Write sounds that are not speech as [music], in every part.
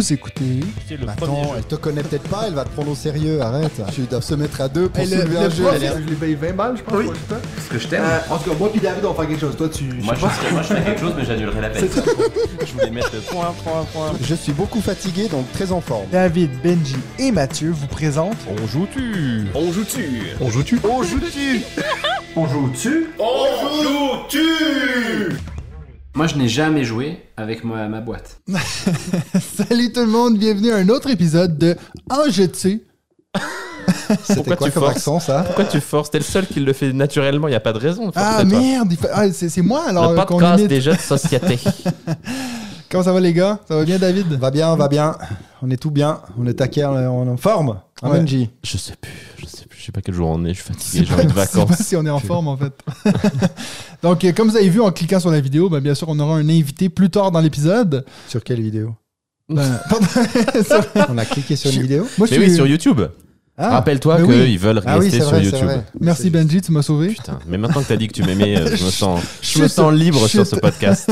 Vous écoutez. Le Attends, elle te connaît peut-être pas, elle va te prendre au sérieux, arrête. Tu dois se mettre à deux pour le- soulever le un jeu. Je les paye 20 balles, je pense. Oui. pour le temps. Parce que je t'aime. Euh, en tout cas, moi puis David, on va faire quelque chose. Toi, tu. Moi je, moi je ferais quelque chose, mais j'annulerais la peine. [laughs] je voulais mettre le point, point, point. Je suis beaucoup fatigué, donc très en forme. David, Benji et Mathieu vous présentent. On joue-tu On joue-tu On joue-tu On joue-tu On joue-tu Moi, je n'ai jamais joué avec ma, ma boîte. [laughs] Salut tout le monde, bienvenue à un autre épisode de En jeté. C'était Pourquoi quoi tu comme forces accent, ça? Pourquoi tu forces? T'es le seul qui le fait naturellement, il n'y a pas de raison de Ah toi. merde, il ah, c'est c'est moi alors Le euh, qu'on podcast imite. des jeux de société. [laughs] Comment ça va les gars? Ça va bien David? Va bien, va bien. On est tout bien. On est taqué, on est en forme? Ouais. Benji je sais plus, je sais plus, je sais pas quel jour on est, je suis fatigué, j'ai envie de je sais pas vacances. si on est en forme en fait. [laughs] Donc euh, comme vous avez vu en cliquant sur la vidéo, ben, bien sûr on aura un invité plus tard dans l'épisode. Sur quelle vidéo Ben, [laughs] [laughs] On a cliqué sur une Je- vidéo moi je Mais suis... oui, sur YouTube. Ah, Rappelle-toi mais qu'ils oui. veulent Ah oui, rester sur vrai, YouTube. Merci Benji, tu m'as sauvé. Putain, mais maintenant que t'as dit que tu m'aimais, euh, je me sens, je me sens libre sur ce podcast.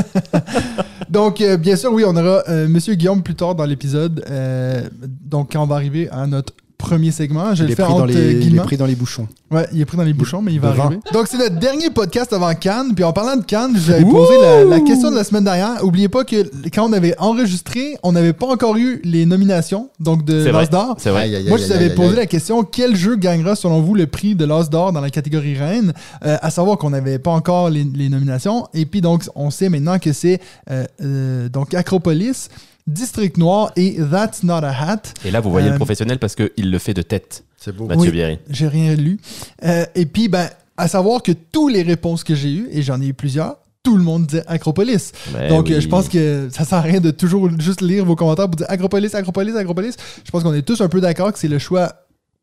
Donc, euh, bien sûr, oui, on aura euh, Monsieur Guillaume plus tard dans l'épisode. euh, donc, quand on va arriver à notre premier segment, je vais il le est, faire pris dans entre les, il est pris dans les bouchons. Ouais, il est pris dans les bouchons, mais il va arriver. Donc, c'est notre dernier podcast avant Cannes. Puis, en parlant de Cannes, je vais poser la, la question de la semaine dernière. Oubliez pas que quand on avait enregistré, on n'avait pas encore eu les nominations donc de C'est vrai. l'As d'or. C'est vrai. Moi, je vous avais posé la question quel jeu gagnera selon vous le prix de l'As d'or dans la catégorie reine? Euh, À savoir qu'on n'avait pas encore les, les nominations. Et puis, donc, on sait maintenant que c'est euh, euh, donc Acropolis, District Noir et That's Not a Hat. Et là, vous voyez Euh, le professionnel parce qu'il le fait de tête, C'est beau. Mathieu Oui. Bierry. J'ai rien lu. Euh, et puis, ben, à savoir que toutes les réponses que j'ai eues, et j'en ai eu plusieurs, tout le monde disait Acropolis. Ouais, Donc, oui. euh, je pense que ça sert à rien de toujours juste lire vos commentaires pour dire Acropolis, Acropolis, Acropolis. Je pense qu'on est tous un peu d'accord que c'est le choix,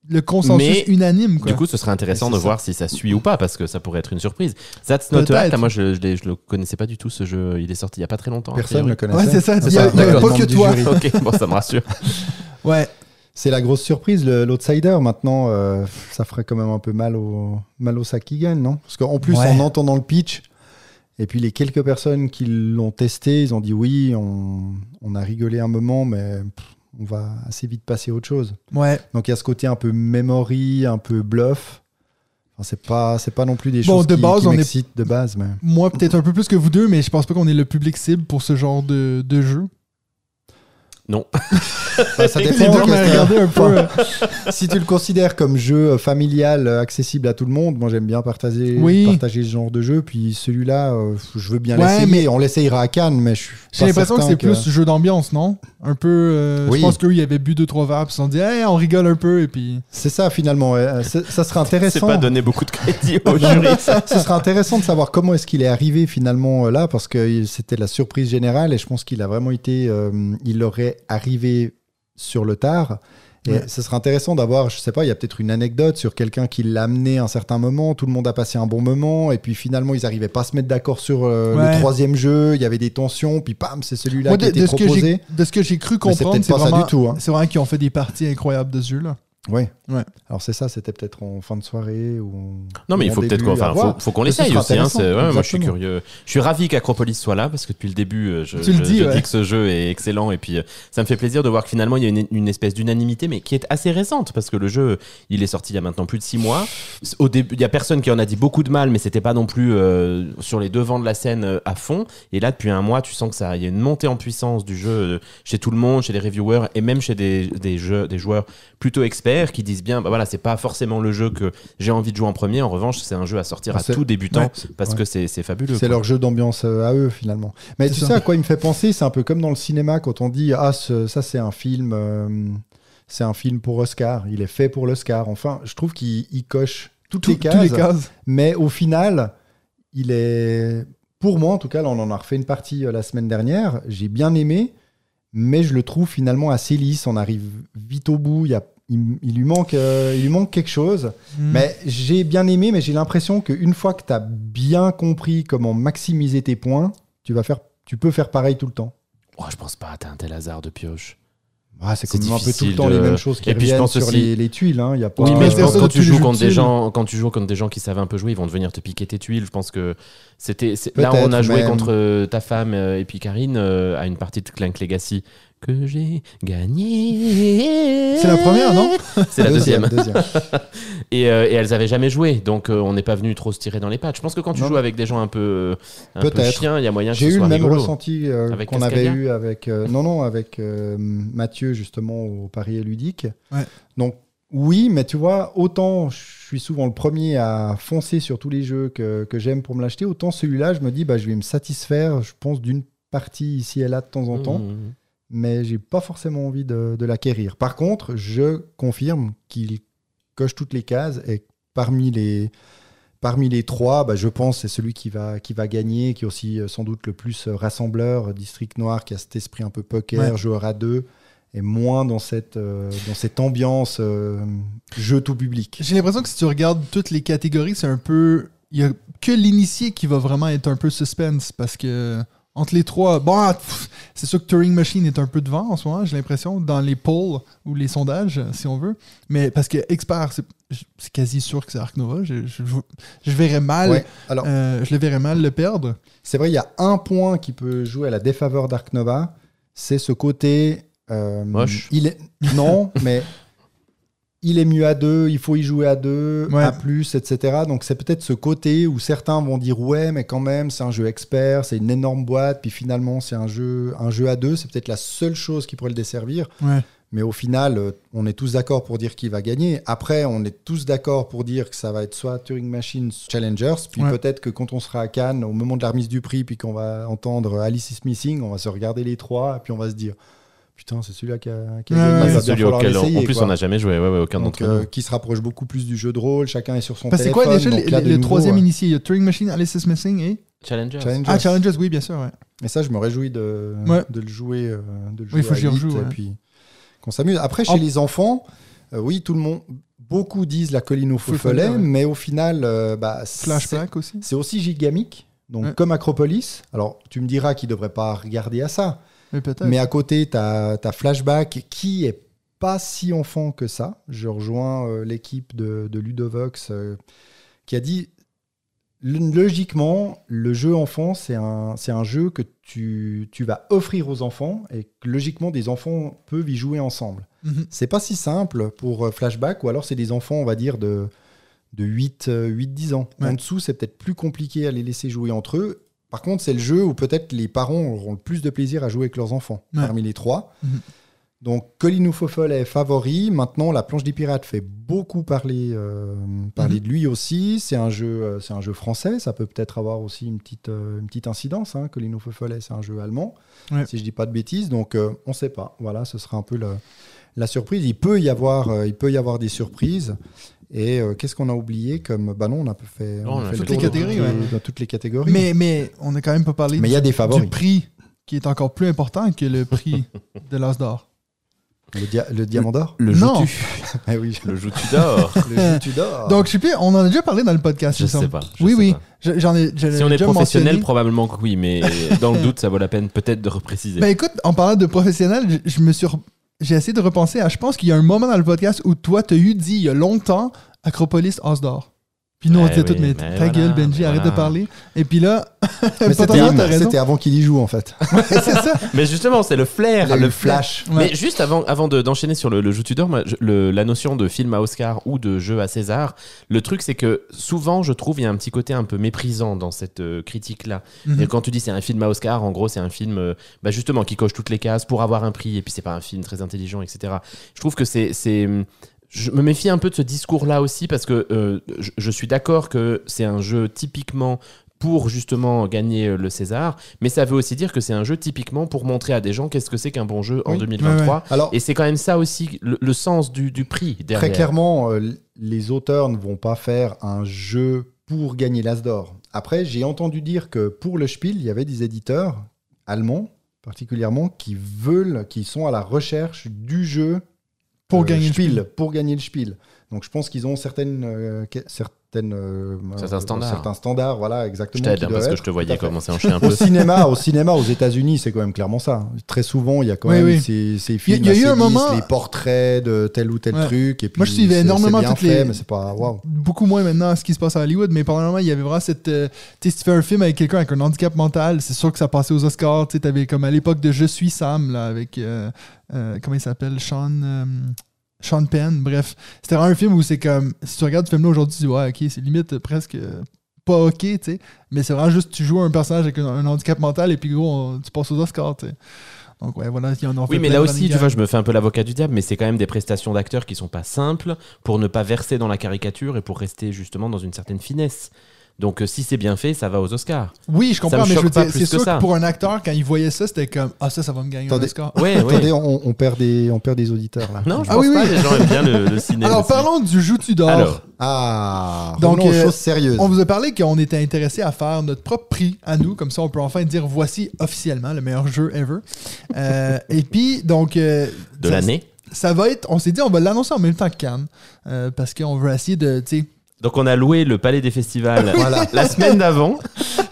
le consensus Mais, unanime. Quoi. Du coup, ce serait intéressant de ça. voir si ça suit ou pas, parce que ça pourrait être une surprise. That's Not a Peut-être. Hat, moi je, je le connaissais pas du tout ce jeu. Il est sorti il y a pas très longtemps. Personne ne le connaissait. Ouais, c'est ça. Il y a, pas que toi. Ok, bon, ça me rassure. [laughs] Ouais. C'est la grosse surprise, l'outsider. Maintenant, euh, ça ferait quand même un peu mal au, mal au sac qui gagne, non? Parce qu'en plus, Ouais. en entendant le pitch, et puis les quelques personnes qui l'ont testé, ils ont dit oui, on, on a rigolé un moment, mais pff, on va assez vite passer à autre chose. Ouais. Donc il y a ce côté un peu memory, un peu bluff. Enfin, c'est pas, c'est pas non plus des Bon, choses de qui, base, qui on est- m'excitent de base, mais Moi, peut-être un peu plus que vous deux, mais je pense pas qu'on est le public cible pour ce genre de, de jeu. Non. Enfin, ça [laughs] dépend. que- un peu. [laughs] si tu le considères comme jeu familial euh, accessible à tout le monde, moi j'aime bien partager, Oui. partager ce genre de jeu. Puis celui-là, euh, je veux bien Ouais, l'essayer. mais- On l'essayera à Cannes, mais je suis. J'ai pas l'impression que c'est plus jeu d'ambiance, non? Un peu. euh, Oui. Je pense qu'eux, ils avaient bu deux, trois verres, puis ils se sont dit, hey, on rigole un peu, et puis. C'est ça finalement. ouais. C'est- Ça sera [laughs] C'est intéressant. pas donner beaucoup de crédit au jury. ça. Ce sera intéressant de savoir comment est-ce qu'il est arrivé finalement là, parce que c'était la surprise générale et je pense qu'il a vraiment été, euh, il aurait arrivé sur le tard. Et Ouais. ce sera intéressant d'avoir, je sais pas, il y a peut-être une anecdote sur quelqu'un qui l'a amené à un certain moment, tout le monde a passé un bon moment, et puis finalement ils n'arrivaient pas à se mettre d'accord sur euh, Ouais. le troisième jeu, il y avait des tensions, puis pam, c'est celui-là qui a été de ce que proposé. de ce que j'ai cru comprendre, c'est pas ça vraiment, du tout, hein. c'est vraiment qu'ils ont fait des parties incroyables de ce jeu-là. Ouais. Ouais. Alors c'est ça, c'était peut-être en fin de soirée ou. Non, mais il faut peut-être qu'on enfin, faut, qu'on l'essaye aussi. hein, c'est- ouais, intéressant, moi, je suis curieux. Je suis ravi qu'Acropolis soit là parce que depuis le début, euh, je, Tu le je- dis, je ouais. dis que ce jeu est excellent et puis euh, ça me fait plaisir de voir que finalement il y a une, une espèce d'unanimité, mais qui est assez récente parce que le jeu, il est sorti il y a maintenant plus de six mois. Au début, il y a personne qui en a dit beaucoup de mal, mais c'était pas non plus euh, sur les devants de la scène à fond. Et là, depuis un mois, tu sens que ça, il y a une montée en puissance du jeu chez tout le monde, chez les reviewers et même chez des, des jeux, des joueurs plutôt experts qui disent bien, bah voilà, c'est pas forcément le jeu que j'ai envie de jouer en premier. En revanche, c'est un jeu à sortir Ah, à tout débutant Ouais. parce Ouais. que c'est c'est fabuleux. C'est leur jeu d'ambiance euh, à eux finalement. Mais C'est tu ça. sais à quoi il me fait penser? C'est un peu comme dans le cinéma quand on dit ah ce- ça c'est un film, euh, c'est un film pour Oscar. Il est fait pour l'Oscar. Enfin, je trouve qu'il il coche toutes Tous les cases. tous les cases. Mais au final, il est pour moi en tout cas. Là, on en a refait une partie euh, la semaine dernière. J'ai bien aimé, mais je le trouve finalement assez lisse. On arrive vite au bout. Il y a il, il lui manque, euh, il lui manque quelque chose. Hmm. Mais j'ai bien aimé, mais j'ai l'impression qu'une fois que tu as bien compris comment maximiser tes points, tu, vas faire, tu peux faire pareil tout le temps. Oh, je pense pas, t'as un tel hasard de pioche. Ah, c'est quand même un peu tout le temps de- les mêmes choses qui Et puis je reviennent pense sur aussi- les, les tuiles. Hein. Il y a pas... Oui, mais je pense quand tu joues contre des gens, quand tu joues contre des gens qui savent un peu jouer, ils vont te venir te piquer tes tuiles. Je pense que c'était là on a joué contre euh, ta femme euh, et puis Karine euh, à une partie de Clank Legacy que j'ai gagné. C'est la première, non? [laughs] [laughs] C'est la deuxième. deuxième. [laughs] Et, euh, et elles avaient jamais joué, donc euh, on n'est pas venu trop se tirer dans les pattes. Je pense que quand tu Non. joues avec des gens un peu, un peu chiens, il y a moyen que J'ai eu soit le même ressenti euh, Avec qu'on avait eu avec euh, non non avec euh, Mathieu justement au Paris et ludique. Ouais. Donc oui, mais tu vois, autant je suis souvent le premier à foncer sur tous les jeux que, que j'aime pour me l'acheter, autant celui-là, je me dis bah je vais me satisfaire, je pense d'une partie ici et là de temps en temps, Mmh. Mais j'ai pas forcément envie de, de l'acquérir. Par contre, je confirme qu'il coche toutes les cases et parmi les Parmi les trois, bah, je pense que c'est celui qui va, qui va gagner, qui est aussi euh, sans doute le plus euh, rassembleur, euh, District Noir, qui a cet esprit un peu poker, Ouais. joueur à deux, et moins dans cette, euh, dans cette ambiance euh, jeu tout public. J'ai l'impression que si tu regardes toutes les catégories, c'est un peu. Il y a que l'initié qui va vraiment être un peu suspense parce que entre les trois, bon, ah, c'est sûr que Turing Machine est un peu devant en ce moment, j'ai l'impression, dans les polls ou les sondages, si on veut. Mais parce que Expert, c'est quasi sûr que c'est Arc Nova. Je, je, je verrais mal. Ouais, alors, euh, je le verrais mal le perdre. c'est vrai, il y a un point qui peut jouer à la défaveur d'Ark Nova, c'est ce côté. euh, Moche. Il est, non, [laughs] mais il est mieux à deux, il faut y jouer à deux, Ouais. à plus, etc. Donc c'est peut-être ce côté où certains vont dire ouais, mais quand même c'est un jeu expert, c'est une énorme boîte, puis finalement c'est un jeu, un jeu à deux, c'est peut-être la seule chose qui pourrait le desservir. Ouais. Mais au final, euh, on est tous d'accord pour dire qui va gagner. Après, on est tous d'accord pour dire que ça va être soit Turing Machine Challengers, puis Ouais. peut-être que quand on sera à Cannes, au moment de la remise du prix, puis qu'on va entendre Alice is Missing, on va se regarder les trois, et puis on va se dire putain, c'est celui-là qui a, qui a Ouais, gagné. ouais, il celui falloir auquel, en plus, quoi. on n'a jamais joué. Ouais, ouais, aucun d'entre euh, nous. qui se rapproche beaucoup plus du jeu de rôle, chacun est sur son Parce que c'est téléphone. quoi déjà les, là, les- de le nouveau, troisième euh, initié Il y a Turing Machine, Alice is Missing et. Challengers. Challengers. Ah, Challengers, oui, bien sûr, ouais. Et ça, je me réjouis de, Ouais. de le jouer. euh, de le Oui, jouer faut que j'y rejoue, Et ouais. puis qu'on s'amuse. Après, chez les enfants, euh, oui, tout le monde. Beaucoup disent la colline au feu mais au final, euh, bah, c'est- Flashback aussi. c'est aussi gigamique. Donc, Ouais. comme Acropolis. Alors, tu me diras qu'il ne devrait pas regarder à ça. Mais à côté, tu as, Flashback qui est pas si enfant que ça. Je rejoins euh, l'équipe de, de Ludovox euh, qui a dit logiquement, le jeu enfant, c'est un, un jeu que tu, tu vas offrir aux enfants et que logiquement, des enfants peuvent y jouer ensemble. Mhm. C'est pas si simple pour euh, Flashback ou alors c'est des enfants, on va dire, de, de 8, euh, 8-10 ans. Ouais. En dessous, c'est peut-être plus compliqué à les laisser jouer entre eux. Par contre, c'est le jeu où peut-être les parents auront le plus de plaisir à jouer avec leurs enfants Ouais. parmi les trois. Mhm. Donc, Colin Foffel est favori. Maintenant, la planche des pirates fait beaucoup parler, euh, parler Mhm. de lui aussi. C'est un jeu, euh, c'est un jeu français. Ça peut peut-être avoir aussi une petite, euh, une petite incidence. Hein. Colin Foffel, c'est un jeu allemand, Ouais. si je dis pas de bêtises. Donc, euh, on ne sait pas. Voilà, ce sera un peu le- la surprise. Il peut y avoir, euh, il peut y avoir des surprises. Et euh, qu'est-ce qu'on a oublié comme Bah non, on a peu fait, on a fait le toutes les catégories, ouais. dans toutes les catégories. Mais, mais on n'a quand même pas parlé Mais il y a des favoris. du prix qui est encore plus important que le prix [laughs] de l'As d'or. Le, dia- le diamant d'or? Le Non. joues-tu [laughs] Ah oui, Le joues-tu d'or? [laughs] Le jeu tu d'or? Donc, je sais plus, on en a déjà parlé dans le podcast. Je sais semble. pas. je Oui, sais oui. pas. Je- ai, je Si on est déjà professionnel, mentionné. probablement que oui, mais dans le doute, ça vaut la peine peut-être de repréciser. Ben écoute, en parlant de professionnel, je, je me suis. J'ai essayé de repenser à. Je pense qu'il y a un moment dans le podcast où toi, t'as eu dit il y a longtemps Acropolis As d'or. Puis nous, on Ouais, disait tout, mais mais ta gueule, Benji, arrête de parler. Et puis là, [laughs] c'était avant qu'il y joue en fait. [laughs] c'est ça. [laughs] Mais justement, c'est le flair, le flash. Mais juste avant, avant de- d'enchaîner sur le, jeu Tudor, la notion de film à Oscar ou de jeu à César, le truc c'est que souvent je trouve il y a un petit côté un peu méprisant dans cette euh, critique-là. Mhm. Et quand tu dis c'est un film à Oscar, en gros c'est un film euh, bah, justement qui coche toutes les cases pour avoir un prix et puis c'est pas un film très intelligent, etc. Je trouve que c'est je me méfie un peu de ce discours-là aussi parce que euh, je, je suis d'accord que c'est un jeu typiquement pour justement gagner euh, le César, mais ça veut aussi dire que c'est un jeu typiquement pour montrer à des gens qu'est-ce que c'est qu'un bon jeu en Oui. 2023. Alors, Et c'est quand même ça aussi le, le sens du, du prix derrière. très clairement, euh, les auteurs ne vont pas faire un jeu pour gagner l'As d'or. Après, j'ai entendu dire que pour le Spiel, il y avait des éditeurs allemands particulièrement qui veulent, qui sont à la recherche du jeu Pour euh, gagner le Spiel, pour gagner le Spiel. Donc je pense qu'ils ont certaines, euh, certaines certaines, euh, Certains euh, standards. certains standards, voilà, Je exactement. t'aide qui hein, parce que je te voyais commencer à enchaîner un peu. Au cinéma, au cinéma, aux États-Unis, c'est quand même clairement ça. Très souvent, il y a quand Oui, même oui. ces, ces Il y a- films il y a eu un moment- les portraits de tel ou tel Ouais. truc. Et puis Moi, je suivais énormément toutes les- mais c'est pas beaucoup moins maintenant ce qui se passe à Hollywood, mais pendant un moment, il y avait vraiment cette. euh, tu sais, si tu fais un film avec quelqu'un avec un handicap mental, c'est sûr que ça passait aux Oscars. Tu sais, t'avais comme à l'époque de Je suis Sam, là, avec. euh, euh, comment il s'appelle? Sean. Sean Penn, bref. C'était vraiment un film où c'est comme. Si tu regardes ce film-là aujourd'hui, tu dis, ouais, ok, c'est limite euh, presque. euh, pas ok, tu sais. Mais c'est vraiment juste, tu joues un personnage avec un, un handicap mental et puis gros, on- tu passes aux Oscars, tu sais. Donc, ouais, voilà, il y en a Oui, mais là aussi, tu vois, je me fais un peu l'avocat du diable, mais c'est quand même des prestations d'acteurs qui sont pas simples pour ne pas verser dans la caricature et pour rester justement dans une certaine finesse. Donc, euh, si c'est bien fait, ça va aux Oscars. Oui, je comprends, mais je veux dire, c'est sûr ça. que pour un acteur, quand il voyait ça, c'était comme, ah, ça, ça va me gagner un Attendez. Oscar. Ouais, Attendez, ouais. on, on perd des, on perd des auditeurs là. Non, je Ah pense oui, pas. oui. Les gens aiment bien le, le [laughs] ciné. Alors, aussi. parlons du Joutu d'or. Alors, Ah, Donc, aux euh, choses sérieuses. On vous a parlé qu'on était intéressé à faire notre propre prix à nous, comme ça on peut enfin dire voici officiellement le meilleur jeu ever. Euh, [laughs] et puis, donc. euh, de l'année. Ça va être. On s'est dit, on va l'annoncer en même temps que Cannes, euh, parce qu'on veut essayer de. Tu sais, Donc, on a loué le Palais des Festivals Voilà. la semaine d'avant.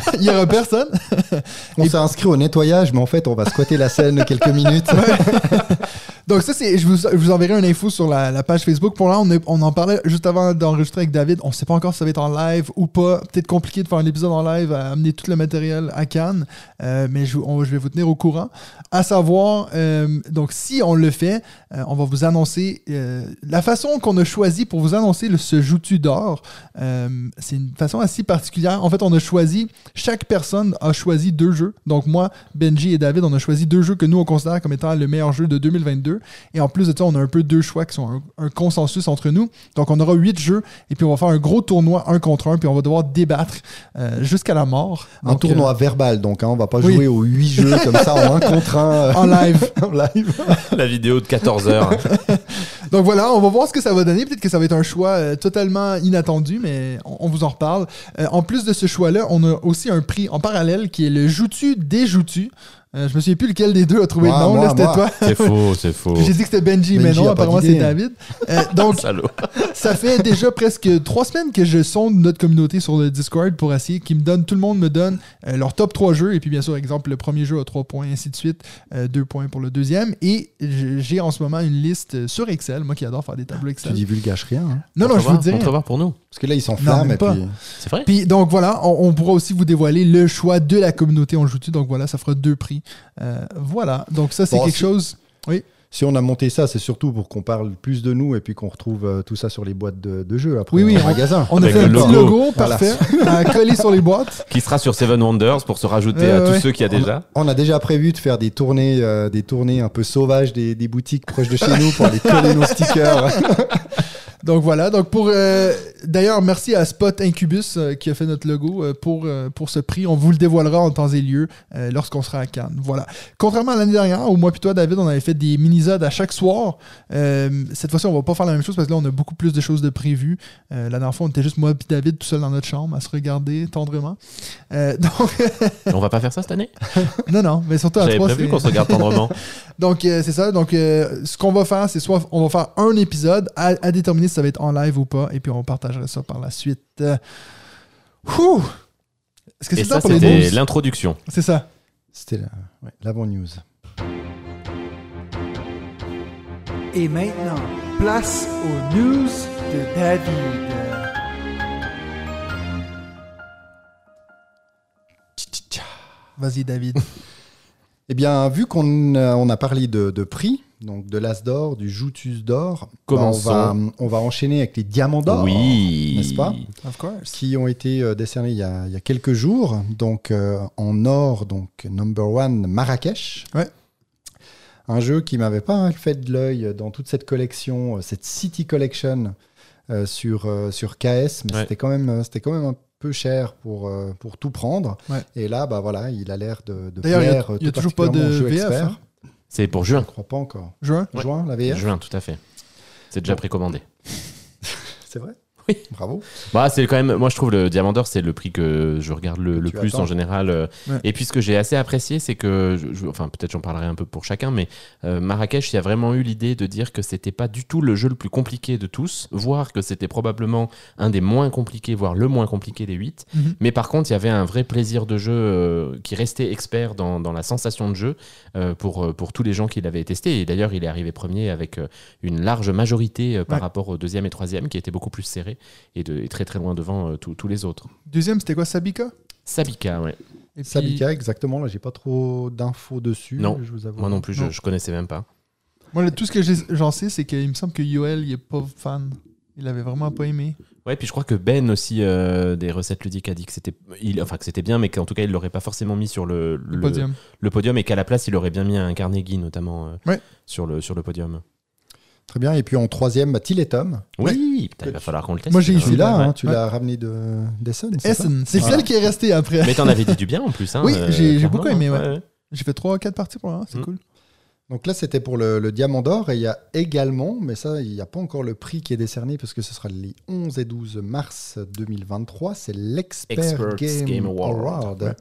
[laughs] il y aura personne. [laughs] On s'est inscrit au nettoyage, mais en fait, on va squatter la scène quelques [laughs] minutes. Donc, ça, c'est. Je vous, je vous enverrai une info sur la, la page Facebook. Pour là, on, est- on en parlait juste avant d'enregistrer avec David. On sait pas encore si ça va être en live ou pas. Peut-être compliqué de faire un épisode en live, à amener tout le matériel à Cannes. Euh, mais je, on- je vais vous tenir au courant. À savoir, euh, donc, si on le fait, euh, on va vous annoncer euh, la façon qu'on a choisi pour vous annoncer le, ce joutu d'or. euh, c'est une façon assez particulière. En fait, on a choisi, chaque personne a choisi deux jeux. Donc, moi, Benji et David, on a choisi deux jeux que nous, on considère comme étant le meilleur jeu de 2022. Et en plus de ça, on a un peu deux choix qui sont un, un consensus entre nous. Donc, on aura huit jeux et puis on va faire un gros tournoi un contre un, puis on va devoir débattre euh, jusqu'à la mort. Un Donc, tournoi verbal, donc hein, on va pas oui. jouer aux huit jeux comme ça en un contre un. euh, [laughs] euh, en live. [laughs] en live. La vidéo de 14 heures. [laughs] Donc voilà, on va voir ce que ça va donner. Peut-être que ça va être un choix euh, totalement inattendu, mais on, vous en reparle. Euh, en plus de ce choix-là, on a aussi un prix en parallèle qui est le Joutu des Joutus. Euh, je me souviens plus lequel des deux a trouvé Moi, le nom. moi, là, C'était toi. C'est faux, c'est faux. J'ai dit que c'était Benji, mais non, apparemment c'est. David. Euh, donc, [laughs] ça fait déjà presque trois semaines que je sonde notre communauté sur le Discord pour essayer qu'ils me donnent, tout le monde me donne euh, leur top 3 jeux. Et puis bien sûr, exemple, le premier jeu a 3 points, ainsi de suite. 2 points pour le deuxième. Et j'ai en ce moment une liste sur Excel, moi qui adore faire des tableaux Tu Excel. divulgages rien. hein. Non, non, je vous le dirai. voir pour nous. Parce que là, ils s'enflamment et pas. puis. C'est vrai. Puis donc voilà, on, on pourra aussi vous dévoiler le choix de la communauté on joue-tu. Donc voilà, ça fera deux prix. Euh, voilà, donc ça c'est Bon, quelque si- chose. Si on a monté ça, c'est surtout pour qu'on parle plus de nous et puis qu'on retrouve euh, tout ça sur les boîtes de, de jeux après Oui, oui, en magasin. On a fait un le petit logo. logo, Voilà. parfait, à coller sur les boîtes. Qui sera sur Seven Wonders pour se rajouter à tous ouais. ceux qu'il y a déjà. On a déjà prévu de faire des tournées, euh, des tournées un peu sauvages des, des boutiques proches de chez nous pour aller coller nos stickers. [laughs] Donc voilà, donc pour euh, d'ailleurs merci à Spot Incubus euh, qui a fait notre logo euh, pour, euh, pour ce prix. On vous le dévoilera en temps et lieu euh, lorsqu'on sera à Cannes. Voilà. Contrairement à l'année dernière où moi puis toi David on avait fait des minisodes à chaque soir, euh, cette fois-ci on va pas faire la même chose parce que là on a beaucoup plus de choses de prévues. Euh, la dernière fois on était juste moi puis David tout seul dans notre chambre à se regarder tendrement. Euh, [laughs] donc On va pas faire ça cette année? Non non, mais surtout à J'avais trois prévu c'est- qu'on se regarde tendrement. [laughs] donc, euh, c'est ça. Donc, euh, ce qu'on va faire, c'est soit on va faire un épisode à, à déterminer si ça va être en live ou pas, et puis on partagera ça par la suite. Euh, Ouh! Est-ce que c'est ça, ça pour les c'était news? l'introduction. C'est ça. C'était la- ouais, l'avant news. Et maintenant, place aux news de David. Vas-y, David. [laughs] Eh bien, vu qu'on a, on a parlé de, de prix, donc de l'As d'or, du Joutus d'or, bah, on, va, on va enchaîner avec les diamants d'or. Oui. n'est-ce pas of course. qui ont été euh, décernés il y, a, il y a quelques jours. Donc euh, en or, donc number one Marrakech. Ouais. Un jeu qui m'avait pas fait de l'œil dans toute cette collection, euh, cette City Collection euh, sur, euh, sur KS, mais Ouais. c'était quand même euh, c'était quand même un peu cher pour, euh, pour tout prendre. Ouais. Et là, bah voilà, il a l'air de, de D'ailleurs, plaire il y a tout toujours pas de VF, hein. C'est pour Je juin. ne crois pas encore. Juin? Ouais. Juin, la VF Juin, tout à fait. C'est déjà précommandé. [laughs] C'est vrai? Bravo. Bah, c'est quand même, moi je trouve le Diamant d'Or, c'est le prix que je regarde le, plus attends. en général. euh. Ouais. Et puis ce que j'ai assez apprécié, c'est que, je- je- enfin peut-être j'en parlerai un peu pour chacun, mais euh, Marrakech, il y a vraiment eu l'idée de dire que c'était pas du tout le jeu le plus compliqué de tous, voire que c'était probablement un des moins compliqués, voire le moins compliqué des huit. Mhm. Mais par contre, il y avait un vrai plaisir de jeu euh, qui restait expert dans, dans la sensation de jeu euh, pour, pour tous les gens qui l'avaient testé. Et d'ailleurs, il est arrivé premier avec une large majorité euh, par Ouais. rapport au deuxième et troisième, qui était beaucoup plus serré et, de, et très très loin devant euh, tous les autres. Deuxième, c'était quoi, Sabika? Sabika, ouais. Et puis- Sabika, exactement. Là, j'ai pas trop d'infos dessus. Non, je vous avoue. Moi non plus, je, Non. je connaissais même pas. Moi, tout ce que j'en sais, c'est qu'il me semble que Yoel, il est pas fan. Il avait vraiment pas aimé. Ouais, puis je crois que Ben aussi euh, des recettes ludiques a dit que c'était, il- enfin que c'était bien, mais qu'en tout cas il l'aurait pas forcément mis sur le, Le, podium. le podium et qu'à la place il aurait bien mis un Carnegie notamment euh, Ouais. sur le sur le podium. Très bien. Et puis en troisième, bah, Till et Tom. Oui, putain, il va falloir qu'on le teste. Moi, j'ai ici, Celui-là, Ouais. hein, tu Ouais. l'as ramené de d'Essen. Essen. C'est Voilà. celle qui est restée après. Mais t'en avais dit du bien en plus. Hein, Oui, euh, j'ai- clairement, beaucoup aimé, hein. ouais. J'ai fait 3-4 parties pour l'instant, c'est Mm. cool. Donc là, c'était pour le, le Diamant d'Or. Et il y a également, mais ça, il n'y a pas encore le prix qui est décerné parce que ce sera les 11 et 12 mars 2023. C'est l'Expert Game, Game Award. Award. Ouais.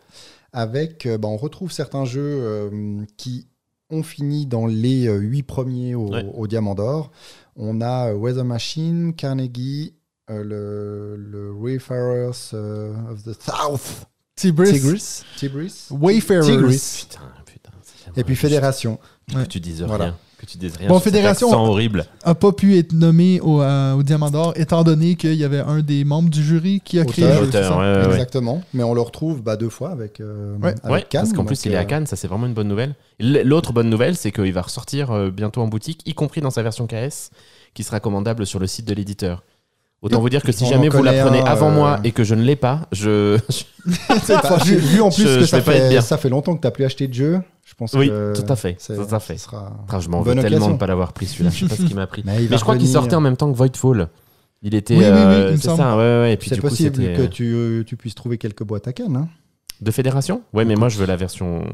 Avec, euh, bah, on retrouve certains jeux euh, qui ont fini dans les euh, 8 premiers au, Ouais. au Diamant d'Or. On a euh, Weather Machine, Carnegie, euh, le, le Wayfarers euh, of the South, Tigris. Tigris, Tigris, Wayfarers. Tigris. Putain, putain. c'est et puis Fédération. Que tu dises Voilà. rien. Que tu dises rien. Bon, sur cet Fédération- accent horrible. a pas pu être nommé au, euh, au Diamant d'Or, étant donné qu'il y avait un des membres du jury qui a créé Auteur. le jeu. c'est Auteur, ça? ouais, ouais, ouais. Exactement. Mais on le retrouve bah, deux fois avec, euh, Ouais. avec Ouais, Cannes. parce qu'en plus il est à euh, Cannes, ça c'est vraiment une bonne nouvelle. L'autre bonne nouvelle, c'est qu'il va ressortir euh, bientôt en boutique, y compris dans sa version KS, qui sera commandable sur le site de l'éditeur. Autant vous dire que si On jamais vous la prenez un, avant euh, moi et que je ne l'ai pas, je, [laughs] vu, vu en plus Je- que je ça vais pas être fait, bien. ça fait longtemps que tu n'as plus acheté de jeu, je pense Oui, que. tout à fait, tout à fait. sera je m'en veux tellement de ne pas l'avoir pris celui-là. Je sais pas ce qui m'a pris. [laughs] Mais, je crois qu'il sortait en même temps que Voidfall. Il était. Oui, oui, oui, euh, c'est ça, ouais, ouais. Et puis C'est du coup, possible que tu, tu puisses trouver quelques boîtes à Cannes. hein. De fédération? Ouais, mais moi je veux la version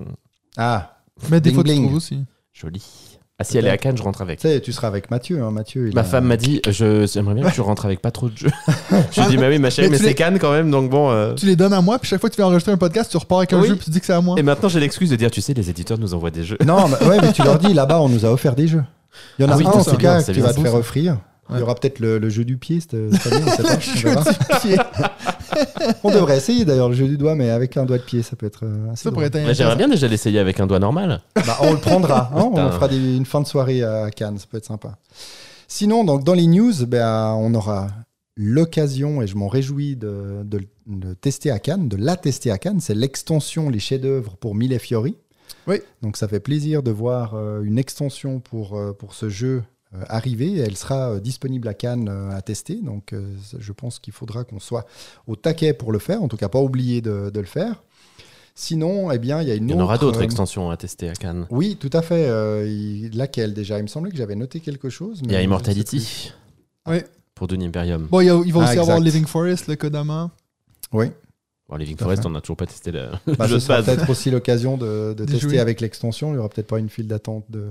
Ah, Mais des fois, tu bling. trouves aussi. jolie. Ah, si elle est à Cannes, je rentre avec. tu sais, tu seras avec Mathieu. hein. Mathieu il Ma a- femme m'a dit, je, j'aimerais bien que tu rentres avec pas trop de jeux. [laughs] je lui ai dit, bah oui, ma chérie, Mais mais, tu c'est les- Cannes quand même, donc bon. euh. Tu les donnes à moi, puis chaque fois que tu fais enregistrer un podcast, tu repars avec un Oui. jeu, puis tu dis que c'est à moi. Et maintenant, j'ai l'excuse de dire, tu sais, les éditeurs nous envoient des jeux. Non, mais, ouais, mais tu leur dis là-bas, on nous a offert des jeux. Il y en a Ah oui, un en tout cas c'est qui bien, va te faire offrir. Il y aura peut-être le, le jeu du pied cette année, on sait pas. [laughs] [laughs] [laughs] on devrait essayer d'ailleurs le jeu du doigt, mais avec un doigt de pied, ça peut être euh, assez Ça pourrait être Bah, j'aimerais bien déjà l'essayer avec un doigt normal. Bah, on le prendra. hein, on fera des- une fin de soirée à Cannes, ça peut être sympa. Sinon, donc, dans les news, ben, on aura l'occasion, et je m'en réjouis, de, de le tester à Cannes, de la tester à Cannes. C'est l'extension Les chefs-d'œuvre pour Mille Fiori. Oui. Donc ça fait plaisir de voir euh, une extension pour, euh, pour ce jeu arriver. Elle sera euh, disponible à Cannes euh, à tester. Donc euh, je pense qu'il faudra qu'on soit au taquet pour le faire, en tout cas pas oublier de, de le faire. Sinon, eh bien, il y a une Il y en autre, aura d'autres euh, extensions à tester à Cannes. oui, tout à fait. Euh, laquelle déjà? Il me semblait que j'avais noté quelque chose. Il y a Immortality. Oui. Pour Dune Imperium. Bon, il, a- il va Ah, aussi avoir. Living Forest, le Kodama. Oui. Bon, Living Tout Forest, fait. on n'a toujours pas testé le, Bah, [laughs] jeu ce sera peut-être aussi l'occasion de, tester jouer. avec l'extension. Il n'y aura peut-être pas une file d'attente de,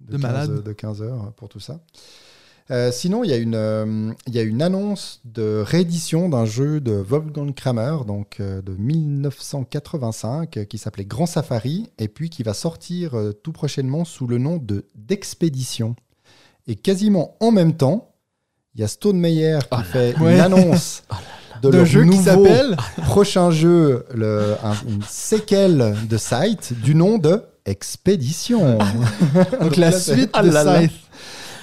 De 15, malade. de 15 heures pour tout ça. Euh, sinon, il y, a une, euh, il y a une annonce de réédition d'un jeu de Wolfgang Kramer, donc euh, de 1985, euh, qui s'appelait Grand Safari, et puis qui va sortir euh, tout prochainement sous le nom de d'Expédition. Et quasiment en même temps, il y a Stone Meyer qui fait Ouais. une annonce [laughs] de D'un leur jeu qui nouveau s'appelle. prochain jeu, le, un- une séquelle de Sight du nom de Expédition. Donc la suite Ah de. Scythe.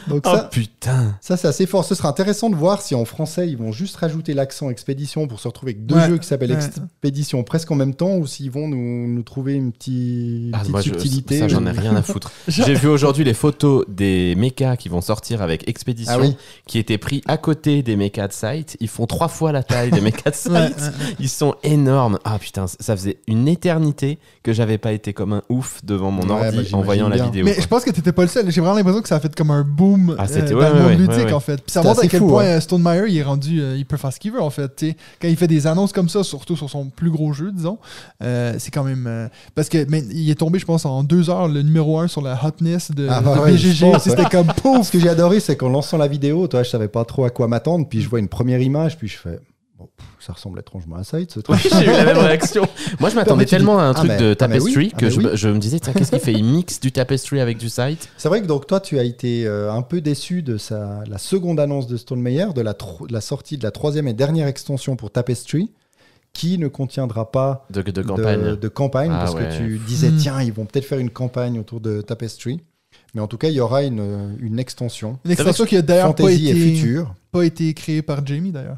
Donc Oh ça, putain ça c'est assez fort. Ce sera intéressant de voir si en français ils vont juste rajouter l'accent expédition pour se retrouver avec deux Ouais, jeux qui s'appellent ouais. expédition presque en même temps ou s'ils vont nous, nous trouver une petite, Ah, petite moi, je- subtilité. ça, j'en ai rien à foutre. [laughs] J'ai vu aujourd'hui les photos des mechas qui vont sortir avec Expédition, Ah oui. qui étaient pris à côté des mechas de site. Ils font trois fois la taille des mechas de [laughs] site. Ouais. Ils sont énormes. Ah putain, ça faisait une éternité que j'avais pas été comme un ouf devant mon ordi bah, en voyant la vidéo. Mais quoi. je pense que t'étais pas le seul. J'ai vraiment l'impression que ça a fait comme un boom boom Ah, c'était- euh, ouais, dans le monde ouais, ludique, ouais, ouais. en fait. Puis ça montre à quel fou, point hein. euh, Stone Meyer, il est rendu, euh, il peut faire ce qu'il veut, en fait. Quand il fait des annonces comme ça, surtout sur son plus gros jeu, disons, euh, c'est quand même... euh, parce que mais, il est tombé, je pense, en deux heures, le numéro un sur la hotness de, Ah, bah de ouais, BGG. je pense, C'était comme pouf! Ce que j'ai adoré, c'est qu'en lançant la vidéo, toi, je savais pas trop à quoi m'attendre, puis je vois une première image, puis je fais, bon, pff, ça ressemble étrangement à Site, ce [laughs] truc. Oui, j'ai eu la même réaction. [laughs] Moi, je m'attendais dis, tellement à un truc de ah, mais tapestry ah, que je, oui. me- je me disais, tiens, qu'est-ce qu'il fait [laughs] Il mixe du tapestry avec du site C'est vrai que donc toi, tu as été euh, un peu déçu de sa, la seconde annonce de Stone Meyer, de la, tro- de la sortie de la troisième et dernière extension pour Tapestry, qui ne contiendra pas de, campagne. de campagne, Ah parce ouais. que tu disais, Hmm. tiens, ils vont peut-être faire une campagne autour de Tapestry. Mais en tout cas, il y aura une, une extension. Une extension qui a d'ailleurs pas été, pas été créée par Jamie, d'ailleurs.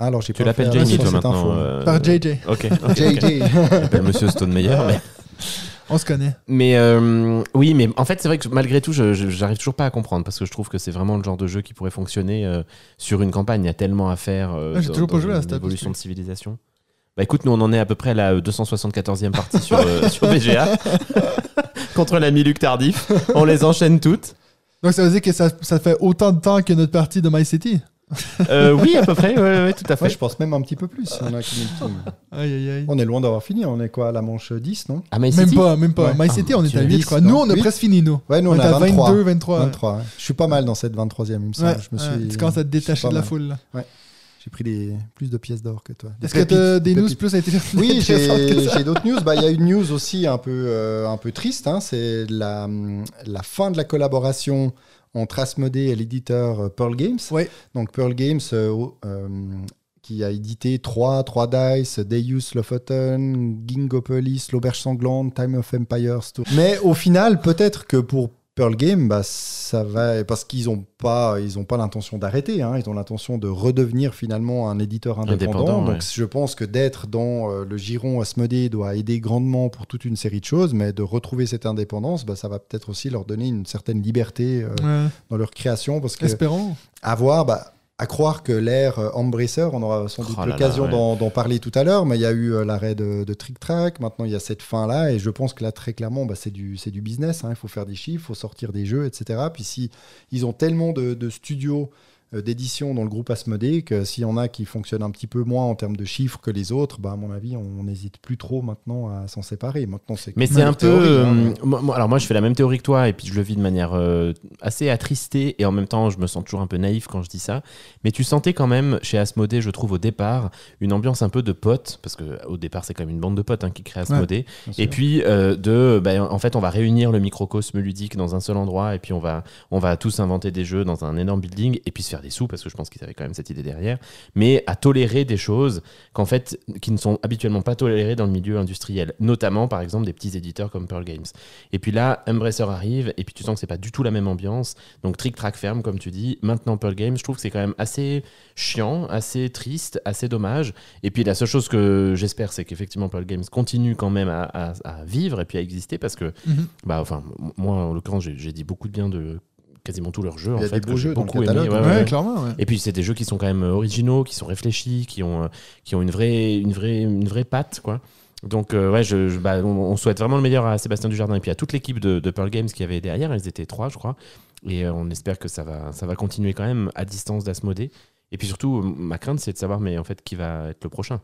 Ah, Alors, j'ai Tu pas l'appelles attention toi, cette maintenant euh, Par JJ. Ok. [laughs] ok, ok. JJ. J'appelle Monsieur Stonemeyer, mais. On se connaît. Mais euh, oui, mais en fait, c'est vrai que malgré tout, je, je- j'arrive toujours pas à comprendre parce que je trouve que c'est vraiment le genre de jeu qui pourrait fonctionner euh, sur une campagne. Il y a tellement à faire. euh, Ouais, j'ai dans- toujours pas dans joué à Star évolution de civilisation. Bah écoute, nous on en est à peu près à la 274e partie sur, euh, [laughs] sur BGA [laughs] contre l'ami Luc Tardif. On les enchaîne toutes. Donc ça veut dire que ça, ça fait autant de temps que notre partie de My City? Euh, oui, à peu près, ouais, ouais, ouais, tout à fait. Ouais, je pense même un petit peu plus. si on, a. Aïe, aïe, aïe. on est loin d'avoir fini. On est quoi à la manche 10, non? Ah, My Même pas, même pas. Ouais. My City, on est à tu 8, dis, je crois. non Nous, on a presque fini, nous. Ouais, nous on, on, est à 23. 22, 23. ouais. 23, ouais. Je suis pas mal dans cette 23e, il me semble. Ouais, je me ouais, suis, tu commences à te détacher de la mal. foule. là. J'ai pris des, plus de pièces d'or que toi. Est-ce que as des news pépites. plus intéressantes Oui, intéressantes que j'ai d'autres news. Bah, Il y a une news aussi un peu, euh, un peu triste. hein. C'est la, la fin de la collaboration entre Asmodee et l'éditeur euh, Pearl Games. Ouais. Donc Pearl Games, euh, euh, qui a édité 3, 3 Dice, Deus, Lofoten, Gingopolis, L'Auberge Sanglante, Time of Empires. tout. Mais au final, peut-être que pour Pearl Game, bah, ça va parce qu'ils n'ont pas, ils ont pas l'intention d'arrêter. hein. Ils ont l'intention de redevenir finalement un éditeur indépendant. Indépendant, Donc ouais. je pense que d'être dans euh, le giron Asmodée doit aider grandement pour toute une série de choses, mais de retrouver cette indépendance, bah, ça va peut-être aussi leur donner une certaine liberté euh, Ouais, dans leur création, parce que Espérons. à voir, bah, à croire que l'ère euh, Embracer, on aura sans doute Oh l'occasion ouais. d'en parler tout à l'heure, mais il y a eu euh, l'arrêt de, de Trick Track, maintenant il y a cette fin-là, et je pense que là, très clairement, bah, c'est du, business, hein. il faut faire des chiffres, il faut sortir des jeux, etc. Puis si ils ont tellement de, de studios d'édition dans le groupe Asmodée que s'il y en a qui fonctionnent un petit peu moins en termes de chiffres que les autres, bah, à mon avis, on n'hésite plus trop maintenant à s'en séparer. Maintenant, c'est Mais c'est un peu. euh, hein. moi- alors moi, je fais la même théorie que toi, et puis je le vis de manière euh, assez attristée, et en même temps, je me sens toujours un peu naïf quand je dis ça. Mais tu sentais quand même chez Asmodée, je trouve au départ, une ambiance un peu de potes, parce que au départ, c'est quand même une bande de potes hein, qui crée Asmodée. Et puis euh, de, ben, en fait, on va réunir le microcosme ludique dans un seul endroit, et puis on va, on va tous inventer des jeux dans un énorme building, et puis se faire des sous, parce que je pense qu'ils avaient quand même cette idée derrière, mais à tolérer des choses qu'en fait, qui ne sont habituellement pas tolérées dans le milieu industriel, notamment par exemple des petits éditeurs comme Pearl Games. Et puis là, Embracer arrive, et puis tu sens que c'est pas du tout la même ambiance. Donc Trick Track ferme, comme tu dis. Maintenant Pearl Games, je trouve que c'est quand même assez chiant, assez triste, assez dommage. Et puis la seule chose que j'espère, c'est qu'effectivement Pearl Games continue quand même à, à- à vivre et puis à exister, parce que, Mhm. bah, enfin, moi en l'occurrence, j'ai dit beaucoup de bien de quasiment tous leurs jeux. Il y en a fait, des beaux jeux beaucoup aimé. hein. Ouais, Ouais, ouais, ouais. clairement. ouais. Et puis c'est des jeux qui sont quand même euh, originaux, qui sont réfléchis, qui ont, euh, qui ont une, vraie, une, vraie, une vraie patte. Quoi. Donc euh, ouais, je, je- bah, on, on souhaite vraiment le meilleur à Sébastien Dujardin et puis à toute l'équipe de, de Pearl Games qui avait derrière. Ils étaient trois, je crois. Et euh, on espère que ça va, ça va continuer quand même à distance d'Asmodée. Et puis surtout, ma crainte, c'est de savoir mais en fait qui va être le prochain.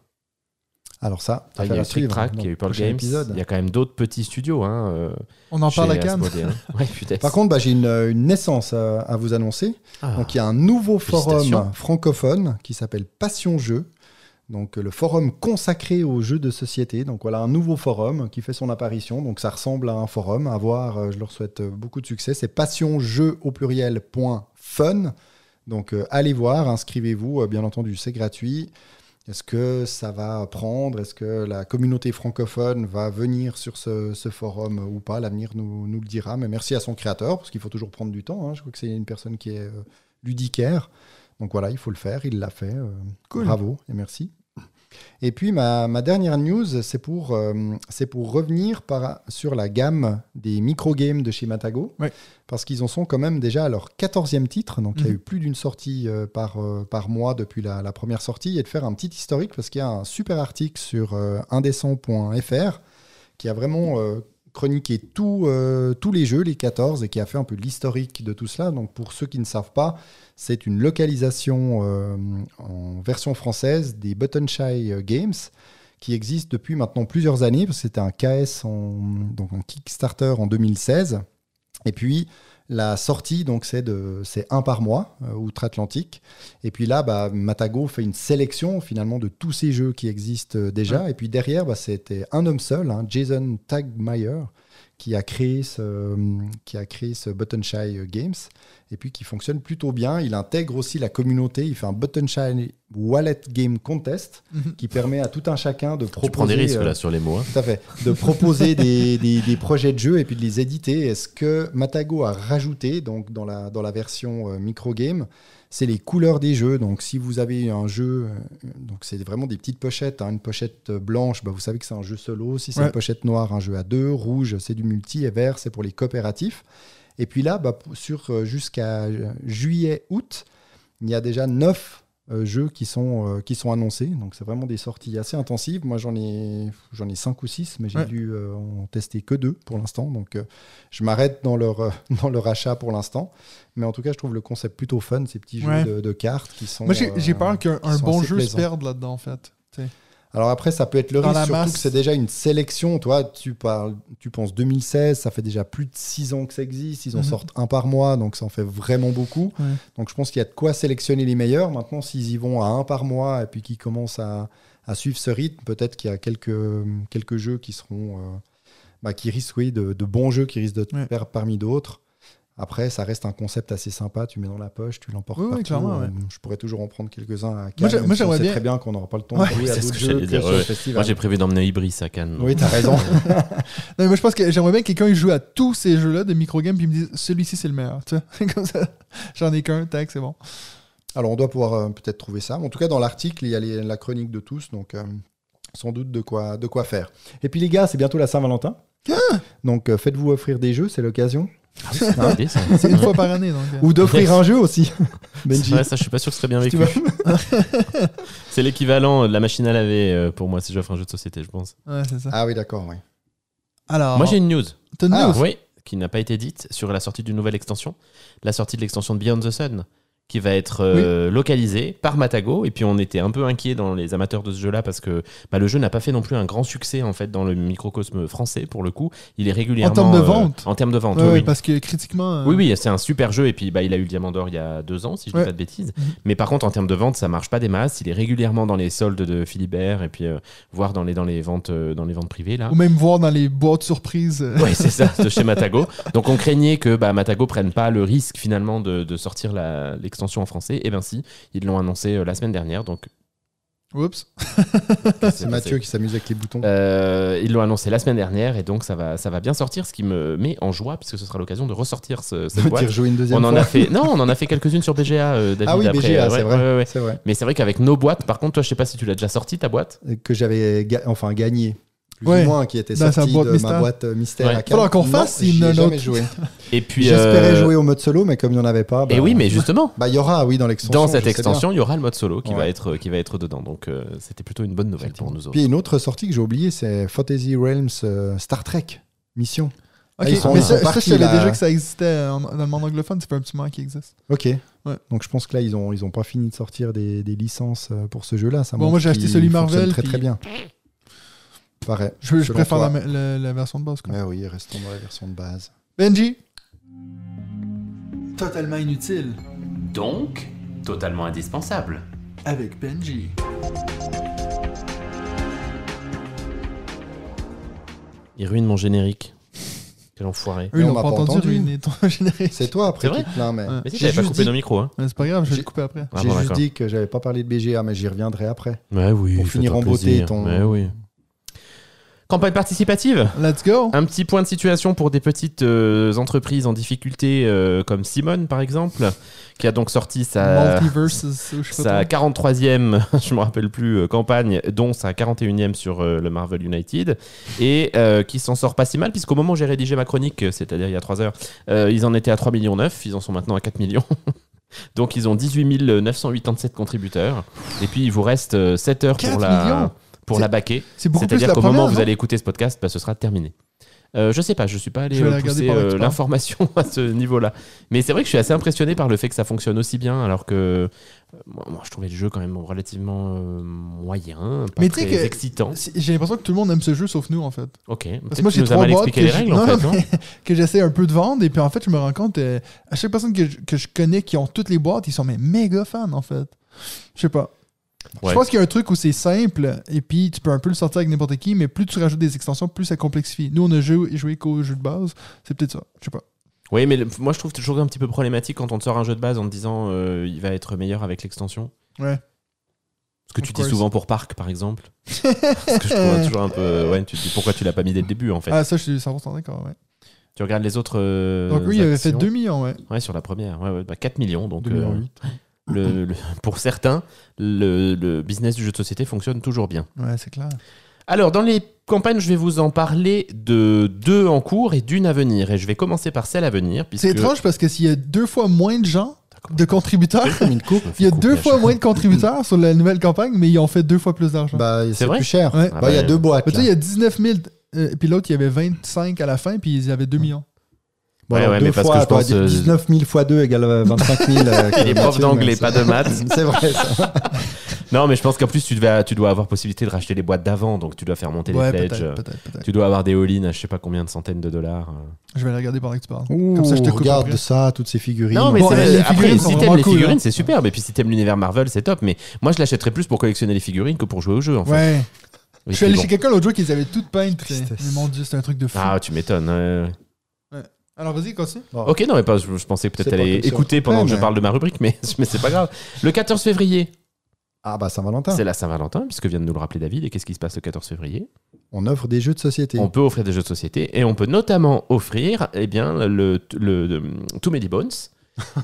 Alors ça, Ah, il y a eu Trick Track, il y a eu Pearl Games. Il y a quand même d'autres petits studios. Hein, euh, On en parle à. Asmodée, hein. [laughs] Ouais. Par contre, bah, j'ai une, une naissance à, à vous annoncer. Ah. Donc, il y a un nouveau forum francophone qui s'appelle Passion Jeux. Donc, euh, le forum consacré aux jeux de société. Donc, voilà, un nouveau forum qui fait son apparition. Donc, ça ressemble à un forum. À voir, euh, je leur souhaite euh, beaucoup de succès. C'est passionjeux au pluriel point fun. Donc, euh, allez voir, inscrivez-vous. Bien entendu, c'est gratuit. Est-ce que ça va prendre? Est-ce que la communauté francophone va venir sur ce, ce forum ou pas? L'avenir nous, nous le dira. Mais merci à son créateur, parce qu'il faut toujours prendre du temps. hein. Je crois que c'est une personne qui est euh, ludicaire. Donc voilà, il faut le faire. Il l'a fait. euh, Cool. Bravo et merci. Et puis ma, ma dernière news, c'est pour, euh, c'est pour revenir par, sur la gamme des micro-games de chez Matago. Ouais. Parce qu'ils en sont quand même déjà à leur 14e titre. Donc il y a Mhm. eu plus d'une sortie euh, par, euh, par mois depuis la, la première sortie. Et de faire un petit historique, parce qu'il y a un super article sur indécent.fr qui a vraiment chroniqué tout, euh, tous les jeux, les 14, et qui a fait un peu l'historique de tout cela. Donc pour ceux qui ne savent pas, c'est une localisation euh, en version française des Button Shy Games qui existe depuis maintenant plusieurs années, c'était un KS, en, donc un Kickstarter en 2016. Et puis, la sortie, donc c'est de c'est un par mois euh, outre-Atlantique. Et puis là, bah, Matago fait une sélection finalement de tous ces jeux qui existent euh, déjà. Et puis derrière, bah, c'était un homme seul, hein, Jason Tagmeyer, qui a créé ce qui a créé ce Button Shy Games et puis qui fonctionne plutôt bien. Il intègre aussi la communauté. Il fait un Button Shy Wallet Game Contest Mhm. qui permet à tout un chacun de proposer. Tu prends des risques euh, là sur les mots. hein. tout à fait. De proposer des, des- des projets de jeu et puis de les éditer. Et ce que Matago a rajouté donc dans, la, dans la version euh, micro-game, c'est les couleurs des jeux. Donc si vous avez un jeu, euh, donc c'est vraiment des petites pochettes. hein. Une pochette euh, blanche, bah, vous savez que c'est un jeu solo. Si c'est Ouais. une pochette noire, un jeu à deux. Rouge, c'est du multi. Et vert, c'est pour les coopératifs. Et puis là, bah, sur euh, jusqu'à euh, juillet-août, il y a déjà neuf jeux qui sont, euh, qui sont annoncés. Donc c'est vraiment des sorties assez intensives. Moi j'en ai, j'en ai cinq ou six, mais j'ai Ouais. dû euh, en tester que deux pour l'instant. Donc euh, je m'arrête dans leur, euh, [laughs] dans leur achat pour l'instant. Mais en tout cas, je trouve le concept plutôt fun, ces petits jeux de, de cartes qui sont. Moi, j'ai euh, peur qu'un bon jeu se perde là-dedans, en fait. Tu sais. Alors après, ça peut être le Dans risque, surtout que c'est déjà une sélection. Toi, tu parles, tu penses 2016, ça fait déjà plus de 6 ans que ça existe. Ils en Mhm. sortent un par mois, donc ça en fait vraiment beaucoup. Ouais. Donc je pense qu'il y a de quoi sélectionner les meilleurs. Maintenant, s'ils y vont à un par mois et puis qu'ils commencent à, à suivre ce rythme, peut-être qu'il y a quelques, quelques jeux qui seront, euh, bah, qui risquent, oui, de, de bons jeux qui risquent de te faire parmi d'autres. Après, ça reste un concept assez sympa. Tu mets dans la poche, tu l'emportes Oui, oui, partout. clairement, ouais. Je pourrais toujours en prendre quelques-uns à Cannes. Moi, si j'aimerais sait bien- très bien qu'on n'aura pas le temps Ouais. de jouer Oui, à c'est ce d'autres que jeux j'allais que dire, sur le ouais. festival. Moi j'ai prévu d'emmener Ibris à Cannes. Oui, t'as raison. [laughs] Non, mais moi, je pense que j'aimerais bien que quelqu'un joue à tous ces jeux-là de microgame puis il me dise celui-ci, c'est le meilleur. Tu sais? [laughs] Comme ça, j'en ai qu'un, tac, c'est bon. Alors, on doit pouvoir euh, peut-être trouver ça. En tout cas, dans l'article, il y a les- la chronique de tous, donc euh, sans doute de quoi, de quoi faire. Et puis, les gars, c'est bientôt la Saint-Valentin. Donc, euh, faites-vous offrir des jeux, c'est l'occasion. C'est une idée, ça. C'est une fois par année. Donc, euh. Ou d'offrir un jeu aussi. C'est Benji. vrai, ça, je suis pas sûr que ce serait bien vécu. [laughs] C'est l'équivalent de la machine à laver euh, pour moi si j'offre un jeu de société, je pense. Ouais, c'est ça. Ah oui, d'accord, oui. Alors, Moi j'ai une news. t'as une Ah, news? Oui, qui n'a pas été dite sur la sortie d'une nouvelle extension. La sortie de l'extension de Beyond the Sun, qui va être euh, localisée par Matago. Et puis on était un peu inquiets dans les amateurs de ce jeu-là parce que bah, le jeu n'a pas fait non plus un grand succès en fait dans le microcosme français pour le coup. Il est régulièrement. termes de euh, vente En termes de vente, Ouais, oui, oui. parce que critiquement. euh, Oui, oui, c'est un super jeu. Et puis, bah, il a eu le Diamant d'Or il y a deux ans, si je Ouais. dis pas de bêtises. Mhm. Mais par contre, en termes de vente, ça marche pas des masses. Il est régulièrement dans les soldes de Philibert et puis, voire dans les, dans les ventes, dans les ventes privées, là. Ou même voir dans les boîtes surprises. [laughs] Ouais, c'est ça, de chez [laughs] Matago. Donc, on craignait que bah, Matago prenne pas le risque finalement de, de sortir la- l'extension en français. Et bien, si, ils l'ont annoncé euh, la semaine dernière. Donc, Oups. [laughs] C'est Mathieu qui s'amuse avec les boutons. Euh, ils l'ont annoncé la semaine dernière et donc ça va, ça va bien sortir, ce qui me met en joie puisque ce sera l'occasion de ressortir ce, cette boîte. rejouer une deuxième On en fois. a fait, non, on en a fait quelques-unes sur BGA, euh, David. Ah oui, après, BGA, euh, c'est ouais, vrai. ouais, ouais. C'est vrai. Mais c'est vrai qu'avec nos boîtes, par contre, toi, je sais pas si tu l'as déjà sorti ta boîte. Que j'avais ga- enfin gagné. Plus Ouais. ou moins, qui était sorti boîte de mystère. ma boîte euh, mystère Ouais. à. Faudra qu'on Non, fasse ai une jamais autre- joué. Et puis. J'espérais euh, jouer au mode solo, mais comme il n'y en avait pas. Et bah, oui, mais justement, Bah, il y aura, oui, dans l'extension. dans cette extension, il y aura le mode solo qui, va Ouais. être, qui va être dedans. Donc, euh, c'était plutôt une bonne nouvelle pour nous autres. Puis une autre sortie que j'ai oubliée, c'est Fantasy Realms euh, Star Trek Mission. Ok, Ah, ils sont- mais ils ça, je savais là. déjà que ça existait en- dans le monde anglophone. Ça fait un petit moment qu'il existe. Ok. Ouais. Donc je pense que là, ils ont, ils ont pas fini de sortir des, des licences euh, pour ce jeu-là. Ça Bon, moi, j'ai acheté celui Marvel, Très puis- très bien. Pareil. Je, je préfère la, la- la version de base. Quoi. Ouais, oui, restons dans la version de base. Benji? Totalement inutile. Donc, totalement indispensable. Avec Benji. Il ruine mon générique. Quel enfoiré. Eux, Mais ils on n'ont m'a pas pas entendu ruiner ton [laughs] générique. C'est toi après C'est vrai qui te plains, mais. Ouais. Mais si, J'ai j'avais pas juste coupé dit- nos micros. Hein. Mais C'est pas grave, je vais le couper après. Ah, J'ai bon, juste dit que j'avais pas parlé de BGA, mais j'y reviendrai après. Ouais, oui. Pour finir en beauté ton- Ouais, oui. Campagne participative Let's go Un petit point de situation pour des petites euh, entreprises en difficulté euh, comme Simone par exemple, qui a donc sorti sa, sa pas trop. 43e, [laughs] je me rappelle plus, euh, campagne, dont sa 41e sur le Marvel United, et qui s'en sort pas si mal, puisqu'au moment où j'ai rédigé ma chronique, c'est-à-dire il y a 3 heures, ils en étaient à 3 millions 9, ils en sont maintenant à 4 millions. [laughs] Donc ils ont 18 987 contributeurs, et puis il vous reste euh, 7 heures pour 4 la, millions pour la baquer. C'est beaucoup plus C'est-à-dire qu'au moment où vous allez écouter ce podcast, bah, ce sera terminé. Euh, je sais pas, je suis pas allé euh, pousser euh, l'information [laughs] à ce niveau-là. Mais c'est vrai que je suis assez impressionné par le fait que ça fonctionne aussi bien, alors que euh, moi, je trouvais le jeu quand même relativement moyen, pas Mais très que- excitant. J'ai l'impression que tout le monde aime ce jeu sauf nous en fait. Ok, Parce que moi j'ai trois boîtes que les règles non, en fait, non [laughs] que j'essaie un peu de vendre et puis en fait je me rends compte à chaque personne que je, que je connais qui ont toutes les boîtes ils sont mais méga fans en fait. Je sais pas. Ouais. Je pense qu'il y a un truc où c'est simple et puis tu peux un peu le sortir avec n'importe qui mais plus tu rajoutes des extensions plus ça complexifie. Nous on a joué, joué qu'au jeu de base c'est peut-être ça. Je sais pas. Oui, mais le- moi je trouve toujours un petit peu problématique quand on te sort un jeu de base en te disant euh, il va être meilleur avec l'extension. Ouais. Ce que Of tu course. dis souvent pour Parc par exemple. [laughs] Parce que je trouve toujours un peu. Ouais, tu te dis pourquoi tu l'as pas mis dès le début en fait? Ah ça je suis 100% d'accord ouais. Tu regardes les autres. euh, Donc oui il avait fait actions? 2 millions ouais. Ouais, sur la première. Ouais, ouais, bah, 4 millions. Donc, 2 millions euh, huit. [laughs] le- le- pour certains, le, le business du jeu de société fonctionne toujours bien. Ouais c'est clair. Alors, dans les campagnes, je vais vous en parler de deux en cours et d'une à venir. Et je vais commencer par celle à venir. C'est étrange parce que s'il y a deux fois moins de gens de contributeurs [laughs] Il y a deux fois moins de contributeurs sur la nouvelle campagne, mais ils ont fait deux fois plus d'argent. Bah, c'est vrai? plus cher. Ouais. Ah Bah, il y a bah, deux boîtes. Tu sais, il y a 19 000, euh, puis l'autre, il y avait 25 à la fin, puis ils avaient 2 millions. Bon, Ouais, alors, ouais, deux mais parce que je pense, euh, 19 000 fois 2 égale euh, 25 000. euh, Il est prof d'anglais, pas de maths. [laughs] C'est vrai, ça. [laughs] Non, mais je pense qu'en plus, tu, devais, tu dois avoir possibilité de racheter les boîtes d'avant. Donc, tu dois faire monter Ouais, les pledges. peut-être, peut-être, peut-être. Tu dois avoir des all-in à je sais pas combien de centaines de dollars. Je vais les regarder parles. Ouh, Comme ça, je te regarde ça, toutes ces figurines. Non, mais Bon, c'est les après, figurines si t'aimes les cool, figurines, hein. c'est superbe. Et puis si t'aimes l'univers Marvel, c'est top. Mais moi, je l'achèterais plus pour collectionner les figurines que pour jouer au jeu, en fait. Ouais. Je suis allé chez quelqu'un l'autre jour qui les avait toutes peintes. Mais mon dieu, c'est un truc de fou. Ah, tu m'étonnes. ouais, ouais. Alors vas-y, continue. Bon. Ok, non, mais pas, je, je pensais peut-être C'est pas aller comme ça, écouter pendant que je parle de ma rubrique, mais, [laughs] mais c'est pas grave. Le 14 février, Ah, bah, Saint-Valentin. c'est la Saint-Valentin, puisque vient de nous le rappeler David. Et qu'est-ce qui se passe le 14 février? On offre des jeux de société. On peut offrir des jeux de société et on peut notamment offrir eh bien, le, le, le Too Many Bones,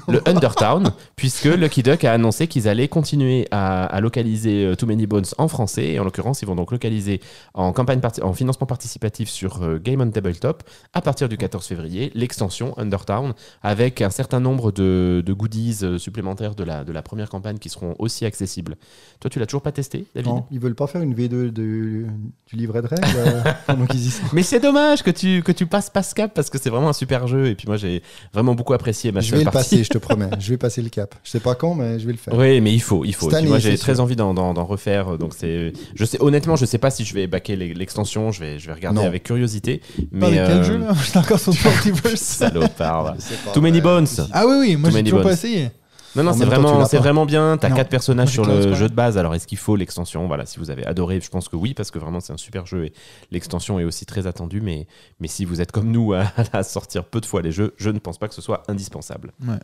le Undertown, puisque Lucky Duck a annoncé qu'ils allaient continuer à, à localiser euh, Too Many Bones en français. Et en l'occurrence, ils vont donc localiser en, campagne en financement participatif sur euh, Game on Tabletop à partir du 14 février l'extension Undertown avec un certain nombre de, de goodies euh, supplémentaires de la, de la première campagne qui seront aussi accessibles. Toi, tu l'as toujours pas testé, David Non, ils veulent pas faire une V2 de- du livret de règles [laughs] pendant qu'ils y sont. Mais c'est dommage que tu, que tu passes pas ce cap parce que c'est vraiment un super jeu. Et puis moi, j'ai vraiment beaucoup apprécié ma Je seule partie. Passer, je te promets. Je vais passer le cap. Je sais pas quand, mais je vais le faire. Oui, mais il faut, il faut. Cette moi, j'ai très sûr. envie d'en, refaire. Donc c'est, je sais, honnêtement, je sais pas si je vais baquer l'e- l'extension. Je vais, je vais regarder Non. avec curiosité. Mais quel euh, jeu là? J'étais encore sur Multiverse. [laughs] salopard. Too Many. Bones. Ah oui, oui, moi j'ai toujours pas essayé. Non, non, c'est vraiment, c'est vraiment bien. T'as quatre personnages Moi, sur le jeu de base. Alors, est-ce qu'il faut l'extension? Voilà, si vous avez adoré, je pense que oui, parce que vraiment, c'est un super jeu et l'extension est aussi très attendue. Mais, mais si vous êtes comme nous à, [laughs] à sortir peu de fois les jeux, je ne pense pas que ce soit indispensable. Ouais.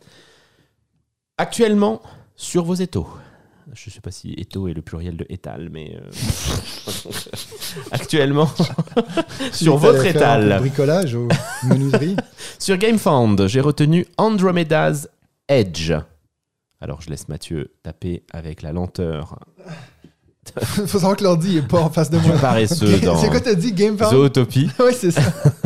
Actuellement, sur vos étaux. Je sais pas si étau est le pluriel de étal, mais euh, [laughs] actuellement [laughs] sur votre étal, Bricolage aux menuiseries. sur GameFound, j'ai retenu Andromeda's Edge. Alors je laisse Mathieu taper avec la lenteur [laughs] Faut savoir que l'ordi est pas en face de moi. paresseux dans C'est quoi t'as dit Game Zootopie. [laughs] Ouais, c'est ça.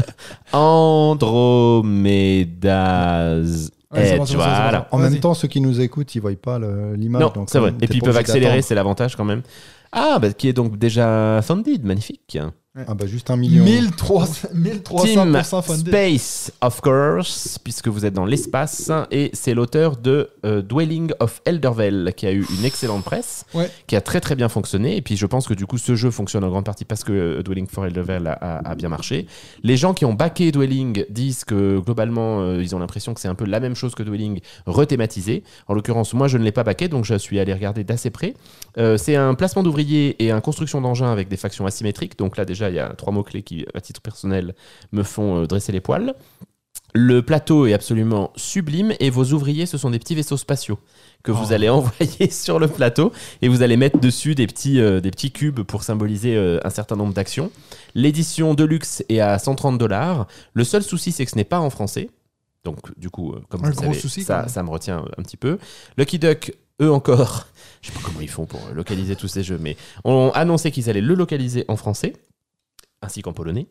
[laughs] Andromeda's Ouais, c'est bon, voilà. En même temps, ceux qui nous écoutent, ils voient pas l'image. Non, c'est vrai. euh, Et puis ils peuvent accélérer, c'est l'avantage quand même. Ah, bah, qui est donc déjà funded, magnifique. Ah bah juste un million. 1300%, 1300% [laughs] Team funded. Space, of course, puisque vous êtes dans l'espace, et c'est l'auteur de euh, Dwelling of Eldervale, qui a eu une excellente presse, Ouais. qui a très très bien fonctionné, et puis je pense que du coup ce jeu fonctionne en grande partie parce que euh, Dwelling for Eldervale a, a- a bien marché. Les gens qui ont backé Dwelling disent que globalement euh, ils ont l'impression que c'est un peu la même chose que Dwelling rethématisé. En l'occurrence, moi je ne l'ai pas backé, donc je suis allé regarder d'assez près. Euh, c'est un placement d'ouvriers et un construction d'engins avec des factions asymétriques. Donc là, déjà, il y a trois mots-clés qui, à titre personnel, me font euh, dresser les poils. Le plateau est absolument sublime et vos ouvriers, ce sont des petits vaisseaux spatiaux que vous Oh. allez [laughs] envoyer sur le plateau et vous allez mettre dessus des petits, euh, des petits cubes pour symboliser euh, un certain nombre d'actions. L'édition de luxe est à 130 dollars. Le seul souci, c'est que ce n'est pas en français. Donc, du coup, euh, comme Un vous gros savez, souci, ça, ça me retient un petit peu. Lucky Duck, eux encore, [laughs] je sais pas comment ils font pour localiser tous ces jeux, mais ont annoncé qu'ils allaient le localiser en français, ainsi qu'en polonais.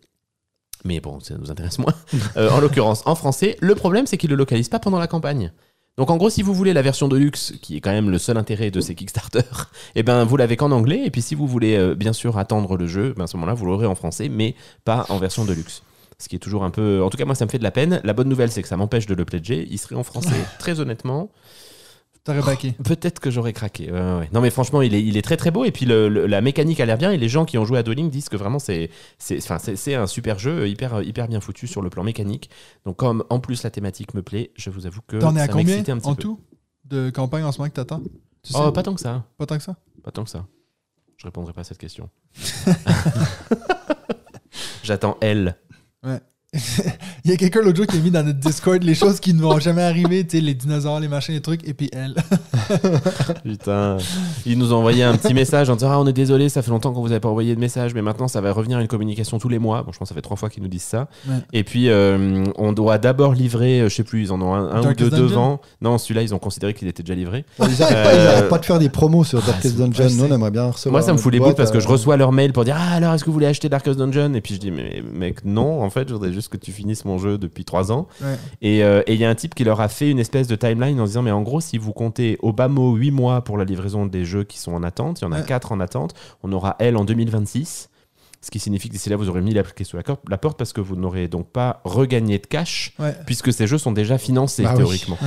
Mais bon, ça nous intéresse moins. [laughs] Euh, en l'occurrence, en français. Le problème, c'est qu'ils le localisent pas pendant la campagne. Donc en gros, si vous voulez la version de luxe, qui est quand même le seul intérêt de ces Kickstarter, [laughs] eh ben vous l'avez qu'en anglais. Et puis si vous voulez euh, bien sûr attendre le jeu, ben, à ce moment-là, vous l'aurez en français, mais pas en version de luxe. Ce qui est toujours un peu. En tout cas, moi, ça me fait de la peine. La bonne nouvelle, c'est que ça m'empêche de le pledger. Il serait en français, [laughs] très honnêtement. T'aurais baqué. Peut-être que j'aurais craqué. Ouais, ouais, ouais. Non, mais franchement, il est, il est très très beau. Et puis le- le- la mécanique a l'air bien. Et les gens qui ont joué à Dueling disent que vraiment c'est, un super jeu, hyper, hyper bien foutu sur le plan mécanique. Donc, comme en plus la thématique me plaît, je vous avoue que T'en es à combien un petit en peu. tout de campagne en ce moment que t'attends? Tu sais Oh, pas tant que ça. Pas tant que ça? Pas tant que ça. Je répondrai pas à cette question. [laughs] J'attends elle. [laughs] Il y a quelqu'un l'autre jour qui a mis dans notre Discord les choses qui ne vont jamais arriver, tu sais, les dinosaures, les machins, les trucs, et puis elle. [laughs] Putain. Ils nous ont envoyé un petit message en disant Ah, on est désolé, ça fait longtemps qu'on vous avait pas envoyé de message, mais maintenant ça va revenir à une communication tous les mois. Bon, je pense que ça fait trois fois qu'ils nous disent ça. Ouais. Et puis, euh, on doit d'abord livrer, euh, je sais plus, ils en ont un, un ou Darkest deux Dungeon devant. Non, celui-là, ils ont considéré qu'il était déjà livré. Ils arrêtent pas, ils arrêtent pas de faire des promos sur Darkest ouais, Dungeon. Nous, on aimerait bien recevoir. Moi, ça me fout les boîte, parce que je euh, reçois leur mail pour dire Ah, alors, est-ce que vous voulez acheter Darkest Dungeon? Et puis je dis Mais mec, non, en fait, je voudrais juste que tu finisses mon jeu depuis trois ans. Ouais. Et euh, et il y a un type qui leur a fait une espèce de timeline en disant Mais en gros, si vous comptez au bas mot 8 mois pour la livraison des jeux qui sont en attente, il y en a Ouais. 4 en attente, on aura elle en 2026. Ce qui signifie que d'ici là, vous aurez mis la clé sous la, la porte parce que vous n'aurez donc pas regagné de cash Ouais. puisque ces jeux sont déjà financés Bah oui. théoriquement.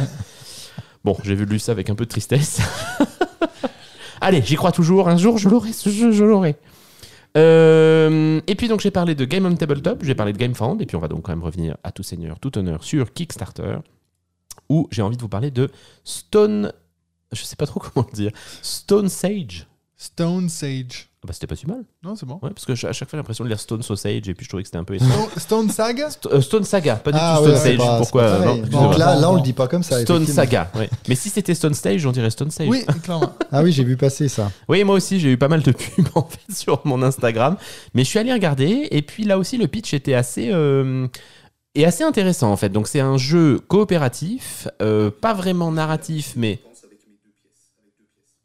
Bon, j'ai vu lu ça avec un peu de tristesse. [laughs] Allez, j'y crois toujours. Un jour, je l'aurai, ce jeu, je l'aurai. Euh, et puis donc j'ai parlé de Game on Tabletop, j'ai parlé de GameFound, et puis on va donc quand même revenir à tout seigneur, tout honneur sur Kickstarter, où j'ai envie de vous parler de Stone, je sais pas trop [laughs] comment le dire, Stone Sage. Stone Sage. Ah bah c'était pas si mal, Non, c'est bon. ouais, parce que j'ai à chaque fois l'impression de lire Stone Sausage, et puis je trouvais que c'était un peu... Stone, Stone Saga St- euh, Stone Saga, pas du Ah tout ouais, Stone Sage, pourquoi pas non, pareil. excusez-moi. Donc là, là, on le dit pas comme ça. Stone effectivement. Saga, ouais. Mais si c'était Stone Stage, on dirait Stone Sage. Oui, clairement. Ah oui, j'ai vu passer ça. Oui, moi aussi, j'ai eu pas mal de pubs [laughs] en fait sur mon Instagram. Mais je suis allé regarder, et puis là aussi, le pitch était assez. euh, est assez intéressant en fait. Donc, c'est un jeu coopératif, euh, pas vraiment narratif, mais.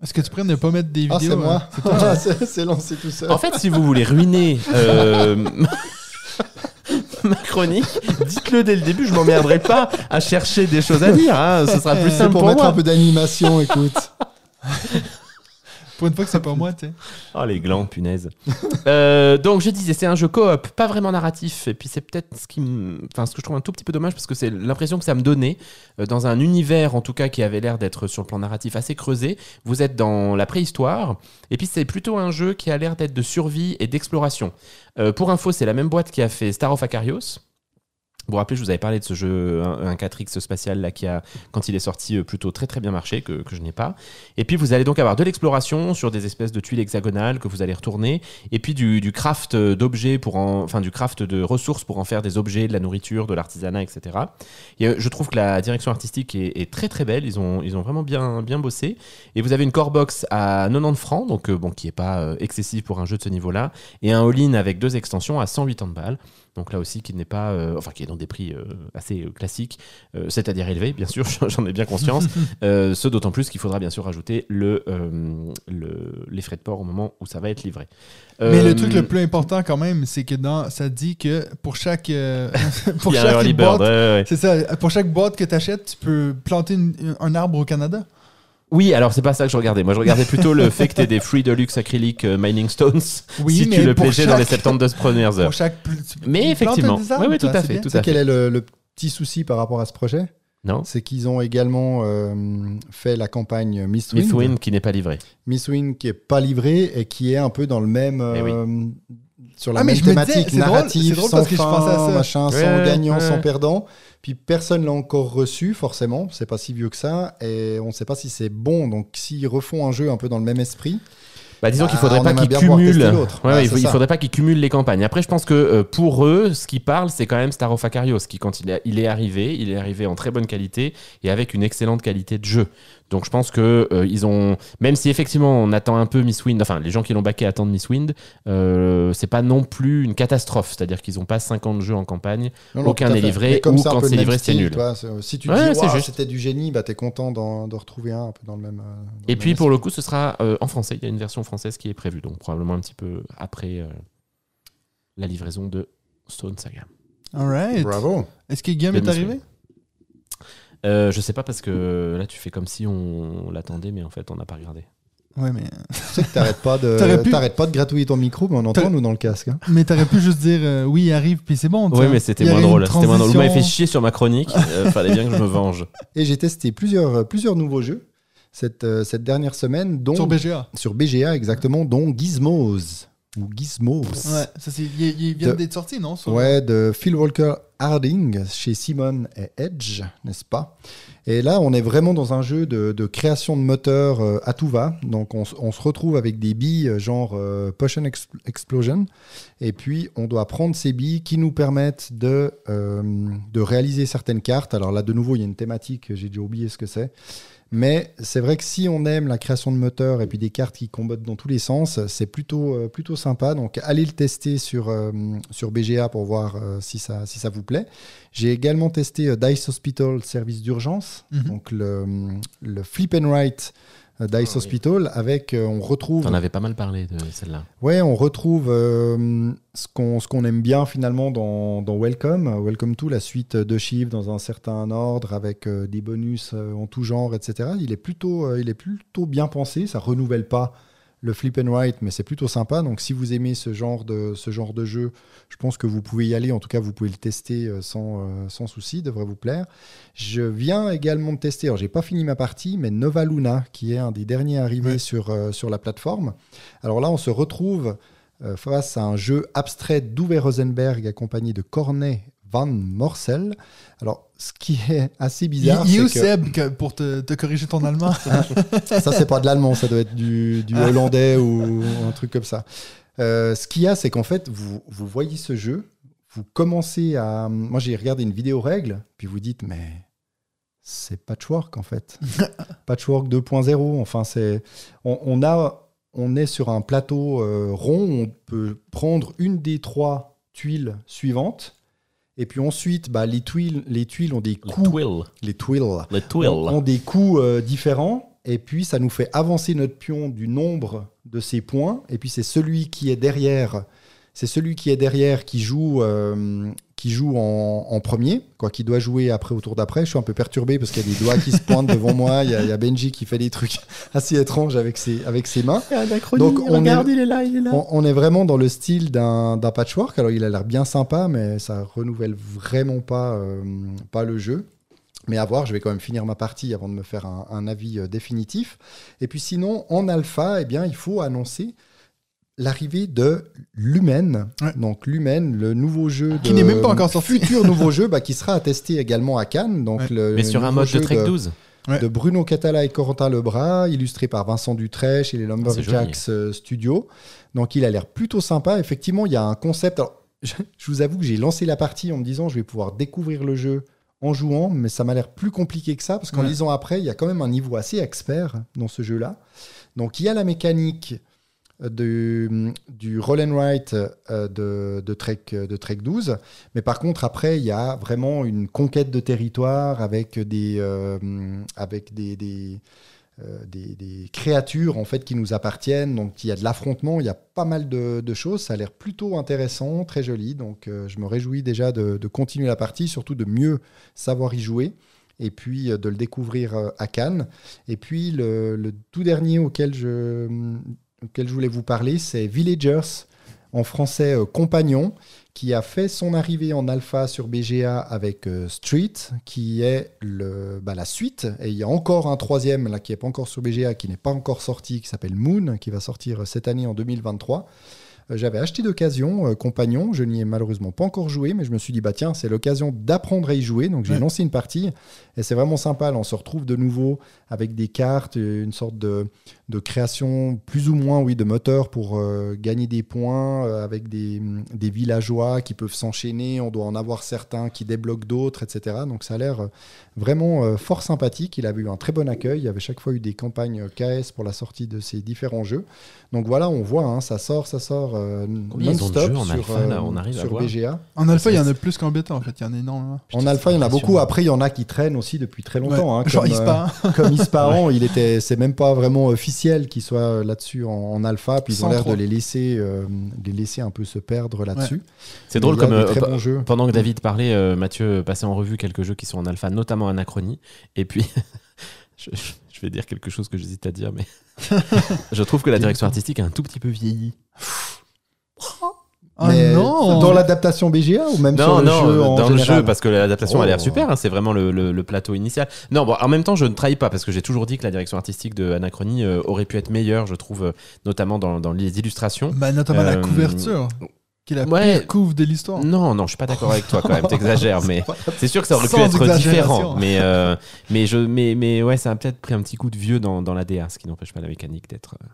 Est-ce que tu pourrais ne pas mettre des Ah, vidéos c'est moi. hein? C'est toi. Ah, c'est c'est lancé tout seul. En fait, si vous voulez ruiner euh, [laughs] ma chronique, dites-le dès le début, je m'emmerderai pas à chercher des choses à dire. hein. Ce sera plus C'est simple pour pour, mettre moi. un peu d'animation, écoute. [laughs] Pour une fois que c'est pas moi, tu sais. [laughs] Oh les glands, punaise. [laughs] Euh, donc je disais, c'est un jeu coop, pas vraiment narratif. Et puis c'est peut-être ce qui, ce que je trouve un tout petit peu dommage parce que c'est l'impression que ça me donnait euh, dans un univers en tout cas qui avait l'air d'être sur le plan narratif assez creusé. Vous êtes dans la préhistoire et puis c'est plutôt un jeu qui a l'air d'être de survie et d'exploration. Euh, pour info, c'est la même boîte qui a fait Star of Acarios. Vous vous rappelez, je vous avais parlé de ce jeu, un, un 4X spatial là qui a, quand il est sorti, euh, plutôt très très bien marché, que, que je n'ai pas. Et puis vous allez donc avoir de l'exploration sur des espèces de tuiles hexagonales que vous allez retourner, et puis du, du craft d'objets pour en, enfin du craft de ressources pour en faire des objets, de la nourriture, de l'artisanat, etc. Et euh, je trouve que la direction artistique est, très très belle. Ils ont, ils ont vraiment bien, bien bossé. Et vous avez une core box à 90 francs, donc euh, bon, qui est pas euh, excessif pour un jeu de ce niveau-là, et un all-in avec deux extensions à 180 balles. Donc là aussi, qui n'est pas, euh, enfin, qui est dans des prix euh, assez euh, classiques, c'est-à-dire élevés, bien sûr, [laughs] j'en ai bien conscience. [laughs] Ce d'autant plus qu'il faudra bien sûr rajouter le, le- les frais de port au moment où ça va être livré. Mais le truc le plus important quand même, c'est que dans, ça dit que pour chaque, [laughs] pour chaque boîte, ouais, ouais. c'est ça, pour chaque boîte que tu achètes, tu peux planter une- un arbre au Canada. Oui, alors c'est pas ça que je regardais. Moi, je regardais plutôt le fait que tu des free deluxe acrylic euh, mining stones [laughs] Oui, si tu le plégeais dans les chaque- 72 premières heures. Pour chaque pl- tu- Mais effectivement. Oui, oui, tout à fait, tout Tu sais à quel fait. est le, le petit souci par rapport à ce projet? Non C'est qu'ils ont également euh, fait la campagne Mistwind. Mistwind qui n'est pas livré. Mistwind qui est pas livré et qui est un peu dans le même. Eh oui. euh, Sur la Ah, mais même disais, thématique c'est drôle, narrative, c'est drôle sans parce que je fin, pensais à ça. machin, Ouais, sans gagnant, ouais. sans perdant. Puis personne l'a encore reçu, forcément. C'est pas si vieux que ça. Et on ne sait pas si c'est bon. Donc s'ils refont un jeu un peu dans le même esprit, Bah, disons qu'il Ah, faudrait on pas qu'ils cumulent. Ouais, il, il faudrait pas qu'ils cumulent les campagnes. Après, je pense que euh, pour eux, ce qui parle, c'est quand même Star of Acarios, qui quand il est, il est arrivé, il est arrivé en très bonne qualité et avec une excellente qualité de jeu. Donc je pense que euh, ils ont, même si effectivement on attend un peu Miss Wind, enfin les gens qui l'ont baqué attendent Miss Wind, euh, c'est pas non plus une catastrophe. C'est-à-dire qu'ils ont pas 50 jeux en campagne. Non, non, Aucun n'est livré, comme ou un quand c'est livré, c'est nul. toi, Si tu Ouais, dis, juste. c'était du génie, bah, t'es content d'en de retrouver un un peu dans le même. euh, dans Et le puis même pour le coup, ce sera euh, en français. Il y a une version française qui est prévue, donc probablement un petit peu après euh, la livraison de Stone Saga. Alright. Bravo. Est-ce que Guillaume De est arrivé? Euh, je sais pas parce que là tu fais comme si on l'attendait, mais en fait on n'a pas regardé. Ouais, mais, [laughs] Tu sais que t'arrêtes pas de, T'aurais pu- t'arrêtes pas de gratouiller ton micro, mais on entend nous dans le casque. hein. mais t'aurais pu juste dire euh, oui, il arrive, puis c'est bon. Oui, mais c'était moins drôle. C'était moins drôle. Vous m'avez fait transition chier sur ma chronique. [laughs] euh, fallait bien que je me venge. Et j'ai testé plusieurs, euh, plusieurs nouveaux jeux cette, euh, cette dernière semaine, dont Sur BGA. sur BGA exactement, dont Gizmos ou Gizmos. Ouais, ça c'est. Il, il vient d'être sorti, non sur- Ouais, de Phil Walker Harding chez Simon et Edge, n'est-ce pas? Et là, on est vraiment dans un jeu de, de création de moteurs euh, à tout va. Donc, on, se retrouve avec des billes euh, genre euh, Potion Ex- Explosion. Et puis, on doit prendre ces billes qui nous permettent de, euh, de réaliser certaines cartes. Alors là, de nouveau, il y a une thématique, j'ai déjà oublié ce que c'est. Mais c'est vrai que si on aime la création de moteurs et puis des cartes qui combattent dans tous les sens, c'est plutôt, euh, plutôt sympa. Donc allez le tester sur, euh, sur BGA pour voir euh, si, ça, si ça vous plaît. J'ai également testé Dice Hospital Service d'urgence, Mhm. donc le, le Flip and Write Dice Ah oui. Hospital avec, euh, on retrouve T'en avais pas mal parlé de celle-là. Ouais, on retrouve euh, ce qu'on aime bien finalement dans, dans Welcome. Welcome to, la suite de chiffres dans un certain ordre avec euh, des bonus euh, en tout genre, etc. Il est, plutôt, euh, il est plutôt bien pensé. Ça renouvelle pas le flip and write, mais c'est plutôt sympa. Donc si vous aimez ce genre, de, ce genre de jeu, je pense que vous pouvez y aller. En tout cas, vous pouvez le tester euh, sans, euh, sans souci, devrait vous plaire. Je viens également de tester, alors j'ai pas fini ma partie, mais Nova Luna, qui est un des derniers arrivés sur, euh, sur la plateforme. Alors là, on se retrouve face à un jeu abstrait d'Uwe Rosenberg accompagné de Cornet Van Morsel. Alors, ce qui est assez bizarre, Seb que- pour te, te corriger ton allemand [laughs] ça, c'est pas de l'allemand, ça doit être du, du hollandais ou un truc comme ça. Euh, ce qu'il y a, c'est qu'en fait, vous, vous voyez ce jeu, vous commencez à. Moi, j'ai regardé une vidéo règle, puis vous dites, mais c'est Patchwork en fait. [laughs] Patchwork 2.0. Enfin, c'est. On, on a. On est sur un plateau euh, rond, on peut prendre une des trois tuiles suivantes. Et puis ensuite, bah, les, tuiles, les tuiles ont des coups. Les tuiles ont, ont des coups euh, différents. Et puis ça nous fait avancer notre pion du nombre de ces points. Et puis c'est celui qui est derrière c'est celui qui est derrière qui joue euh, qui joue en, en premier quoi qui doit jouer après au tour d'après je suis un peu perturbé parce qu'il y a des doigts qui se pointent devant moi il y, a, il y a Benji qui fait des trucs [laughs] assez étranges avec ses avec ses mains Donc, on est- il est là, il est là. on, on est vraiment dans le style d'un d'un patchwork. Alors, il a l'air bien sympa, mais ça renouvelle vraiment pas, euh, pas le jeu. Mais à voir, je vais quand même finir ma partie avant de me faire un, un avis euh, définitif. Et puis sinon, en alpha, eh bien, il faut annoncer l'arrivée de Lumen. Ouais. Donc Lumen, le nouveau jeu de... Qui n'est même pas encore sorti. Futur nouveau [laughs] jeu bah, qui sera à tester également à Cannes. Donc Ouais. le, Mais le sur un mode de Trek 12. Ouais. de Bruno Catala et Corentin Lebras, illustré par Vincent Dutrèche et les Lumberjacks euh, Studio. Donc il a l'air plutôt sympa. Effectivement, il y a un concept. Alors, [laughs] je, je vous avoue que j'ai lancé la partie en me disant je vais pouvoir découvrir le jeu en jouant, mais ça m'a l'air plus compliqué que ça parce qu'en Ouais. lisant après, il y a quand même un niveau assez expert dans ce jeu-là. Donc il y a la mécanique de- du roll euh, de, Trek, de Trek 12. Mais par contre, après, il y a vraiment une conquête de territoire avec des, euh, avec euh, des- des créatures en fait qui nous appartiennent. Donc, il y a de l'affrontement, il y a pas mal de, choses. Ça a l'air plutôt intéressant, très joli. Donc, je me réjouis déjà de, continuer la partie, surtout de mieux savoir y jouer. Et puis de le découvrir à Cannes. Et puis le tout dernier auquel je, auquel je voulais vous parler, c'est Villagers, en français euh, Compagnon, qui a fait son arrivée en alpha sur BGA avec euh, Street, qui est le, bah, la suite. Et il y a encore un troisième là, qui n'est pas encore sur BGA, qui n'est pas encore sorti, qui s'appelle Moon, qui va sortir euh, cette année en 2023. Euh, J'avais acheté d'occasion Compagnon, je n'y ai malheureusement pas encore joué, mais je me suis dit, bah tiens, c'est l'occasion d'apprendre à y jouer. Donc j'ai Ouais. lancé une partie et c'est vraiment sympa. Là, on se retrouve de nouveau avec des cartes, une sorte de, de création plus ou moins oui, de moteur pour euh, gagner des points euh, avec des, des villageois qui peuvent s'enchaîner. On doit en avoir certains qui débloquent d'autres, etc. Donc ça a l'air euh, vraiment euh, fort sympathique. Il avait eu un très bon accueil. Il y avait chaque fois eu des campagnes KS pour la sortie de ces différents jeux. Donc voilà, on voit, hein, ça sort, ça sort euh, non-stop sur, alpha, là euh, On arrive à sur BGA. En alpha, il y en a plus qu'en bêta, en fait. Il y en a énormément. En alpha, il y en a beaucoup. Après, il y en a qui traînent aussi depuis très longtemps. hein, Genre comme, euh, Ispa. comme Ispahan, il était, c'est même pas vraiment officiel qu'il soit euh, là-dessus en, en alpha. Puis ils ont l'air de les laisser, euh, les laisser un peu se perdre là-dessus. C'est drôle comme euh, très pa- bons jeux. pendant que David parlait, euh, Mathieu passait en revue quelques jeux qui sont en alpha, notamment Anachronie. Et puis, [laughs] je, je Je vais dire quelque chose que j'hésite à dire, mais [laughs] je trouve que la direction artistique a un tout petit peu vieilli. Oh Mais non Dans l'adaptation BGA ou même Non, sur le non, jeu en dans le général jeu, parce que l'adaptation a l'air Oh. super, hein, c'est vraiment le, le- le plateau initial. Non, bon, en même temps, je ne trahis pas, parce que j'ai toujours dit que la direction artistique de Anachronie euh, aurait pu être meilleure, je trouve, euh, notamment dans, dans les illustrations. Bah, notamment la Euh, couverture, qui est la ouais. pire couve de l'histoire. Non, non, je suis pas d'accord avec toi quand même, t'exagères, mais [laughs] c'est sûr que ça aurait pu être différent. Mais, euh, mais, je, mais, mais ouais, ça a peut-être pris un petit coup de vieux dans, dans la DA, ce qui n'empêche pas la mécanique d'être euh,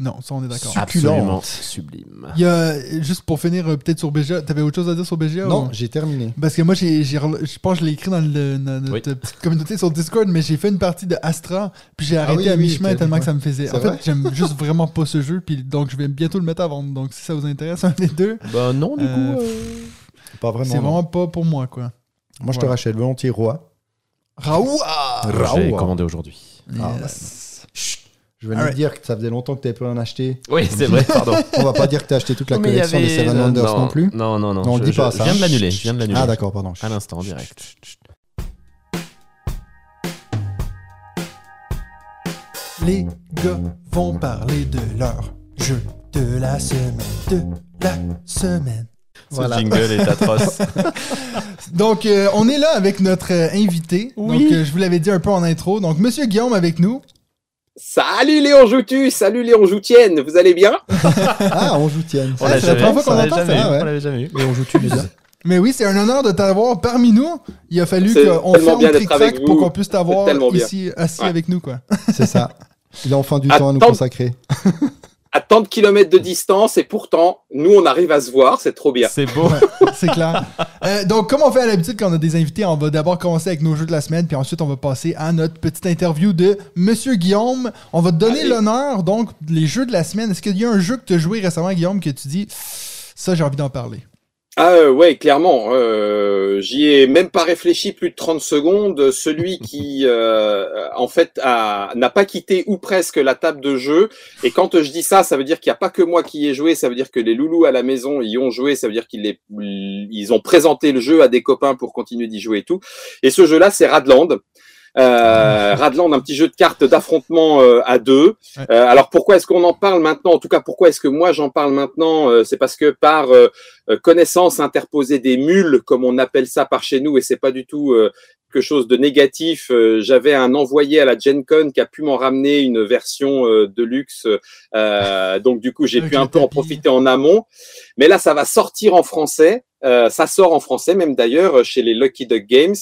Non, ça on est d'accord. Absolument sublime. Il y a, juste pour finir, euh, peut-être sur BGA, t'avais autre chose à dire sur BGA Non, ou- j'ai terminé. Parce que moi, j'ai, j'ai je pense que je l'ai écrit dans, le- dans notre Oui. petite communauté sur Discord, mais j'ai fait une partie de Astra, puis j'ai Ah arrêté oui, à oui, mi-chemin tellement que ça me faisait. C'est En fait, j'aime juste [laughs] vraiment pas ce jeu, puis donc je vais bientôt le mettre à vendre. Donc si ça vous intéresse, [laughs] un des deux, Bah non, du Euh, coup. euh, Pas vraiment. c'est non. vraiment pas pour moi, quoi. Moi, je te rachète volontiers Roi. Raoua J'ai Raoua. commandé aujourd'hui. Ah, Yes. Je venais Alright. de dire que ça faisait longtemps que tu pas en acheté. Oui, c'est vrai, [laughs] pardon. On va pas dire que tu as acheté toute la Mais collection des avait- Seven Wonders non, plus. Non, non, non. Non, on je, le dit pas, je- ça. Je viens de l'annuler. Je viens de l'annuler. Ah, d'accord, pardon. À l'instant, en direct. Les gars vont parler de leur jeu de la semaine. De la semaine. Ce Voilà. jingle est atroce. [laughs] Donc, euh, on est là avec notre euh, invité. Oui. Donc, euh, je vous l'avais dit un peu en intro. Donc, Monsieur Guillaume avec nous. Salut Léon Joutu, salut Léon Joutienne, vous allez bien [laughs] Ah, on joue tienne. On Ah, l'a c'est la jamais, première fois on qu'on entend jamais ça, eu, ouais. on l'avait jamais eu. Et on joue tu bizarre. [laughs] Mais oui, c'est un honneur de t'avoir parmi nous. Il a fallu qu'on d'être Trick pour qu'on puisse t'avoir ici, assis Ouais. avec nous, quoi. C'est ça. Il a enfin du temps à nous consacrer. [laughs] À tant de kilomètres de distance et pourtant, nous on arrive à se voir, c'est trop bien. C'est beau. C'est clair. [laughs] Euh, donc, comme on fait à l'habitude quand on a des invités, on va d'abord commencer avec nos jeux de la semaine, puis ensuite on va passer à notre petite interview de Monsieur Guillaume. On va te donner l'honneur, donc, les jeux de la semaine. Est-ce qu'il y a un jeu que tu as joué récemment, Guillaume, que tu dis, ça, j'ai envie d'en parler? Ah euh, ouais, clairement. Euh, J'y ai même pas réfléchi plus de 30 secondes. Celui qui, euh, en fait, n'a pas quitté ou presque la table de jeu. Et quand je dis ça, ça veut dire qu'il n'y a pas que moi qui y ai joué. Ça veut dire que les loulous à la maison y ont joué. Ça veut dire qu'ils ils ont présenté le jeu à des copains pour continuer d'y jouer et tout. Et ce jeu-là, c'est Radland. Euh, [laughs] Radland, un petit jeu de cartes d'affrontement euh, à deux. Euh, alors pourquoi est-ce qu'on en parle maintenant? En tout cas, pourquoi est-ce que moi j'en parle maintenant Euh, C'est parce que par euh, euh, connaissance interposée des mules, comme on appelle ça par chez nous, et c'est pas du tout euh, quelque chose de négatif. euh, J'avais un envoyé à la Gen Con qui a pu m'en ramener une version euh, de luxe, euh, donc du coup j'ai pu un peu en profiter en amont. Mais là, ça va sortir en français. Euh, ça sort en français même d'ailleurs chez les Lucky Duck Games.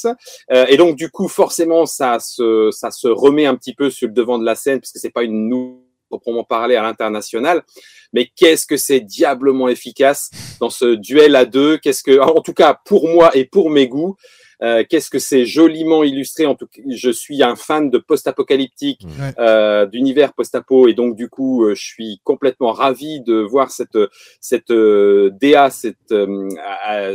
Euh, et donc du coup, forcément, ça se, ça se remet un petit peu sur le devant de la scène puisque c'est pas une nou proprement parler à l'international. Mais qu'est-ce que c'est diablement efficace dans ce duel à deux? Qu'est-ce que, en tout cas pour moi et pour mes goûts, euh, qu'est-ce que c'est joliment illustré? En tout cas, je suis un fan de post-apocalyptique, Ouais. euh, d'univers post-apo, et donc du coup, euh, je suis complètement ravi de voir cette cette euh, DA, cette,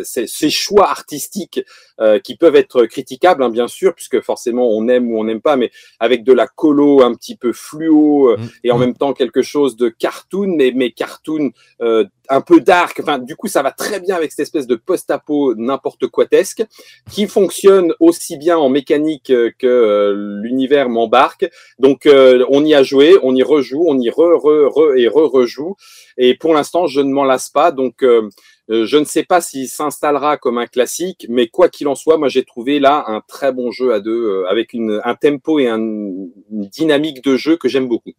ces, ces choix artistiques euh, qui peuvent être critiquables, hein, bien sûr, puisque forcément on aime ou on n'aime pas, mais avec de la colo un petit peu fluo euh, Mm. et en Mm. même temps quelque chose de cartoon, mais, mais cartoon euh, un peu dark. Enfin, du coup, ça va très bien avec cette espèce de post-apo n'importe quoitesque qui fonctionne aussi bien en mécanique euh, que euh, l'univers m'embarque. Donc, euh, on y a joué, on y rejoue, on y re, re, re et re rejoue. Et pour l'instant, je ne m'en lasse pas. Donc, je ne sais pas s'il s'installera comme un classique, mais quoi qu'il en soit, moi j'ai trouvé là un très bon jeu à deux, avec une, un tempo et un- une dynamique de jeu que j'aime beaucoup.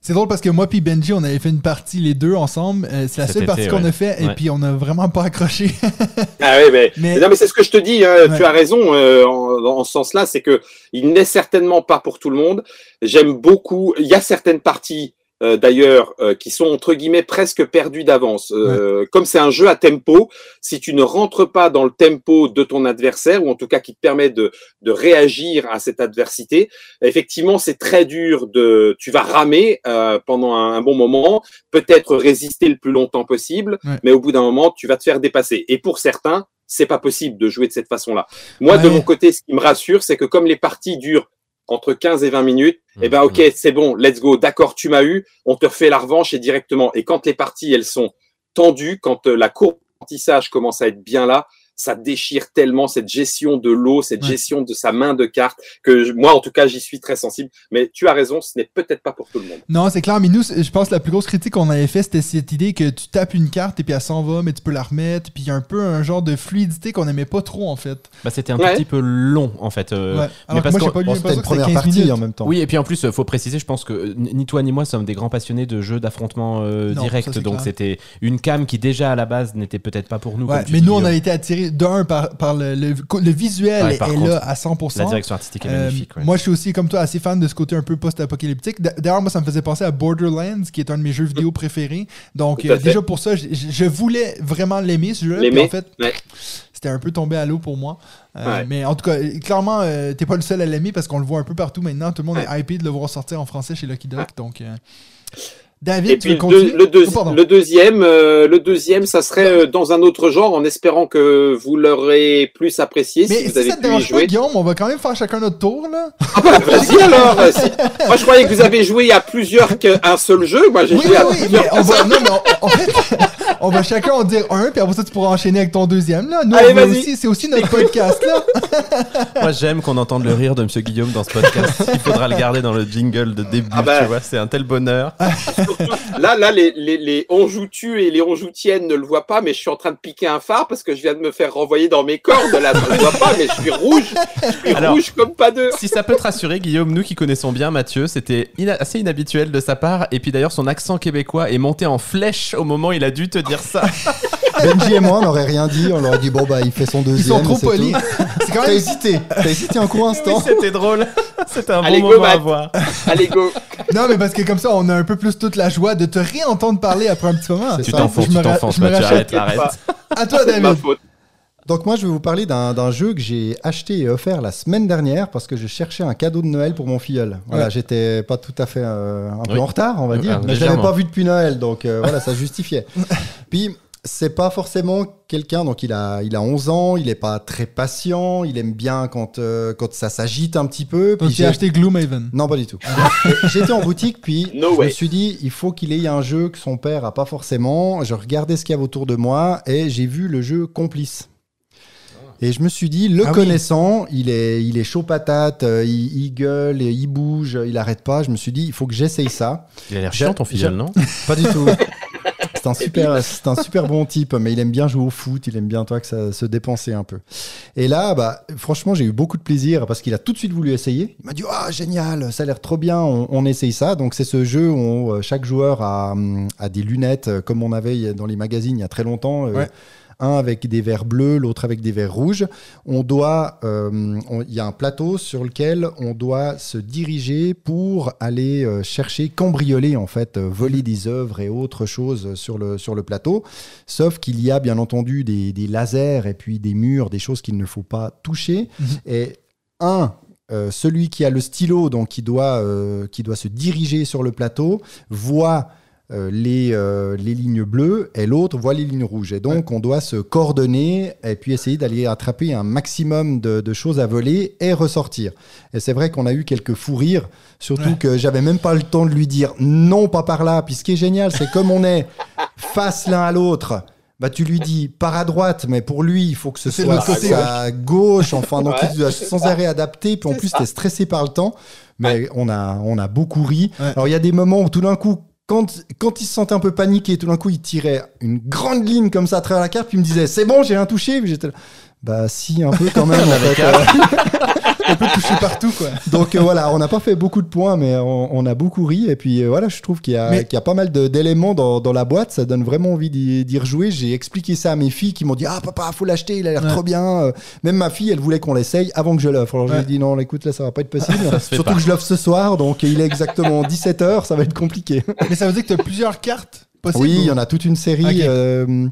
C'est drôle parce que moi puis Benji, on avait fait une partie les deux ensemble. Euh, c'est la seule été, partie qu'on ouais. a fait et Ouais. puis on a vraiment pas accroché. [laughs] Ah oui, mais, Mais- non, mais c'est ce que je te dis. hein, Ouais. Tu as raison euh, en, en ce sens-là, c'est que il n'est certainement pas pour tout le monde. J'aime beaucoup. Il y a certaines parties. Euh, D'ailleurs, euh, qui sont entre guillemets presque perdues d'avance. Euh, Comme c'est un jeu à tempo, si tu ne rentres pas dans le tempo de ton adversaire, ou en tout cas qui te permet de, de réagir à cette adversité, effectivement, c'est très dur. De, tu vas ramer euh, pendant un, un bon moment, peut-être résister le plus longtemps possible, Ouais. mais au bout d'un moment, tu vas te faire dépasser. Et pour certains, c'est pas possible de jouer de cette façon-là. Moi, de mon côté, ce qui me rassure, c'est que comme les parties durent entre 15 et 20 minutes, eh ben, ok, c'est bon, let's go, d'accord, tu m'as eu, on te refait la revanche et directement. Et quand les parties, elles sont tendues, quand euh, la courbe d'apprentissage commence à être bien là, ça déchire tellement cette gestion de l'eau, cette Ouais. gestion de sa main de carte, que je- moi, en tout cas, j'y suis très sensible. Mais tu as raison, ce n'est peut-être pas pour tout le monde. Non, c'est clair, mais nous, je pense que la plus grosse critique qu'on avait fait, c'était cette idée que tu tapes une carte et puis elle s'en va, mais tu peux la remettre. Puis il y a un peu un genre de fluidité qu'on aimait pas trop, en fait. Bah, c'était un Ouais. petit peu long en fait. euh, ouais. mais parce moi, pas lu Bon, c'était une première 15 partie minutes. en même temps. Oui, et puis en plus, euh, faut préciser, je pense que euh, ni toi ni moi sommes des grands passionnés de jeux d'affrontement euh, direct, ça, donc c'était une cam qui déjà à la base n'était peut-être pas pour nous. Ouais, comme tu mais dis, nous, on a été attirés d'un par, par le, le, le visuel Ouais, est là à 100%. La direction artistique est Euh, magnifique. ouais. Moi, je suis aussi, comme toi, assez fan de ce côté un peu post-apocalyptique. D'ailleurs, moi, ça me faisait penser à Borderlands, qui est un de mes jeux vidéo préférés. Donc, euh, déjà pour ça, je, voulais vraiment l'aimer, ce jeu-là. En fait, ouais. c'était un peu tombé à l'eau pour moi. Euh, Ouais. Mais en tout cas, clairement, euh, t'es pas le seul à l'aimer parce qu'on le voit un peu partout maintenant. Tout le monde est hypé de le voir sortir en français chez Lucky Duck. Donc, euh, David, Et tu puis veux le, continuer deux- le deux- Oh, le deuxième, euh, le deuxième, ça serait euh, dans un autre genre, en espérant que vous l'aurez plus apprécié Mais si vous si avez ça te pu y dérange pas, jouer. Guillaume, on va quand même faire chacun notre tour, là. Ah bah, [laughs] vas-y alors. euh, si- Moi, je croyais que vous avez joué à plusieurs qu'un seul jeu. Moi, j'ai Oui, joué oui, à oui, plusieurs. mais on va, non, mais on- en fait, [laughs] on va chacun en dire un, puis après ça, tu pourras enchaîner avec ton deuxième, là. Nous, Allez, aussi, c'est aussi notre podcast, là. [laughs] Moi, j'aime qu'on entende le rire de Monsieur Guillaume dans ce podcast. Il faudra le garder dans le jingle de début. Ah bah. Tu vois, c'est un tel bonheur. [laughs] Là, là, les, les, les onjoutus et les onjoutiennes ne le voient pas, mais je suis en train de piquer un phare parce que je viens de me faire renvoyer dans mes cordes. Là, on le voit pas, mais je suis rouge. Je suis Alors- rouge comme pas deux. Si ça peut te rassurer, Guillaume, nous qui connaissons bien Mathieu, c'était ina- assez inhabituel de sa part. Et puis d'ailleurs, son accent québécois est monté en flèche au moment où il a dû te dire ça. [laughs] Benji et moi, on n'aurait rien dit. On leur a dit, bon, bah, il fait son Ils deuxième. sont trop polis. C'est quand T'as même. hésité. T'as hésité un court Oui, instant. c'était drôle. C'était un Allez, bon go, moment à voir. Allez, go. Non, mais parce que comme ça, on a un peu plus toute la joie de te réentendre parler après un petit moment. C'est Tu t'enfonces, Je tu t'enfonces. Arrête, arrête. À toi, C'est ma David. faute. Donc moi, je vais vous parler d'un jeu que j'ai acheté et offert la semaine dernière parce que je cherchais un cadeau de Noël pour mon filleul. Voilà, Ouais. j'étais pas tout à fait euh, un peu Oui. en retard, on va Euh, dire, euh, mais je l'avais pas vu depuis Noël, donc euh, voilà, ça justifiait. [laughs] Puis c'est pas forcément quelqu'un, donc il a, il a 11 ans, il est pas très patient, il aime bien quand, euh, quand ça s'agite un petit peu. Donc, Puis j'ai acheté Gloomhaven. non, pas du tout. [laughs] J'étais en boutique, puis No je me suis dit, il faut qu'il ait un jeu que son père a pas forcément. Je regardais ce qu'il y avait autour de moi et j'ai vu le jeu Complice. Et je me suis dit, le Ah oui. connaissant, il est, il est chaud patate, euh, il, il gueule, et il bouge, il arrête pas. Je me suis dit, il faut que j'essaye ça. Il a l'air chiant, ton filleul, non? Pas du tout. [laughs] C'est un super, c'est un super bon type, mais il aime bien jouer au foot, il aime bien toi que ça se dépenser un peu. Et là, bah, franchement, j'ai eu beaucoup de plaisir parce qu'il a tout de suite voulu essayer. Il m'a dit, ah génial, ça a l'air trop bien, on, on essaye ça. Donc c'est ce jeu où euh, chaque joueur a, hum, a des lunettes euh, comme on avait dans les magazines il y a très longtemps. euh. Un avec des verres bleus, l'autre avec des verres rouges. On doit, euh, il y a un plateau sur lequel on doit se diriger pour aller euh, chercher, cambrioler en fait, euh, voler des œuvres et autres choses sur le, sur le plateau. Sauf qu'il y a bien entendu des, des lasers et puis des murs, des choses qu'il ne faut pas toucher. Mhm. Et un, euh, celui qui a le stylo, donc qui doit, euh, qui doit se diriger sur le plateau, voit euh, les, euh, les lignes bleues et l'autre voit les lignes rouges. Et donc, on doit se coordonner et puis essayer d'aller attraper un maximum de, de choses à voler et ressortir. Et c'est vrai qu'on a eu quelques fous rires, surtout Ouais. que j'avais même pas le temps de lui dire non, pas par là. Puis ce qui est génial, c'est comme on est [laughs] face l'un à l'autre. Bah, tu lui dis par à droite, mais pour lui, il faut que ce soit à gauche. Enfin, donc Ouais, il doit c'est sans arrêt adapter. Puis en plus, t'es stressé par le temps. Mais on, a, on a beaucoup ri. Alors, il y a des moments où tout d'un coup, quand, quand il se sentait un peu paniqué, tout d'un coup, il tirait une grande ligne comme ça à travers la carte, puis il me disait C'est bon, j'ai rien touché. Puis j'étais là, Bah, si, un peu quand même. [laughs] en fait. [laughs] On peut toucher partout, quoi. Donc euh, voilà, on n'a pas fait beaucoup de points, mais on, on a beaucoup ri. Et puis euh, voilà, je trouve qu'il y, a- Mais- qu'il y a pas mal d'éléments dans, dans la boîte. Ça donne vraiment envie d'y rejouer. J'ai expliqué ça à mes filles qui m'ont dit Ah, papa, faut l'acheter, il a l'air Ouais. trop bien. Euh, Même ma fille, elle voulait qu'on l'essaye avant que je l'offre. Alors je lui ai Ouais. dit Non, écoute, là, ça va pas être possible. [laughs] Surtout pas. que je l'offre ce soir, donc il est exactement 17h, ça va être compliqué. Mais ça veut dire que tu as plusieurs cartes Oui, il y en a toute une série. Euh,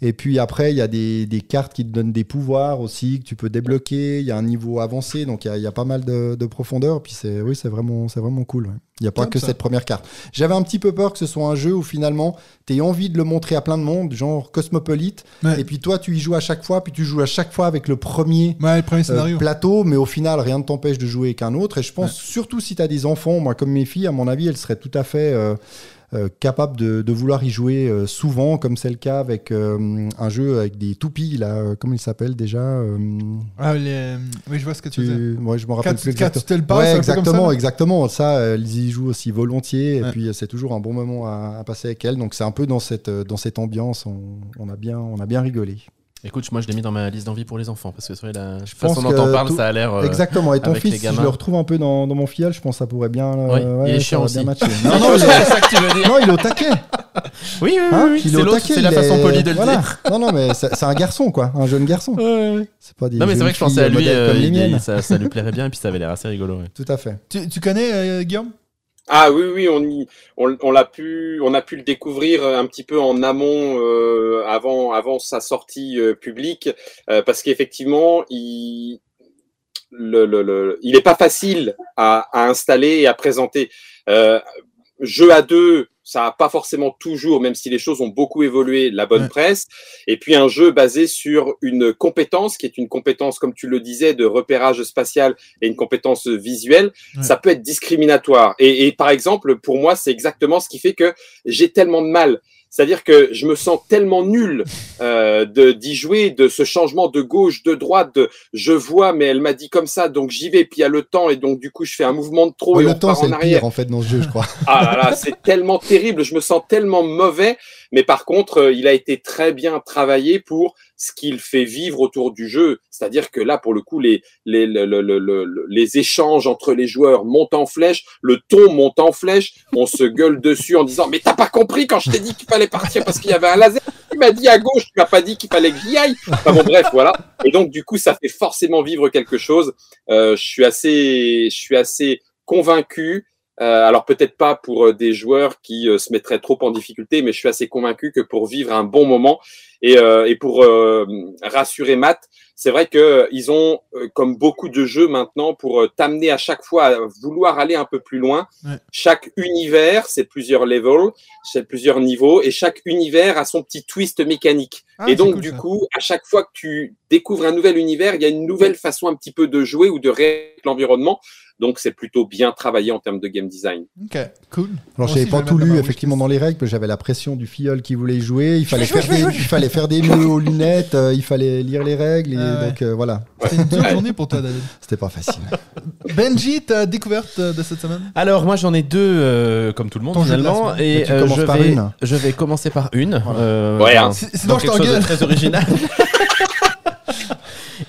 et puis après, il y a des, des cartes qui te donnent des pouvoirs aussi que tu peux débloquer. Il y a un niveau avancé, donc il y a, il y a pas mal de, de profondeur. Puis c'est oui, c'est vraiment, vraiment cool. ouais. Il n'y a pas que ça. cette première carte. J'avais un petit peu peur que ce soit un jeu où finalement, tu aies envie de le montrer à plein de monde, genre Cosmopolite. Ouais. Et puis toi, tu y joues à chaque fois, puis tu joues à chaque fois avec le premier. Ouais, le premier euh, plateau, mais au final, rien ne t'empêche de jouer avec un autre. Et je pense surtout si tu as des enfants, moi comme mes filles, à mon avis, elles seraient tout à fait euh, euh, capable de, de vouloir y jouer euh, souvent, comme c'est le cas avec euh, un jeu avec des toupies, là, comment il s'appelle déjà Ah, les- Oui, je vois ce que tu veux dire. tu... ouais, je me rappelle plus exactement. tu te Ouais, comme ça, exactement, exactement. Ça, ils y jouent aussi volontiers, et puis c'est toujours un bon moment à, à passer avec elle. Donc c'est un peu dans cette, dans cette ambiance, on, on a bien, on a bien rigolé. Écoute, moi je l'ai mis dans ma liste d'envie pour les enfants parce que c'est vrai, la pense façon dont tout- ça a l'air. euh, Exactement. Et ton avec les fils, si je le retrouve un peu dans, dans mon filleul, je pense que ça pourrait bien. euh, Oui, il est chiant aussi. Non, Non, il c'est est, ça que tu veux dire. non, il est au taquet. [laughs] Oui, oui, oui, Hein oui, il est c'est la façon polie de le voilà. dire. Non, non, mais c'est un garçon, quoi. Un jeune garçon. C'est pas des Non, mais c'est vrai que je pensais à lui, euh, ça, ça lui plairait bien et puis ça avait l'air assez rigolo. ouais. Tout à fait. Tu, tu connais euh, Guillaume? Ah oui, oui, on, on, on l'a pu, on a pu le découvrir un petit peu en amont euh, avant, avant sa sortie euh, publique, euh, parce qu'effectivement, il, le, le, il est pas facile à, à installer et à présenter. Jeu à deux, ça a pas forcément toujours, même si les choses ont beaucoup évolué, la bonne Ouais. presse. Et puis un jeu basé sur une compétence qui est une compétence, comme tu le disais, de repérage spatial et une compétence visuelle, Ouais. ça peut être discriminatoire. Et, et par exemple, pour moi, c'est exactement ce qui fait que j'ai tellement de mal. C'est-à-dire que je me sens tellement nul euh, de d'y jouer, de ce changement de gauche, de droite, de je vois, mais elle m'a dit comme ça, donc j'y vais, puis il y a le temps, et donc du coup je fais un mouvement de trop et on le temps, c'est en le arrière. pire, en fait, dans ce jeu, je crois. Ah là là, c'est tellement terrible, je me sens tellement mauvais, mais par contre, euh, il a été très bien travaillé pour ce qu'il fait vivre autour du jeu. C'est-à-dire que là, pour le coup, les, les, le- le- le- le- les échanges entre les joueurs montent en flèche, le ton monte en flèche, on se gueule [laughs] dessus en disant Mais t'as pas compris quand je t'ai dit qu'il fallait partir parce qu'il y avait un laser Tu m'as dit à gauche, tu m'as pas dit qu'il fallait que j'y aille. Enfin bon, bref, voilà. Et donc, du coup, ça fait forcément vivre quelque chose. Euh, je suis assez, je suis assez convaincu alors peut-être pas pour euh, des joueurs qui euh, se mettraient trop en difficulté, mais je suis assez convaincu que pour vivre un bon moment et, euh, et pour euh, rassurer Matt, c'est vrai que euh, ils ont, euh, comme beaucoup de jeux maintenant, pour euh, t'amener à chaque fois à vouloir aller un peu plus loin. Ouais. Chaque univers, c'est plusieurs levels, c'est plusieurs niveaux, et chaque univers a son petit twist mécanique. Ah, et donc, cool, du ça. coup, à chaque fois que tu découvres un nouvel univers, il y a une nouvelle façon un petit peu de jouer ou de réagir l'environnement. Donc, c'est plutôt bien travaillé en termes de game design. Ok, cool. Alors, Moi je n'avais aussi, pas tout lu effectivement dans les règles, que j'avais la pression du filleul qui voulait y jouer. Il fallait, faire, des, il fallait faire des nœuds aux [laughs] lunettes, euh, il fallait lire les règles, et Ah ouais. donc euh, voilà, C'était une dure journée pour toi, David. c'était pas facile. [laughs] Benji, ta découverte de cette semaine? Alors moi j'en ai deux euh, comme tout le monde Ton finalement et Tu euh, je par vais une. je vais commencer par une euh, Ouais, hein. Si- Sinon, je t'engueule. très original. [laughs]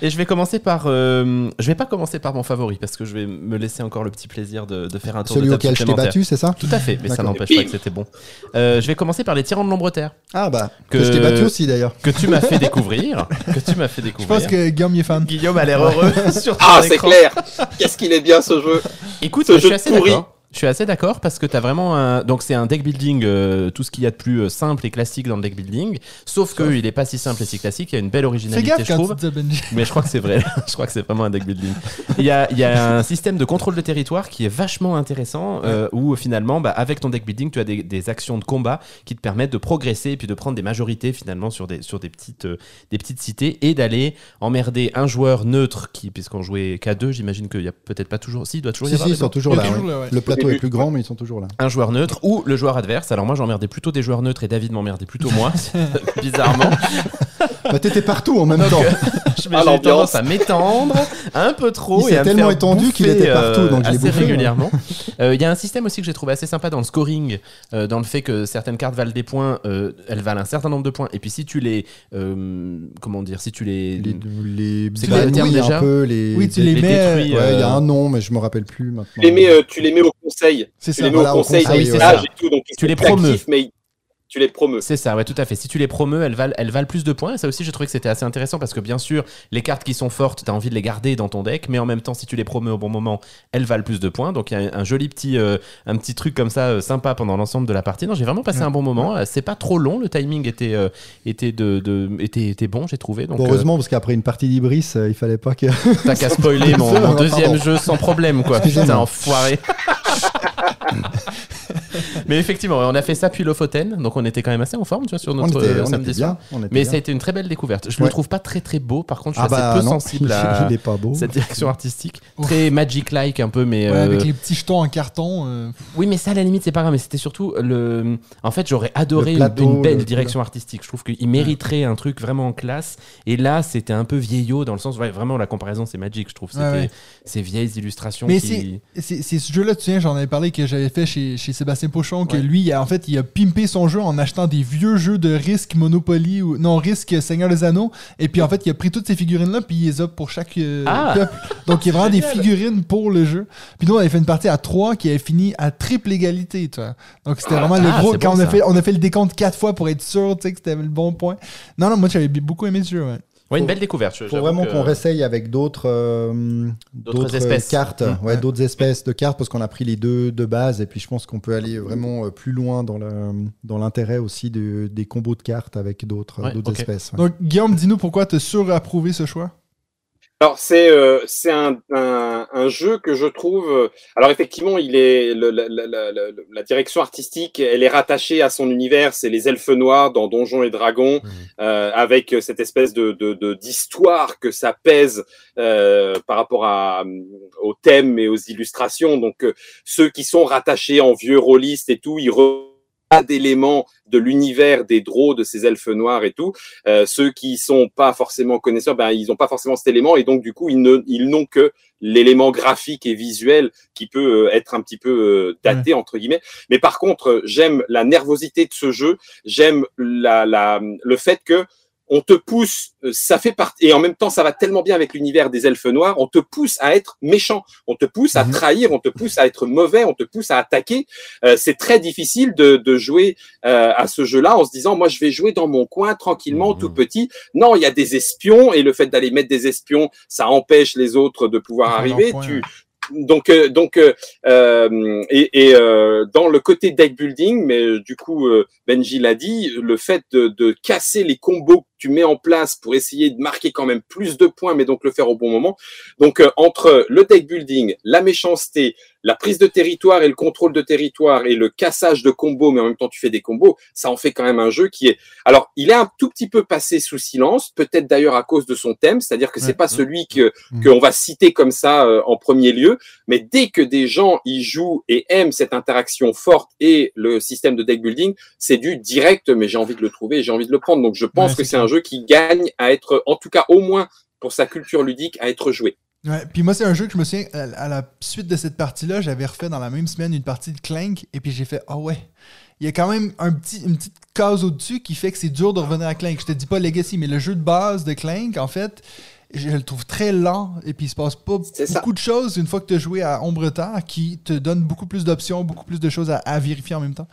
Et je vais commencer par. euh, je vais pas commencer par mon favori parce que je vais me laisser encore le petit plaisir de, de faire un tour Celui de table auquel je t'ai battu, c'est ça? Tout à fait, mais ça n'empêche pas que c'était bon. Euh, je vais commencer par les tyrans de l'ombre terre Ah bah, Que- que je t'ai battu aussi d'ailleurs. que tu m'as fait [laughs] découvrir, que tu m'as fait Je découvrir. pense que Guillaume y est fan. Guillaume a l'air heureux [laughs] sur ton Ah, c'est clair Qu'est-ce qu'il est bien ce jeu Écoute, Ce je suis jeu assez pourri. d'accord. Je suis assez d'accord parce que tu as vraiment un. Donc, c'est un deck building, euh, tout ce qu'il y a de plus euh, simple et classique dans le deck building. Sauf que il est pas si simple et si classique. Il y a une belle Fais originalité, gaffe je quand trouve. tu dis Benji. [laughs] Mais je crois que c'est vrai. [laughs] je crois que c'est vraiment un deck building. Il y a, il y a un système de contrôle de territoire qui est vachement intéressant euh, où finalement, bah, avec ton deck building, tu as des, des actions de combat qui te permettent de progresser et puis de prendre des majorités finalement sur des, sur des, petites, euh, des petites cités et d'aller emmerder un joueur neutre qui, puisqu'on jouait K2, j'imagine qu'il y a peut-être pas toujours. Si, il doit toujours y Si, avoir. si, des ils sont toujours là, ouais. Le plateau est plus grand, mais ils sont toujours là. un joueur neutre ou le joueur adverse. Alors moi j'emmerdais plutôt des joueurs neutres et David m'emmerdait plutôt moi, [laughs] bizarrement. Bah, t'étais partout en même Donc, temps. [laughs] euh, je- Ah, j'ai tendance à m'étendre un peu trop Il s'est et à me tellement faire étendu qu'il était partout, euh, donc je l'ai assez bouffé, régulièrement. [laughs] Euh, Il y a un système aussi que j'ai trouvé assez sympa dans le scoring, euh, dans le fait que certaines cartes valent des points, euh, elles valent un certain nombre de points, et puis si tu les, euh, comment dire, si tu les, Les, les C'est terme banouilles déjà un peu, les. Oui, tu les les mets. Ouais, il y a euh, un nom, mais je me rappelle plus maintenant. tu les, mets, euh, tu les mets au conseil. C'est Tu ça. les mets voilà, au conseil oui, et tout. Donc, Tu les promeus. mais tu les promeus. C'est ça, ouais, tout à fait. Si tu les promeus, elles valent, elles valent plus de points. Et ça aussi, j'ai trouvé que c'était assez intéressant parce que bien sûr, les cartes qui sont fortes, tu as envie de les garder dans ton deck, mais en même temps, si tu les promeus au bon moment, elles valent plus de points. Donc il y a un joli petit, euh, un petit truc comme ça, euh, sympa pendant l'ensemble de la partie. Non, j'ai vraiment passé un bon moment. C'est pas trop long, le timing était, euh, était, de, de- était, était bon, j'ai trouvé. Donc Bon, heureusement, parce qu'après une partie d'Ibris, euh, il fallait pas que. [laughs] t'as qu'à [laughs] spoiler mon, mon Pardon. deuxième jeu sans problème, quoi. Putain, enfoiré. [laughs] [laughs] Mais effectivement, on a fait ça puis Lofoten, donc on était quand même assez en forme, tu vois, sur On notre était, euh, on samedi était soir. bien. Mais bien. ça a été une très belle découverte. Je Ouais. le trouve pas très très beau, par contre, je ah suis assez bah peu non, sensible [laughs] à il est pas beau. cette direction artistique. Ouf. Très magic-like un peu, mais Ouais, euh, avec les petits jetons en carton. euh, oui, mais ça à la limite c'est pas grave. Mais c'était surtout le. En fait, j'aurais adoré une- plateau, une, belle le- direction artistique. Je trouve qu'il mériterait un truc vraiment en classe. Et là, c'était un peu vieillot dans le sens, ouais, vraiment la comparaison c'est magic. Je trouve c'était Ouais, ouais. ces vieilles illustrations. Mais qui... C'est c'est ce jeu-là, tu sais, j'en avais parlé que j'avais fait chez, chez Sébastien Pochon, que Ouais. lui, en fait, il a pimpé son jeu en achetant des vieux jeux de risque Monopoly ou non risque Seigneur des Anneaux, et puis en fait, il a pris toutes ces figurines-là, puis il les a pour chaque euh, Ah! peuple. Donc il y a vraiment des figurines pour le jeu. Puis nous, on avait fait une partie à 3 qui avait fini à triple égalité, tu vois. Donc c'était vraiment le ah, gros. c'est Quand bon, on, a fait, on a fait le décompte quatre fois pour être sûr, tu sais, que c'était le bon point. Non, non, moi, j'avais beaucoup aimé ce jeu, ouais. Ouais, une belle découverte. je- faut vraiment qu'on réessaye avec d'autres euh, D'autres espèces. cartes, Mmh. ouais, Ouais. d'autres espèces de cartes parce qu'on a pris les deux de base et puis je pense qu'on peut aller vraiment euh, plus loin dans le dans l'intérêt aussi de- des combos de cartes avec d'autres Ouais, d'autres ok. espèces. ouais. Donc Guillaume, dis-nous pourquoi tu as surapprouvé ce choix? Alors c'est euh, c'est un, un, un jeu que je trouve. alors effectivement, il est le- la, la, la, la- direction artistique, elle est rattachée à son univers. C'est les elfes noirs dans Donjons et Dragons, Mhm. euh, avec cette espèce de de- de- d'histoire que ça pèse euh, par rapport à au thème et aux illustrations. Donc euh, ceux qui sont rattachés en vieux rôlistes et tout, ils re pas d'éléments de l'univers des drôles de ces elfes noirs et tout. Euh, ceux qui sont pas forcément connaisseurs, ben ils ont pas forcément cet élément et donc du coup ils ne ils n'ont que l'élément graphique et visuel qui peut euh, être un petit peu euh, daté entre guillemets. Mais par contre, j'aime la nervosité de ce jeu. J'aime la, la le fait que on te pousse, euh, ça fait partie, et en même temps, ça va tellement bien avec l'univers des elfes noirs, on te pousse à être méchant, on te pousse à Mhm. trahir, on te pousse à être mauvais, on te pousse à attaquer. Euh, c'est très difficile de, de jouer euh, à ce jeu-là en se disant, moi, je vais jouer dans mon coin tranquillement, Mhm. tout petit. Non, il y a des espions, et le fait d'aller mettre des espions, ça empêche les autres de pouvoir arriver. Tu, donc, euh, donc, euh, euh, et, et, euh, dans le côté deck building, mais euh, du coup, Benji l'a dit, le fait de, de casser les combos tu mets en place pour essayer de marquer quand même plus de points, mais donc le faire au bon moment. Donc, euh, entre le deck building, la méchanceté, la prise de territoire et le contrôle de territoire et le cassage de combos, mais en même temps tu fais des combos, ça en fait quand même un jeu qui est. Alors, il est un tout petit peu passé sous silence, peut-être d'ailleurs à cause de son thème, c'est-à-dire que c'est pas celui que Mhm. qu'on va citer comme ça euh, en premier lieu, mais dès que des gens y jouent et aiment cette interaction forte et le système de deck building, c'est du direct, mais j'ai envie de le trouver, j'ai envie de le prendre. Donc je pense Ouais, que c'est un jeu qui gagne à être, en tout cas au moins pour sa culture ludique, à être joué. Ouais, puis moi, c'est un jeu que je me souviens, à, la suite de cette partie-là, j'avais refait dans la même semaine une partie de Clank, et puis j'ai fait, ah ouais, il y a quand même un petit, une petite case au-dessus qui fait que c'est dur de revenir à Clank. Je te dis pas Legacy, mais le jeu de base de Clank, en fait, je le trouve très lent, et puis il se passe pas ça. beaucoup de choses une fois que tu as joué à Ombre Terre qui te donne beaucoup plus d'options, beaucoup plus de choses à, à vérifier en même temps.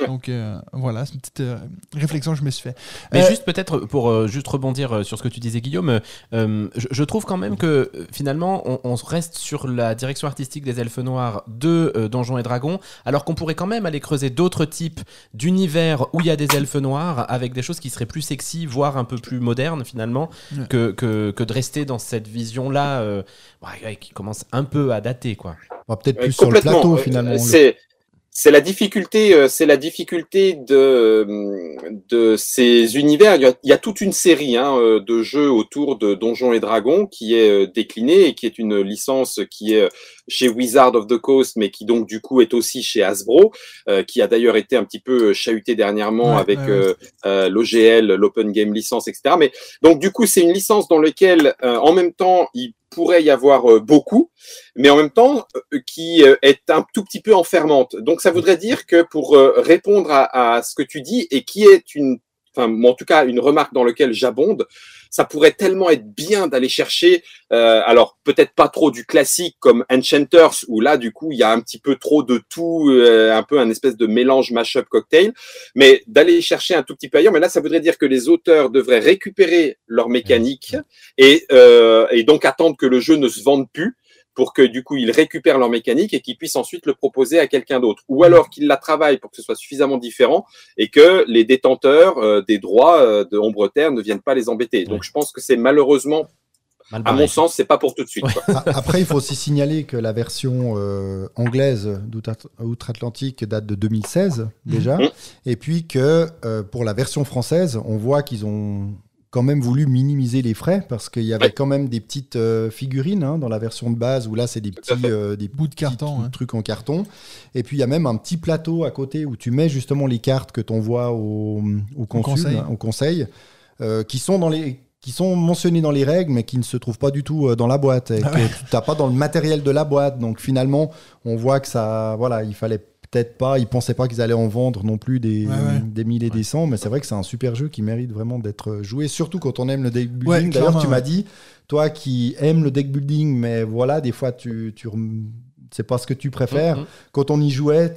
[laughs] Donc euh, voilà, c'est une petite euh, réflexion que je me suis fait. Mais Euh, juste peut-être pour euh, juste rebondir euh, sur ce que tu disais Guillaume, je, je trouve quand même que finalement on, on reste sur la direction artistique des elfes noirs de euh, Donjons et Dragons, alors qu'on pourrait quand même aller creuser d'autres types d'univers où il y a des elfes noirs avec des choses qui seraient plus sexy, voire un peu plus modernes finalement, Ouais. que, que, que de rester dans cette vision-là euh, ouais, qui commence un peu à dater quoi. On va peut-être Ouais, plus sur le plateau Euh, finalement. C'est c'est la difficulté, euh, c'est la difficulté de euh, de ces univers. Il y a, il y a toute une série hein, euh, de jeux autour de Donjons et Dragons qui est déclinée et qui est une licence qui est chez Wizard of the Coast, mais qui donc du coup est aussi chez Hasbro, euh, qui a d'ailleurs été un petit peu chahuté dernièrement Ouais, avec ouais, ouais. euh, l'OGL, l'Open Game License, etc. Mais donc du coup c'est une licence dans laquelle euh, en même temps il pourrait y avoir euh, beaucoup, mais en même temps euh, qui euh, est un tout petit peu enfermante. Donc ça voudrait dire que pour répondre à, à ce que tu dis et qui est une, enfin en tout cas une remarque dans laquelle j'abonde, ça pourrait tellement être bien d'aller chercher, euh, alors peut-être pas trop du classique comme Enchanters où là du coup il y a un petit peu trop de tout, euh, un peu un espèce de mélange mash-up cocktail, mais d'aller chercher un tout petit peu ailleurs. Mais là ça voudrait dire que les auteurs devraient récupérer leur mécanique et, euh, et donc attendre que le jeu ne se vende plus pour que du coup ils récupèrent leur mécanique et qu'ils puissent ensuite le proposer à quelqu'un d'autre. Ou alors qu'ils la travaillent pour que ce soit suffisamment différent et que les détenteurs euh, des droits euh, de Ombre Terre ne viennent pas les embêter. Donc je pense que c'est malheureusement Mal À mon sens, c'est pas pour tout de suite. Après, il faut aussi signaler que la version euh, anglaise d'Outre- Outre-Atlantique date de 2016 déjà. Mhm. Et puis que euh, pour la version française, on voit qu'ils ont quand même voulu minimiser les frais parce qu'il y avait Ouais. quand même des petites euh, figurines hein, dans la version de base où là, c'est des petits, euh, des Bout de carton. hein. trucs en carton. Et puis il y a même un petit plateau à côté où tu mets justement les cartes que tu envoies au, au consul, conseil. au conseil, euh, qui sont dans les qui sont mentionnés dans les règles, mais qui ne se trouvent pas du tout dans la boîte, et Ah que ouais. tu n'as pas dans le matériel de la boîte. Donc finalement, on voit que ça, voilà, il fallait peut-être pas, ils pensaient pas qu'ils allaient en vendre non plus des, Ouais, ouais. des mille et des cents, mais c'est vrai que c'est un super jeu qui mérite vraiment d'être joué, surtout quand on aime le deck building. Ouais, D'ailleurs, tu m'as dit, toi qui aimes le deck building, mais voilà, des fois tu, tu c'est pas ce que tu préfères. Mhm. Quand on y jouait,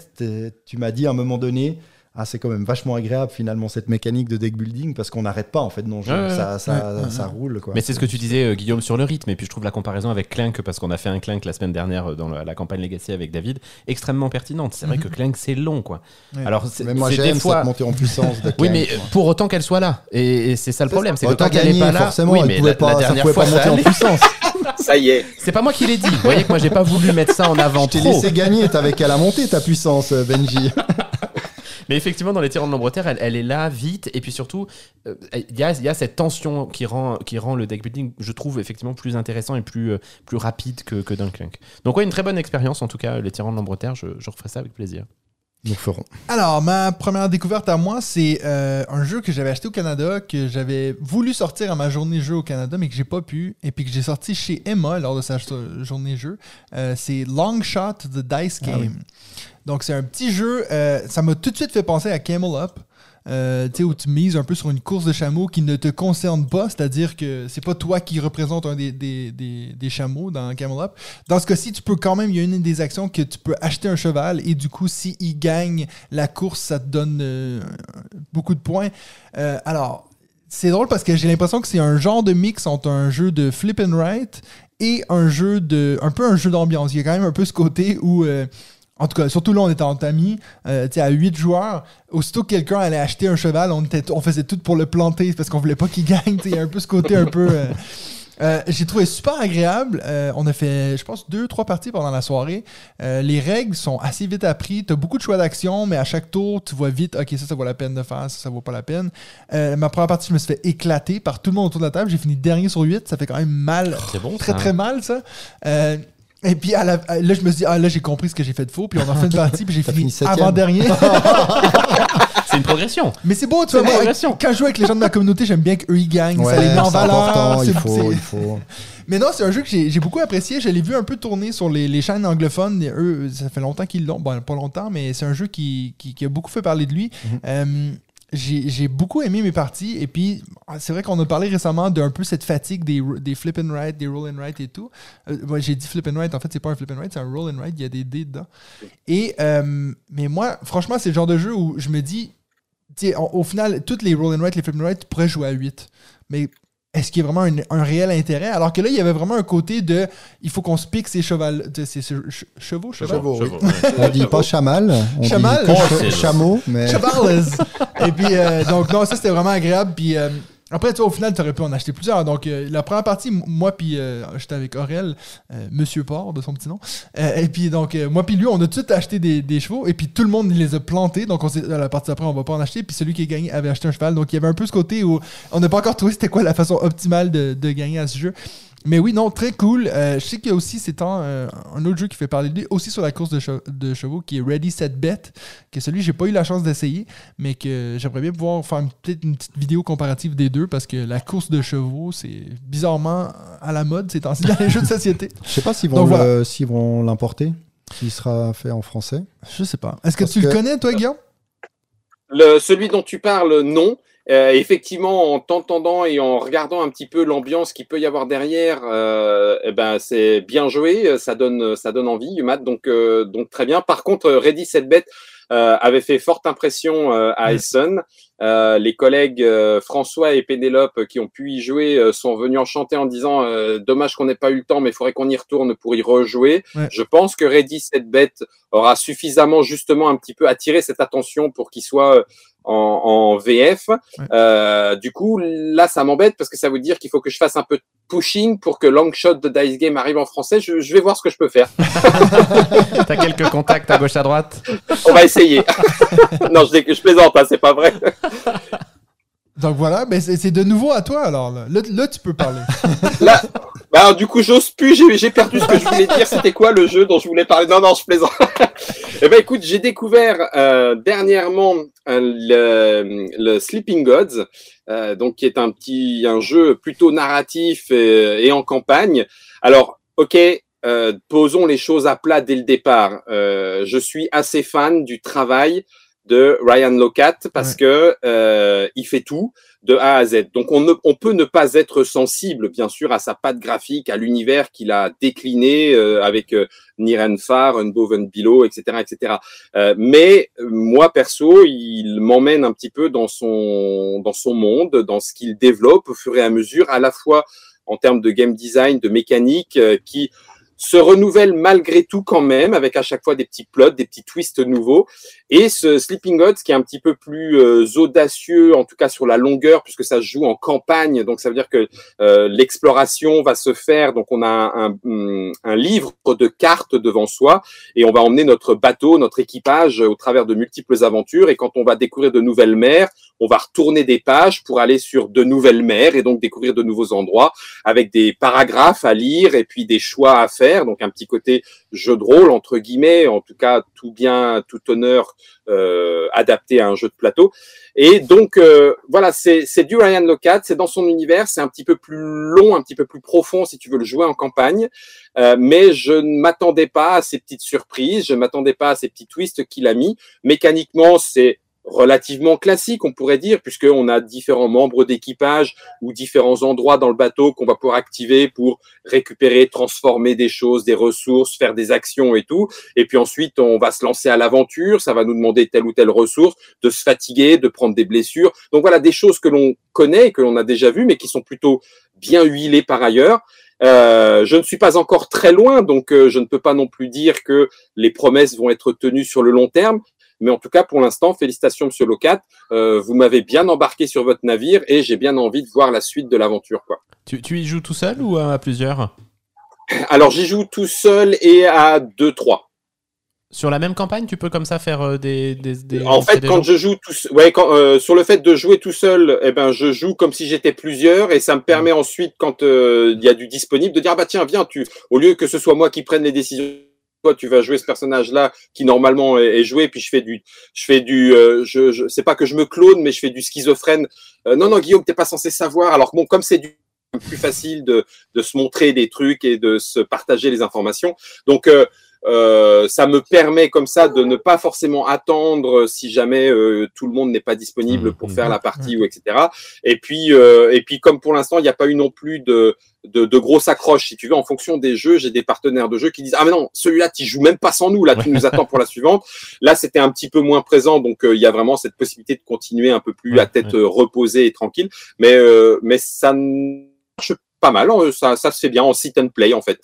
tu m'as dit à un moment donné, ah, c'est quand même vachement agréable finalement cette mécanique de deck building parce qu'on n'arrête pas en fait le jeu. Ouais, ouais, ça, ça, ouais, ouais, ça ouais. roule quoi. Mais c'est ce que tu disais, euh, Guillaume, sur le rythme. Et puis je trouve la comparaison avec Clank, parce qu'on a fait un Clank la semaine dernière euh, dans la, la campagne Legacy avec David, extrêmement pertinente. C'est vrai Mhm. que Clank, c'est long, quoi. Ouais. Alors, c'est des fois. cette montée en puissance de [laughs] Oui, mais moi. pour autant qu'elle soit là. Et, et c'est ça le C'est problème. ça. C'est que Autant tant qu'elle n'est pas là. forcément, oui, elle mais pouvait la, pas, la ça dernière pouvait fois, pas ça monter en allait. puissance. [laughs] Ça y est. C'est pas moi qui l'ai dit. Vous voyez que moi, j'ai pas voulu mettre ça en avant [laughs] Je t'ai laissé gagner, t'avais qu'à la monter ta puissance, euh, Benji. Mais effectivement, dans les tyrans de l'ombre-terre, elle, elle est là, vite. Et puis surtout, euh, il y, a, cette tension qui rend, qui rend le deck building, je trouve, effectivement plus intéressant et plus, euh, plus rapide que, que Clank. Donc, ouais, une très bonne expérience, en tout cas, les tyrans de l'ombre-terre, je, je referai ça avec plaisir. Nous ferons. Alors, ma première découverte à moi, c'est euh, un jeu que j'avais acheté au Canada, que j'avais voulu sortir à ma journée jeu au Canada, mais que j'ai pas pu, et puis que j'ai sorti chez Emma lors de sa journée jeu. Euh, c'est Long Shot The Dice Ah Game. oui. Donc, c'est un petit jeu, euh, ça m'a tout de suite fait penser à Camel Up. Euh, où tu mises un peu sur une course de chameaux qui ne te concerne pas, c'est-à-dire que c'est pas toi qui représente un des, des, des, chameaux dans Camel Up. Dans ce cas-ci, tu peux quand même, il y a une des actions que tu peux acheter un cheval et du coup, s'il gagne la course, ça te donne euh, beaucoup de points. Euh, alors, c'est drôle parce que j'ai l'impression que c'est un genre de mix entre un jeu de flip and write et un jeu de. un peu un jeu d'ambiance. Il y a quand même un peu ce côté où. euh, en tout cas, surtout là, on était entre amis, euh, tu sais, à 8 joueurs. Aussitôt que quelqu'un allait acheter un cheval, on, était, on faisait tout pour le planter parce qu'on voulait pas qu'il gagne. [laughs] Il y a un peu ce côté un peu. euh, euh, j'ai trouvé super agréable. Euh, on a fait, je pense, deux, trois parties pendant la soirée. Euh, les règles sont assez vite apprises. Tu as beaucoup de choix d'action, mais à chaque tour, tu vois vite, OK, ça, ça vaut la peine de faire, ça, ça vaut pas la peine. Ma première partie, je me suis fait éclater par tout le monde autour de la table. J'ai fini dernier sur 8. Ça fait quand même mal, C'est bon, très, ça. très mal, ça. Et puis à la- à- là, je me suis dit, ah là, j'ai compris ce que j'ai fait de faux. Puis on a fait une partie, puis j'ai [laughs] fini, fini avant-dernier. [laughs] C'est une progression. Mais c'est beau, tu C'est vois. une moi, progression. Quand je joue avec les gens de ma communauté, j'aime bien qu'eux ils gagnent. ça les met en c'est valeur. il c'est- faut, c'est- il faut. [laughs] mais non, c'est un jeu que j'ai j'ai beaucoup apprécié. Je l'ai vu un peu tourner sur les, les chaînes anglophones. Et eux, ça fait longtemps qu'ils l'ont. Bon, pas longtemps, mais c'est un jeu qui, qui- qui a beaucoup fait parler de lui. Mhm. Euh, j'ai beaucoup aimé mes parties. Et puis, c'est vrai qu'on a parlé récemment d'un peu cette fatigue des, des flip and write, des roll and write et tout. Euh, ouais, j'ai dit flip and write. En fait, c'est pas un flip and write, c'est un roll and write. Il y a des dés dedans. Et, euh, mais moi, franchement, c'est le genre de jeu où je me dis, en- au final, toutes les roll and write, les flip and write, tu pourrais jouer à 8. Mais est-ce qu'il y a vraiment un, un réel intérêt? Alors que là, il y avait vraiment un côté de il faut qu'on se pique ces chevals, de- ces che- che- chevaux, cheval? Chevaux, oui. On dit pas chamal, on Chamal? dit Oh, chameau, mais Chevales. Et puis, euh, donc, non, ça, c'était vraiment agréable. Puis, euh, après, tu au final, tu aurais pu en acheter plusieurs. Donc, euh, la première partie, moi, puis euh, j'étais avec Aurel, euh, Monsieur Port, de son petit nom. Et puis, donc, moi, puis lui, on a tout de suite acheté des, chevaux. Et puis, tout le monde les a plantés. Donc, on à la partie après, on va pas en acheter. Puis, celui qui a gagné avait acheté un cheval. Donc, il y avait un peu ce côté où on n'a pas encore trouvé c'était quoi la façon optimale de gagner à ce jeu. Mais oui, non, très cool. Euh, je sais qu'il y a aussi, c'est un, euh, un autre jeu qui fait parler de lui, aussi sur la course de, che- de chevaux, qui est Ready Set Bet, que celui j'ai pas eu la chance d'essayer, mais que j'aimerais bien pouvoir faire une- peut-être une petite vidéo comparative des deux, parce que la course de chevaux, c'est bizarrement à la mode ces temps-ci dans les jeux de société. [laughs] je sais pas s'ils vont l'importer, s'il sera fait en français. Je sais pas. Est-ce que Parce tu le connais, toi, Guillaume? Le, celui dont tu parles, non. Euh, effectivement, en t'entendant et en regardant un petit peu l'ambiance qu'il peut y avoir derrière, euh, eh ben c'est bien joué, ça donne ça donne envie, Matt. Donc euh, donc très bien. Par contre, Ready Bet euh, avait fait forte impression euh, à. Essen. Euh, les collègues euh, François et Pénélope qui ont pu y jouer euh, sont venus enchanter en disant euh, dommage qu'on n'ait pas eu le temps, mais il faudrait qu'on y retourne pour y rejouer. Ouais. Je pense que Ready Set Bet aura suffisamment justement un petit peu attiré cette attention pour qu'il soit en, en VF. Euh, du coup, là, ça m'embête parce que ça veut dire qu'il faut que je fasse un peu de pushing pour que Longshot de Dice Game arrive en français. Je, je vais voir ce que je peux faire. [laughs] T'as quelques contacts à gauche à droite? On va essayer. [laughs] non, je, je plaisante, hein, c'est pas vrai. Donc voilà, ben c'est c'est de nouveau à toi alors. Là, Là, là, tu peux parler. Là, bah, alors, du coup, j'ose plus. J'ai perdu ce que je voulais dire. C'était quoi le jeu dont je voulais parler? Non, non, je plaisante. [laughs] eh ben, écoute, j'ai découvert euh, dernièrement euh, le, le Sleeping Gods, euh, donc qui est un petit, un jeu plutôt narratif et, et en campagne. Alors, ok. euh, posons les choses à plat dès le départ. Euh, je suis assez fan du travail de Ryan Locat parce Ouais. que euh, il fait tout de A à Z. Donc on, ne, on peut ne pas être sensible, bien sûr, à sa patte graphique, à l'univers qu'il a décliné euh, avec euh, Nirenfar, Unboven Below, etc., etc. Euh, mais moi perso, il m'emmène un petit peu dans son dans son monde, dans ce qu'il développe au fur et à mesure, à la fois en termes de game design, de mécanique, euh, qui se renouvelle malgré tout quand même, avec à chaque fois des petits plots, des petits twists nouveaux. Et ce Sleeping Gods qui est un petit peu plus euh, audacieux, en tout cas sur la longueur, puisque ça se joue en campagne, donc ça veut dire que euh, l'exploration va se faire. Donc on a un, un- hum, un livre de cartes devant soi et on va emmener notre bateau, notre équipage au travers de multiples aventures. Et quand on va découvrir de nouvelles mers, on va retourner des pages pour aller sur de nouvelles mers et donc découvrir de nouveaux endroits avec des paragraphes à lire et puis des choix à faire. Donc un petit côté jeu de rôle entre guillemets, en tout cas tout bien, tout honneur euh, adapté à un jeu de plateau. Et donc euh, voilà, c'est du Ryan Locat, c'est dans son univers, c'est un petit peu plus long, un petit peu plus profond si tu veux le jouer en campagne. Euh, mais je ne m'attendais pas à ces petites surprises, je ne m'attendais pas à ces petits twists qu'il a mis. Mécaniquement, c'est relativement classique, on pourrait dire, puisqu'on a différents membres d'équipage ou différents endroits dans le bateau qu'on va pouvoir activer pour récupérer, transformer des choses, des ressources, faire des actions et tout. Et puis ensuite, on va se lancer à l'aventure, ça va nous demander telle ou telle ressource, de se fatiguer, de prendre des blessures. Donc voilà, des choses que l'on connaît, que l'on a déjà vues, mais qui sont plutôt bien huilées par ailleurs. Euh, je ne suis pas encore très loin, donc euh, je ne peux pas non plus dire que les promesses vont être tenues sur le long terme. Mais en tout cas, pour l'instant, félicitations, Monsieur Locat. Euh, vous m'avez bien embarqué sur votre navire et j'ai bien envie de voir la suite de l'aventure. quoi. tu, tu y joues tout seul ou à plusieurs? Alors, j'y joue tout seul et à 2-3. Sur la même campagne, tu peux comme ça faire euh, des, des, des- En fait, des quand je joue tout, ouais, quand, euh, sur le fait de jouer tout seul, eh ben, je joue comme si j'étais plusieurs, et ça me permet ensuite, quand euh, il y a du disponible, de dire ah bah tiens, viens, tu, au lieu que ce soit moi qui prenne les décisions, toi, tu vas jouer ce personnage-là qui normalement est, joué, puis je fais du, je fais du, euh, je, je, c'est pas que je me clone, mais je fais du schizophrène. Euh, non, non, Guillaume, t'es pas censé savoir. Alors bon, comme c'est du plus facile de, de se montrer des trucs et de se partager les informations, donc euh, ça me permet comme ça de ne pas forcément attendre si jamais euh, tout le monde n'est pas disponible Mmh, pour mmh, faire la partie ou etc. Et puis euh, et puis comme pour l'instant il n'y a pas eu non plus de de, de grosses accroches si tu veux. En fonction des jeux j'ai des partenaires de jeux qui disent ah mais non celui-là tu joues même pas sans nous. Là tu nous attends pour la suivante. Là c'était un petit peu moins présent. Donc euh, il y a vraiment cette possibilité de continuer un peu plus à tête euh, reposée et tranquille. Mais euh, mais ça marche pas mal hein, ça ça se fait bien en sit and play en fait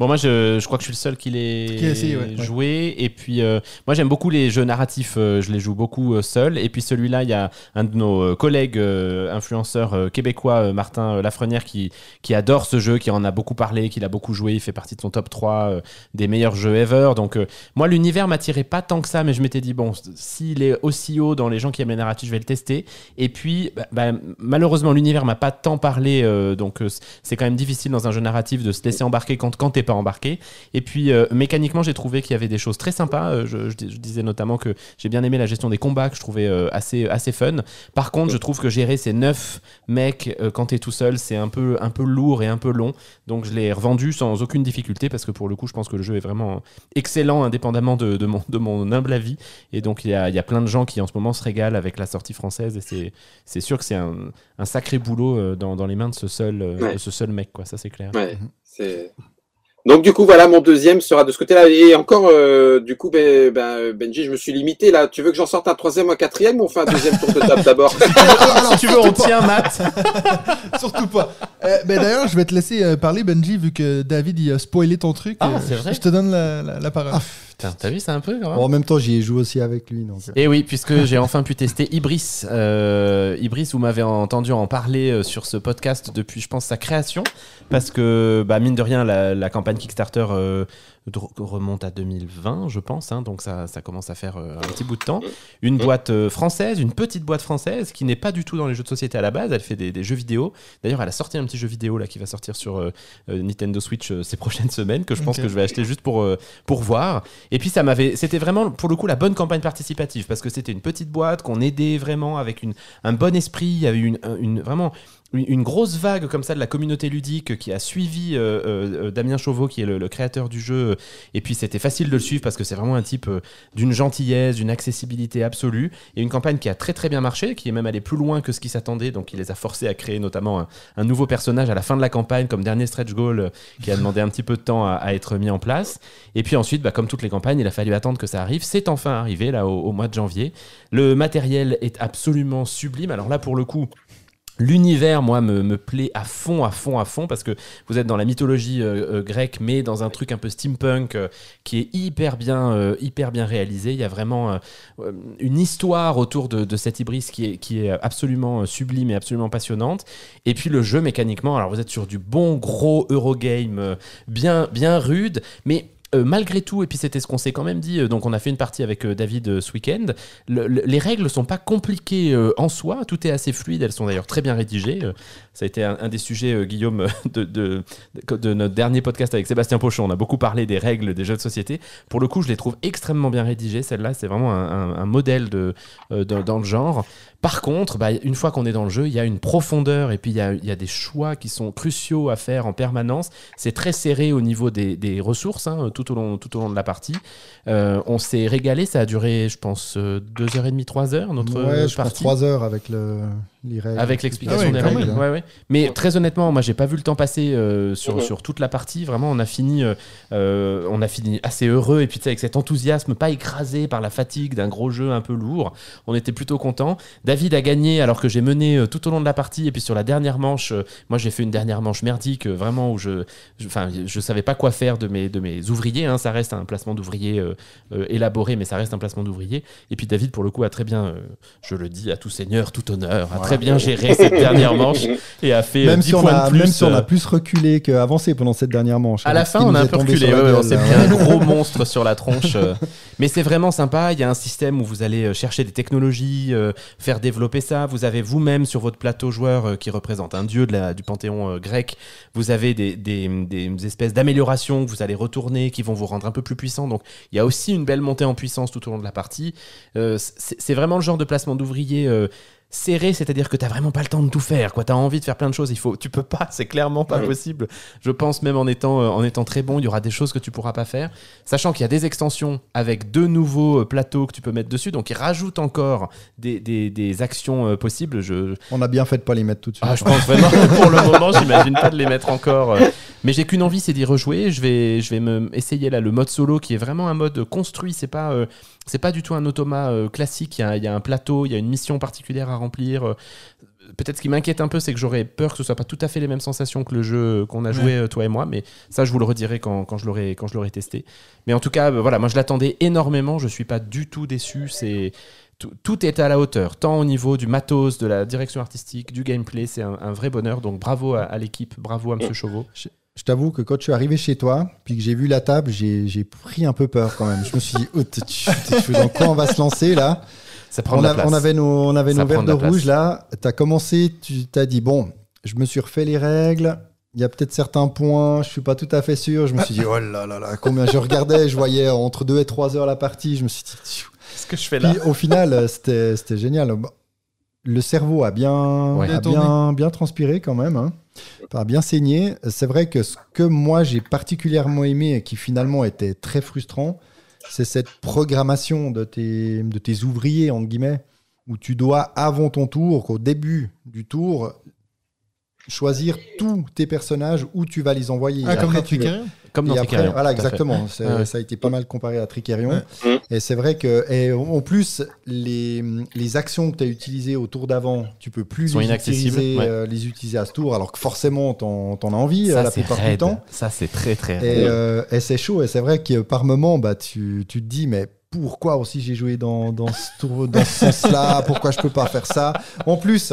Bon, moi, je, je crois que je suis le seul qui ouais, ouais. joué. Et puis, euh, moi, j'aime beaucoup les jeux narratifs. euh, je les joue beaucoup euh, seul. Et puis, celui-là, il y a un de nos collègues influenceurs québécois, Martin Lafrenière, qui, qui adore ce jeu, qui en a beaucoup parlé, qui l'a beaucoup joué. Il fait partie de son top 3 euh, des meilleurs jeux ever. Donc, moi, l'univers m'attirait pas tant que ça, mais je m'étais dit, bon, s'il est aussi haut dans les gens qui aiment les narratifs, je vais le tester. Et puis, bah, bah, malheureusement, l'univers m'a pas tant parlé. donc, c'est quand même difficile dans un jeu narratif de se laisser embarquer quand, quand t'es pas embarqué. Et puis euh, mécaniquement, j'ai trouvé qu'il y avait des choses très sympas. Euh, je, je dis- je disais notamment que j'ai bien aimé la gestion des combats que je trouvais euh, assez, assez fun. Par contre, je trouve que gérer ces neuf mecs euh, quand t'es tout seul, c'est un peu, un peu lourd et un peu long. Donc je l'ai revendu sans aucune difficulté parce que pour le coup, je pense que le jeu est vraiment excellent indépendamment de, de mon, de mon humble avis. Et donc il y a, il y a plein de gens qui en ce moment se régalent avec la sortie française. Et c'est, sûr que c'est un, un sacré boulot dans, dans les mains de ce seul, Ouais. de ce seul mec, quoi. Ça, c'est clair. Ouais, c'est. Donc du coup voilà mon deuxième sera de ce côté-là et encore euh, du coup ben, ben, Benji je me suis limité là tu veux que j'en sorte un troisième ou un quatrième ou on fait un deuxième tour de table d'abord? [laughs] Alors, si tu veux, on tient, Matt. [laughs] Surtout pas. Euh, ben d'ailleurs, je vais te laisser euh, parler, Benji, vu que David il a spoilé ton truc. Ah, Euh, c'est vrai. Je te donne la, la- la parole. Ah, Putain, T'as vu, c'est un peu quand même. Bon, en même temps, j'y ai joué aussi avec lui. Donc... euh. Et oui, puisque j'ai enfin pu tester Ibris. Euh, Ibris, vous m'avez entendu en parler euh, sur ce podcast depuis, je pense, sa création. Parce que, bah, mine de rien, la, la campagne Kickstarter euh, remonte à 2020, je pense. hein, donc ça, ça commence à faire euh, un petit bout de temps. Une boîte euh, française, une petite boîte française qui n'est pas du tout dans les jeux de société à la base. Elle fait des, des jeux vidéo. D'ailleurs, elle a sorti un petit jeu vidéo là qui va sortir sur euh, Nintendo Switch euh, ces [laughs] prochaines semaines que je pense que je vais acheter juste pour, euh, pour voir. Et puis ça m'avait, c'était vraiment pour le coup la bonne campagne participative parce que c'était une petite boîte qu'on aidait vraiment avec une, un bon esprit. Il y avait une, une vraiment une, grosse vague comme ça de la communauté ludique qui a suivi euh, euh, euh, Damien Chauveau qui est le, créateur du jeu. Et puis c'était facile de le suivre parce que c'est vraiment un type d'une gentillesse, d'une accessibilité absolue et une campagne qui a très très bien marché, qui est même allée plus loin que ce qui s'attendait. Donc il les a forcés à créer notamment un, nouveau personnage à la fin de la campagne comme dernier stretch goal qui a demandé un petit peu de temps à, être mis en place. Et puis ensuite, bah, comme toutes les campagnes, il a fallu attendre que ça arrive. C'est enfin arrivé là au mois de janvier. Le matériel est absolument sublime. Alors là, pour le coup. L'univers, moi, me, plaît à fond, à fond, à fond, parce que vous êtes dans la mythologie euh, euh, grecque, mais dans un truc un peu steampunk euh, qui est hyper bien, hyper bien réalisé. Il y a vraiment une histoire autour de, de cet Ibris qui est, qui est absolument sublime et absolument passionnante. Et puis le jeu mécaniquement, alors vous êtes sur du bon gros Eurogame, bien, bien rude, mais euh, malgré tout, et puis c'était ce qu'on s'est quand même dit, euh, donc on a fait une partie avec euh, David ce week-end, le- le- les règles sont pas compliquées en soi, tout est assez fluide, elles sont d'ailleurs très bien rédigées. Ça a été un, un des sujets, euh, Guillaume, de, [laughs] de, de- de notre dernier podcast avec Sébastien Pochon. On a beaucoup parlé des règles des jeux de société. Pour le coup, je les trouve extrêmement bien rédigées. Celle-là, c'est vraiment un, un- un modèle de, euh, dans, dans le genre. Par contre, bah, une fois qu'on est dans le jeu, il y a une profondeur et puis il y a, il y a des choix qui sont cruciaux à faire en permanence. C'est très serré au niveau des, des ressources hein, tout, au long, tout au long de la partie. Euh, on s'est régalé, ça a duré, je pense, euh, deux heures et demie, trois heures, notre ouais, je pense partie. trois heures avec le, les règles. Avec l'explication Ah ouais, des règles. même. Ouais, ouais. Mais très honnêtement, moi, j'ai pas vu le temps passer euh, sur, sur toute la partie. Vraiment, on a fini, euh, euh, on a fini assez heureux et puis avec cet enthousiasme, pas écrasé par la fatigue d'un gros jeu un peu lourd. On était plutôt content. David a gagné alors que j'ai mené euh, tout au long de la partie et puis sur la dernière manche, euh, moi j'ai fait une dernière manche merdique, euh, vraiment où je, je- enfin, je, savais pas quoi faire de mes de mes ouvriers. hein. Ça reste un placement d'ouvrier euh, euh, élaboré, mais ça reste un placement d'ouvrier. Et puis David, pour le coup, a très bien, euh, je le dis à tout seigneur, tout honneur, a très bien géré cette dernière manche [laughs] et a fait euh, Même 10 si, on points a, de plus. même si on euh, a plus reculé qu'avancé pendant cette dernière manche. à la fin, on a un peu reculé. ouais, on s'est pris un gros [laughs] monstre sur la tronche. euh. Mais c'est vraiment sympa. Il y a un système où vous allez euh, chercher des technologies, euh, faire développer ça. Vous avez vous-même sur votre plateau joueur euh, qui représente un dieu de la- du panthéon euh, grec. Vous avez des, des- des espèces d'améliorations que vous allez retourner qui vont vous rendre un peu plus puissant. Donc il y a aussi une belle montée en puissance tout au long de la partie. Euh, c'est c'est vraiment le genre de placement d'ouvrier. Serré, c'est-à-dire que t'as vraiment pas le temps de tout faire, quoi. T'as envie de faire plein de choses, il faut, tu peux pas, [laughs] c'est clairement pas Ouais. possible. Je pense même en étant, euh, en étant très bon, il y aura des choses que tu pourras pas faire. Sachant qu'il y a des extensions avec deux nouveaux euh, plateaux que tu peux mettre dessus, donc ils rajoutent encore des, des, des actions euh, possibles. Je, On a bien fait de pas les mettre tout de suite. ah, je pense vraiment, pour le moment, j'imagine pas de les mettre encore. Mais j'ai qu'une envie, c'est d'y rejouer. Je vais, je vais me essayer là le mode solo, qui est vraiment un mode construit. C'est pas, c'est pas du tout un automa euh, classique. Il y, a, il y a un plateau, il y a une mission particulière à remplir. euh. Peut-être ce qui m'inquiète un peu, c'est que j'aurais peur que ce soit pas tout à fait les mêmes sensations que le jeu qu'on a joué euh, toi et moi. Mais ça, je vous le redirai quand, quand je l'aurai, quand je l'aurai testé. Mais en tout cas, voilà, moi je l'attendais énormément. Je suis pas du tout déçu. C'est tout, tout est à la hauteur, tant au niveau du matos, de la direction artistique, du gameplay, c'est un, un vrai bonheur. Donc bravo à, à l'équipe, bravo à Monsieur Chauveau. Je t'avoue que quand je suis arrivé chez toi, puis que j'ai vu la table, j'ai j'ai pris un peu peur quand même. Je me suis dit, oh, t'es- dans quoi on va se lancer là? Ça prend on, a- place. on avait nos, on avait nos verres de rouge là. Tu as commencé, tu t'as dit, bon, je me suis refait les règles. Il y a peut-être certains points, je suis pas tout à fait sûr. Je me suis dit, oh là là là, combien je regardais, je voyais entre 2 et 3 heures la partie. Je me suis dit. Qu'est-ce que je fais là? Puis au final, euh, c'était c'était génial. Le cerveau a bien, Ouais. a bien, bien transpiré quand même, hein. Bien saigné. C'est vrai que ce que moi j'ai particulièrement aimé et qui finalement était très frustrant, c'est cette programmation de tes, de tes ouvriers, entre guillemets, où tu dois, avant ton tour, qu'au début du tour, choisir tous tes personnages où tu vas les envoyer. Ah, comme après, dans tu Comme dans et après, Tricarion, voilà, exactement. Ouais. Ça a été pas mal comparé à Tricarion. Ouais. Mm. Et c'est vrai que, et en plus, les, les actions que tu as utilisées au tour d'avant, tu peux plus Sont les utiliser, ouais. euh, les utiliser à ce tour, alors que forcément, t'en en as envie euh, Ça, la plupart du temps. Ça, c'est très, très Et, euh, et c'est chaud. Et c'est vrai que par moment, bah, tu, tu te dis, mais pourquoi aussi j'ai joué dans, dans ce, tour, dans ce sens-là Pourquoi je peux pas faire ça En plus,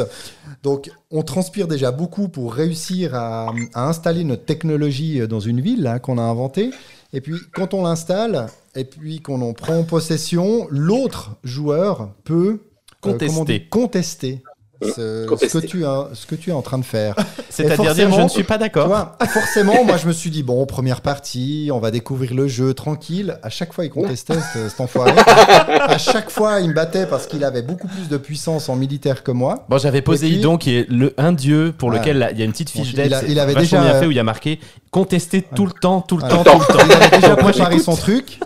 donc, on transpire déjà beaucoup pour réussir à, à installer notre technologie dans une ville hein, qu'on a inventée. Et puis, quand on l'installe et puis qu'on en prend possession, l'autre joueur peut euh, dit, Contester. Contester ce, que tu as, ce que tu es en train de faire. [laughs] C'est-à-dire dire, je ne suis pas d'accord. [laughs] forcément, moi je me suis dit, bon, première partie, on va découvrir le jeu tranquille. À chaque fois, il contestait ce- cet enfoiré. à chaque fois, il me battait parce qu'il avait beaucoup plus de puissance en militaire que moi. Bon, j'avais Poséidon qui est le un dieu pour Ouais. lequel là, il y a une petite fiche d'aide. il il avait déjà, bien fait euh, où il y a marqué contester tout le temps, tout le temps, tout le temps. Il avait déjà préparé son truc.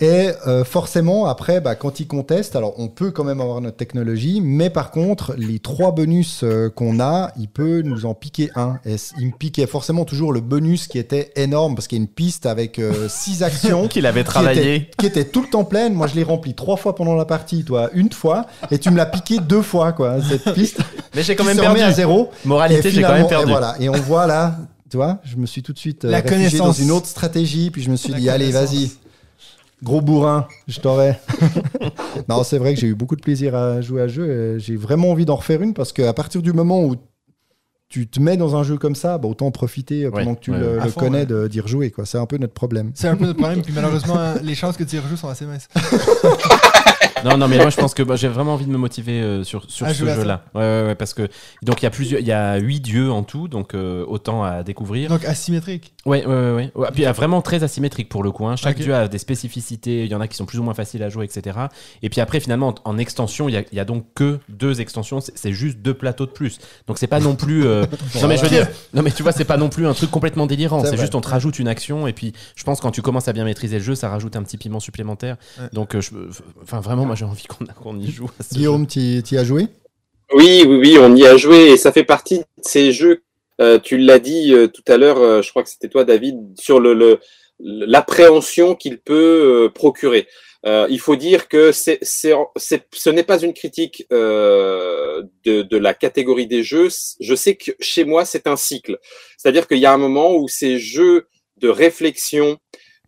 Et euh, forcément, après, bah, quand il conteste, alors on peut quand même avoir notre technologie, mais par contre, les trois bonus euh, qu'on a, il peut nous en piquer un. Et il me piquait forcément toujours le bonus qui était énorme, parce qu'il y a une piste avec euh, six actions. [laughs] Qu'il avait qui travaillé. était, qui était tout le temps pleine. Moi, je l'ai rempli trois fois pendant la partie, toi, une fois, et tu me l'as piqué deux fois, quoi, cette [laughs] piste. Mais j'ai quand même perdu. à zéro. Moralité, j'ai quand même perdu. Et voilà. Et on voit là, tu vois, je me suis tout de suite euh, La réfugié dans connaissance. une autre stratégie, puis je me suis La dit, allez, connaissance. vas-y. Gros bourrin, je t'aurais. [laughs] non, c'est vrai que j'ai eu beaucoup de plaisir à jouer à ce jeu. et J'ai vraiment envie d'en refaire une parce qu'à partir du moment où tu te mets dans un jeu comme ça, bah, autant en profiter euh, pendant Ouais, que tu ouais, le, le fond, connais ouais. de- d'y rejouer. quoi. C'est un peu notre problème. C'est un peu notre problème, [laughs] puis malheureusement, euh, les chances que tu y rejoues sont assez minces. [laughs] Non, non, mais moi je pense que bah, j'ai vraiment envie de me motiver euh, sur, sur À ce jouer à ça. jeu-là. Ouais, ouais, ouais, parce que donc il y a plusieurs, il y a huit dieux en tout, donc euh, autant à découvrir. Donc asymétrique. Ouais, ouais, ouais, ouais. Ouais, Puis il y a vraiment très asymétrique pour le coup. hein. Chaque Ok. dieu a des spécificités. Il y en a qui sont plus ou moins faciles à jouer, etc. Et puis après, finalement, en, en extension, il y, a, il y a donc que deux extensions. C'est c'est juste deux plateaux de plus. Donc c'est pas non plus. euh, [laughs] non mais je veux dire, non mais tu vois, c'est pas non plus un truc complètement délirant. C'est C'est vrai. juste on te rajoute une action et puis je pense quand tu commences à bien maîtriser le jeu, ça rajoute un petit piment supplémentaire. Ouais. Donc, euh, je- enfin vraiment, moi j'ai envie qu'on qu'on y joue. À ce jeu. Guillaume, tu y as joué? Oui, oui, oui, on y a joué et ça fait partie de ces jeux. euh, tu l'as dit euh, tout à l'heure, euh, je crois que c'était toi, David, sur le, le- l'appréhension qu'il peut euh, procurer. Euh, il faut dire que c'est, c'est, c'est- ce n'est pas une critique euh, de, de la catégorie des jeux. Je sais que chez moi, c'est un cycle. C'est-à-dire qu'il y a un moment où ces jeux de réflexion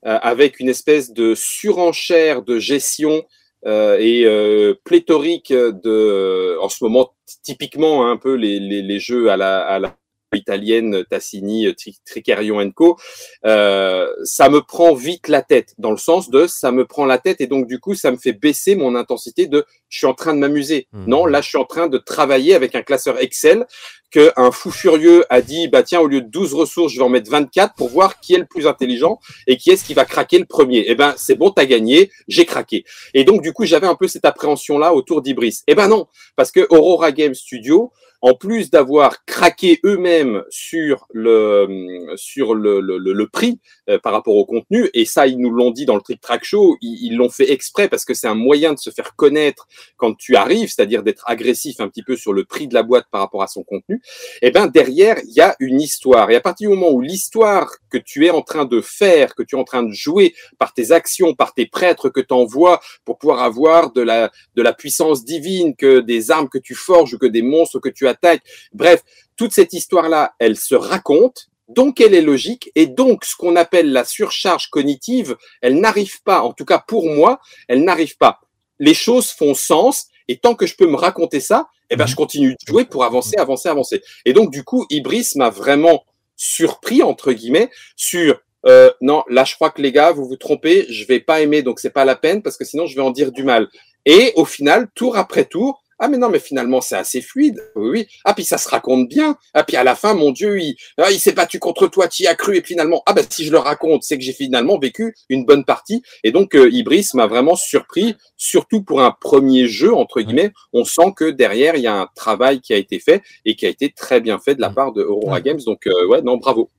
euh, avec une espèce de surenchère de gestion euh, et euh, pléthorique de, en ce moment, typiquement hein, un peu les, les, les jeux à la, à la italienne, Tassini, Tri- Tricarion Co. Euh, ça me prend vite la tête, dans le sens de ça me prend la tête et donc du coup ça me fait baisser mon intensité de je suis en train de m'amuser. Mhm. Non, là je suis en train de travailler avec un classeur Excel que un fou furieux a dit bah tiens au lieu de 12 ressources je vais en mettre 24 pour voir qui est le plus intelligent et qui est-ce qui va craquer le premier. Eh ben c'est bon, t'as gagné, j'ai craqué. Et donc du coup j'avais un peu cette appréhension là autour d'Ibris. Eh ben non, parce que Aurora Game Studio en plus d'avoir craqué eux-mêmes sur le sur le, le, prix euh, par rapport au contenu, et ça ils nous l'ont dit dans le Trick Track Show, ils l'ont fait exprès parce que c'est un moyen de se faire connaître quand tu arrives, c'est-à-dire d'être agressif un petit peu sur le prix de la boîte par rapport à son contenu. Et ben derrière il y a une histoire, et à partir du moment où l'histoire que tu es en train de faire, que tu es en train de jouer par tes actions, par tes prêtres que tu envoies pour pouvoir avoir de la de la puissance divine, que des armes que tu forges que des monstres que tu attaques. Bref, toute cette histoire-là, elle se raconte. Donc, elle est logique. Et donc, ce qu'on appelle la surcharge cognitive, elle n'arrive pas, en tout cas pour moi, elle n'arrive pas. Les choses font sens. Et tant que je peux me raconter ça, eh ben, je continue de jouer pour avancer, avancer, avancer. Et donc, du coup, Ibris m'a vraiment surpris, entre guillemets, sur euh, non, là, je crois que les gars, vous vous trompez, je vais pas aimer, donc c'est pas la peine parce que sinon je vais en dire du mal. Et au final, tour après tour, ah mais non, mais finalement c'est assez fluide. Oui, oui. Ah puis ça se raconte bien. Ah puis à la fin, mon Dieu, il, ah, il s'est battu contre toi, tu y as cru et finalement, ah ben si je le raconte, c'est que j'ai finalement vécu une bonne partie. Et donc euh, Ibris m'a vraiment surpris, surtout pour un premier jeu entre guillemets. On sent que derrière il y a un travail qui a été fait et qui a été très bien fait de la part de Aurora Ouais. Games. Donc euh, ouais, non, bravo.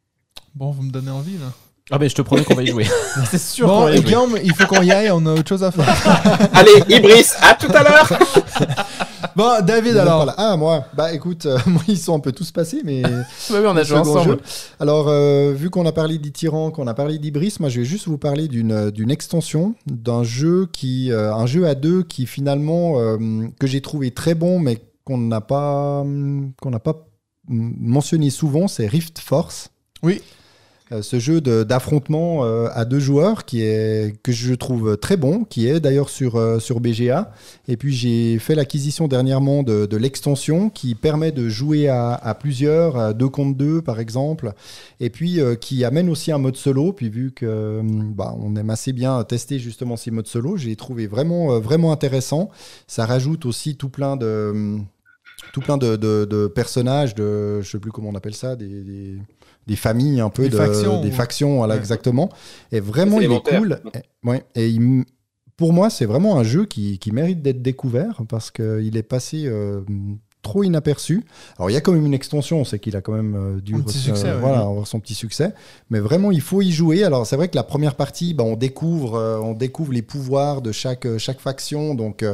Bon, vous me donnez envie, là. Ah ben je te promets qu'on va y jouer. [laughs] c'est sûr Bon, et. Guillaume, il faut qu'on y aille, on a autre chose à faire. [laughs] Allez, Ibris, à tout à l'heure. [laughs] Bon, David, alors. Ah, moi. Bah écoute, euh, [laughs] moi, ils sont un peu tous passés, mais. [laughs] Ouais, ouais, on a joué ensemble. jeu. Alors, euh, vu qu'on a parlé d'Ityran, qu'on a parlé d'Ibris, moi, je vais juste vous parler d'une d'une extension d'un jeu qui, euh, un jeu à deux qui finalement euh, que j'ai trouvé très bon, mais qu'on n'a pas qu'on n'a pas mentionné souvent, c'est Rift Force. Oui. Euh, ce jeu d'affrontement euh, à deux joueurs qui est que je trouve très bon, qui est d'ailleurs sur euh, sur BGA. Et puis j'ai fait l'acquisition dernièrement de, l'extension qui permet de jouer à, plusieurs, à deux contre deux par exemple, et puis qui amène aussi un mode solo. Puis vu que bah, on aime assez bien tester justement ces modes solo, j'ai trouvé vraiment vraiment intéressant. Ça rajoute aussi tout plein de tout plein de, personnages, de je sais plus comment on appelle ça, des, des familles un peu Des de factions, des factions, voilà Ouais. exactement. Et vraiment il est cool. Et- ouais, et il pour moi, c'est vraiment un jeu qui, qui mérite d'être découvert parce qu'il est passé euh, trop inaperçu. Alors, il y a quand même une extension, c'est qu'il a quand même euh, dû re- succès, ouais. voilà, avoir son petit succès. Mais vraiment, il faut y jouer. Alors, c'est vrai que la première partie, bah, on, découvre, euh, on découvre les pouvoirs de chaque, euh, chaque faction. Donc,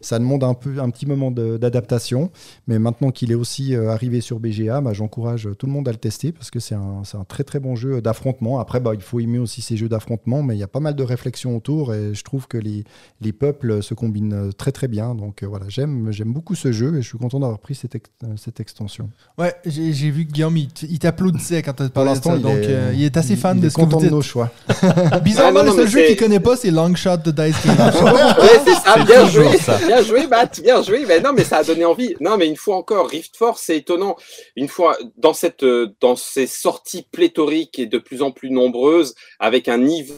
ça demande un, peu, un petit moment d'adaptation. Mais maintenant qu'il est aussi arrivé sur BGA, bah, j'encourage tout le monde à le tester parce que c'est un, un très très bon jeu d'affrontement. Après, bah, il faut aimer aussi ces jeux d'affrontement, mais il y a pas mal de réflexions autour et je trouve que les, les peuples se combinent très très bien. Donc voilà, j'aime j'aime beaucoup ce jeu et je suis content d'avoir pris cette, ex- euh, cette extension. Ouais, j'ai vu que Guillaume, il, t'applaudissait quand tu parlé de ça. il Donc, est- euh, il est assez fan il de est ce que vous content de nos choix. [laughs] Bizarrement, Ah, non, le seul jeu qu'il connaît pas, c'est Longshot de Dice Game. [laughs] Ouais, c'est ça, C'est bien joué, ça. bien joué, Matt, bien joué. Mais non, mais ça a donné envie. Non, mais une fois encore, Rift Force, c'est étonnant. Une fois dans cette, euh, dans ces sorties pléthoriques et de plus en plus nombreuses, avec un niveau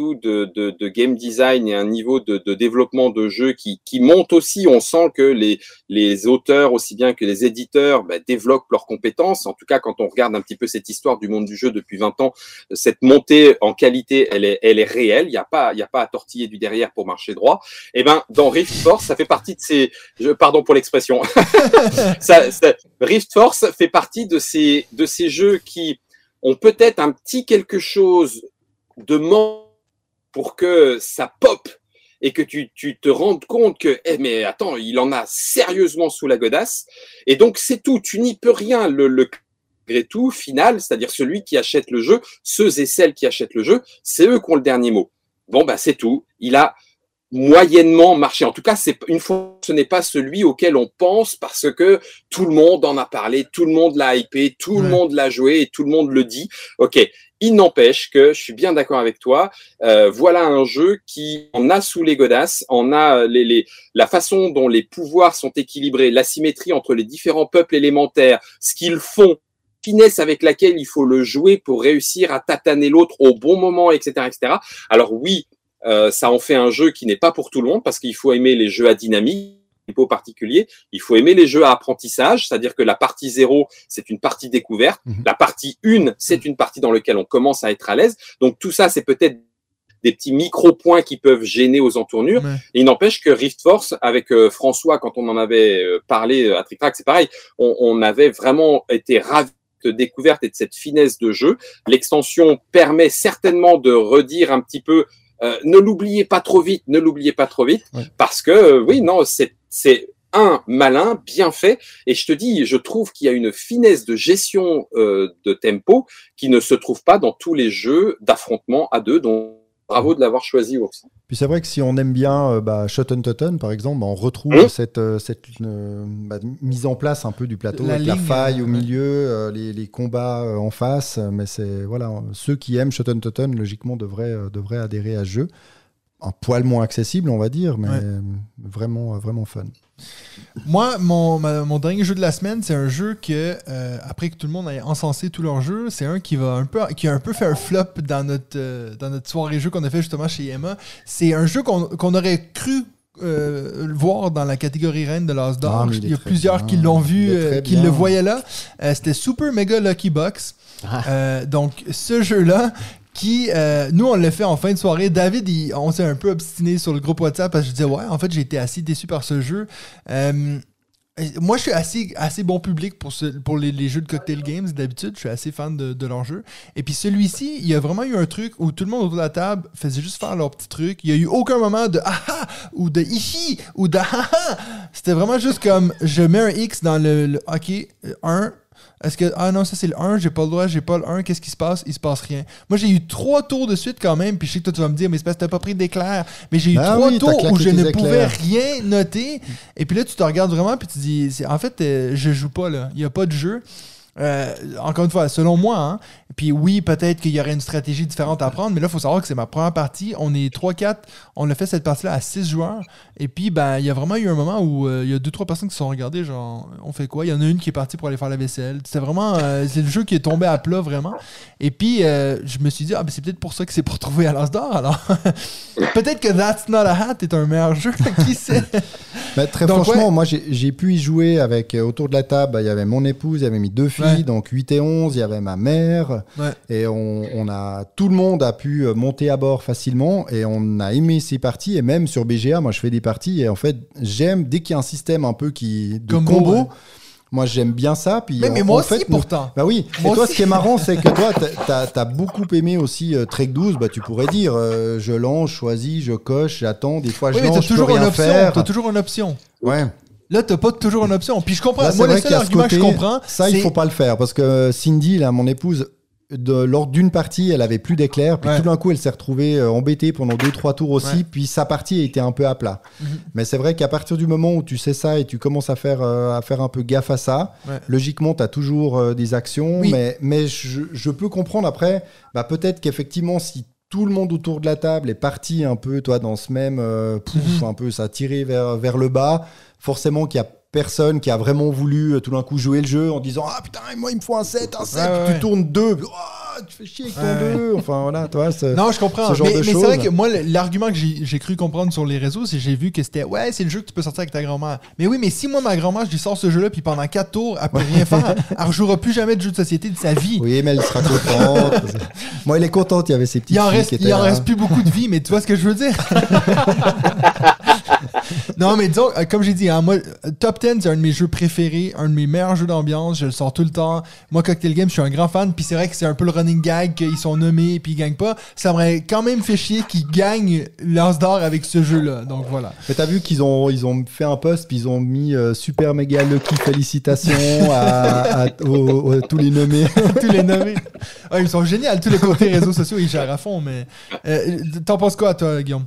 de, de, de game design et un niveau de, de développement de jeu qui, qui monte aussi. On sent que les, les auteurs, aussi bien que les éditeurs, bah, développent leurs compétences. En tout cas, quand on regarde un petit peu cette histoire du monde du jeu depuis 20 ans, cette montée en qualité, elle est, elle est réelle. Il n'y a pas, il y a pas à tortiller du derrière pour marcher droit. Et ben, dans Rift Force, ça fait partie de ces, je, pardon pour l'expression, [laughs] ça, ça- Rift Force fait partie de ces, de ces jeux qui ont peut-être un petit quelque chose de manque pour que ça pop et que tu, tu te rendes compte que, eh, mais attends, il en a sérieusement sous la godasse. Et donc, c'est tout. Tu n'y peux rien. Le, le tout, final, c'est-à-dire celui qui achète le jeu, ceux et celles qui achètent le jeu, c'est eux qui ont le dernier mot. Bon, bah, c'est tout. Il a moyennement marché. En tout cas, c'est une fois, ce n'est pas celui auquel on pense parce que tout le monde en a parlé, tout le monde l'a hypé, tout le monde l'a joué et tout le monde le dit. Ok. Il n'empêche que je suis bien d'accord avec toi. Euh, voilà un jeu qui en a sous les godasses, en a les, les, la façon dont les pouvoirs sont équilibrés, l'asymétrie entre les différents peuples élémentaires, ce qu'ils font, finesse avec laquelle il faut le jouer pour réussir à tataner l'autre au bon moment, etc., etc. Alors oui, euh, ça en fait un jeu qui n'est pas pour tout le monde parce qu'il faut aimer les jeux à dynamique particulier, il faut aimer les jeux à apprentissage, c'est-à-dire que la partie 0, c'est une partie découverte, Mhm. la partie 1, c'est une partie dans laquelle on commence à être à l'aise. Donc tout ça, c'est peut-être des petits micro-points qui peuvent gêner aux entournures. Ouais. Et il n'empêche que Rift Force, avec euh, François, quand on en avait euh, parlé à Trick c'est pareil, on, on avait vraiment été ravis de découverte et de cette finesse de jeu. L'extension permet certainement de redire un petit peu, euh, ne l'oubliez pas trop vite, ne l'oubliez pas trop vite, Ouais. parce que euh, oui, non, c'est c'est un malin, bien fait, et je te dis, je trouve qu'il y a une finesse de gestion euh, de tempo qui ne se trouve pas dans tous les jeux d'affrontement à deux. Donc bravo de l'avoir choisi, Ours. Puis c'est vrai que si on aime bien euh, bah, Shotten Totten, par exemple, bah, on retrouve Mmh. cette, euh, cette euh, bah, mise en place un peu du plateau, La avec la faille euh, au milieu, euh, les, les combats euh, en face. Mais c'est voilà, ceux qui aiment Shotten Totten, logiquement, devraient, euh, devraient adhérer à ce jeu. Un poil moins accessible, on va dire, mais Ouais. vraiment, vraiment fun. Moi, mon, ma- mon dernier jeu de la semaine, c'est un jeu que, euh, après que tout le monde ait encensé tous leurs jeux, c'est un qui va un peu, qui a un peu fait un flop dans notre, euh, dans notre soirée jeu qu'on a fait justement chez Emma. C'est un jeu qu'on qu'on aurait cru euh, le voir dans la catégorie reine de l'As d'or. mais il y a plusieurs bien. qui l'ont vu, euh, qui bien. le voyaient là. Euh, C'était Super Mega Lucky Box. Ah. Donc, ce jeu-là, qui, euh, nous, on l'a fait en fin de soirée. David, on s'est un peu obstiné sur le groupe WhatsApp parce que je disais, ouais, en fait, j'ai été assez déçu par ce jeu. Euh, Moi, je suis assez, assez bon public pour, pour les, jeux de cocktail games. D'habitude, je suis assez fan de, leurs jeux. Et puis celui-ci, il y a vraiment eu un truc où tout le monde autour de la table faisait juste faire leur petit truc. Il y a eu aucun moment de ah ah ou de ici ou de ah ah. C'était vraiment juste comme je mets un X dans le, le- OK, 1. Est-ce que. Ah non, ça c'est le 1, j'ai pas le droit, j'ai pas le 1, qu'est-ce qui se passe? Il se passe rien. Moi j'ai eu trois tours de suite quand même, puis je sais que toi tu vas me dire, mais c'est parce que t'as pas pris d'éclair. Mais j'ai eu Ah trois oui, tours où je ne pouvais rien noter. Et puis là, tu te regardes vraiment, puis tu dis, en fait, euh, je joue pas là. Il y a pas de jeu. Euh, encore une fois, selon moi, hein. puis oui, peut-être qu'il y aurait une stratégie différente à prendre, mais là, il faut savoir que c'est ma première partie. On est 3-4, on a fait cette partie-là à 6 joueurs. Et puis, ben, il y a vraiment eu un moment où euh, il y a 2-3 personnes qui se sont regardées, genre, on fait quoi? Il y en a une qui est partie pour aller faire la vaisselle. C'est vraiment, euh, [laughs] c'est le jeu qui est tombé à plat, vraiment. Et puis, je me suis dit, ah, ben, c'est peut-être pour ça que c'est pour trouver à l'as d'or, alors. [laughs] peut-être que That's Not a Hat est un meilleur jeu, [laughs] qui sait? Très Donc, franchement, ouais. moi j'ai pu y jouer avec autour de la table. Il y avait mon épouse, il y avait mes deux filles, Ouais. donc 8 et 11, il y avait ma mère. Ouais. Et on, on a, tout le monde a pu euh, monter à bord facilement et on a aimé ces parties. Et même sur BGA, moi je fais des parties et en fait, j'aime dès qu'il y a un système un peu qui, de Combo, combo. ouais. Moi j'aime bien ça. Puis Mais, en- mais moi en aussi, fait, pourtant. bah oui, Moi et toi aussi. ce qui est marrant c'est que toi [laughs] t'as- as beaucoup aimé aussi euh, Trek 12, bah, tu pourrais dire euh, je lance, choisis, je coche, j'attends, des fois je Oui, mais peux toujours une option. faire. T'as toujours une option. Ouais. Là, t'as pas toujours une option. Puis je comprends. Là, c'est Moi, le seul que je comprends, Ça, il faut pas le faire parce que Cindy, là, mon épouse, de, lors d'une partie, elle avait plus d'éclair, puis Ouais. tout d'un coup, elle s'est retrouvée euh, embêtée pendant deux trois tours aussi, Ouais. puis sa partie était un peu à plat. Mhm. Mais c'est vrai qu'à partir du moment où tu sais ça et tu commences à faire euh, à faire un peu gaffe à ça, Ouais. logiquement, tu as toujours euh, des actions, Oui. mais mais je, je peux comprendre après, bah peut-être qu'effectivement si tout le monde autour de la table est parti un peu, toi, dans ce même euh, pouf, Mhm. un peu, ça tiré vers, vers le bas. Forcément qu'il y a personne qui a vraiment voulu euh, tout d'un coup jouer le jeu en disant Ah putain, moi il me faut un 7, un 7, Ouais, ouais, tu ouais. tournes 2, oh, tu fais chier avec ton Ouais. 2. Enfin voilà, toi, c'est- Non, je comprends. ce genre mais de mais c'est vrai que moi, l'argument que j'ai cru comprendre sur les réseaux, c'est que j'ai vu que c'était ouais, c'est le jeu que tu peux sortir avec ta grand-mère. Mais oui, mais si moi, ma grand-mère, je lui sors ce jeu-là, puis pendant 4 tours, elle peut rien faire, [laughs] elle rejouera plus jamais de jeu de société de sa vie. Oui, mais elle sera contente. [laughs] moi, elle est contente, il y avait ces petites Il en, reste, il en reste plus beaucoup de vie, mais tu vois ce que je veux dire? [laughs] [laughs] non, mais disons, euh, comme j'ai dit, hein, moi, euh, Top 10, c'est un de mes jeux préférés, un de mes meilleurs jeux d'ambiance. Je le sors tout le temps. Moi, Cocktail Game, je suis un grand fan. Puis c'est vrai que c'est un peu le running gag qu'ils sont nommés puis ils gagnent pas. Ça m'aurait quand même fait chier qu'ils gagnent l'As d'or avec ce jeu-là. Donc voilà. Mais t'as vu qu'ils ont, ils ont fait un post, puis ils ont mis euh, super méga lucky félicitations à, à- aux- aux- tous les nommés. [laughs] tous les nommés. Ah, ils sont géniaux. Tous les côtés réseaux sociaux, ils gèrent à fond. Mais euh, t'en penses quoi, toi, Guillaume?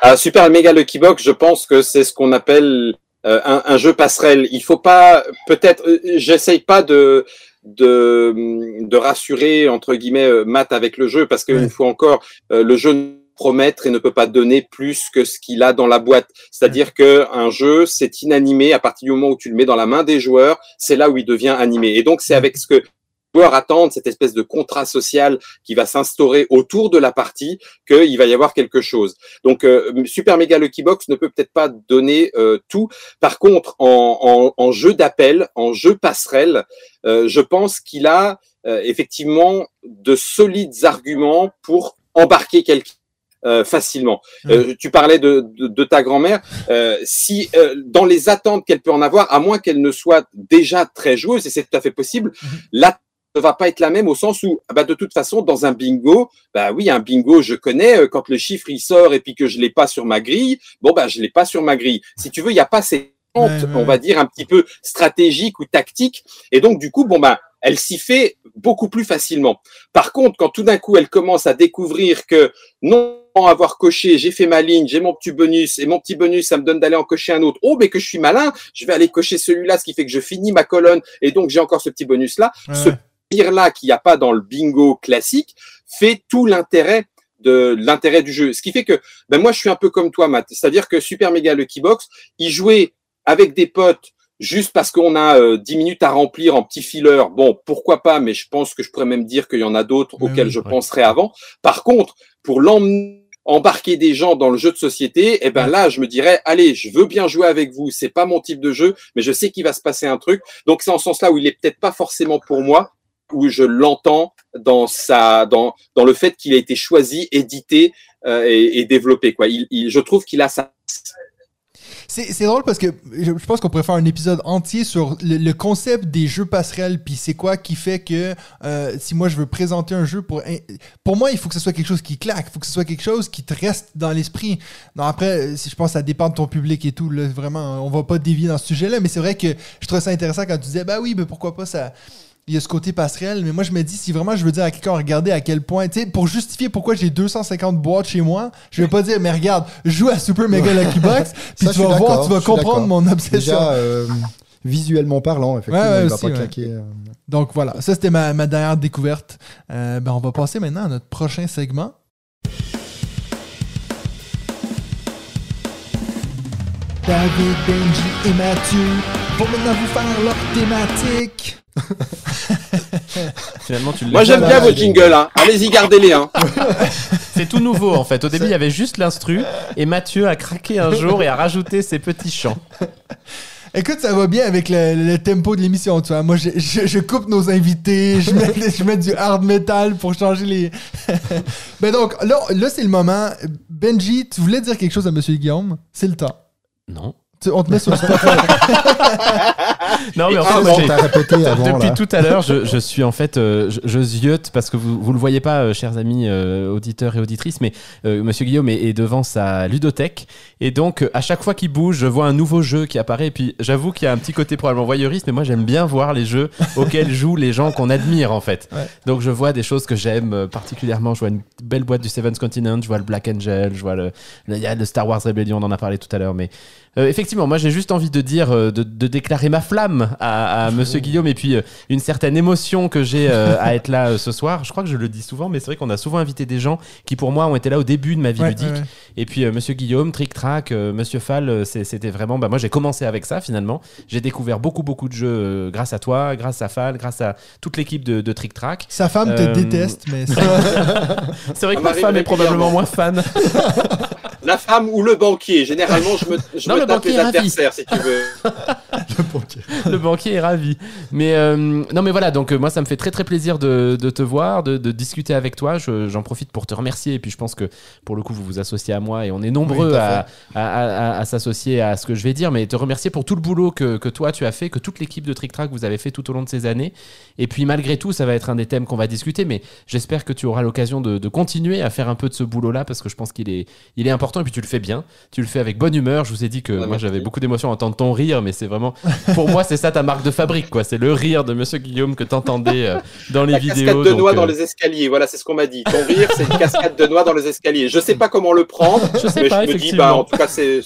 À Super Mega Lucky Box, je pense que c'est ce qu'on appelle euh, un, un jeu passerelle. Il faut pas, peut-être, euh, j'essaye pas de, de de rassurer entre guillemets euh, Matt avec le jeu parce qu'une Ouais. fois encore, le jeu ne peut promettre et ne peut pas donner plus que ce qu'il a dans la boîte. C'est-à-dire que un jeu, c'est inanimé à partir du moment où tu le mets dans la main des joueurs, c'est là où il devient animé. Et donc c'est avec ce que joueurs attendent, cette espèce de contrat social qui va s'instaurer autour de la partie, qu'il va y avoir quelque chose. Donc, euh, Super Mega Lucky Box ne peut peut-être pas donner euh, tout. Par contre, en, en, en jeu d'appel, en jeu passerelle, euh, je pense qu'il a euh, effectivement de solides arguments pour embarquer quelqu'un. euh, facilement. Euh, tu parlais de, de, de ta grand-mère. Euh, si euh, dans les attentes qu'elle peut en avoir, à moins qu'elle ne soit déjà très joueuse, et c'est tout à fait possible, là ne va pas être la même au sens où, ah bah, de toute façon, dans un bingo, bah oui, un bingo, je connais, euh, quand le chiffre il sort et puis que je l'ai pas sur ma grille, bon, bah, je l'ai pas sur ma grille. Si tu veux, il n'y a pas ces Ouais, ouais, on va dire, un petit peu stratégiques ou tactiques. Et donc, du coup, bon, bah, elle s'y fait beaucoup plus facilement. Par contre, quand tout d'un coup, elle commence à découvrir que non, avoir coché, j'ai fait ma ligne, j'ai mon petit bonus, et mon petit bonus, ça me donne d'aller en cocher un autre. Oh, mais que je suis malin, je vais aller cocher celui-là, ce qui fait que je finis ma colonne, et donc j'ai encore ce petit bonus-là. Ouais, Ce pire-là qu'il n'y a pas dans le bingo classique fait tout l'intérêt de l'intérêt du jeu. Ce qui fait que, ben moi, je suis un peu comme toi, Matt. C'est-à-dire que Super Mega Lucky Box, y jouer avec des potes juste parce qu'on a euh, 10 minutes à remplir en petit filler, bon, pourquoi pas, mais je pense que je pourrais même dire qu'il y en a d'autres auxquels oui, je ouais. penserais avant. Par contre, pour l'emmener embarquer des gens dans le jeu de société, eh ben là, je me dirais, allez, je veux bien jouer avec vous. C'est pas mon type de jeu, mais je sais qu'il va se passer un truc. Donc c'est en ce sens-là où il est peut-être pas forcément pour moi, où je l'entends dans sa, dans, dans le fait qu'il a été choisi, édité euh, et, développé. Quoi. Je trouve qu'il a sa C'est drôle parce que je pense qu'on pourrait faire un épisode entier sur le, concept des jeux passerelles, puis c'est quoi qui fait que euh, si moi je veux présenter un jeu pour pour moi il faut que ce soit quelque chose qui claque, il faut que ce soit quelque chose qui te reste dans l'esprit. Non après je pense que ça dépend de ton public et tout là, vraiment on va pas dévier dans ce sujet-là, mais c'est vrai que je trouve ça intéressant quand tu disais bah oui mais pourquoi pas ça il y a ce côté passerelle, mais moi je me dis, si vraiment je veux dire à quelqu'un, regardez à quel point, tu sais, pour justifier pourquoi j'ai 250 boîtes chez moi, je vais pas dire, mais regarde, joue à Super Mega Lucky Box, [laughs] puis tu vas voir, tu vas comprendre mon obsession. Déjà, euh, visuellement parlant, effectivement, Ouais, ouais, il va aussi, pas ouais. claquer. euh. Donc voilà, ça c'était ma, ma dernière découverte. Euh, ben, on va passer maintenant à notre prochain segment. David, Benji et Mathieu vont maintenant vous faire leur thématique. [laughs] Finalement, tu le Moi, j'aime bien vos jingles. Hein. Allez-y, gardez-les. Hein. [laughs] C'est tout nouveau en fait. Au début, il y avait juste l'instru et Mathieu a craqué un jour et a rajouté ses petits chants. [laughs] Écoute, ça va bien avec le, le tempo de l'émission, tu vois. Moi, je, je- je coupe nos invités, je mets, je mets du hard metal pour changer les. ben donc, là, là c'est le moment. Benji, tu voulais dire quelque chose à Monsieur Guillaume? C'est le temps. Non. On te met sur le spot. [laughs] Non, mais en fait, moi, j'ai- répété [laughs] avant. Depuis là. tout à l'heure, je, je suis en fait, euh, je, je ziote parce que vous vous le voyez pas, euh, chers amis euh, auditeurs et auditrices, mais euh, Monsieur Guillaume est, est devant sa ludothèque et donc euh, à chaque fois qu'il bouge, je vois un nouveau jeu qui apparaît. Et puis j'avoue qu'il y a un petit côté probablement voyeuriste, mais moi j'aime bien voir les jeux [laughs] auxquels jouent les gens qu'on admire en fait. Ouais. Donc je vois des choses que j'aime euh, particulièrement. Je vois une belle boîte du Seventh Continent, je vois le Black Angel, je vois le, le- il y a le Star Wars Rebellion, on en a parlé tout à l'heure, mais euh, effectivement, moi j'ai juste envie de dire, euh, de, de déclarer ma flamme à, à Monsieur Guillaume et puis euh, une certaine émotion que j'ai euh, [laughs] à être là euh, ce soir. Je crois que je le dis souvent, mais c'est vrai qu'on a souvent invité des gens qui pour moi ont été là au début de ma vie Ouais, ludique. ouais, ouais. Et puis euh, Monsieur Guillaume, Trick Track, euh, Monsieur Fall, euh, c'est- c'était vraiment. Bah, moi j'ai commencé avec ça finalement. J'ai découvert beaucoup beaucoup de jeux euh, grâce à toi, grâce à Fall, grâce à toute l'équipe de, de Trick Track. Sa femme te Euh, déteste, mais ça- [laughs] C'est vrai que ma femme est régulièrement. probablement moins fan. [laughs] La femme ou le banquier. Généralement, je me, je [laughs] Non, me le tape banquier les adversaires, si tu veux. [laughs] le banquier est ravi. Mais euh, non, mais voilà, donc euh, moi, ça me fait très très plaisir de, de te voir, de, de discuter avec toi. Je- J'en profite pour te remercier. Et puis je pense que pour le coup, vous vous associez à moi et on est nombreux Oui, tout à à, à- à- à s'associer à ce que je vais dire. Mais te remercier pour tout le boulot que, que toi tu as fait, que toute l'équipe de Trick Track vous avez fait tout au long de ces années. Et puis malgré tout, ça va être un des thèmes qu'on va discuter. Mais j'espère que tu auras l'occasion de, de continuer à faire un peu de ce boulot-là parce que je pense qu'il est, il est important. Et puis tu le fais bien. Tu le fais avec bonne humeur. Je vous ai dit que Ouais, moi j'avais beaucoup d'émotions à entendre ton rire, mais c'est vraiment pour moi, c'est ça ta marque de fabrique, quoi. C'est le rire de Monsieur Guillaume que t'entendais euh, dans les La vidéos. cascade de donc, noix euh, dans les escaliers. Voilà, c'est ce qu'on m'a dit. Ton rire, c'est une cascade de noix dans les escaliers. Je sais pas comment le prendre, Je sais mais pas, je me dis, effectivement. bah, en tout cas, c'est.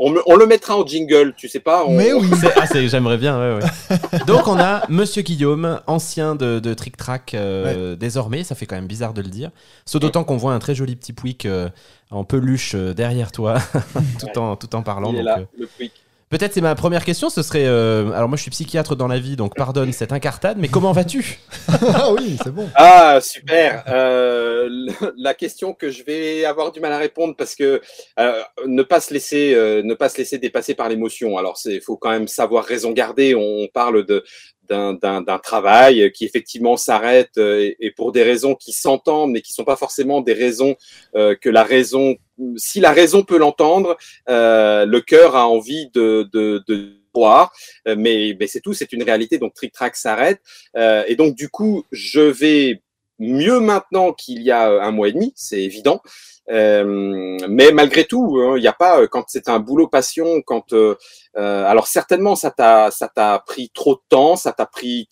On, me- on le mettra en jingle, tu sais pas. on- mais oui. c'est- ah, c'est- j'aimerais bien, ouais, ouais. [laughs] Donc, on a Monsieur Guillaume, ancien de, de Trick Track, euh, désormais. Ça fait quand même bizarre de le dire. Ce d'autant qu'on voit un très joli petit Pouic euh, en peluche euh, derrière toi, [laughs] tout, en, tout en parlant. Il est donc, là, euh, le quick. Peut-être c'est ma première question, ce serait. euh, alors, moi, je suis psychiatre dans la vie, donc pardonne cette incartade, mais comment vas-tu? Ah oui, c'est bon. Ah, super. Euh, le- la question que je vais avoir du mal à répondre parce que euh, ne pas se laisser, euh, ne pas se laisser dépasser par l'émotion. Alors, c'est, faut quand même savoir raison garder. On parle de d'un, travail qui effectivement s'arrête euh, et, pour des raisons qui s'entendent, mais qui sont pas forcément des raisons euh, que la raison. Si la raison peut l'entendre, euh, le cœur a envie de, de, voir. Mais, c'est tout. C'est une réalité. Donc, Trick Track s'arrête. Et donc, du coup, je vais mieux maintenant qu'il y a un mois et demi, c'est évident. Mais malgré tout, hein, il n'y a pas, quand c'est un boulot passion, quand, euh, alors certainement, ça t'a, ça t'a pris trop de temps, ça t'a pris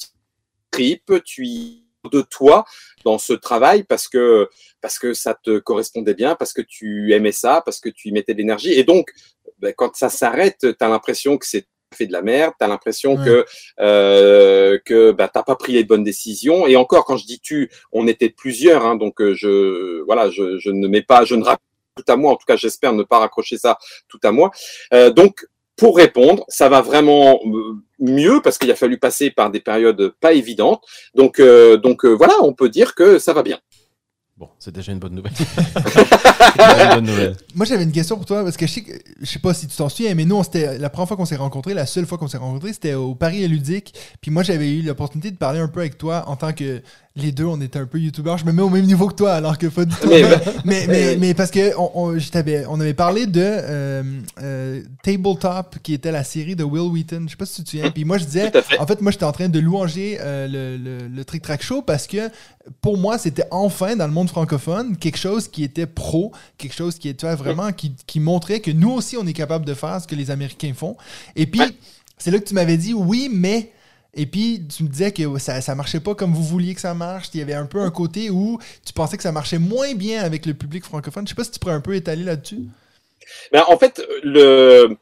trip, tu y de toi dans ce travail parce que parce que ça te correspondait bien, parce que tu aimais ça, parce que tu y mettais de l'énergie. Et donc, ben, quand ça s'arrête, tu as l'impression que c'est fait de la merde, tu as l'impression Ouais. que euh, que bah, t'as pas pris les bonnes décisions. Et encore, quand je dis tu, on était plusieurs, hein, donc euh, je voilà, je, je ne mets pas, je ne tout à moi. En tout cas, j'espère ne pas raccrocher ça tout à moi. Euh, donc pour répondre, ça va vraiment euh, mieux parce qu'il a fallu passer par des périodes pas évidentes. Donc, euh, donc euh, voilà, on peut dire que ça va bien. Bon, c'est déjà une bonne nouvelle. [laughs] C'est une bonne nouvelle. Moi, j'avais une question pour toi, parce que je sais, que- je sais pas si tu t'en souviens, mais nous, on s'était- la première fois qu'on s'est rencontrés, la seule fois qu'on s'est rencontrés, c'était au Paris Ludique. Puis moi, j'avais eu l'opportunité de parler un peu avec toi en tant que les deux, on était un peu youtubeurs. Je me mets au même niveau que toi, alors que pas du tout. [laughs] Mais- mais, mais, mais parce que on, on, je t'avais- on avait parlé de euh, euh, Tabletop, qui était la série de Will Wheaton. Je sais pas si tu te souviens. Puis moi, je disais, fait. en fait, moi, j'étais en train de louanger euh, le, le, le Trick Track Show parce que pour moi, c'était enfin dans le monde francophone quelque chose qui était pro, quelque chose qui était vraiment qui, qui montrait que nous aussi, on est capable de faire ce que les Américains font. Et puis, Ouais. c'est là que tu m'avais dit oui, mais. Et puis, tu me disais que ça, ça marchait pas comme vous vouliez que ça marche. Il y avait un peu un côté où tu pensais que ça marchait moins bien avec le public francophone. Je sais pas si tu pourrais un peu étaler là-dessus. Ben, en fait, le,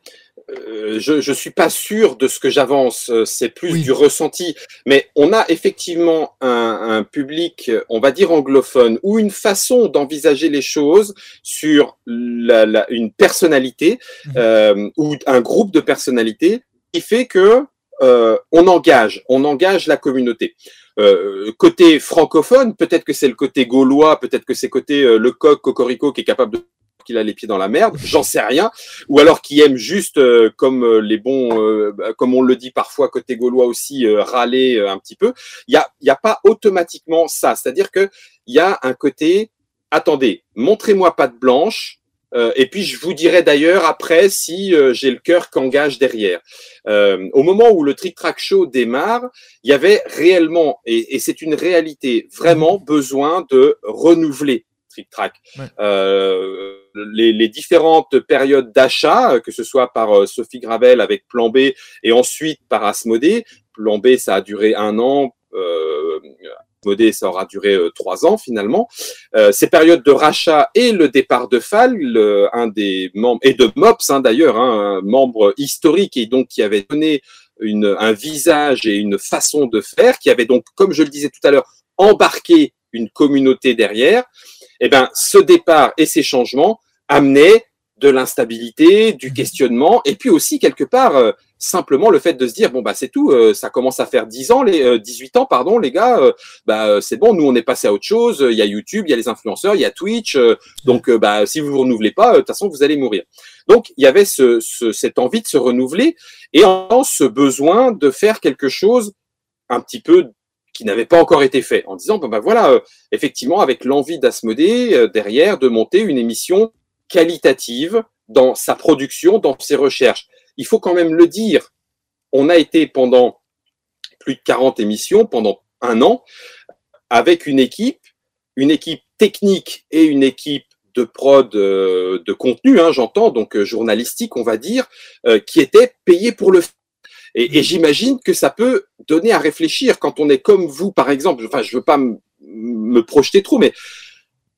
euh, je je suis pas sûr de ce que j'avance. euh, C'est plus Oui. du ressenti. Mais on a effectivement un, un public, on va dire anglophone, ou une façon d'envisager les choses sur la, la- une personnalité Mhm. euh, ou un groupe de personnalités qui fait que euh, on engage, on engage la communauté. Euh, côté francophone, peut-être que c'est le côté gaulois, peut-être que c'est côté euh, le coq cocorico qui est capable de qu'il a les pieds dans la merde, j'en sais rien, ou alors qui aime juste euh, comme euh, les bons, euh, bah, comme on le dit parfois côté gaulois aussi, euh, râler euh, un petit peu. Il y a, il y a pas automatiquement ça, c'est-à-dire que il y a un côté, attendez, montrez-moi patte blanche. euh, et puis je vous dirai d'ailleurs après si euh, j'ai le cœur qu'engage derrière. Euh, au moment où le Trick Track Show démarre, il y avait réellement, et, et c'est une réalité, vraiment besoin de renouveler Trick Track. Ouais. Euh, les, les différentes périodes d'achat, que ce soit par euh, Sophie Gravel avec Plan B et ensuite par Asmodée. Plan B, ça a duré un an. Euh, ça aura duré euh, trois ans finalement. Euh, ces périodes de rachat et le départ de Fall, le- un des membres, et de Mops hein, d'ailleurs, hein, un membre historique et donc qui avait donné une, un visage et une façon de faire, qui avait donc, comme je le disais tout à l'heure, embarqué une communauté derrière, eh ben, ce départ et ces changements amenaient de l'instabilité, du questionnement, et puis aussi quelque part euh, simplement le fait de se dire bon bah c'est tout, euh, ça commence à faire 10 ans, les euh, 18 ans pardon les gars, euh, bah c'est bon, nous on est passé à autre chose, il y a YouTube, il y a les influenceurs, il y a Twitch, donc bah si vous vous renouvelez pas, de toute façon vous allez mourir. Donc il y avait ce, ce- cette envie de se renouveler et en ce besoin de faire quelque chose un petit peu qui n'avait pas encore été fait, en disant bah voilà, euh, effectivement avec l'envie d'Asmodée euh, derrière de monter une émission qualitative dans sa production, dans ses recherches. Il faut quand même le dire, on a été pendant plus de 40 émissions, pendant un an, avec une équipe, une équipe technique et une équipe de prod euh, de contenu, hein, j'entends, donc journalistique, on va dire, qui était payée pour le faire. Et, et j'imagine que ça peut donner à réfléchir quand on est comme vous, par exemple. Enfin, je veux pas me projeter trop, mais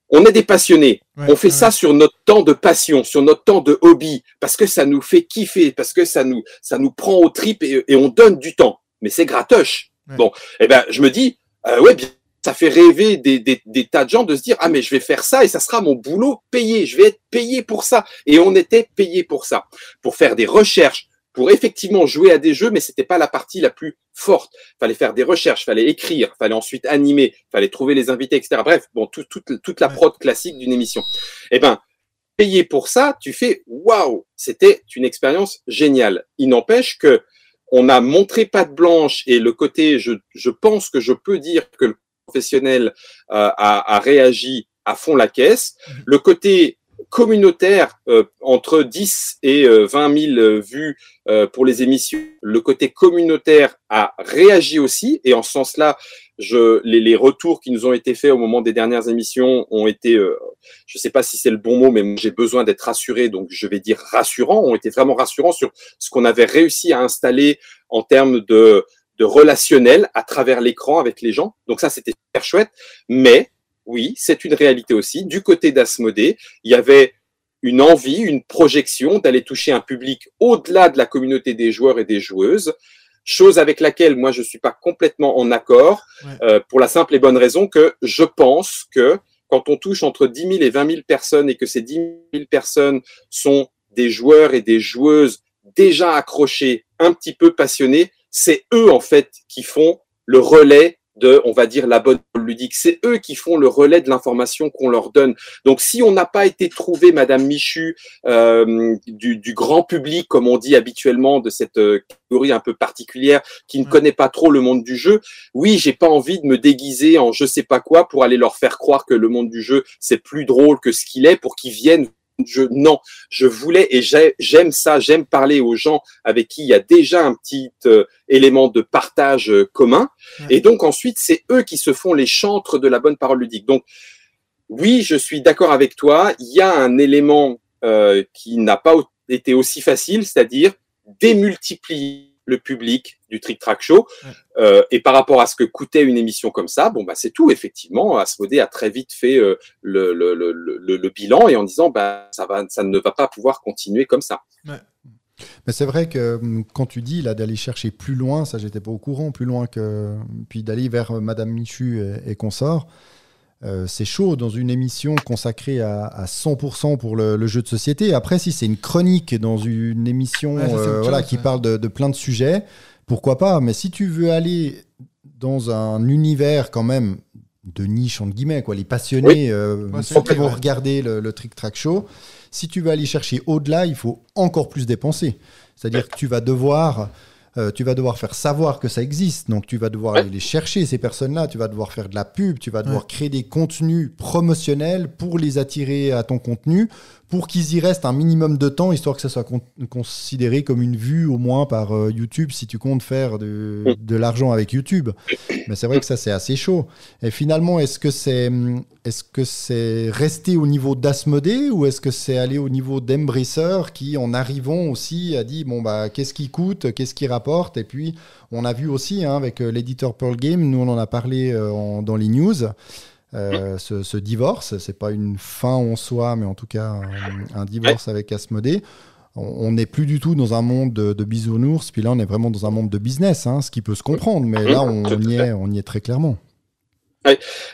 on est des passionnés. Ouais, on fait ouais. ça sur notre temps de passion, sur notre temps de hobby, parce que ça nous fait kiffer, parce que ça nous, ça nous prend aux tripes et, et on donne du temps. Mais c'est gratoche. Ouais. Bon, eh ben, je me dis, euh, ouais, bien, ça fait rêver des, des, des tas de gens de se dire, ah, mais je vais faire ça et ça sera mon boulot payé. Je vais être payé pour ça. Et on était payé pour ça, pour faire des recherches, pour effectivement jouer à des jeux, mais c'était pas la partie la plus forte. Fallait faire des recherches, fallait écrire, fallait ensuite animer, fallait trouver les invités, etc. Bref, bon, tout- toute- toute la prod classique d'une émission. Eh ben, payé pour ça, tu fais waouh, c'était une expérience géniale. Il n'empêche que on a montré patte blanche et le côté, je, je pense que je peux dire que le professionnel euh, a, a réagi à fond la caisse. Le côté communautaire euh, entre 10 et euh, 20 000 euh, vues euh, pour les émissions, le côté communautaire a réagi aussi et en ce sens-là, je, les, les retours qui nous ont été faits au moment des dernières émissions ont été, euh, je ne sais pas si c'est le bon mot, mais j'ai besoin d'être rassuré, donc je vais dire rassurants, ont été vraiment rassurants sur ce qu'on avait réussi à installer en termes de, de relationnel à travers l'écran avec les gens. Donc ça, c'était super chouette. Mais oui, c'est une réalité aussi. Du côté d'Asmodée, il y avait une envie, une projection d'aller toucher un public au-delà de la communauté des joueurs et des joueuses, chose avec laquelle moi je suis pas complètement en accord, Ouais. euh, pour la simple et bonne raison que je pense que quand on touche entre 10 000 et 20 000 personnes et que ces 10 000 personnes sont des joueurs et des joueuses déjà accrochés, un petit peu passionnés, c'est eux en fait qui font le relais de, on va dire, la bonne ludique. C'est eux qui font le relais de l'information qu'on leur donne. Donc, si on n'a pas été trouvé, Madame Michu, euh, du, du, grand public, comme on dit habituellement, de cette euh, catégorie un peu particulière, qui ne connaît pas trop le monde du jeu, oui, j'ai pas envie de me déguiser en je sais pas quoi pour aller leur faire croire que le monde du jeu, c'est plus drôle que ce qu'il est pour qu'ils viennent. Je, non, je voulais et j'ai- j'aime ça, j'aime parler aux gens avec qui il y a déjà un petit euh, élément de partage euh, commun. Ouais. Et donc ensuite, c'est eux qui se font les chantres de la bonne parole ludique. Donc oui, je suis d'accord avec toi. Il y a un élément euh, qui n'a pas été aussi facile, c'est-à-dire démultiplier le public du Trick Track Show. Ouais. Euh, et par rapport à ce que coûtait une émission comme ça, bon bah c'est tout. Effectivement, Asmodée a très vite fait euh, le, le, le, le, le bilan et en disant bah ça va, ça ne va pas pouvoir continuer comme ça. Mais c'est vrai que hum, quand tu dis là d'aller chercher plus loin, ça j'étais pas au courant, plus loin que puis d'aller vers euh, Madame Michu et, et consorts, euh, c'est chaud dans une émission consacrée à, à 100% pour le, le jeu de société. Après, si c'est une chronique dans une émission Ouais, euh, voilà, chose, qui ouais. parle de, de plein de sujets, pourquoi pas? Mais si tu veux aller dans un univers quand même de niche entre guillemets quoi les passionnés euh, Ouais, c'est ceux qui vont regarder le, le Trick Track Show si tu veux aller chercher au-delà il faut encore plus dépenser. C'est-à-dire que tu vas devoir euh, tu vas devoir faire savoir que ça existe. Donc tu vas devoir Ouais. aller les chercher ces personnes-là. Tu vas devoir faire de la pub. Tu vas devoir créer des contenus promotionnels pour les attirer à ton contenu pour qu'ils y restent un minimum de temps histoire que ça soit con- considéré comme une vue au moins par euh, YouTube si tu comptes faire de, l'argent avec YouTube mais c'est vrai que ça, c'est assez chaud. Et finalement, est-ce que c'est est-ce que c'est resté au niveau d'Asmodée ou est-ce que c'est allé au niveau d'Embracer qui, en arrivant aussi, a dit bon bah qu'est-ce qui coûte, qu'est-ce qui rapporte? Et puis on a vu aussi hein, avec euh, l'éditeur Pearl Game, nous on en a parlé euh, dans les news. Euh, ce, ce divorce, c'est pas une fin en soi, mais en tout cas un, un divorce avec Asmodée. On n'est plus du tout dans un monde de, de bisounours, puis là on est vraiment dans un monde de business, hein, ce qui peut se comprendre, mais là on, y est, on y est très clairement.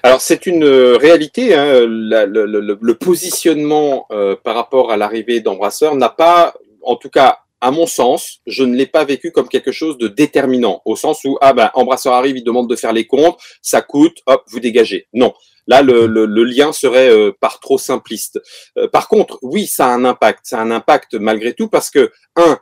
Alors c'est une euh, réalité. Hein, la- le, le- le positionnement euh, par rapport à l'arrivée d'Embrasseur n'a pas, en tout cas à mon sens, je ne l'ai pas vécu comme quelque chose de déterminant, au sens où ah ben Embrasseur arrive, il demande de faire les comptes, ça coûte, hop, vous dégagez. Non. Là, le, le, le lien serait euh, par trop simpliste. Euh, par contre, oui, ça a un impact. Ça a un impact malgré tout parce que, un,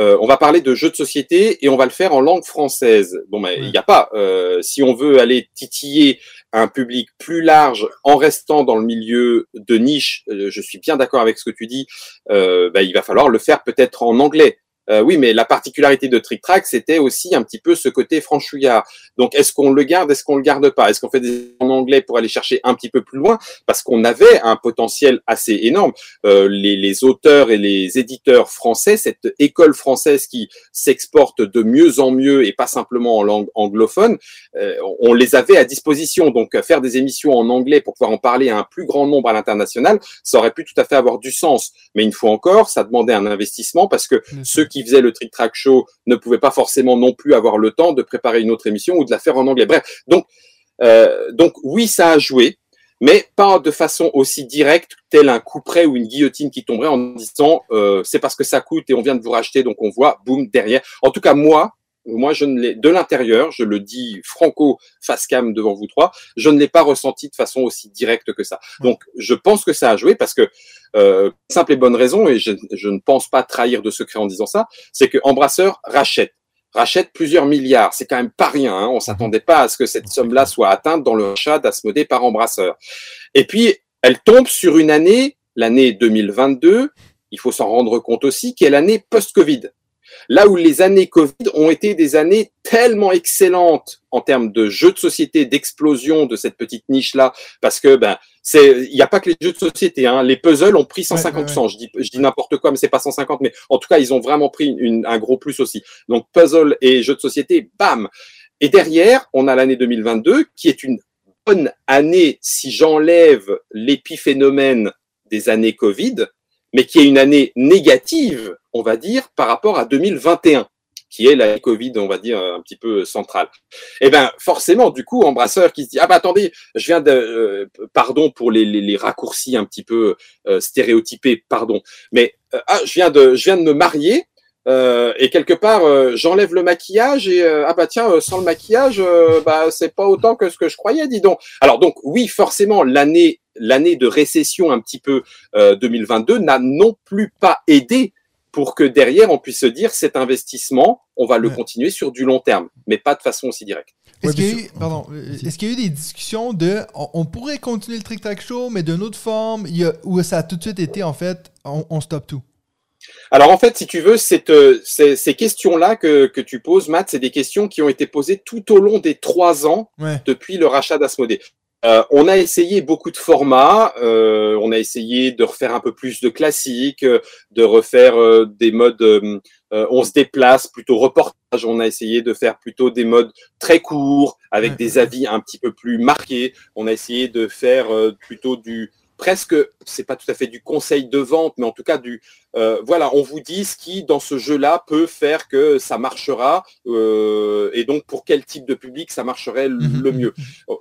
euh, on va parler de jeux de société et on va le faire en langue française. Bon, mais il n'y a pas. euh, si on veut aller titiller un public plus large en restant dans le milieu de niche, euh, je suis bien d'accord avec ce que tu dis, euh, bah, il va falloir le faire peut-être en anglais. Euh, oui, mais la particularité de Trick Track, c'était aussi un petit peu ce côté franchouillard. Donc, est-ce qu'on le garde, est-ce qu'on le garde pas? Est-ce qu'on fait des en anglais pour aller chercher un petit peu plus loin? Parce qu'on avait un potentiel assez énorme. Euh, les, les auteurs et les éditeurs français, cette école française qui s'exporte de mieux en mieux et pas simplement en langue anglophone, euh, on les avait à disposition. Donc, faire des émissions en anglais pour pouvoir en parler à un plus grand nombre à l'international, ça aurait pu tout à fait avoir du sens. Mais une fois encore, ça demandait un investissement parce que ceux qui faisaient le Trick Track Show ne pouvaient pas forcément non plus avoir le temps de préparer une autre émission ou de la faire en anglais. Bref, donc, euh, donc oui, ça a joué, mais pas de façon aussi directe, tel un coup près ou une guillotine qui tomberait en disant euh, c'est parce que ça coûte et on vient de vous racheter, donc on voit, boum, derrière. En tout cas, moi, moi, je ne l'ai de l'intérieur, je le dis franco face cam devant vous trois, je ne l'ai pas ressenti de façon aussi directe que ça. Donc, je pense que ça a joué parce que euh, simple et bonne raison, et je, je ne pense pas trahir de secret en disant ça, c'est que Embrasseur rachète rachète plusieurs milliards. C'est quand même pas rien. Hein. On s'attendait pas à ce que cette somme-là soit atteinte dans le rachat d'Asmodée par Embrasseur. Et puis, elle tombe sur une année, l'année 2022, il faut s'en rendre compte aussi, qui est l'année post-Covid. Là où les années Covid ont été des années tellement excellentes en termes de jeux de société, d'explosion de cette petite niche-là, parce que ben c'est, il n'y a pas que les jeux de société, hein. les puzzles ont pris 150 Ouais, ouais, ouais. Je dis, je dis n'importe quoi, mais c'est pas 150, mais en tout cas ils ont vraiment pris une- un gros plus aussi. Donc puzzle et jeux de société, bam. Et derrière, on a l'année 2022 qui est une bonne année si j'enlève l'épiphénomène des années Covid, mais qui est une année négative, on va dire, par rapport à 2021, qui est l'année Covid, on va dire, un petit peu centrale. Et ben forcément, du coup, Embrasseur qui se dit, ah bah attendez, je viens de, euh, pardon pour les, les, les raccourcis un petit peu euh, stéréotypés, pardon, mais euh, ah, je viens de, je viens de me marier, Euh, et quelque part, euh, j'enlève le maquillage et euh, ah bah tiens, sans le maquillage, bah c'est pas autant que ce que je croyais, dis donc. Alors donc oui, forcément, l'année l'année de récession un petit peu euh, 2022 n'a non plus pas aidé pour que derrière on puisse se dire cet investissement, on va le Ouais. continuer sur du long terme, mais pas de façon aussi directe. Est-ce Ouais, qu'il y, a eu- pardon, euh, est-ce qu'il y a eu des discussions de on, on pourrait continuer le Trick Track Show, mais d'une autre forme, il y a- où ça a tout de suite été en fait on, on stoppe tout? Alors en fait, si tu veux, cette, euh, ces, ces questions-là que, que tu poses, Matt, c'est des questions qui ont été posées tout au long des trois ans Ouais. depuis le rachat d'Asmodée. Euh, on a essayé beaucoup de formats, euh, on a essayé de refaire un peu plus de classiques, de refaire euh, des modes, on se déplace, plutôt reportage, on a essayé de faire plutôt des modes très courts, avec des avis un petit peu plus marqués, on a essayé de faire plutôt du presque, c'est pas tout à fait du conseil de vente, mais en tout cas du, euh, voilà, on vous dit ce qui dans ce jeu-là peut faire que ça marchera, euh, et donc pour quel type de public ça marcherait le le mieux.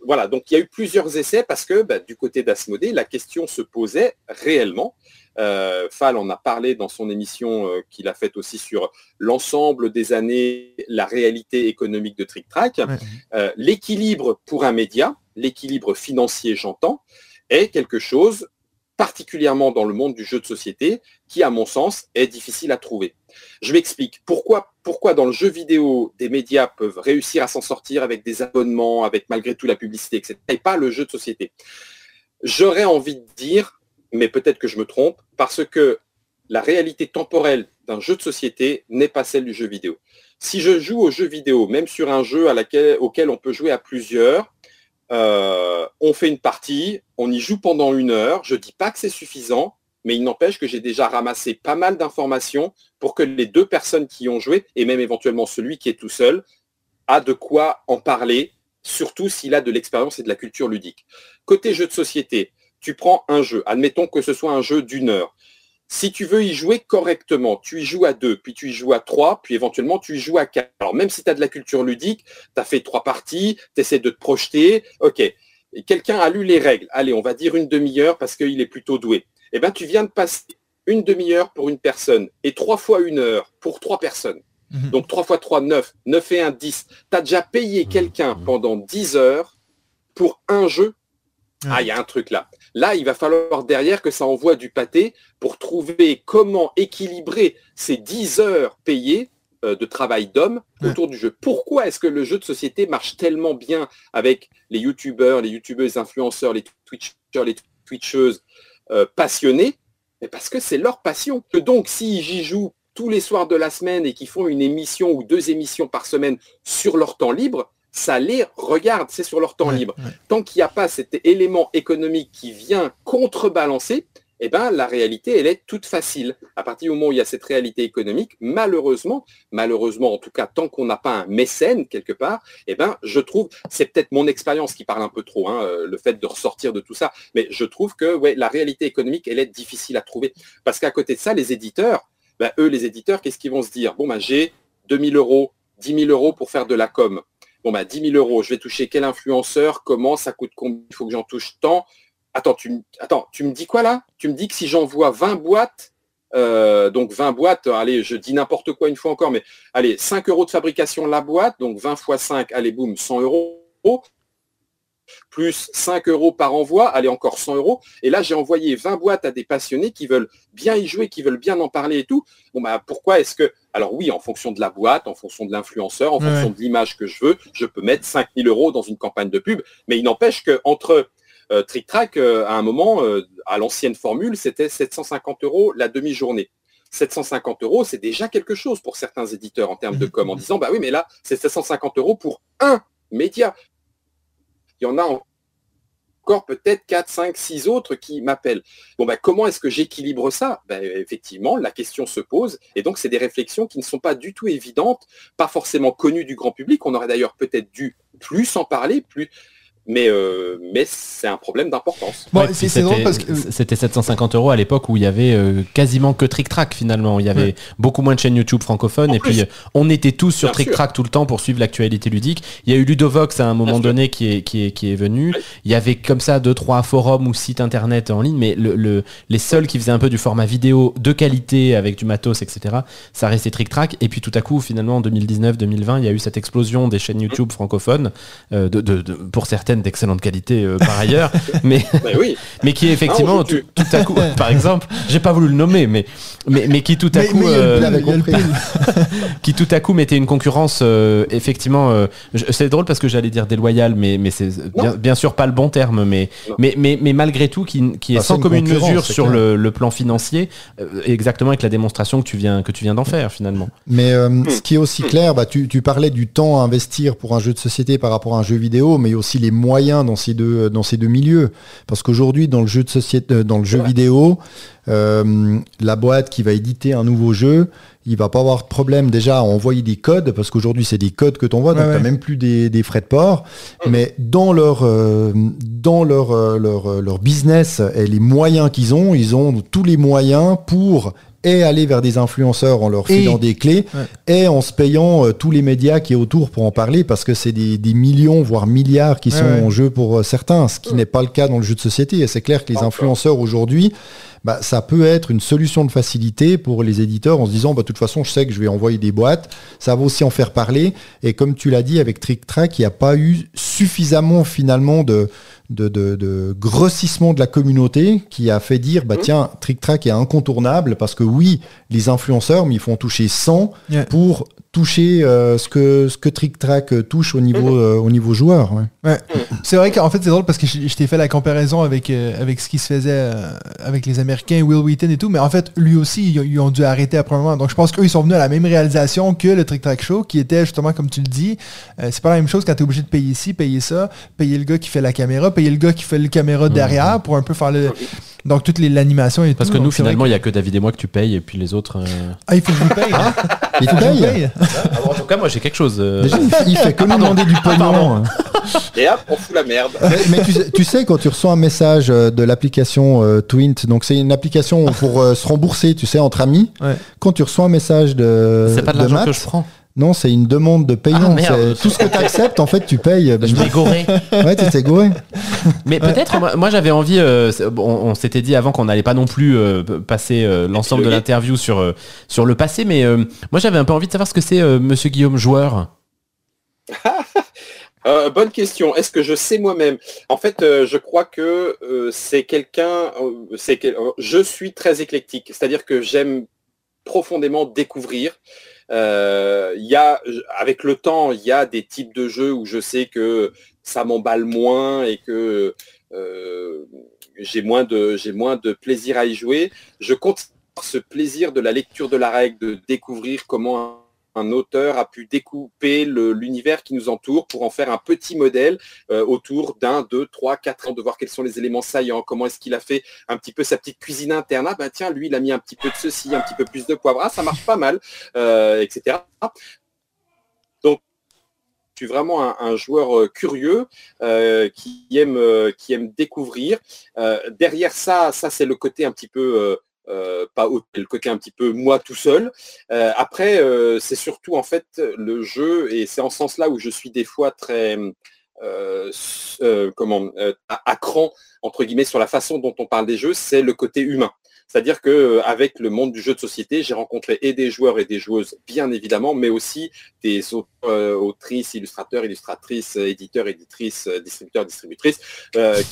Voilà, donc il y a eu plusieurs essais parce que bah, du côté d'Asmodée, la question se posait réellement. Euh, Fall en a parlé dans son émission euh, qu'il a faite aussi sur l'ensemble des années, la réalité économique de Trick Track. Ouais. Euh, l'équilibre pour un média, l'équilibre financier j'entends, est quelque chose particulièrement dans le monde du jeu de société qui, à mon sens, est difficile à trouver. Je m'explique. Pourquoi, dans le jeu vidéo, des médias peuvent réussir à s'en sortir avec des abonnements, avec malgré tout la publicité, etc., et pas le jeu de société? J'aurais envie de dire, mais peut-être que je me trompe, parce que la réalité temporelle d'un jeu de société n'est pas celle du jeu vidéo. Si je joue au jeu vidéo, même sur un jeu auquel on peut jouer à plusieurs, euh, on fait une partie, on y joue pendant une heure. Je dis pas que c'est suffisant, mais il n'empêche que j'ai déjà ramassé pas mal d'informations pour que les deux personnes qui ont joué, et même éventuellement celui qui est tout seul, a de quoi en parler, surtout s'il a de l'expérience et de la culture ludique. Côté jeu de société, tu prends un jeu, admettons que ce soit un jeu d'une heure. Si tu veux y jouer correctement, tu y joues à deux, puis tu y joues à trois, puis éventuellement tu y joues à quatre. Alors même si tu as de la culture ludique, tu as fait trois parties, tu essaies de te projeter, ok. Quelqu'un a lu les règles, allez, on va dire une demi-heure parce qu'il est plutôt doué. Eh bien, tu viens de passer une demi-heure pour une personne et trois fois une heure pour trois personnes. Mhm. Donc 3 fois 3, 9, 9 et 1, 10. Tu as déjà payé quelqu'un pendant 10 heures pour un jeu? Ah, il y a un truc là. Là, il va falloir derrière que ça envoie du pâté pour trouver comment équilibrer ces 10 heures payées euh, de travail d'homme Ouais. autour du jeu. Pourquoi est-ce que le jeu de société marche tellement bien avec les youtubeurs, les youtubeuses influenceurs, les twitchers, les twitcheuses euh, passionnés? Parce que c'est leur passion. Que donc, si j'y joue tous les soirs de la semaine et qu'ils font une émission ou deux émissions par semaine sur leur temps libre, ça les regarde, c'est sur leur temps Ouais, libre ouais. tant qu'il n'y a pas cet élément économique qui vient contrebalancer, eh ben, la réalité, elle est toute facile. À partir du moment où il y a cette réalité économique, malheureusement, malheureusement, en tout cas, tant qu'on n'a pas un mécène quelque part, eh ben, je trouve, c'est peut-être mon expérience qui parle un peu trop, hein, euh, le fait de ressortir de tout ça, mais je trouve que ouais, la réalité économique, elle est difficile à trouver. Parce qu'à côté de ça, les éditeurs, ben, eux, les éditeurs, qu'est-ce qu'ils vont se dire? Bon, ben, j'ai 2000 euros, 10 000 euros pour faire de la com. Bon, bah, 10 000 euros, je vais toucher quel influenceur, comment, ça coûte combien, il faut que j'en touche tant. Attends, tu, attends, tu me dis quoi là? Tu me dis que si j'envoie 20 boîtes, euh, donc 20 boîtes, euh, allez, je dis n'importe quoi une fois encore, mais allez, 5 euros de fabrication la boîte, donc 20 fois 5, allez, boum, 100 euros, plus 5 euros par envoi, allez, encore 100 euros. Et là, j'ai envoyé 20 boîtes à des passionnés qui veulent bien y jouer, qui veulent bien en parler et tout. Bon, bah, pourquoi est-ce que, alors oui, en fonction de la boîte, en fonction de l'influenceur, en Ouais. fonction de l'image que je veux, je peux mettre 5000 euros dans une campagne de pub, mais il n'empêche qu'entre euh, Trick Track, euh, à un moment, euh, à l'ancienne formule, c'était 750 euros la demi-journée. 750 euros, c'est déjà quelque chose pour certains éditeurs en termes de com, en disant, bah oui, mais là, c'est 750 euros pour un média. Il y en a encore peut-être 4, 5, 6 autres qui m'appellent. Ben, comment est-ce que j'équilibre ça? Ben, Effectivement, la question se pose. Et donc, c'est des réflexions qui ne sont pas du tout évidentes, pas forcément connues du grand public. On aurait d'ailleurs peut-être dû plus en parler, plus mais, euh, mais c'est un problème d'importance. Bon, Ouais, c'était- parce que. C'était 750 euros à l'époque où il y avait euh, quasiment que Trick Track finalement. Il y avait Ouais. beaucoup moins de chaînes YouTube francophones En et puis plus. euh, on était tous sur Trick sûr. Track tout le temps pour suivre l'actualité ludique. Il y a eu Ludovox à un moment donné qui est, qui est, qui est venu. Ouais. Il y avait comme ça deux trois forums ou sites internet en ligne, mais le, le- les seuls qui faisaient un peu du format vidéo de qualité avec du matos, etc. Ça restait Trick Track. Et puis tout à coup, finalement en 2019-2020, il y a eu cette explosion des chaînes YouTube francophones, euh, de, de- de- pour certaines d'excellente qualité euh, par ailleurs, [laughs] mais Bah oui, [laughs] mais qui est effectivement Ah, tout, à coup, [laughs] par exemple, j'ai pas voulu le nommer, mais mais, mais qui tout à Mais- coup, euh, qui tout à coup mettait une concurrence euh, effectivement. euh, c'est drôle parce que j'allais dire déloyale, mais mais c'est bien, bien sûr pas le bon terme, mais mais, mais mais malgré tout qui, qui est Ah, c'est sans une commune mesure sur le, le plan financier, euh, exactement avec la démonstration que tu viens que tu viens d'en faire finalement. Mais euh, Hmm. ce qui est aussi clair, bah, tu, tu parlais du temps à investir pour un jeu de société par rapport à un jeu vidéo, mais aussi les moyens dans ces deux, dans ces deux milieux. Parce qu'aujourd'hui, dans le jeu de société, euh, dans le jeu Ouais. vidéo, euh, la boîte qui va éditer un nouveau jeu, il va pas avoir de problème déjà à envoyer des codes, parce qu'aujourd'hui c'est des codes que tu envoies, donc Ouais, même plus des, des frais de port. Mais dans leur, euh, dans leur, leur, leur business et les moyens qu'ils ont, ils ont tous les moyens pour et aller vers des influenceurs en leur Et- filant des clés Ouais. et en se payant euh, tous les médias qui est autour pour en parler parce que c'est des, des millions voire milliards qui Ouais, sont ouais. en jeu pour euh, certains, ce qui n'est pas le cas dans le jeu de société. Et c'est clair que les influenceurs aujourd'hui, bah, ça peut être une solution de facilité pour les éditeurs en se disant, bah, de toute façon, je sais que je vais envoyer des boîtes, ça va aussi en faire parler. Et comme tu l'as dit, avec Trick Track, il n'y a pas eu suffisamment finalement de, de, de, de grossissement de la communauté qui a fait dire, bah, Mhm. tiens, Trick Track est incontournable parce que oui, les influenceurs, mais ils font toucher 100 Yeah. pour toucher euh, ce que ce que Trick Track euh, touche au niveau euh, au niveau joueur. ouais. C'est vrai qu'en fait, c'est drôle parce que je, je t'ai fait la comparaison avec, euh, avec ce qui se faisait euh, avec les Américains, Will Wheaton et tout, mais en fait, lui aussi, ils, ont- ils ont dû arrêter après un moment. Donc, je pense qu'eux, ils sont venus à la même réalisation que le Trick Track Show, qui était justement, comme tu le dis, euh, c'est pas la même chose quand tu es obligé de payer ici, payer ça, payer le gars qui fait la caméra, payer le gars qui fait le caméra derrière pour un peu faire le. Donc, toute les- l'animation et Parce tout. que nous finalement il y a que David et moi que tu payes et puis les autres. euh, Ah, il faut que je vous paye. hein. [laughs] Il Faut que je vous paye. ah, en tout cas moi j'ai quelque chose. euh, Déjà, il, fait- il fait que nous demander du pognon. hein. [laughs] et hop, on fout la merde. mais mais tu, sais, tu sais, quand tu reçois un message euh, de l'application euh, Twint, donc c'est une application pour euh, se rembourser, tu sais, entre amis. Ouais. Quand tu reçois un message de, c'est pas de de l'argent Matt, que je prends. Non, c'est une demande de paiement. Ah, tout ce que tu acceptes, en fait, tu payes. Je vais gorer. Ouais, tu t'es gouré. Mais peut-être, moi, moi, j'avais envie, euh, on, s'était dit avant qu'on n'allait pas non plus euh, passer euh, l'ensemble de l'interview sur, euh, sur le passé, mais euh, moi j'avais un peu envie de savoir ce que c'est euh, Monsieur Guillaume joueur. [laughs] Euh, bonne question. Est-ce que je sais moi-même? En fait, euh, je crois que euh, c'est quelqu'un. c'est quel- je suis très éclectique, c'est-à-dire que j'aime profondément découvrir. Euh, y a, avec le temps, il y a des types de jeux où je sais que ça m'emballe moins et que euh, j'ai moins moins de plaisir à y jouer. Je continue ce plaisir de la lecture de la règle, de découvrir comment un auteur a pu découper l'univers qui nous entoure pour en faire un petit modèle euh, autour d'un, deux, trois, quatre ans, de voir quels sont les éléments saillants, comment est-ce qu'il a fait un petit peu sa petite cuisine interne. Ah ben tiens, lui, il a mis un petit peu de ceci, un petit peu plus de poivre. Ah, ça marche pas mal, euh, etc. Donc, je suis vraiment un, joueur euh, curieux qui aime qui aime découvrir. Derrière ça, ça c'est le côté un petit peu euh, pas haut, le côté un petit peu moi tout seul. Euh, après, euh, c'est surtout en fait le jeu, et c'est en sens-là où je suis des fois très comment à, cran entre guillemets sur la façon dont on parle des jeux, c'est le côté humain. C'est-à-dire que avec le monde du jeu de société, j'ai rencontré et des joueurs et des joueuses, bien évidemment, mais aussi des autrices, illustrateurs, illustratrices, éditeurs, éditrices, distributeurs, distributrices,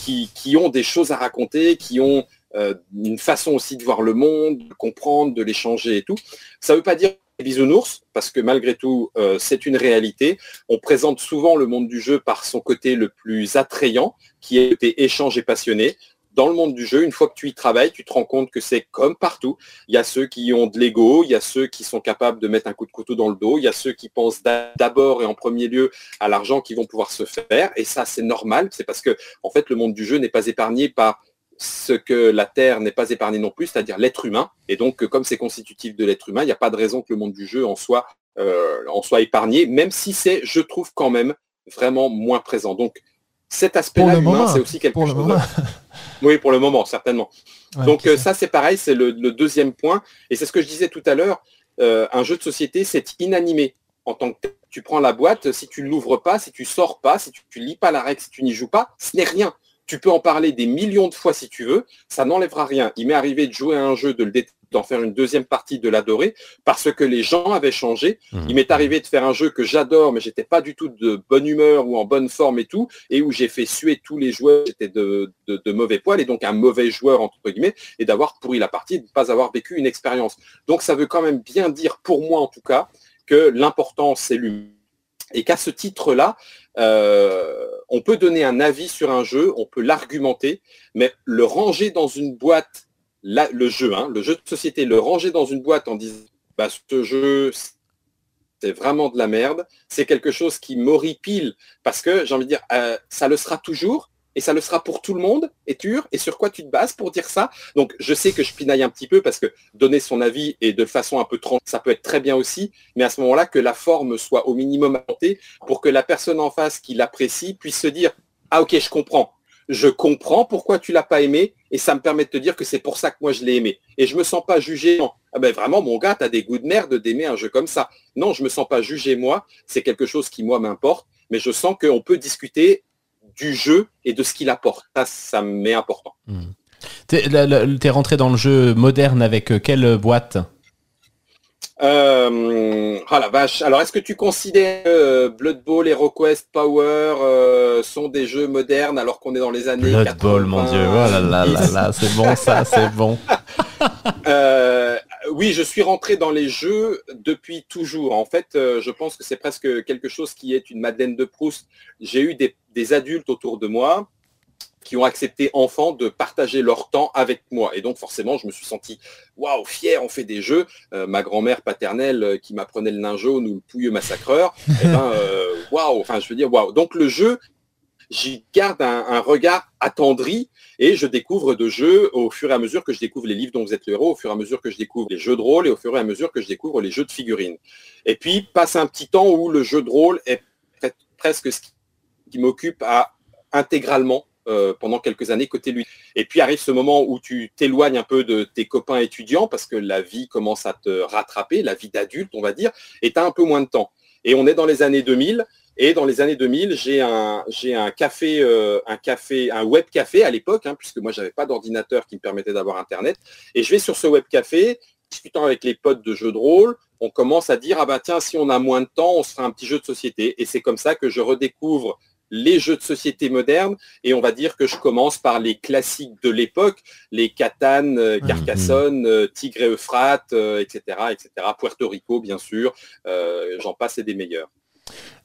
qui ont des choses à raconter, qui ont euh, une façon aussi de voir le monde, de comprendre, de l'échanger et tout. Ça ne veut pas dire bisounours, parce que malgré tout, euh, c'est une réalité. On présente souvent le monde du jeu par son côté le plus attrayant, qui est côté échange et passionné. Dans le monde du jeu, une fois que tu y travailles, tu te rends compte que c'est comme partout. Il y a ceux qui ont de l'ego, il y a ceux qui sont capables de mettre un coup de couteau dans le dos, il y a ceux qui pensent d'a- d'abord et en premier lieu à l'argent qu'ils vont pouvoir se faire. Et ça, c'est normal. C'est parce que, en fait, le monde du jeu n'est pas épargné par ce que la Terre n'est pas épargnée non plus, c'est-à-dire l'être humain. Et donc, comme c'est constitutif de l'être humain, il n'y a pas de raison que le monde du jeu en soit, euh, en soit épargné, même si c'est, je trouve quand même, vraiment moins présent. Donc, cet aspect-là humain, c'est aussi quelque Pour chose. moment. Oui, pour le moment, certainement. Ouais, Donc euh, ça. c'est pareil, c'est le, le deuxième point. Et c'est ce que je disais tout à l'heure. euh, un jeu de société, c'est inanimé en tant que tel. Tu prends la boîte, si tu ne l'ouvres pas, si tu sors pas, si tu, tu lis pas la règle, si tu n'y joues pas, ce n'est rien. Tu peux en parler des millions de fois si tu veux, ça n'enlèvera rien. Il m'est arrivé de jouer à un jeu, de le d'en faire une deuxième partie, de l'adorer, parce que les gens avaient changé. Mhm. Il m'est arrivé de faire un jeu que j'adore, mais j'étais pas du tout de bonne humeur ou en bonne forme et tout, et où j'ai fait suer tous les joueurs, j'étais de, de, de mauvais poil, et donc un mauvais joueur, entre guillemets, et d'avoir pourri la partie, de ne pas avoir vécu une expérience. Donc ça veut quand même bien dire, pour moi en tout cas, que l'important, c'est l'humain. Et qu'à ce titre-là, euh, on peut donner un avis sur un jeu, on peut l'argumenter, mais le ranger dans une boîte, le jeu, hein, le jeu de société, le ranger dans une boîte en disant bah, ce jeu, c'est vraiment de la merde, c'est quelque chose qui m'horripile parce que j'ai envie de dire, euh, ça le sera toujours et ça le sera pour tout le monde, et tur, et sur quoi tu te bases pour dire ça? Donc je sais que je pinaille un petit peu parce que donner son avis et de façon un peu tranchée, ça peut être très bien aussi, mais à ce moment-là, que la forme soit au minimum adaptée pour que la personne en face qui l'apprécie puisse se dire, ah ok, je comprends, je comprends pourquoi tu l'as pas aimé, et ça me permet de te dire que c'est pour ça que moi je l'ai aimé. Et je me sens pas jugé, non. Ah ben vraiment, mon gars, tu as des goûts de merde d'aimer un jeu comme ça. Non, je me sens pas jugé moi, c'est quelque chose qui moi m'importe, mais je sens qu'on peut discuter du jeu et de ce qu'il apporte. Ça, ça m'est important. T'es la- la- t'es rentré dans le jeu moderne avec euh, quelle boîte? Euh, ah la vache. Alors, est-ce que tu considères que euh, Blood Bowl, HeroQuest, Power euh, sont des jeux modernes alors qu'on est dans les années Blood 80, Bowl, mon dieu. Oh là là là là, c'est bon ça, c'est bon. [laughs] Euh, oui, je suis rentré dans les jeux depuis toujours. En fait, euh, je pense que c'est presque quelque chose qui est une Madeleine de Proust. J'ai eu des, adultes autour de moi qui ont accepté enfants de partager leur temps avec moi. Et donc forcément, je me suis senti waouh fier. On fait des jeux. Euh, ma grand-mère paternelle euh, qui m'apprenait le nain jaune ou le pouilleux massacreur. [laughs] eh ben waouh. Enfin, je veux dire waouh. Donc le jeu, j'y garde un, regard attendri et je découvre de jeux au fur et à mesure que je découvre les livres dont vous êtes le héros, au fur et à mesure que je découvre les jeux de rôle et au fur et à mesure que je découvre les jeux de figurines. Et puis passe un petit temps où le jeu de rôle est pre- presque ce qui, m'occupe intégralement euh, pendant quelques années côté lui. Et puis arrive ce moment où tu t'éloignes un peu de tes copains étudiants parce que la vie commence à te rattraper, la vie d'adulte on va dire, et tu as un peu moins de temps. Et on est dans les années 2000 et dans les années 2000, j'ai un, j'ai un café, euh, un café, un web café à l'époque, hein, puisque moi j'avais pas d'ordinateur qui me permettait d'avoir internet. Et je vais sur ce web café, discutant avec les potes de jeux de rôle, on commence à dire ah bah tiens si on a moins de temps, on se fera un petit jeu de société. Et c'est comme ça que je redécouvre les jeux de société modernes et on va dire que je commence par les classiques de l'époque, les Catan, euh, Carcassonne, euh, Tigre et Euphrate, euh, etc., etc. Puerto Rico bien sûr, j'en passe et des meilleurs.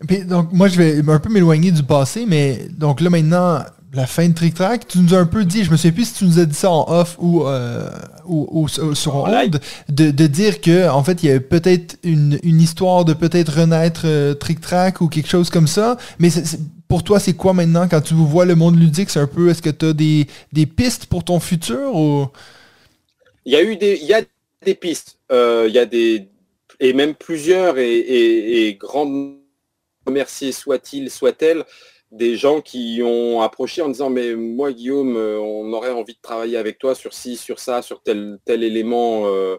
Puis, donc, moi, je vais un peu m'éloigner du passé, mais donc là, maintenant, la fin de Trick Track, tu nous as un peu dit, je me souviens plus si tu nous as dit ça en off ou, euh, ou, ou sur En onde, de, de dire que en fait, il y avait peut-être une, une histoire de peut-être renaître euh, Trick Track ou quelque chose comme ça. Mais pour toi, c'est quoi maintenant quand tu vois le monde ludique? C'est un peu, est-ce que tu as des, des pistes pour ton futur ou... Il y a eu des, il y a des pistes, euh, il y a des, et même plusieurs, et, et, et grands remerciés soit-il, soit-elle, des gens qui ont approché en disant mais moi Guillaume, euh, on aurait envie de travailler avec toi sur ci, sur ça, sur tel, tel élément. euh.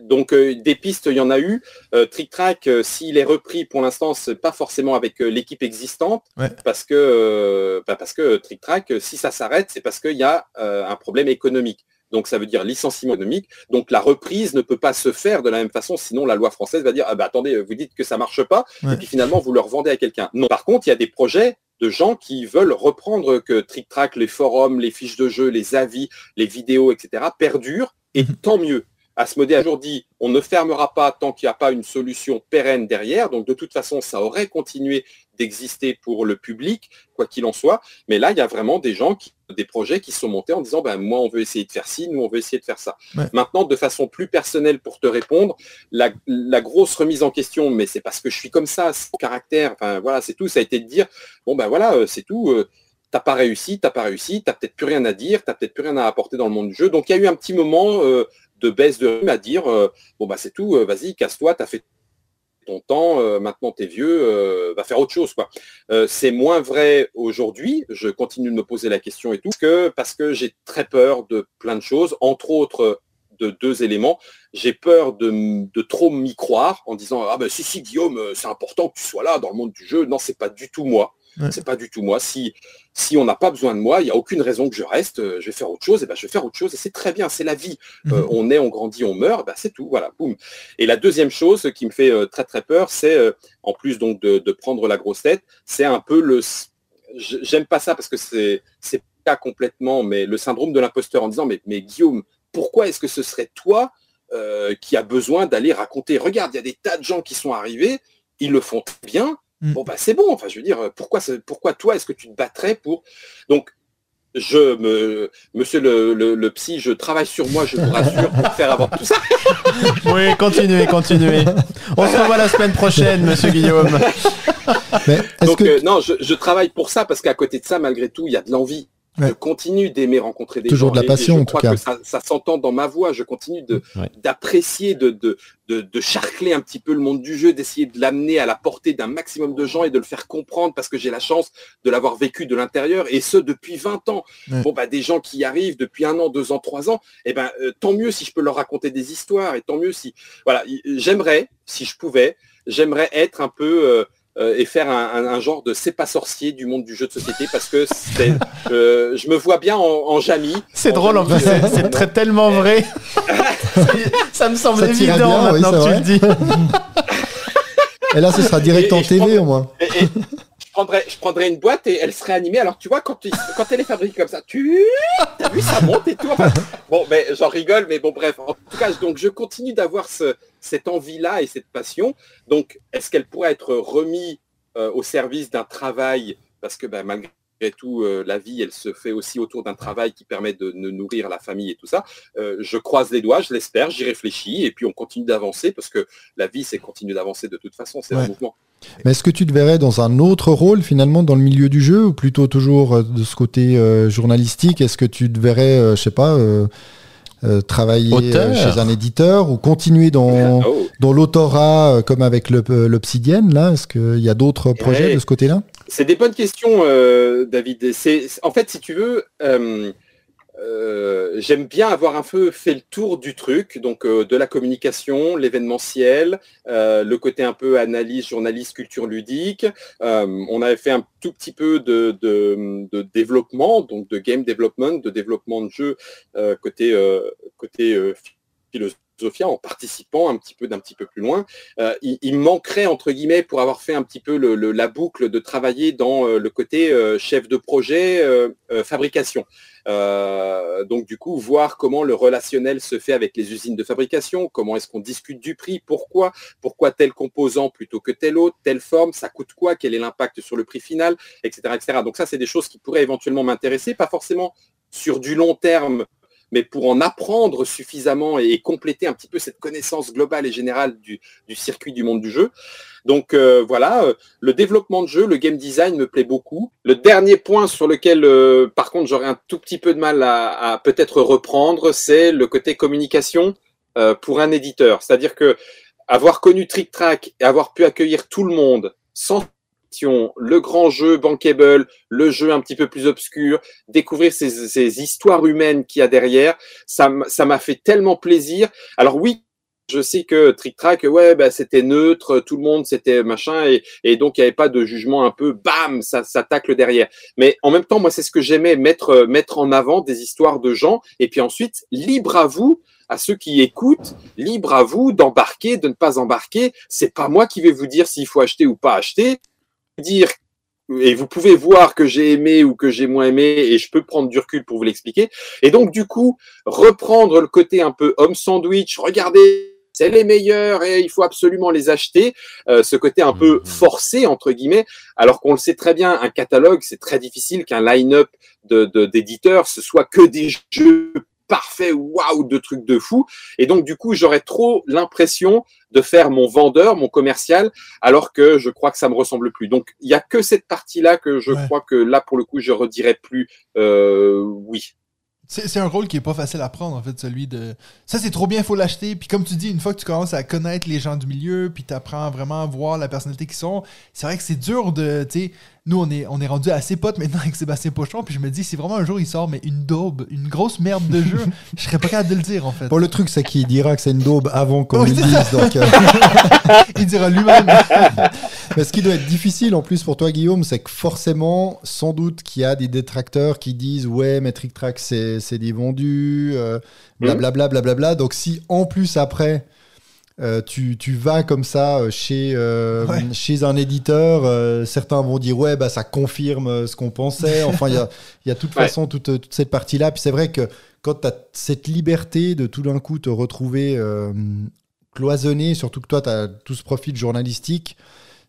Donc euh, des pistes, il y en a eu. Euh, Trick Track, euh, s'il est repris pour l'instant, c'est pas forcément avec l'équipe existante, Ouais. parce que bah, parce que Trick Track, si ça s'arrête, c'est parce qu'il y a un problème économique. Donc ça veut dire licenciement économique. Donc la reprise ne peut pas se faire de la même façon, sinon la loi française va dire ah bah attendez, vous dites que ça marche pas, Ouais. et puis finalement vous le revendez à quelqu'un. Non. Par contre, il y a des projets de gens qui veulent reprendre que Trick Track, les forums, les fiches de jeu, les avis, les vidéos, etc. perdurent, et tant mieux. Asmodée a toujours dit on ne fermera pas tant qu'il n'y a pas une solution pérenne derrière. Donc de toute façon, ça aurait continué d'exister pour le public, quoi qu'il en soit. Mais là, il y a vraiment des gens, qui, des projets qui sont montés en disant ben, moi, on veut essayer de faire ci, nous, on veut essayer de faire ça. Ouais. Maintenant, de façon plus personnelle pour te répondre, la, la grosse remise en question, mais c'est parce que je suis comme ça, c'est mon caractère, enfin voilà, c'est tout, ça a été de dire bon ben voilà, euh, c'est tout. euh, T'as pas réussi, t'as pas réussi, t'as peut-être plus rien à dire, t'as peut-être plus rien à apporter dans le monde du jeu. Donc il y a eu un petit moment euh, de baisse de rythme à dire euh, bon bah c'est tout, euh, vas-y, casse-toi, t'as fait ton temps, euh, maintenant t'es vieux, euh, va faire autre chose. quoi. Euh, c'est moins vrai aujourd'hui, je continue de me poser la question et tout, que parce que j'ai très peur de plein de choses, entre autres de deux éléments. J'ai peur de, de trop m'y croire en disant Ah ben si, si, Guillaume, c'est important que tu sois là dans le monde du jeu. Non, c'est pas du tout moi. Ouais. C'est pas du tout moi. Si, si on n'a pas besoin de moi, il n'y a aucune raison que je reste, euh, je vais faire autre chose, et ben je vais faire autre chose, et c'est très bien, c'est la vie. Euh, Mhm. on est, on grandit, on meurt, ben c'est tout, voilà, boum. Et la deuxième chose qui me fait euh, très très peur, c'est, euh, en plus donc de, de prendre la grosse tête, c'est un peu le... J'aime pas ça parce que c'est c'est pas complètement, mais le syndrome de l'imposteur en disant, mais, mais Guillaume, pourquoi est-ce que ce serait toi qui a besoin d'aller raconter Regarde, il y a des tas de gens qui sont arrivés, ils le font très bien. Mm. Bon, bah, c'est bon. Enfin, je veux dire, pourquoi, c'est- pourquoi toi, est-ce que tu te battrais pour. Donc, je me, monsieur le, le- le psy, je travaille sur moi, je vous rassure, pour faire avoir tout ça. [laughs] Oui, continuez, continuez. On se revoit la semaine prochaine, monsieur Guillaume. Mais Donc, que euh, non, je, je travaille pour ça parce qu'à côté de ça, malgré tout, il y a de l'envie. Ouais. Je continue d'aimer rencontrer des Toujours gens. de la et- et passion, je en crois tout cas. que ça, ça s'entend dans ma voix. Je continue de Ouais. d'apprécier, de, de, de, de charcler un petit peu le monde du jeu, d'essayer de l'amener à la portée d'un maximum de gens et de le faire comprendre parce que j'ai la chance de l'avoir vécu de l'intérieur et ce depuis 20 ans. Ouais. Bon, bah, des gens qui y arrivent depuis un an, deux ans, trois ans, eh ben, euh, tant mieux si je peux leur raconter des histoires et tant mieux si, voilà, j'aimerais, si je pouvais, j'aimerais être un peu, euh, euh, et faire un, un- un genre de c'est pas sorcier du monde du jeu de société parce que [laughs] euh, je me vois bien en, en Jamie. C'est drôle, en Jamie, euh, c'est c'est très tellement [laughs] vrai. ça me semble Ça évident bien, maintenant que tu le dis. et là ce sera direct Et- et en je TV prends- au moins. Et, et je, prendrais, je prendrais une boîte et elle serait animée. Alors tu vois, quand, quand elle est fabriquée comme ça, tu as vu, ça monte et tout. Enfin, bon, mais j'en rigole, mais bon, bref. En tout cas, donc je continue d'avoir ce, cette envie-là et cette passion. Donc, est-ce qu'elle pourrait être remise euh, au service d'un travail? Parce que ben, malgré tout, euh, la vie, elle se fait aussi autour d'un travail qui permet de, de nourrir la famille et tout ça. Euh, je croise les doigts, je l'espère, j'y réfléchis, et puis on continue d'avancer parce que la vie, c'est continuer d'avancer de toute façon, c'est un mouvement. Mais est-ce que tu te verrais dans un autre rôle finalement dans le milieu du jeu ou plutôt toujours euh, de ce côté euh, journalistique? Est-ce que tu te verrais, euh, je sais pas, euh, travailler Auteur. chez un éditeur ou continuer dans, Oh. dans l'autorat comme avec l'Obsidienne là? Est-ce qu'il y a d'autres projets Ouais. de ce côté-là? C'est des bonnes questions, David. En fait, si tu veux, euh, j'aime bien avoir un peu fait le tour du truc, donc euh, de la communication, l'événementiel, euh, le côté un peu analyse, journaliste, culture ludique. On avait fait un tout petit peu de, développement, donc de game development, de développement de jeu côté, côté euh, philosophia en participant un petit peu d'un petit peu plus loin. Euh, il, manquerait entre guillemets pour avoir fait un petit peu la boucle de travailler dans euh, le côté euh, chef de projet fabrication. Donc du coup voir comment le relationnel se fait avec les usines de fabrication, comment est-ce qu'on discute du prix, pourquoi, pourquoi tel composant plutôt que tel autre, telle forme, ça coûte quoi, quel est l'impact sur le prix final, etc., etc. Donc ça c'est des choses qui pourraient éventuellement m'intéresser, pas forcément sur du long terme mais pour en apprendre suffisamment et compléter un petit peu cette connaissance globale et générale du, du circuit du monde du jeu. Donc euh, voilà, euh, le développement de jeu, le game design me plaît beaucoup. Le dernier point sur lequel, euh, par contre, j'aurais un tout petit peu de mal à, à peut-être reprendre, c'est le côté communication euh, pour un éditeur. C'est-à-dire que avoir connu Trick Track et avoir pu accueillir tout le monde sans le grand jeu bankable, le jeu un petit peu plus obscur, découvrir ces, histoires humaines qu'il y a derrière, ça m'a fait tellement plaisir. Alors oui, je sais que Trick Track, ouais, bah, c'était neutre, tout le monde, c'était machin, et, et donc il n'y avait pas de jugement un peu, bam, ça, ça tacle derrière. Mais en même temps, moi, c'est ce que j'aimais, mettre, euh, mettre en avant des histoires de gens, et puis ensuite, libre à vous, à ceux qui écoutent, libre à vous d'embarquer, de ne pas embarquer. C'est pas moi qui vais vous dire s'il faut acheter ou pas acheter. Dire et vous pouvez voir que j'ai aimé ou que j'ai moins aimé et je peux prendre du recul pour vous l'expliquer. Et donc, du coup, reprendre le côté un peu homme sandwich, regardez, c'est les meilleurs et il faut absolument les acheter, euh, ce côté un peu Mhm. forcé, entre guillemets, alors qu'on le sait très bien, un catalogue, c'est très difficile qu'un line-up de, de- d'éditeurs, ce soit que des jeux parfaits, waouh, de trucs de fou. Et donc, du coup, j'aurais trop l'impression de faire mon vendeur, mon commercial, alors que je crois que ça me ressemble plus. Donc, il y a que cette partie-là que je Ouais. crois que là, pour le coup, je redirais plus euh, oui. C'est un rôle qui est pas facile à prendre, en fait, celui de. Ça, c'est trop bien, il faut l'acheter. Puis, comme tu dis, une fois que tu commences à connaître les gens du milieu, puis tu apprends vraiment à voir la personnalité qu'ils sont, c'est vrai que c'est dur de. Sais, nous, on est, on est rendu assez potes maintenant avec Sébastien Pochon. Puis, je me dis, si vraiment un jour il sort, mais une daube, une grosse merde de jeu, [laughs] je serais pas capable de le dire, en fait. Bon, le truc, c'est qu'il dira que c'est une daube avant qu'on le dise. Donc, euh, [laughs] il dira lui-même. [laughs] mais ce qui doit être difficile en plus pour toi, Guillaume, c'est que forcément, sans doute qu'il y a des détracteurs qui disent Ouais, mais Trick Track, c'est c'est des vendus, euh, blablabla, blablabla. Donc, si en plus après. Euh, tu, tu vas comme ça euh, chez, euh, Ouais. chez un éditeur, euh, certains vont dire ouais bah ça confirme ce qu'on pensait. Enfin il y a, il y a de toute [laughs] Ouais. façon toute, toute cette partie-là. Puis c'est vrai que quand tu as cette liberté de tout d'un coup te retrouver euh, cloisonné, surtout que toi, tu as tout ce profil journalistique,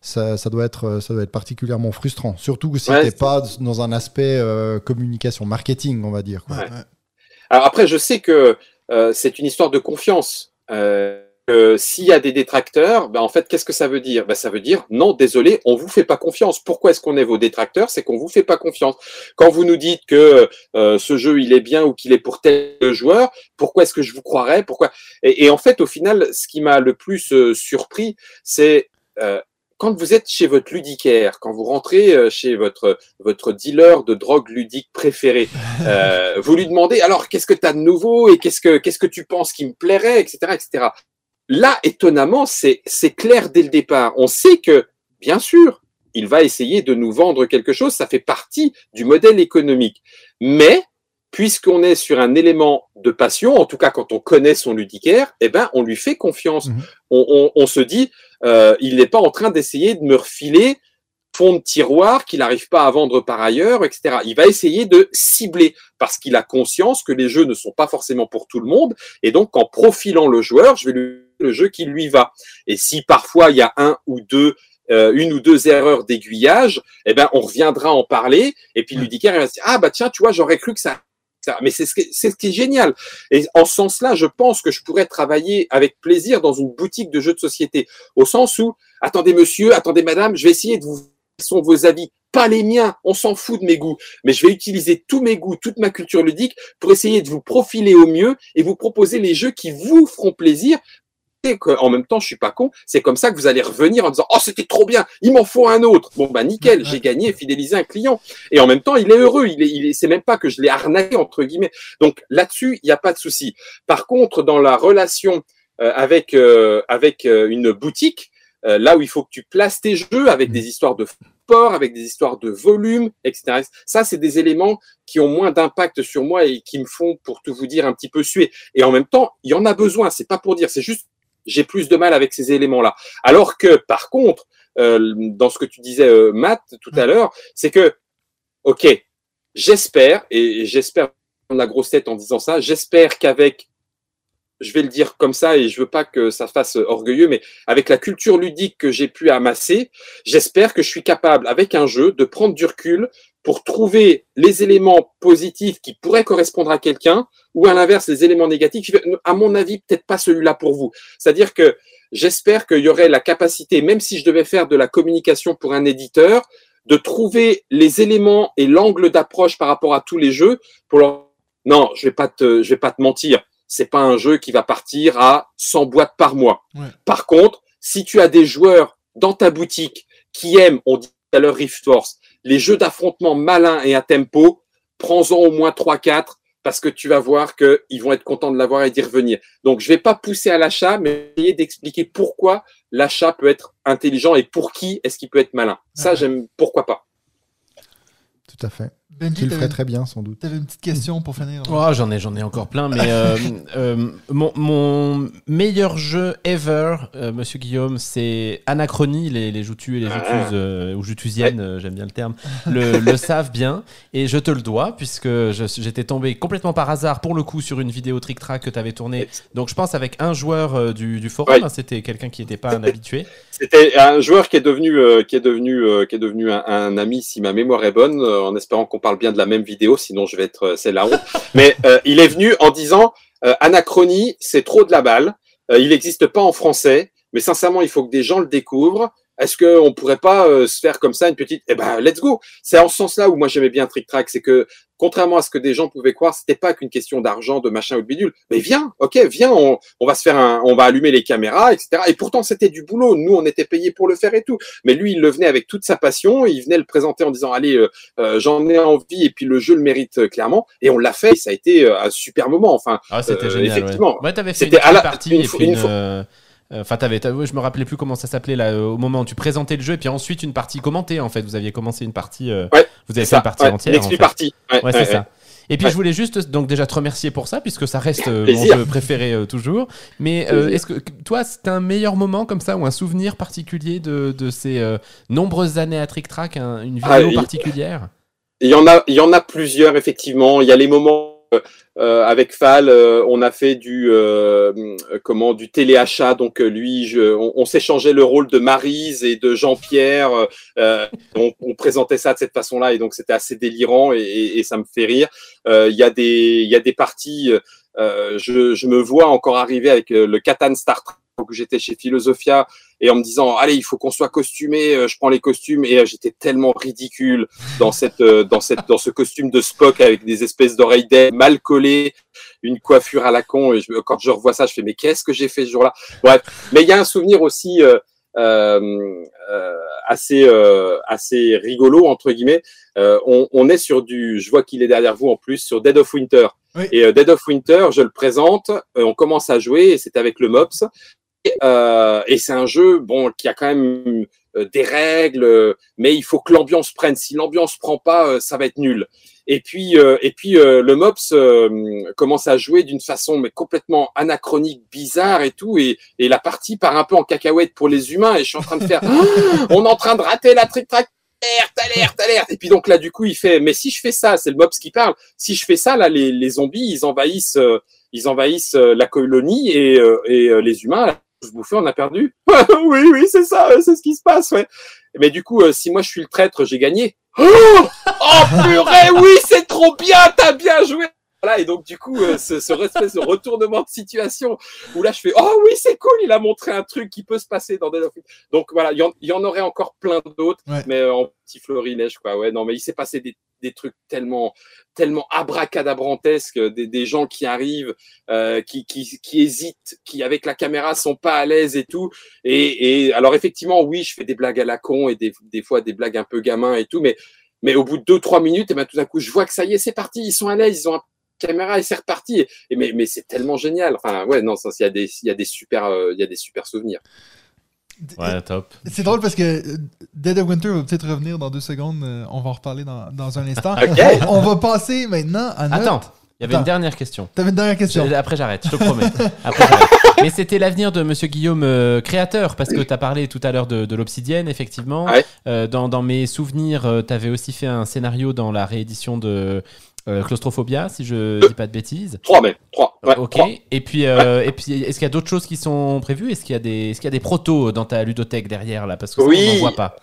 ça, ça, doit être, ça doit être particulièrement frustrant. Surtout que si Ouais, t'es c'est- pas dans un aspect euh, communication, marketing, on va dire. quoi. Ouais, Ouais. ouais. Alors après, je sais que euh, c'est une histoire de confiance. Euh, S'il y a des détracteurs, ben en fait, qu'est-ce que ça veut dire? Ben Ça veut dire non, désolé, on vous fait pas confiance. Pourquoi est-ce qu'on est vos détracteurs? C'est qu'on vous fait pas confiance. Quand vous nous dites que euh, ce jeu il est bien ou qu'il est pour tel joueur, pourquoi est-ce que je vous croirais? Pourquoi? Et, et en fait, au final, ce qui m'a le plus euh, surpris, c'est euh, quand vous êtes chez votre ludicaire, quand vous rentrez chez votre votre dealer de drogue ludique préféré, euh, [laughs] vous lui demandez alors qu'est-ce que tu as de nouveau et qu'est-ce que qu'est-ce que tu penses qui me plairait, etc., etc. Là, étonnamment, c'est clair dès le départ. On sait que, bien sûr, il va essayer de nous vendre quelque chose. Ça fait partie du modèle économique. Mais puisqu'on est sur un élément de passion, en tout cas quand on connaît son ludicaire, eh ben on lui fait confiance. Mhm. On, on- on se dit, euh, il n'est pas en train d'essayer de me refiler fond de tiroir qu'il n'arrive pas à vendre par ailleurs, etc. Il va essayer de cibler parce qu'il a conscience que les jeux ne sont pas forcément pour tout le monde et donc en profilant le joueur, je vais lui le jeu qui lui va. Et si parfois il y a un ou deux euh, une ou deux erreurs d'aiguillage, eh ben on reviendra en parler et puis ludicaire il va se dire ah bah tiens tu vois j'aurais cru que ça. Mais c'est ce, qui- c'est ce qui est génial. Et en ce sens-là, je pense que je pourrais travailler avec plaisir dans une boutique de jeux de société. Au sens où, attendez monsieur, attendez madame, je vais essayer de vous sont vos avis, pas les miens, on s'en fout de mes goûts, mais je vais utiliser tous mes goûts, toute ma culture ludique pour essayer de vous profiler au mieux et vous proposer les jeux qui vous feront plaisir. Et que, en même temps, je suis pas con, c'est comme ça que vous allez revenir en disant Oh, c'était trop bien, il m'en faut un autre. Bon, bah nickel, j'ai gagné, fidélisé un client. Et en même temps, il est heureux, il est, il est, c'est même pas que je l'ai arnaqué, entre guillemets. Donc là-dessus, il n'y a pas de souci. Par contre, dans la relation euh, avec, euh, avec euh, une boutique, euh, là où il faut que tu places tes jeux avec des histoires de sport, avec des histoires de volume, etc. Ça, c'est des éléments qui ont moins d'impact sur moi et qui me font, pour tout vous dire, un petit peu suer. Et en même temps, il y en a besoin. C'est pas pour dire, c'est juste j'ai plus de mal avec ces éléments-là. Alors que, par contre, euh, dans ce que tu disais, euh, Matt, tout à l'heure, c'est que, ok, j'espère, et j'espère prendre la grosse tête en disant ça, j'espère qu'avec je vais le dire comme ça et je veux pas que ça fasse orgueilleux, mais avec la culture ludique que j'ai pu amasser, j'espère que je suis capable, avec un jeu, de prendre du recul pour trouver les éléments positifs qui pourraient correspondre à quelqu'un ou à l'inverse, les éléments négatifs. À mon avis, peut-être pas celui-là pour vous. C'est-à-dire que j'espère qu'il y aurait la capacité, même si je devais faire de la communication pour un éditeur, de trouver les éléments et l'angle d'approche par rapport à tous les jeux pour leur non, je vais pas te, je vais pas te mentir c'est pas un jeu qui va partir à 100 boîtes par mois. Ouais. Par contre, si tu as des joueurs dans ta boutique qui aiment, on dit à l'heure Rift Force, les jeux d'affrontement malins et à tempo, prends-en au moins 3-4 parce que tu vas voir qu'ils vont être contents de l'avoir et d'y revenir. Donc, je vais pas pousser à l'achat, mais essayer d'expliquer pourquoi l'achat peut être intelligent et pour qui est-ce qu'il peut être malin. Ça, j'aime, pourquoi pas. Tout à fait. Benji, Tu le ferais très bien, sans doute. t'avais une petite question pour finir. Oh, j'en ai, j'en ai encore plein, mais euh, [laughs] euh, mon, mon meilleur jeu ever, euh, Monsieur Guillaume, c'est Anachronie. Les, les joutus et les Ah. juteuses, euh, ou jutusiennes, euh, j'aime bien le terme, le, le [laughs] savent bien. Et je te le dois, puisque je- j'étais tombé complètement par hasard, pour le coup, sur une vidéo Trick Track que tu avais tournée. Donc je pense avec un joueur euh, du, du forum, Ouais. hein, c'était quelqu'un qui n'était pas un habitué. [laughs] C'était un joueur qui est devenu, euh, qui est devenu, euh, qui est devenu un, un ami, si ma mémoire est bonne, euh, en espérant qu'on parle bien de la même vidéo, sinon je vais être, euh, c'est la honte. Mais euh, il est venu en disant euh, Anachronie, c'est trop de la balle. Il n'existe pas en français, mais sincèrement, il faut que des gens le découvrent. Est-ce qu'on pourrait pas euh, se faire comme ça une petite Eh ben, let's go? C'est en ce sens-là où moi j'aimais bien Trick Track, c'est que contrairement à ce que des gens pouvaient croire, c'était pas qu'une question d'argent, de machin ou de bidule. Mais viens, ok, viens, on, on va se faire un, on va allumer les caméras, etc. Et pourtant c'était du boulot. Nous, on était payés pour le faire et tout. Mais lui, il le venait avec toute sa passion. Il venait le présenter en disant, allez, euh, euh, j'en ai envie et puis le jeu le mérite clairement. Et on l'a fait. Et ça a été un super moment. Enfin, Ah, c'était génial. effectivement. Ouais, ouais t'avais fait une la- partie une et fois- puis une une. Enfin, t'avais, je me rappelais plus comment ça s'appelait là, euh, au moment où tu présentais le jeu, et puis ensuite une partie commentée en fait. Vous aviez commencé une partie. euh, Ouais, vous avez fait ça, une partie ouais, entière. une en fait. partie. Ouais, Ouais, c'est ça. Et puis je voulais juste donc déjà te remercier pour ça, puisque ça reste euh, mon jeu préféré euh, toujours. Mais euh, est-ce que toi, c'est un meilleur moment comme ça, ou un souvenir particulier de, de ces euh, nombreuses années à Trick Track, un- une vidéo Ah, il- particulière? Il y en a, il y en a plusieurs effectivement. Il y a les moments euh, euh, avec Fal, euh, on a fait du euh, euh, comment du téléachat. Donc euh, lui, je, on, s'échangeait le rôle de Marise et de Jean-Pierre. on, on présentait ça de cette façon-là et donc c'était assez délirant et, et- et ça me fait rire. Il y a des, il y a des parties. je, je me vois encore arriver avec le Catan Star Trek où j'étais chez Philosophia et en me disant allez il faut qu'on soit costumé euh, je prends les costumes. Et euh, j'étais tellement ridicule dans cette euh, dans cette dans ce costume de Spock avec des espèces d'oreilles d'air mal collées une coiffure à la con. Et je, quand je revois ça je fais mais qu'est-ce que j'ai fait ce jour-là? Bref. Mais il y a un souvenir aussi euh, euh, euh, assez assez rigolo entre guillemets. On, on est sur du je vois qu'il est derrière vous en plus sur Dead of Winter. Oui. et Dead of Winter je le présente on commence à jouer et c'est avec le Mops euh, et c'est un jeu bon qui a quand même euh, des règles, euh, mais il faut que l'ambiance prenne. Si l'ambiance prend pas, euh, ça va être nul. Et puis, euh, et puis euh, le Mops euh, commence à jouer d'une façon mais complètement anachronique, bizarre et tout, et, et la partie part un peu en cacahuète pour les humains. Et je suis en train de faire, Ah, [laughs] on est en train de rater la trick track. Alerte, alerte, alerte. Et puis donc là, du coup, il fait, mais si je fais ça, c'est le Mops qui parle. Si je fais ça, là, les, les zombies, ils envahissent, ils envahissent la colonie et, euh, et les humains, se bouffer, on a perdu. [laughs] oui, oui, c'est ça, euh, c'est ce qui se passe, ouais. Mais du coup, euh, si moi je suis le traître, j'ai gagné. Oh, oh purée, oui, c'est trop bien, t'as bien joué. Voilà, et donc du coup, euh, ce, ce espèce de retournement de situation où là je fais oh oui c'est cool, il a montré un truc qui peut se passer dans Dead of. Donc voilà, il y, y en aurait encore plein d'autres, Ouais. mais euh, en petit florilège quoi. Ouais, non mais il s'est passé des, des trucs tellement tellement abracadabrantesques, des, des gens qui arrivent, euh, qui, qui qui hésitent, qui avec la caméra sont pas à l'aise et tout. Et, et alors effectivement oui, je fais des blagues à la con et des, des fois des blagues un peu gamins et tout, mais mais au bout de deux trois minutes, et ben tout d'un coup je vois que ça y est, c'est parti, ils sont à l'aise, ils ont un caméra et c'est reparti. Et mais, mais c'est tellement génial. Enfin, ouais, non, ça, il y a des, il y a des super, euh, il y a des super souvenirs. Ouais, top. C'est drôle parce que euh, Dead of Winter va peut-être revenir dans deux secondes. euh, On va en reparler dans, dans un instant. [laughs] On va passer maintenant à notre... Attends, il y avait Attends. une dernière question. T'avais une dernière question. Je- Après j'arrête, je te [laughs] promets. Après. Mais c'était l'avenir de Monsieur Guillaume euh, créateur, parce que tu as parlé tout à l'heure de, de l'Obsidienne, effectivement. Ouais. Euh, dans, dans mes souvenirs, tu avais aussi fait un scénario dans la réédition de euh, Claustrophobia, si je dis pas de bêtises. Trois même, trois. Ouais, ok. trois. Et puis, euh, et puis, est-ce qu'il y a d'autres choses qui sont prévues? Est-ce qu'il y a des, est-ce qu'il y a des protos dans ta ludothèque derrière là? Parce que ça, Oui. on n'en voit pas.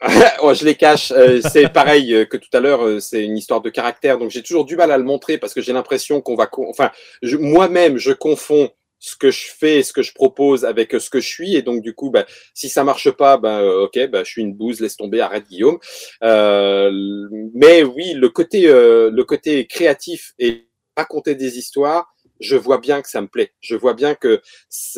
[laughs] je les cache. Euh, c'est pareil euh, que tout à l'heure. c'est une histoire de caractère. Donc j'ai toujours du mal à le montrer parce que j'ai l'impression qu'on va, con- enfin, je- moi-même, je confonds ce que je fais ce que je propose avec euh, ce que je suis. Et donc, du coup, bah, si ça marche pas, ben, euh, ok, bah, je suis une bouse, laisse tomber, arrête Guillaume. Euh, mais oui, le côté, euh, le côté créatif et raconter des histoires, je vois bien que ça me plaît. Je vois bien que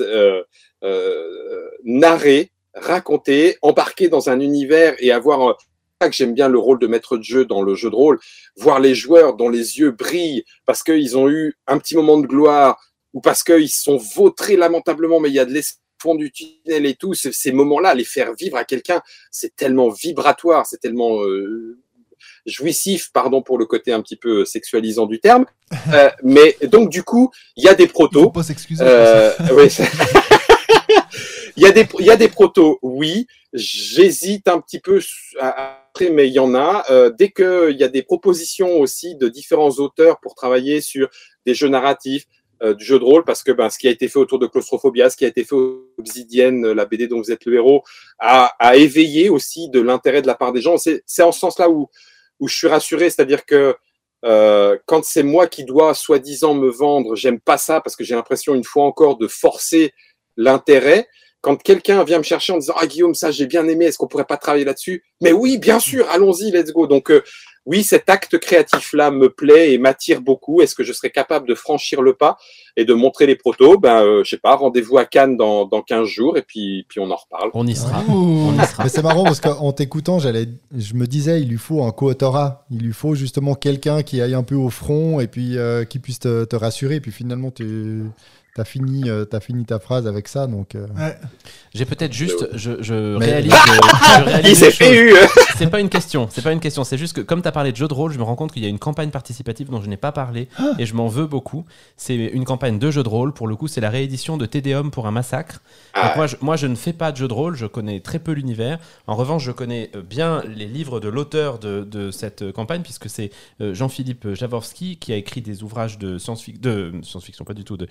euh, euh, narrer, raconter, embarquer dans un univers et avoir que j'aime bien le rôle de maître de jeu dans le jeu de rôle, voir les joueurs dont les yeux brillent parce qu'ils ont eu un petit moment de gloire ou parce qu'ils se sont vautrés lamentablement, mais il y a de l'espoir au fond du tunnel et tout, ces, moments-là, les faire vivre à quelqu'un, c'est tellement vibratoire, c'est tellement euh, jouissif, pardon pour le côté un petit peu sexualisant du terme. [laughs] Euh, mais donc du coup, il y a des Il protos. pas s'excuser. Euh, oui, [laughs] il y a des il y a des protos, oui. J'hésite un petit peu à- après, mais il y en a. Euh, dès qu'il y a des propositions aussi de différents auteurs pour travailler sur des jeux narratifs, euh, du jeu de rôle, parce que ben, ce qui a été fait autour de Claustrophobia, ce qui a été fait Obsidienne, la BD dont vous êtes le héros, a, éveillé aussi de l'intérêt de la part des gens. C'est c'est en ce sens-là où, où je suis rassuré, c'est-à-dire que euh, quand c'est moi qui dois soi-disant me vendre, j'aime pas ça parce que j'ai l'impression une fois encore de forcer l'intérêt. quand quelqu'un vient me chercher en disant Ah, Guillaume, ça, j'ai bien aimé, est-ce qu'on pourrait pas travailler là-dessus? Mais oui, bien sûr, allons-y, let's go. Donc, euh, oui, cet acte créatif-là me plaît et m'attire beaucoup. Est-ce que je serais capable de franchir le pas et de montrer les protos? Ben, euh, je sais pas, rendez-vous à Cannes dans, dans 15 jours et puis, puis on en reparle. On y sera. Ouh. On y sera. Mais c'est marrant parce qu'en t'écoutant, j'allais, je me disais, il lui faut un co-autorat. Il lui faut justement quelqu'un qui aille un peu au front et puis euh, qui puisse te, te rassurer. Et puis finalement, tu as fini, euh, t'as fini ta phrase avec ça. Donc, euh, Ouais. J'ai peut-être juste, je, je Mais- réalise, [laughs] je réalise Il s'est une fait chose. eu [laughs] C'est pas une question, c'est pas une question, c'est juste que comme tu as parlé de jeu de rôle, je me rends compte qu'il y a une campagne participative dont je n'ai pas parlé et je m'en veux beaucoup. C'est une campagne de jeu de rôle, pour le coup, c'est la réédition de Tédéum pour un massacre. Donc Ah, moi, je, moi, je ne fais pas de jeu de rôle, je connais très peu l'univers. En revanche, je connais euh, bien les livres de l'auteur de, de cette euh, campagne, puisque c'est euh, Jean-Philippe Jaworski qui a écrit des ouvrages de science-fiction, de science-fiction, pas du tout, de,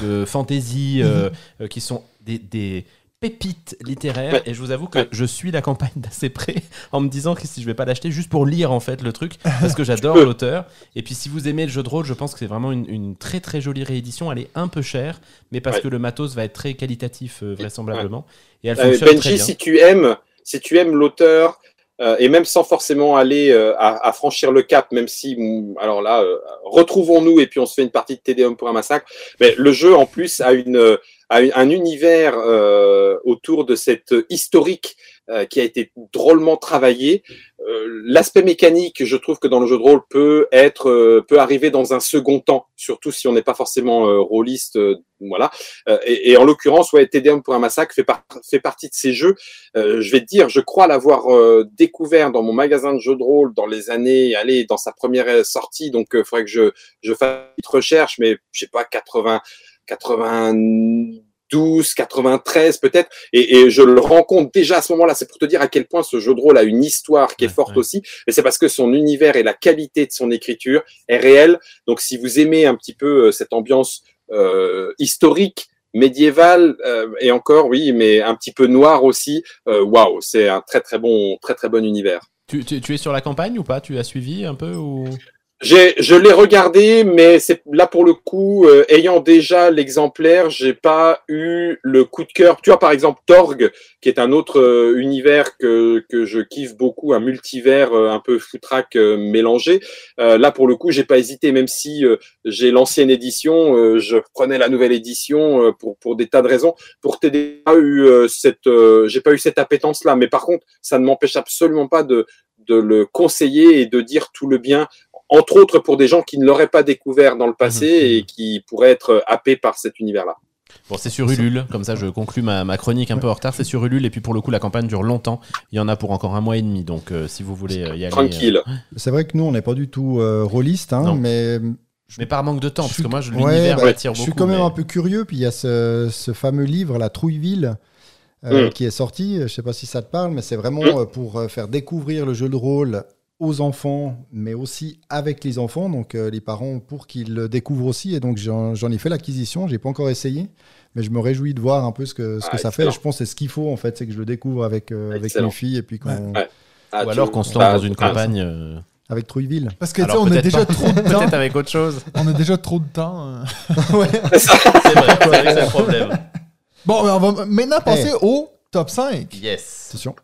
de fantasy, euh, euh, qui sont des, des pépites littéraires. Ouais. Et je vous avoue que Ouais. je suis la campagne d'assez près, [laughs] en me disant que si je vais pas l'acheter, juste pour lire en fait le truc, [laughs] parce que j'adore l'auteur. Et puis si vous aimez le jeu de rôle, je pense que c'est vraiment une, une très très jolie réédition. Elle est un peu chère, mais parce Ouais. que le matos va être très qualitatif euh, vraisemblablement. Et elle Euh, fonctionne très Benji, bien. si tu aimes, si tu aimes l'auteur, euh, et même sans forcément aller euh, à, franchir le cap, même si, mm, alors là, euh, retrouvons-nous et puis on se fait une partie de TDM pour un massacre. Mais le jeu, en plus, a une, a un univers euh, autour de cette historique qui a été drôlement travaillé. Euh, L'aspect mécanique, je trouve que dans le jeu de rôle peut être, euh, peut arriver dans un second temps, surtout si on n'est pas forcément euh, rôliste, euh, voilà. Euh, et, et en l'occurrence, ouais, TDM pour un massacre fait, par- fait partie de ces jeux euh, je vais te dire, je crois l'avoir découvert dans mon magasin de jeux de rôle dans les années, allez, dans sa première sortie. Donc, il faudrait que je, je fasse une petite recherche, mais je sais pas, 80, 92, 93 peut-être. Et, et je le rencontre déjà à ce moment-là. C'est pour te dire à quel point ce jeu de rôle a une histoire qui est forte ouais. aussi. Mais c'est parce que son univers et la qualité de son écriture est réelle. Donc, si vous aimez un petit peu euh, cette ambiance euh, historique, médiévale euh, et encore oui mais un petit peu noir aussi euh, waouh c'est un très très bon très très bon univers Tu, tu- tu es sur la campagne ou pas? Tu as suivi un peu ou... je l'ai regardé mais c'est là pour le coup euh, ayant déjà l'exemplaire j'ai pas eu le coup de cœur. Tu vois par exemple Torg qui est un autre euh, univers que que je kiffe beaucoup un multivers euh, un peu foutraque euh, mélangé. Euh, là pour le coup j'ai pas hésité même si j'ai l'ancienne édition je prenais la nouvelle édition pour pour des tas de raisons. Pour euh, j'ai pas eu cette appétence là mais par contre ça ne m'empêche absolument pas de de le conseiller et de dire tout le bien entre autres pour des gens qui ne l'auraient pas découvert dans le passé Mhm. et qui pourraient être happés par cet univers là Bon, c'est sur Ulule, comme ça je conclus ma, ma chronique un peu en retard. C'est sur Ulule, et puis pour le coup, la campagne dure longtemps. Il y en a pour encore un mois et demi, donc euh, si vous voulez euh, y aller. tranquille euh, c'est vrai que nous, on n'est pas du tout euh, rôliste, hein, mais mais par manque de temps, Je parce suis- que moi, je- Ouais, l'univers bah, m'attire Je beaucoup. suis quand même mais- un peu curieux. Puis il y a ce, ce fameux livre, La Trouilleville, euh, Mm. qui est sorti. Je sais pas si ça te parle, mais c'est vraiment Mm. euh, pour euh, faire découvrir le jeu de rôle aux enfants, mais aussi avec les enfants, donc euh, les parents, pour qu'ils le découvrent aussi. Et donc j'en ai fait l'acquisition. J'ai pas encore essayé, mais je me réjouis de voir un peu ce que, ce Ah, que ça fait. excellent. Je pense que c'est ce qu'il faut en fait, c'est que je le découvre avec euh, avec mes filles et puis qu'on- Ouais. Ah, Ou alors qu'on se lance dans une campagne. euh, avec Trouilleville. Parce que tu sais, alors on a déjà pas. trop de temps. Peut-être avec autre chose. On a déjà trop de temps. euh. [laughs] [laughs] C'est vrai, c'est vrai que c'est le [laughs] problème. Bon, mais on va maintenant passer au top 5. Yes. Attention.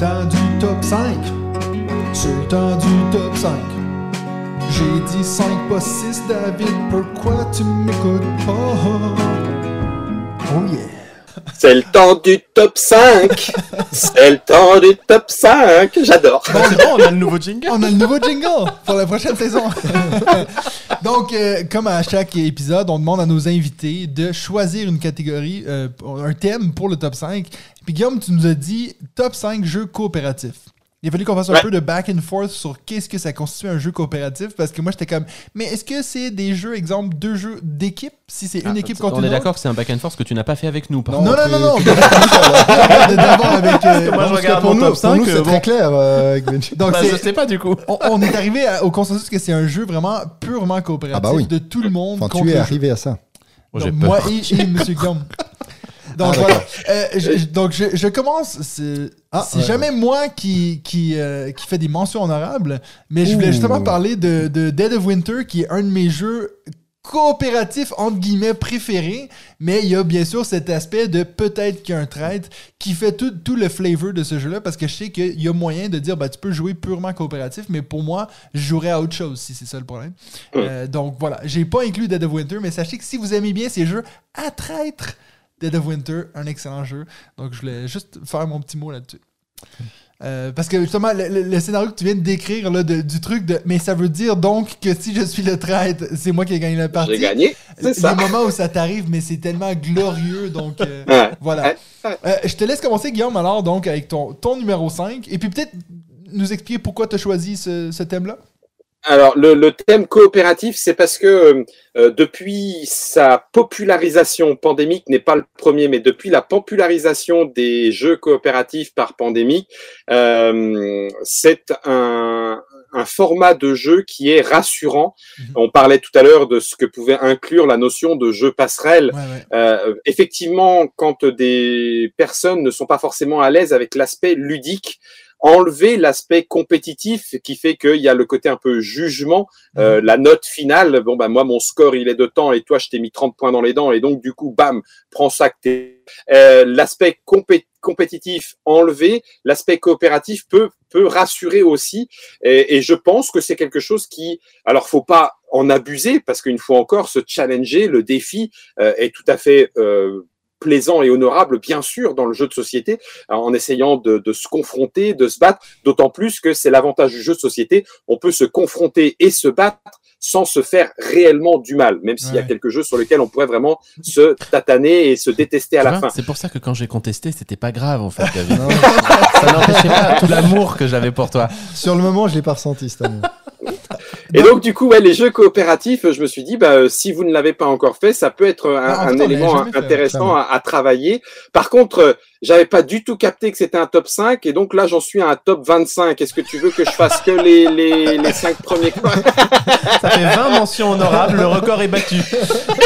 C'est le temps du top 5. C'est le temps du top 5. J'ai dit 5 pas 6, David, pourquoi tu m'écoutes pas? Oh yeah. c'est le temps du top 5 c'est le temps du top 5 j'adore Bon, c'est bon, on a le nouveau jingle. On a le nouveau jingle pour la prochaine saison. [laughs] Donc, euh, comme à chaque épisode, on demande à nos invités de choisir une catégorie, euh, un thème pour le top 5. Puis Guillaume, tu nous as dit top 5 jeux coopératifs. Il a fallu qu'on fasse un Ouais. peu de back and forth sur qu'est-ce que ça constitue un jeu coopératif parce que moi j'étais comme mais est-ce que c'est des jeux exemple deux jeux d'équipe? Si c'est une équipe contre Ah, On une est d'accord que c'est un back and force que tu n'as pas fait avec nous. par non, non, non, non, [laughs] non. de- D'abord avec. euh, moi, je regarde pour mon nous, top pour nous, 5, c'est euh, très bon. clair euh. [laughs] Donc Bah, c'est- je sais pas du coup. on, on est arrivé à- au consensus que c'est un jeu vraiment purement coopératif Ah bah oui. de tout le monde Enfin, tu es arrivé à ça. Donc, moi et, et Monsieur Guillaume. [laughs] Donc Ah, voilà. Euh, je, je- donc je, je commence. C'est Ah, ouais, jamais moi qui, qui, euh, qui fait des mentions honorables, mais je voulais Ouh. justement parler de, de Dead of Winter, qui est un de mes jeux coopératif entre guillemets préféré, mais il y a bien sûr cet aspect de peut-être qu'il y a un traître qui fait tout, tout le flavor de ce jeu-là parce que je sais qu'il y a moyen de dire bah tu peux jouer purement coopératif, mais pour moi, je jouerais à autre chose si c'est ça le problème. Euh, donc voilà, j'ai pas inclus Dead of Winter, mais sachez que si vous aimez bien ces jeux à traître, Dead of Winter, un excellent jeu. Donc je voulais juste faire mon petit mot là-dessus. Euh, parce que justement, le, le- le scénario que tu viens de décrire là, de- du truc de. Mais ça veut dire donc que si je suis le traître, c'est moi qui ai gagné la partie. J'ai gagné. C'est ça. moments où ça t'arrive, mais c'est tellement glorieux, donc euh, [laughs] Ouais. voilà. Euh, je te laisse commencer, Guillaume, alors, donc, avec ton, ton numéro 5. Et puis peut-être nous expliquer pourquoi tu as choisi ce, ce thème-là. Alors, le, le thème coopératif, c'est parce que euh, depuis sa popularisation, pandémique n'est pas le premier, mais depuis la popularisation des jeux coopératifs par pandémique, euh, c'est un, un format de jeu qui est rassurant. Mhm. On parlait tout à l'heure de ce que pouvait inclure la notion de jeu passerelle. Ouais, ouais. Euh, effectivement, quand des personnes ne sont pas forcément à l'aise avec l'aspect ludique, enlever l'aspect compétitif qui fait qu'il y a le côté un peu jugement, euh, la note finale, bon bah moi mon score il est de temps et toi je t'ai mis 30 points dans les dents. Et donc du coup bam, prends ça que t'es. Euh, l'aspect compé- compétitif enlevé, l'aspect coopératif peut peut rassurer aussi. Et, et je pense que c'est quelque chose qui alors faut pas en abuser parce qu'une fois encore se challenger le défi euh, est tout à fait euh, plaisant et honorable, bien sûr, dans le jeu de société, euh, en essayant de, de se confronter, de se battre, d'autant plus que c'est l'avantage du jeu de société, on peut se confronter et se battre sans se faire réellement du mal, même s'il y a Ouais. quelques jeux sur lesquels on pourrait vraiment se tataner et se détester à Tu la vois, fin. C'est pour ça que quand j'ai contesté, c'était pas grave en fait, [laughs] David. Non, ça n'empêchait pas tout [laughs] l'amour que j'avais pour toi. sur le moment, je l'ai pas ressenti cet amour. Et donc, du coup, ouais, les jeux coopératifs, je me suis dit, bah, si vous ne l'avez pas encore fait, ça peut être un, élément intéressant à, à travailler. Par contre, euh, j'avais pas du tout capté que c'était un top 5, et donc là, j'en suis à un top 25. Est-ce que tu veux que je fasse que les, les, les 5 premiers [laughs] Ça fait 20 mentions honorables, le record est battu.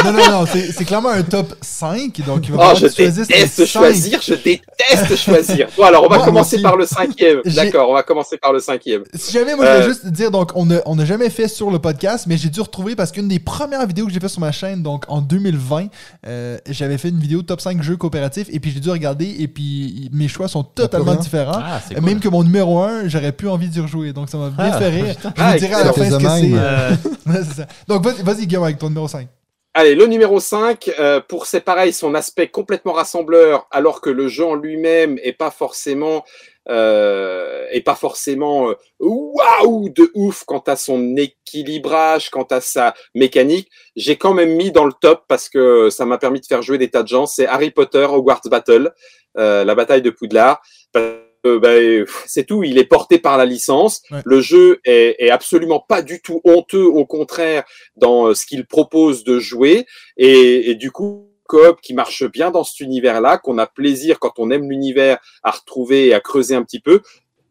non, non, non, c'est c'est clairement un top 5. Donc, il va Oh, je déteste choisir, je déteste choisir. Bon, alors, on va Moi commencer par le cinquième. D'accord, on va commencer par le cinquième. Si jamais, moi, je voulais Euh, juste dire, donc, on n'a on a jamais fait sur le podcast, mais j'ai dû retrouver parce qu'une des premières vidéos que j'ai fait sur ma chaîne, donc en 2020, euh, j'avais fait une vidéo top 5 jeux coopératifs et puis j'ai dû regarder et puis mes choix sont totalement différents. Ah, Même que mon numéro 1, j'aurais plus envie d'y rejouer. Donc ça m'a bien Ah, fait rire. Je vous dirai à la fin ce que c'est. Euh. [laughs] Donc vas-y, Guillaume, avec ton numéro 5. Allez, le numéro 5, euh, pour c'est pareil, son aspect complètement rassembleur, alors que le jeu en lui-même est pas forcément euh, est pas forcément euh, waouh de ouf quant à son équilibrage, quant à sa mécanique. J'ai quand même mis dans le top parce que ça m'a permis de faire jouer des tas de gens. C'est Harry Potter Hogwarts Battle, euh, la bataille de Poudlard. Ben, c'est tout, il est porté par la licence. Ouais. Le jeu est, est absolument pas du tout honteux, au contraire, dans euh, ce qu'il propose de jouer. Et, et du coup, coop qui marche bien dans cet univers-là, qu'on a plaisir quand on aime l'univers à retrouver et à creuser un petit peu,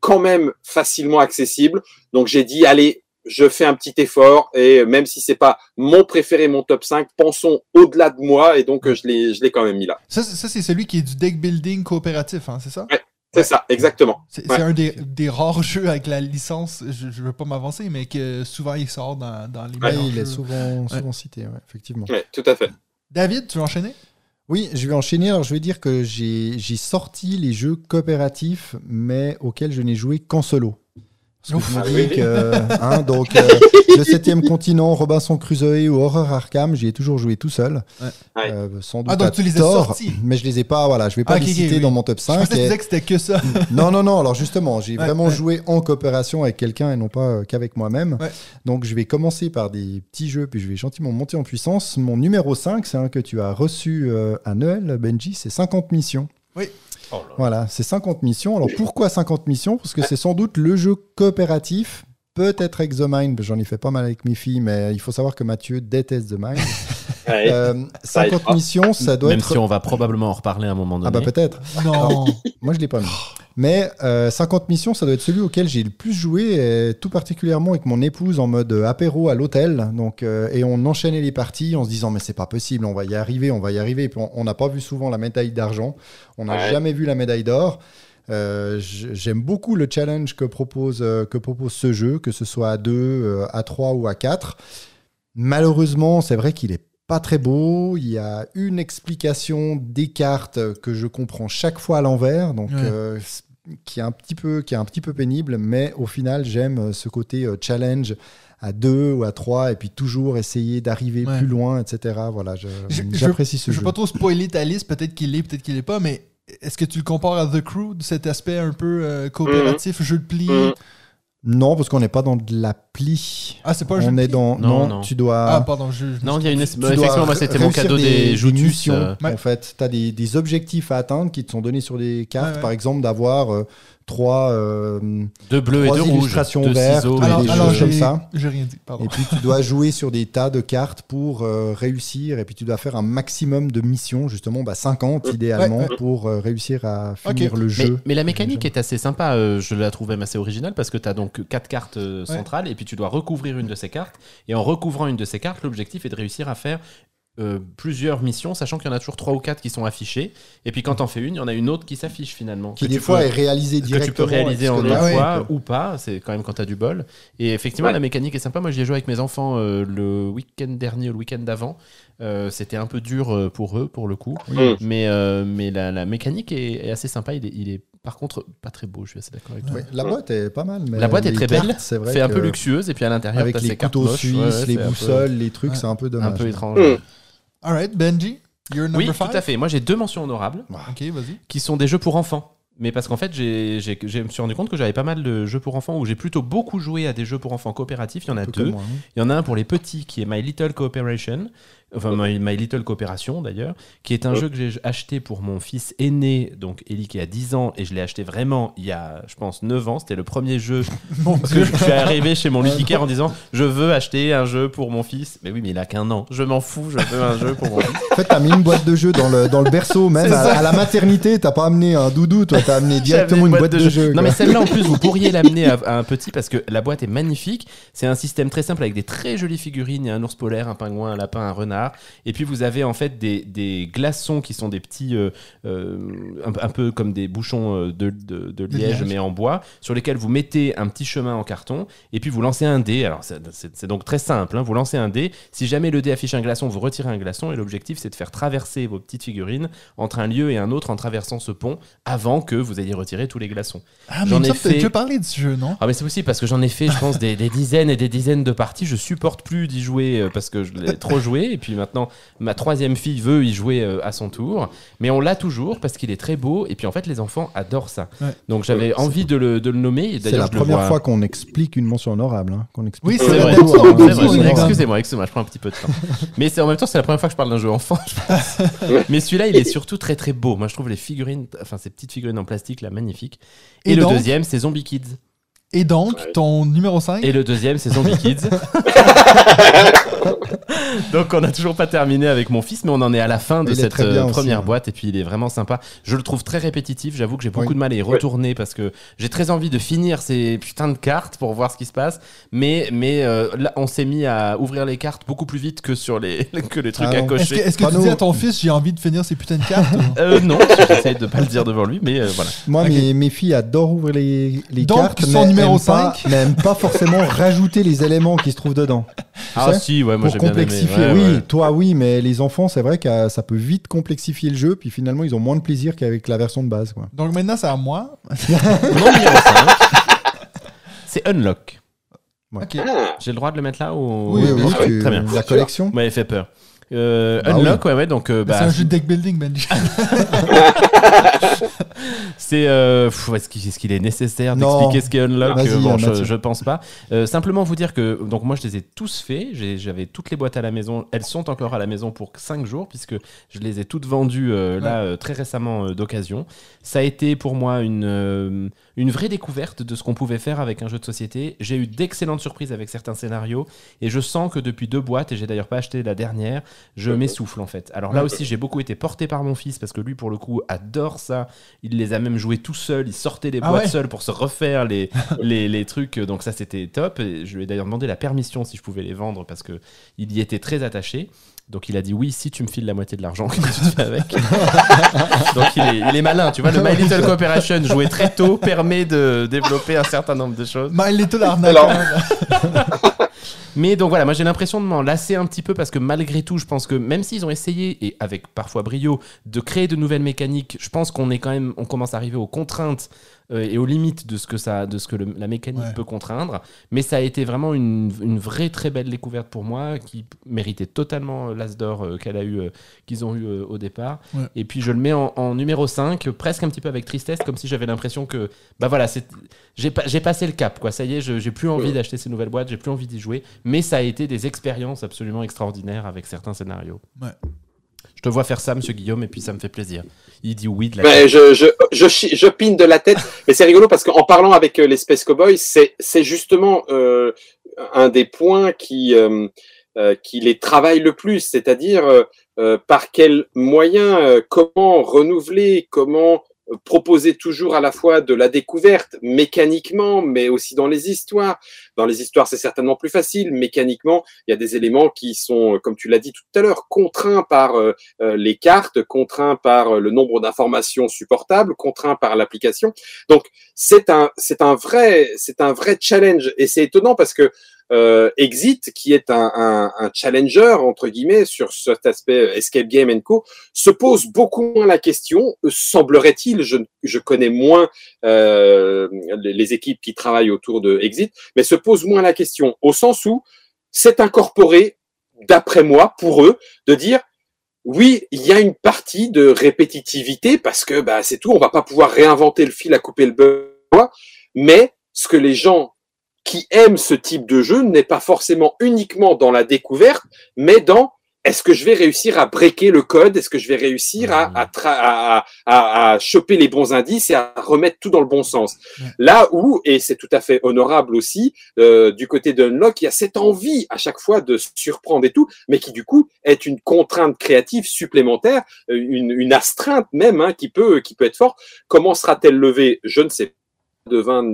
quand même facilement accessible. Donc j'ai dit, allez, je fais un petit effort et même si c'est pas mon préféré, mon top 5, pensons au-delà de moi et donc euh, je l'ai, je l'ai quand même mis là. Ça, c'est- ça, c'est celui qui est du deck building coopératif, hein, c'est ça? C'est ça, exactement. C'est Ouais. c'est un des, des rares [laughs] jeux avec la licence, je, je veux pas m'avancer, mais que souvent il sort dans, dans les Ouais, il est souvent, souvent cité, ouais, effectivement. Ouais, tout à fait. David, tu veux enchaîner? Oui, je vais enchaîner. Alors, je vais dire que j'ai j'ai sorti les jeux coopératifs, mais auxquels je n'ai joué qu'en solo. Parce que je Ah me oui. dis que, hein, [laughs] donc, euh, le septième continent, Robinson Crusoe ou Horror Arkham, j'y ai toujours joué tout seul. Ouais. Euh, sans doute Ah, donc à tu les as tort, sortis. Mais je les ai pas, voilà, je vais pas Ah, les citer oui. dans mon top Je 5. pensais que et- c'était que ça. [laughs] non, non, non. Alors justement, j'ai Ouais, vraiment ouais. joué en coopération avec quelqu'un et non pas euh, qu'avec moi-même. Ouais. Donc je vais commencer par des petits jeux, puis je vais gentiment monter en puissance. Mon numéro 5, c'est un que tu as reçu euh, à Noël, Benji, c'est 50 missions. Oui. Voilà, c'est 50 missions. Alors pourquoi 50 missions? Parce que c'est sans doute le jeu coopératif. Peut-être Exomine, j'en ai fait pas mal avec mes filles, mais il faut savoir que Mathieu déteste The Mind. [laughs] Ouais. Euh, 50 aidera. missions, ça doit Même être. si on va probablement en reparler à un moment donné. Ah bah peut-être. Non. Moi, je l'ai pas mis. Mais euh, 50 missions, ça doit être celui auquel j'ai le plus joué, et tout particulièrement avec mon épouse en mode euh, apéro à l'hôtel. Donc, euh, et on enchaînait les parties en se disant mais c'est pas possible, on va y arriver, on va y arriver. Et puis on- on n'a pas vu souvent la médaille d'argent, on n'a Ouais. jamais vu la médaille d'or. Euh, J'aime beaucoup le challenge que propose, euh, que propose ce jeu, que ce soit à 2, à 3 ou à 4. Malheureusement, c'est vrai qu'il est pas très beau. Il y a une explication des cartes que je comprends chaque fois à l'envers, donc Ouais. euh, qui est un petit peu qui est un petit peu pénible. Mais au final, j'aime ce côté euh, challenge à deux ou à trois, et puis toujours essayer d'arriver Ouais. plus loin, etc. Voilà, je- Je- j'apprécie ce Je jeu. veux pas trop spoiler ta liste, peut-être qu'il l'est, peut-être qu'il l'est pas, mais est-ce que tu le compares à The Crew, cet aspect un peu euh, coopératif, jeu de pli? Mhm. Non, parce qu'on n'est pas dans de l'appli. Ah, c'est pas un jeu On de est pli? dans Non, non, non. tu dois Ah, pardon, je. je- Non, il y a une. tu bah, dois effectivement, moi, c'était mon cadeau des, des, Joutus. missions. euh. En fait, tu as des, des objectifs à atteindre qui te sont donnés sur des cartes. Ouais, ouais. Par exemple, d'avoir euh, trois, euh, Deux bleus et Trois deux rouges. illustrations Deux vertes, ciseaux. ouais, alors, des alors jeux comme ça. j'ai rien dit, pardon. et puis tu dois jouer sur des tas de cartes pour euh, réussir. Et puis tu dois faire un maximum de missions, justement, bah, 50 idéalement, Ouais, pour euh, réussir à finir le jeu. mais la mécanique est assez sympa, euh, je la trouve même assez originale parce que tu as donc quatre cartes centrales et puis tu dois recouvrir une de ces cartes. Et en recouvrant une de ces cartes, l'objectif est de réussir à faire euh, plusieurs missions, sachant qu'il y en a toujours trois ou quatre qui sont affichées. Et puis quand t'en fais une, il y en a une autre qui s'affiche finalement. Qui que des fois peux- est réalisé que tu directement. peux réaliser en une fois fait. ou pas, c'est quand même quand t'as du bol. Et effectivement, Ouais. la mécanique est sympa. Moi, j'y ai joué avec mes enfants euh, le week-end dernier, le week-end d'avant. Euh, C'était un peu dur pour eux, pour le coup. Mm. Mais, euh, mais la, la mécanique est, est assez sympa. Il est, il est par contre pas très beau, je suis assez d'accord avec toi. Ouais, la boîte est pas mal. Mais La boîte est très cartes, belle, C'est vrai C'est un peu luxueuse et puis à l'intérieur, Avec les couteaux suisses, Ouais, les un peu- boussoles, les trucs, Ouais. c'est un peu Un dommage. peu étrange. Mm. Alright, Benji, you're number Oui, five. tout à fait. Moi, j'ai deux mentions honorables Ok, vas-y. qui sont des jeux pour enfants. Mais parce qu'en fait, j'ai, j'ai- je me suis rendu compte que j'avais pas mal de jeux pour enfants où j'ai plutôt beaucoup joué à des jeux pour enfants coopératifs. Il y en a deux. moi, hein. Il y en a un pour les petits qui est My Little Cooperation, enfin My, My Little Coopération d'ailleurs, qui est un Ouais. jeu que j'ai acheté pour mon fils aîné, donc Eli qui a 10 ans, et je l'ai acheté vraiment il y a, je pense, 9 ans. C'était le premier jeu. [laughs] Mon Parce Dieu. que je suis arrivé chez mon ludicaire en disant Je veux acheter un jeu pour mon fils. Mais oui, mais il a qu'un an. Je m'en fous, je veux un jeu pour mon fils. En fait, t'as mis une boîte de jeu dans le, dans le berceau, [laughs] même à, la maternité. T'as pas amené un doudou, toi, t'as amené directement une, boîte, de, jeu. Non mais celle-là en plus vous pourriez [laughs] l'amener à, à un petit parce que la boîte est magnifique. C'est un système très simple avec des très jolies figurines. Il y a un ours polaire, un pingouin, un lapin, un renard. Et puis vous avez en fait des, des glaçons qui sont des petits, euh, euh, un, un peu comme des bouchons euh, de, de- de liège mais en bois, sur lesquels vous mettez un petit chemin en carton et puis vous lancez un dé. Alors c'est- donc très simple. hein. Vous lancez un dé. Si jamais le dé affiche un glaçon, vous retirez un glaçon et l'objectif c'est de faire traverser vos petites figurines entre un lieu et un autre en traversant ce pont avant que vous ayez retiré tous les glaçons. Ah, mais J'en ai t'as fait- parlé de ce jeu, non? Ah mais c'est possible parce que j'en ai fait je pense des, des dizaines et des dizaines de parties. Je supporte plus d'y jouer parce que je l'ai trop joué et puis maintenant ma troisième fille veut y jouer euh, à son tour. Mais on l'a toujours parce qu'il est très beau et puis en fait les enfants adorent ça. Ouais. Donc j'avais envie de le, de le nommer. C'est la première vois- fois qu'on explique une mention honorable. hein, qu'on explique Oui, c'est vrai, excusez-moi, excusez-moi, je prends un petit peu de temps. [laughs] Mais c'est en même temps, c'est la première fois que je parle d'un jeu enfant, je pense. [laughs] Mais celui-là, il est surtout très très beau. Moi, je trouve les figurines, enfin ces petites figurines en plastique là, magnifiques. Et, Et le deuxième, c'est Zombie Kids. Et donc, Ouais. ton numéro 5 Et le deuxième, c'est Zombie Kids. [laughs] Donc on n'a toujours pas terminé avec mon fils, mais on en est à la fin de Il est cette euh, aussi, première hein. boîte et puis il est vraiment sympa. Je le trouve très répétitif, j'avoue que j'ai beaucoup Oui. de mal à y retourner parce que j'ai très envie de finir ces putains de cartes pour voir ce qui se passe. Mais, mais euh, là, on s'est mis à ouvrir les cartes beaucoup plus vite que sur les, [laughs] que les trucs Ah à. Est-ce cocher. que, est-ce que Pas tu dis à ton fils, j'ai envie de finir ces putains de cartes ou- [laughs] Euh, non, j'essaie de pas le dire devant lui, mais euh, voilà. Moi, mes, mes filles adorent ouvrir les, les Donc, cartes, son mais numéro aiment pas- 5. mais aiment pas forcément [laughs] rajouter les éléments qui se trouvent dedans. Ah sais, si, ouais, moi pour j'ai bien aimé. complexifier. Ouais, oui, ouais. toi, oui, mais les enfants, c'est vrai que euh, ça peut vite complexifier le jeu, puis finalement, ils ont moins de plaisir qu'avec la version de base. Quoi. Donc maintenant, c'est à moi. Mon numéro 5, c'est Unlock. Ok. Ah, J'ai le droit de le mettre là ou... Oui, oui, tu- très bien. la collection. Ouais, il fait peur. Euh, Bah Unlock, ouais, ouais, donc euh, c'est bah, un jeu de deck building, Benji. [laughs] c'est. Euh, est-ce qu'il est, nécessaire d'expliquer ce qu'est Unlock Bon, je, Mathieu. je pense pas. Simplement vous dire que donc moi je les ai tous faits. J'avais toutes les boîtes à la maison. Elles sont encore à la maison pour 5 jours puisque je les ai toutes vendues là très récemment d'occasion. Ça a été pour moi une une vraie découverte de ce qu'on pouvait faire avec un jeu de société. J'ai eu d'excellentes surprises avec certains scénarios et je sens que depuis deux boîtes et j'ai d'ailleurs pas acheté la dernière, je m'essouffle en fait. Alors là aussi j'ai beaucoup été porté par mon fils parce que lui pour le coup adore ça. Il les a même joués tout seul. Il sortait les Ah boîtes ouais seul pour se refaire les, [laughs] les, les trucs. Donc ça, c'était top. Et je lui ai d'ailleurs demandé la permission si je pouvais les vendre parce que il y était très attaché. Donc il a dit oui si tu me files la moitié de l'argent [laughs] que tu fais avec. [laughs] Donc il est, il est malin, tu vois. Le My Little Cooperation joué très tôt permet de développer un certain nombre de choses. My Little Arnaqueur. Mais donc voilà, moi j'ai l'impression de m'en lasser un petit peu parce que malgré tout, je pense que même s'ils ont essayé, et avec parfois brio, de créer de nouvelles mécaniques, je pense qu'on est quand même, on commence à arriver aux contraintes et aux limites de ce que, ça, de ce que le- la mécanique Ouais. peut contraindre. Mais ça a été vraiment une, une vraie très belle découverte pour moi qui méritait totalement euh, l'As d'or euh, qu'elle a eu, euh, qu'ils ont eu euh, au départ. Ouais. Et puis je le mets en, en numéro 5, presque un petit peu avec tristesse, comme si j'avais l'impression que, bah voilà, c'est- j'ai pa- j'ai passé le cap, quoi. Ça y est, je- j'ai plus envie Ouais. d'acheter ces nouvelles boîtes, j'ai plus envie d'y jouer. Mais ça a été des expériences absolument extraordinaires avec certains scénarios. Ouais. Je te vois faire ça, monsieur Guillaume, et puis ça me fait plaisir. Il dit oui de la Ben, je, je, je, chi- je pine de la tête, [laughs] mais c'est rigolo parce qu'en parlant avec euh, les Space Cowboys, c'est, justement euh, un des points qui, euh, qui les travaille le plus, c'est-à-dire euh, par quels moyens, comment renouveler, comment proposer toujours à la fois de la découverte mécaniquement, mais aussi dans les histoires. Dans les histoires, c'est certainement plus facile. Mécaniquement, il y a des éléments qui sont, euh, comme tu l'as dit tout à l'heure, contraints par euh, euh, les cartes, contraints par le nombre d'informations supportables, contraints par l'application. Donc c'est un c'est un vrai c'est un vrai challenge et c'est étonnant parce que euh, Exit, qui est un, un, un challenger entre guillemets sur cet aspect escape game co, se pose beaucoup moins la question. euh, Semblerait-il, je, je connais moins euh, les, les équipes qui travaillent autour de Exit, mais se pose moins la question au sens où c'est incorporé, d'après moi, pour eux, de dire oui, il y a une partie de répétitivité parce que bah, c'est tout, on va pas pouvoir réinventer le fil à couper le beurre, mais ce que les gens qui aiment ce type de jeu n'est pas forcément uniquement dans la découverte, mais dans est-ce que je vais réussir à breaker le code Est-ce que je vais réussir à, à, à, à, à choper les bons indices et à remettre tout dans le bon sens. Là où, et c'est tout à fait honorable aussi, euh, du côté de Unlock, il y a cette envie à chaque fois de surprendre et tout, mais qui du coup est une contrainte créative supplémentaire, euh, une, une astreinte même hein, qui peut qui peut être forte. Comment sera-t-elle levée? Je ne sais pas de 20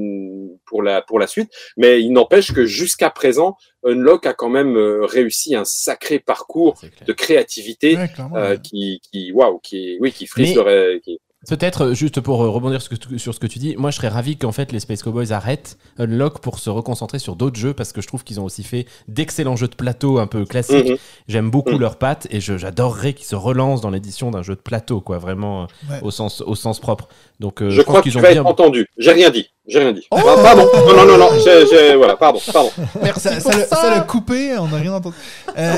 pour la pour la suite, mais il n'empêche que jusqu'à présent, Unlock a quand même euh, réussi un sacré parcours de créativité Ouais, euh, ouais. qui qui waouh qui oui qui frise Mais- le ré- qui- Peut-être, euh, juste pour euh, rebondir sur ce, que, sur ce que tu dis, moi je serais ravi qu'en fait les Space Cowboys arrêtent Unlock pour se reconcentrer sur d'autres jeux parce que je trouve qu'ils ont aussi fait d'excellents jeux de plateau un peu classiques. Mhm. J'aime beaucoup Mhm. leurs pattes et j'adorerais qu'ils se relancent dans l'édition d'un jeu de plateau, quoi, vraiment euh, Ouais. au, sens, au sens propre. Donc euh, je, je, crois que qu'ils tu ont bien. entendu. J'ai rien dit. J'ai rien dit. Oh Ah, pardon. Non non non non. [laughs] voilà. Pardon. Pardon. Merci ça, pour ça, l'a- ça. ça l'a coupé, on n'a rien entendu. Euh,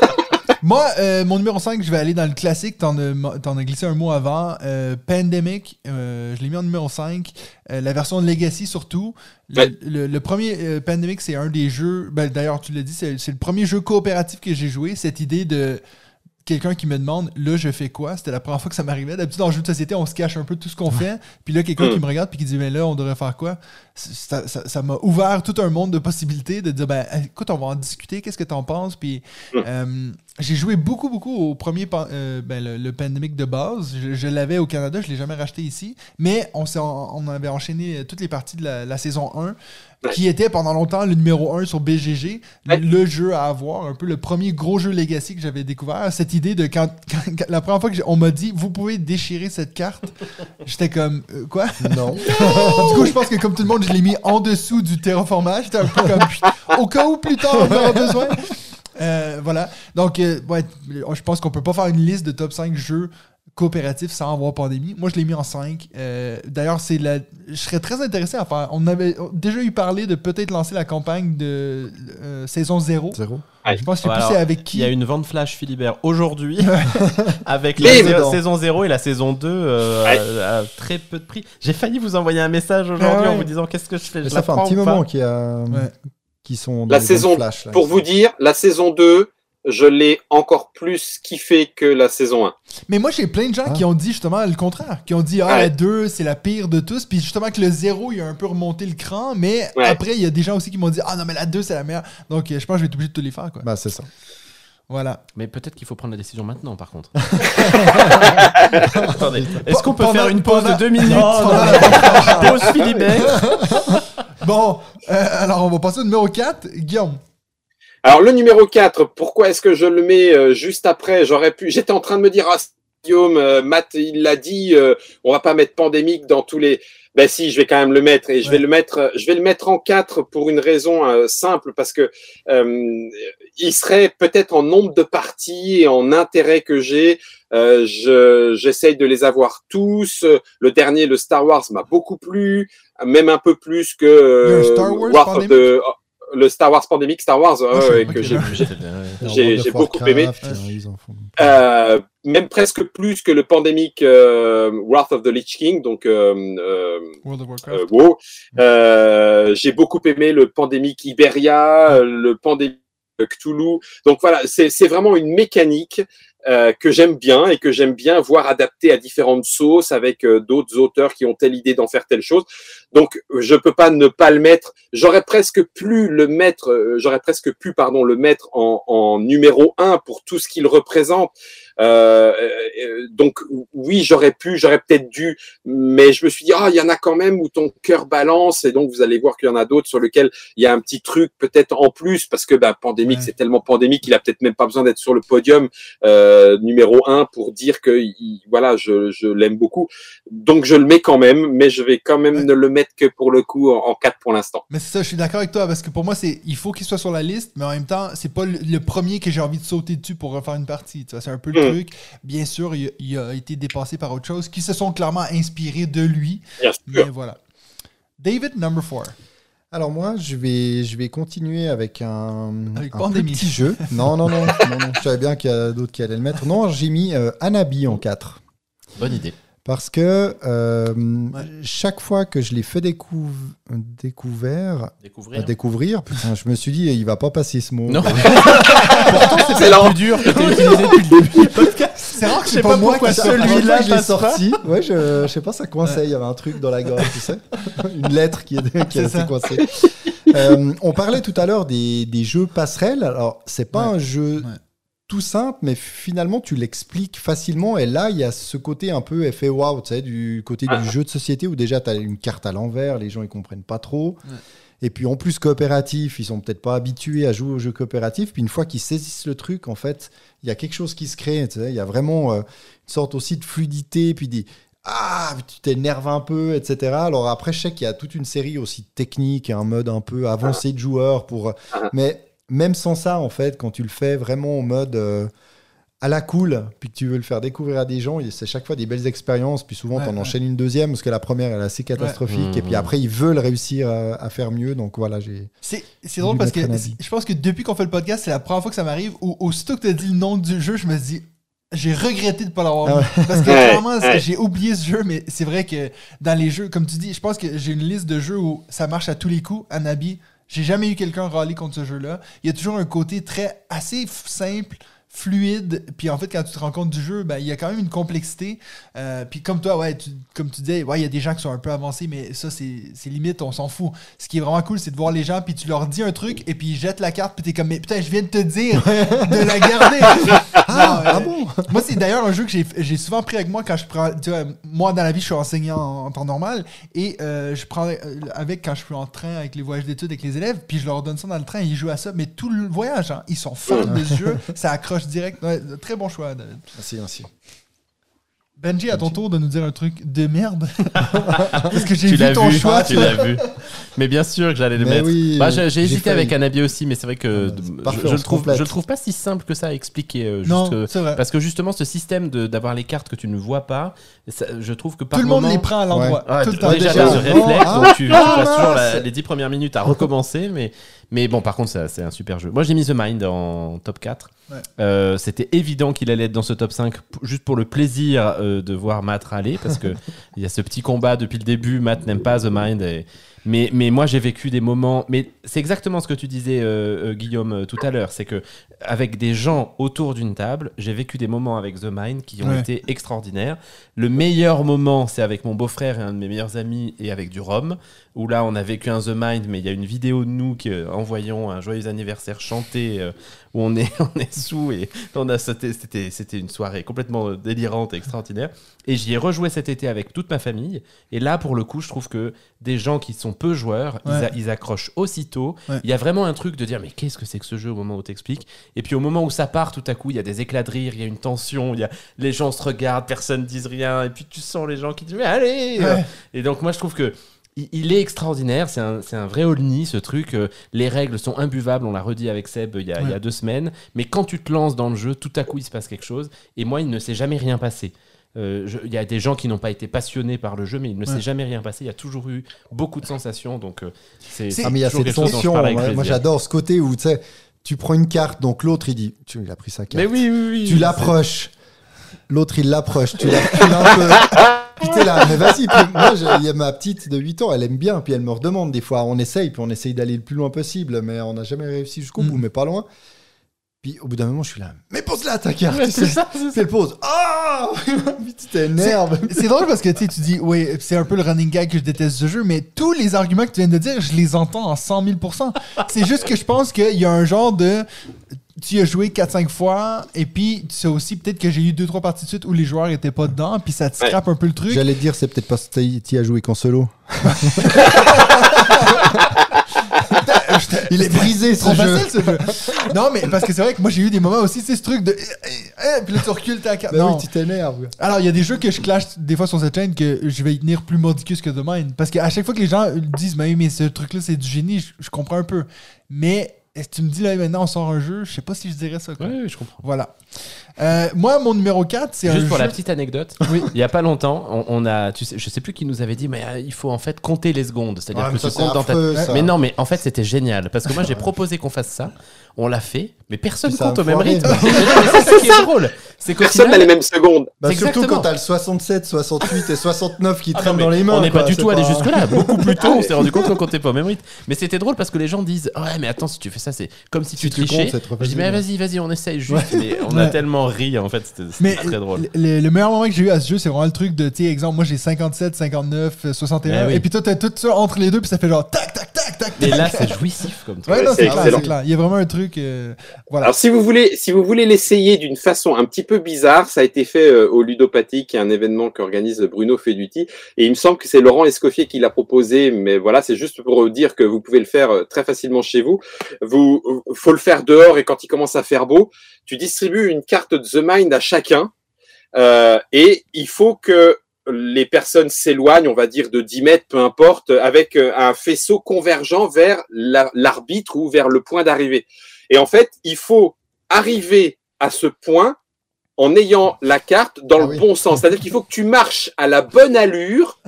[laughs] moi, euh, mon numéro 5, je vais aller dans le classique. T'en as, t'en as glissé un mot avant. Euh, Pandemic, euh, je l'ai mis en numéro 5. Euh, la version Legacy surtout. Le, Ouais. le- le premier euh, Pandemic, c'est un des jeux. ben, D'ailleurs, tu l'as dit, c'est c'est le premier jeu coopératif que j'ai joué. Cette idée de quelqu'un qui me demande là je fais quoi c'était la première fois que ça m'arrivait d'habitude dans le jeu de société on se cache un peu de tout ce qu'on fait puis là quelqu'un Mm. qui me regarde puis qui dit mais là on devrait faire quoi ça ça- ça m'a ouvert tout un monde de possibilités de dire ben écoute on va en discuter qu'est-ce que t'en penses puis Mm. euh, j'ai joué beaucoup beaucoup au premier pan- euh, ben, le, le pandémique de base je, je l'avais au Canada je l'ai jamais racheté ici mais on on avait enchaîné euh, toutes les parties de la, la saison 1 qui était pendant longtemps le numéro 1 sur BGG, Ouais. le jeu à avoir, un peu le premier gros jeu Legacy que j'avais découvert. Cette idée de quand, [laughs] quand- quand- la première fois que j'ai- on m'a dit vous pouvez déchirer cette carte, [laughs] j'étais comme euh, quoi? Non. [laughs] Du coup, je pense que comme tout le monde, je l'ai mis en dessous du terraformage. J'étais un peu comme au cas où plus tard on aura besoin. Euh, voilà. Donc, euh, ouais, je pense qu'on peut pas faire une liste de top 5 jeux coopératifs sans avoir pandémie. Moi, je l'ai mis en 5. Euh, D'ailleurs, c'est la. Je serais très intéressé à faire. On avait déjà eu parlé de peut-être lancer la campagne de euh, saison 0. Zéro. Je pense que c'est avec qui. Il y a une vente flash Philibert aujourd'hui [laughs] avec la saison 0 et la saison 2 euh, Ouais. à, à très peu de prix. J'ai failli vous envoyer un message aujourd'hui Ah ouais. en vous disant qu'est-ce que je fais? Je ça la fait un petit moment qu'il y a, Ouais. Qui sont dans La saison- flash. là. Pour vous dire, la saison 2, je l'ai encore plus kiffé que la saison 1. Mais moi, j'ai plein de gens Ah. qui ont dit justement le contraire. Qui ont dit, ah, Ouais. la 2, c'est la pire de tous. Puis justement que le 0, il a un peu remonté le cran. Mais Ouais. après, il y a des gens aussi qui m'ont dit, ah non, mais la 2, c'est la meilleure. Donc, euh, je pense que je vais être obligé de tous les faire. Quoi. Bah, c'est ça. Voilà. Mais peut-être qu'il faut prendre la décision maintenant, par contre. [laughs] Attendez, est-ce qu'on peut Pendant- faire une pause pendant- de deux minutes Non, non, [laughs] Pause Philibert. [laughs] Bon, euh, alors on va passer au numéro 4. Guillaume. Alors le numéro 4, pourquoi est-ce que je le mets euh, juste après? J'aurais pu. J'étais en train de me dire, ah, Guillaume, euh, Matt, il l'a dit, on va pas mettre pandémique dans tous les. Ben si, je vais quand même le mettre et je vais le mettre, je vais le mettre en quatre pour une raison euh, simple parce que euh, il serait peut-être en nombre de parties et en intérêt que j'ai. Euh, je j'essaye de les avoir tous. Le dernier, le Star Wars, m'a beaucoup plu, même un peu plus que un euh, Star Wars War the- le Star Wars Pandemic, Star Wars, Ah, ouais, que j'ai [laughs] World j'ai of beaucoup aimé. euh, euh, même presque plus que le Pandemic euh, Wrath of the Lich King, donc euh, euh, euh, WoW. Euh, j'ai beaucoup aimé le Pandemic Iberia, euh, le Pandemic Cthulhu. Donc voilà, c'est vraiment une mécanique euh, que j'aime bien et que j'aime bien voir adaptée à différentes sauces avec euh, d'autres auteurs qui ont telle idée d'en faire telle chose. Donc je peux pas ne pas le mettre. J'aurais presque pu le mettre, euh, j'aurais presque pu pardon le mettre en, en numéro un pour tout ce qu'il représente. Euh, euh, donc oui, j'aurais pu, j'aurais peut-être dû, mais je me suis dit ah il y en a quand même où ton cœur balance et donc vous allez voir qu'il y en a d'autres sur lesquels il y a un petit truc peut-être en plus parce que bah, pandémique Ouais. c'est tellement pandémique il a peut-être même pas besoin d'être sur le podium euh, numéro un pour dire que il- voilà je, je l'aime beaucoup donc je le mets quand même mais je vais quand même Ouais. ne le mettre que pour le coup en, en 4 pour l'instant Mais c'est ça, je suis d'accord avec toi parce que pour moi, c'est il faut qu'il soit sur la liste, mais en même temps, c'est pas le, le premier que j'ai envie de sauter dessus pour refaire une partie. Tu vois, c'est un peu le Mm. truc. Bien sûr, il, a- il a été dépassé par autre chose, qui se sont clairement inspirés de lui. bien Mais sûr voilà. David, number four. Alors moi, je vais, je vais continuer avec un, Avec un Pandémie. plus petit jeu. [laughs] Non, non, non, non, non. Je savais bien qu'il y a d'autres qui allaient le mettre. Non, j'ai mis euh, Anabi en 4. Bonne idée. Parce que euh, chaque fois que je l'ai fait découv- découvert, Découvrir. à découvrir, putain, je me suis dit, il va pas passer ce mot. Non. [laughs] c'est là plus dur que t'as utilisé depuis le début [laughs] du podcast. C'est rare que Je sais c'est pas pas moi pourquoi Celui-là, je l'ai sorti. Ouais, je, je sais pas, ça coinçait. Il y avait un truc dans la gorge, tu sais. [laughs] Une lettre qui, est, qui est coincée. Euh, on parlait tout à l'heure des, des jeux passerelles. Alors, c'est pas Ouais. un jeu Ouais. Tout simple, mais finalement, tu l'expliques facilement. Et là, il y a ce côté un peu effet wow, tu sais, du côté Ah. du jeu de société où déjà, tu as une carte à l'envers, les gens, ils comprennent pas trop. Ouais. Et puis en plus coopératif, ils sont peut-être pas habitués à jouer aux jeux coopératifs. Puis une fois qu'ils saisissent le truc, en fait, il y a quelque chose qui se crée. tu sais. Il y a vraiment euh, une sorte aussi de fluidité, puis des ah, tu t'énerves un peu, etc. Alors après, je sais qu'il y a toute une série aussi technique, un mode un peu avancé de joueurs pour. Ah. Mais même sans ça, en fait, quand tu le fais vraiment en mode euh, à la cool, puis que tu veux le faire découvrir à des gens, c'est chaque fois des belles expériences. Puis souvent, Ouais, tu en ouais. enchaînes une deuxième parce que la première elle est assez catastrophique. Ouais. Et puis Mmh. après, ils veulent réussir à, à faire mieux. Donc voilà, j'ai. C'est c'est drôle parce que je pense que depuis qu'on fait le podcast, c'est la première fois que ça m'arrive où aussitôt que tu as dit le nom du jeu, je me dis j'ai regretté de pas l'avoir Ah mis. Parce que clairement, j'ai oublié ce jeu, mais c'est vrai que dans les jeux, comme tu dis, je pense que j'ai une liste de jeux où ça marche à tous les coups. Anabi, j'ai jamais eu quelqu'un râler contre ce jeu-là. Il y a toujours un côté très assez simple fluide. Puis en fait quand tu te rends compte du jeu ben il y a quand même une complexité. Euh, puis comme toi ouais tu- comme tu disais ouais il y a des gens qui sont un peu avancés mais ça c'est c'est limite on s'en fout. Ce qui est vraiment cool c'est de voir les gens puis tu leur dis un truc et puis ils jettent la carte puis t'es comme mais putain je viens de te dire de la garder [laughs] Ah, Non, euh, ah bon? moi, c'est d'ailleurs un jeu que j'ai- j'ai souvent pris avec moi quand je prends. Tu vois, moi, dans la vie, je suis enseignant en, en temps normal et euh, je prends euh, avec quand je suis en train avec les voyages d'études avec les élèves, puis je leur donne ça dans le train et ils jouent à ça. Mais tout le voyage, hein, ils sont fans de ce jeu, ça accroche direct. Ouais, très bon choix, David. Merci, merci. Benji, à ton tour de nous dire un truc de merde. [laughs] Parce que j'ai vu l'as ton vu, choix. tu l'as vu. Mais bien sûr que j'allais le Mais mettre. oui, Bah, j'ai hésité failli. avec Anabi aussi, mais c'est vrai que c'est je- on le trouve, complète. je le trouve pas si simple que ça à expliquer. euh, Non, juste, euh, c'est vrai. parce que justement, ce système de- d'avoir les cartes que tu ne vois pas, ça- je trouve que par Tout le monde les prend à l'endroit. Ouais, tout le temps. déjà, oh, réflexe, ah, donc tu, tu ah, passes toujours la- les 10 premières minutes à recommencer, mais, mais bon, par contre, c'est un super jeu. Moi, j'ai mis The Mind en top 4. Ouais. Euh, C'était évident qu'il allait être dans ce top 5, p- juste pour le plaisir euh, de voir Matt râler, parce que [laughs] il y a ce petit combat depuis le début. Matt n'aime pas The Mind. et- mais, mais moi, j'ai vécu des moments. Mais c'est exactement ce que tu disais, euh, euh, Guillaume, euh, tout à l'heure. C'est que avec des gens autour d'une table, j'ai vécu des moments avec The Mind qui ont Ouais. été extraordinaires. Le meilleur moment, c'est avec mon beau-frère et un de mes meilleurs amis et avec du rhum. où là on a vécu un The Mind, mais il y a une vidéo de nous qui euh, envoyons un joyeux anniversaire chanté euh, où on est, [laughs] on est sous et on a sauté. C'était, c'était une soirée complètement délirante et extraordinaire. Et j'y ai rejoué cet été avec toute ma famille. Et là, pour le coup, je trouve que des gens qui sont peu joueurs, ils, Ouais. a- ils accrochent aussitôt. Ouais. Il y a vraiment un truc de dire mais qu'est-ce que c'est que ce jeu au moment où t'expliques? Et puis au moment où ça part, tout à coup, il y a des éclats de rire, il y a une tension, il y a les gens se regardent, personne ne dit rien, et puis tu sens les gens qui disent mais allez Ouais. Et donc moi je trouve que il- est extraordinaire, c'est un, c'est un vrai Olni ce truc. euh, les règles sont imbuvables, on l'a redit avec Seb il y, a, il y a deux semaines. Mais quand tu te lances dans le jeu, tout à coup il se passe quelque chose. Et moi, il ne s'est jamais rien passé. Euh, je- Il y a des gens qui n'ont pas été passionnés par le jeu, mais il ne Ouais. s'est jamais rien passé. Il y a toujours eu beaucoup de sensations. Donc euh, c'est C'est- Ah, mais il y a cette tension. Moi, j'adore ce côté où tu sais, tu prends une carte, donc l'autre il dit, tu, il a pris sa carte. Mais oui, oui, oui. tu l'approches. L'autre il l'approche. Tu la recules un peu. T'es là, mais vas-y. Moi, j'ai- il y a ma petite de 8 ans, elle aime bien. Puis elle me redemande des fois. On essaye, puis on essaye d'aller le plus loin possible, mais on n'a jamais réussi jusqu'au Mm. bout, mais pas loin. Puis au bout d'un moment, je suis là, mais pose-la ta carte. Ouais, tu c'est ça, elle pose. Ah [laughs] Puis tu t'énerves. C'est drôle parce que tu dis, oui, c'est un peu le running gag que je déteste ce jeu, mais tous les arguments que tu viens de dire, je les entends en 100 000% C'est juste que je pense qu'il y a un genre de. Tu as joué 4-5 fois, et puis tu sais aussi peut-être que j'ai eu 2-3 parties de suite où les joueurs étaient pas dedans, puis ça te Ouais. scrape un peu le truc. J'allais te dire, c'est peut-être parce que tu as joué qu'en solo. [laughs] Il est brisé ce trop jeu. facile ce jeu. non, mais parce que c'est vrai que moi j'ai eu des moments aussi, c'est ce truc de. eh, eh, Puis là tu recules ta carte. Bah non. oui, tu t'énerves. Alors, il y a des jeux que je clash des fois sur cette chaîne que je vais y tenir plus mordicus que de Mine. Parce qu'à chaque fois que les gens disent, mais, oui, mais ce truc-là, c'est du génie, je, je comprends un peu. Mais est-ce que tu me dis, là, maintenant, on sort un jeu, je sais pas si je dirais ça. quoi. Ouais, je comprends. Voilà. Euh, moi, mon numéro 4, c'est un Juste pour jeu... la petite anecdote, Oui. il y a pas longtemps, on, on a, tu sais, je sais plus qui nous avait dit, mais euh, il faut en fait compter les secondes, c'est-à-dire que mais tu comptes dans ta. Mais non, mais en fait, c'était génial. Parce que moi, j'ai proposé qu'on fasse ça. On l'a fait, mais personne compte au même foiré. rythme. [laughs] Mais non, mais c'est ça qui est drôle. C'est qu'au Personne n'a final, les mêmes secondes. Bah, C'est surtout exactement. quand t'as le 67, 68 et 69 qui Ah traînent dans les mains. on n'est quoi, pas du c'est tout allé jusque-là. Beaucoup plus tôt, [laughs] on s'est rendu compte qu'on comptait pas au même rythme. Mais c'était drôle parce que les gens disent Ouais, mais attends, si tu fais ça, c'est comme si, Si tu tu trichais. comptes, c'est trop je dis facile. Mais vas-y, vas-y, on essaye juste. Mais on a Ouais. tellement ri, en fait, c'était très drôle. le, le meilleur moment que j'ai eu à ce jeu, c'est vraiment le truc de, tu sais, exemple, moi j'ai 57, 59, euh, 61, Ben oui. et puis toi t'as tout ça entre les deux, puis ça fait genre tac, tac, tac, tac, Et là, c'est jouissif comme truc. Ouais, c'est clair, clair. Il y a vraiment un truc. euh, voilà. Alors si vous voulez, si vous voulez l'essayer d'une façon un petit peu bizarre, ça a été fait euh, au Ludopathique, qui est un événement qu'organise Bruno Feduti, et il me semble que c'est Laurent Escoffier qui l'a proposé, mais voilà, c'est juste pour dire que vous pouvez le faire euh, très facilement chez vous. Vous, faut le faire dehors et quand il commence à faire beau, tu distribues une carte de The Mind à chacun, euh, et il faut que les personnes s'éloignent, on va dire de 10 mètres, peu importe, avec euh, un faisceau convergent vers la- l'arbitre ou vers le point d'arrivée. Et en fait, il faut arriver à ce point en ayant la carte dans Ah le oui. bon sens. C'est-à-dire qu'il faut que tu marches à la bonne allure.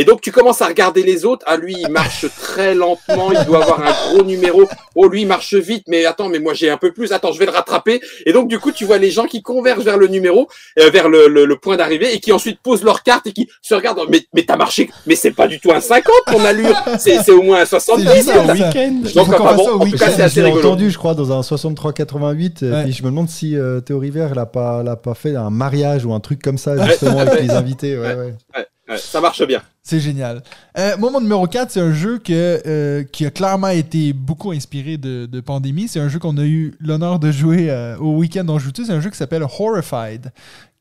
Et donc, tu commences à regarder les autres. Ah, lui, il marche très lentement. Il doit avoir un gros numéro. Oh, lui, il marche vite. Mais attends, mais moi, j'ai un peu plus. Attends, je vais le rattraper. Et donc, du coup, tu vois les gens qui convergent vers le numéro, euh, vers le, le- le point d'arrivée et qui ensuite posent leur carte et qui se regardent. Mais, mais t'as marché. Mais c'est pas du tout un 50, ton allure. C'est c'est au moins un 70. C'est un week-end. Donc, enfin, bon, en tout cas, c'est assez rigolo. entendu, je crois, dans un 63-88. Ouais. Puis je me demande si euh, Théo River l'a pas, l'a pas fait un mariage ou un truc comme ça, justement, avec [laughs] les invités. Ouais, ouais. Ouais, ça marche bien. C'est génial. Euh, moi, mon numéro 4, c'est un jeu euh, qui a clairement été beaucoup inspiré de, Pandémie. C'est un jeu qu'on a eu l'honneur de jouer euh, au week-end je joue. C'est un jeu qui s'appelle Horrified,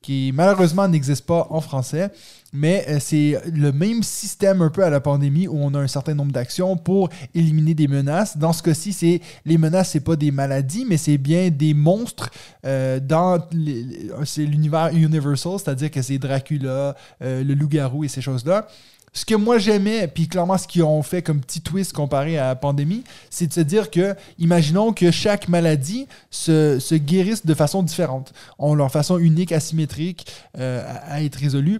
qui malheureusement n'existe pas en français, mais euh, c'est le même système un peu à la pandémie où on a un certain nombre d'actions pour éliminer des menaces. Dans ce cas-ci, c'est les menaces, c'est pas des maladies, mais c'est bien des monstres euh, dans l'univers Universal, c'est-à-dire que c'est Dracula, euh, le loup-garou et ces choses-là. Ce que moi j'aimais, puis clairement ce qu'ils ont fait comme petit twist comparé à la pandémie, c'est de se dire que, imaginons que chaque maladie se, se guérisse de façon différente, ont leur façon unique, asymétrique à être résolue.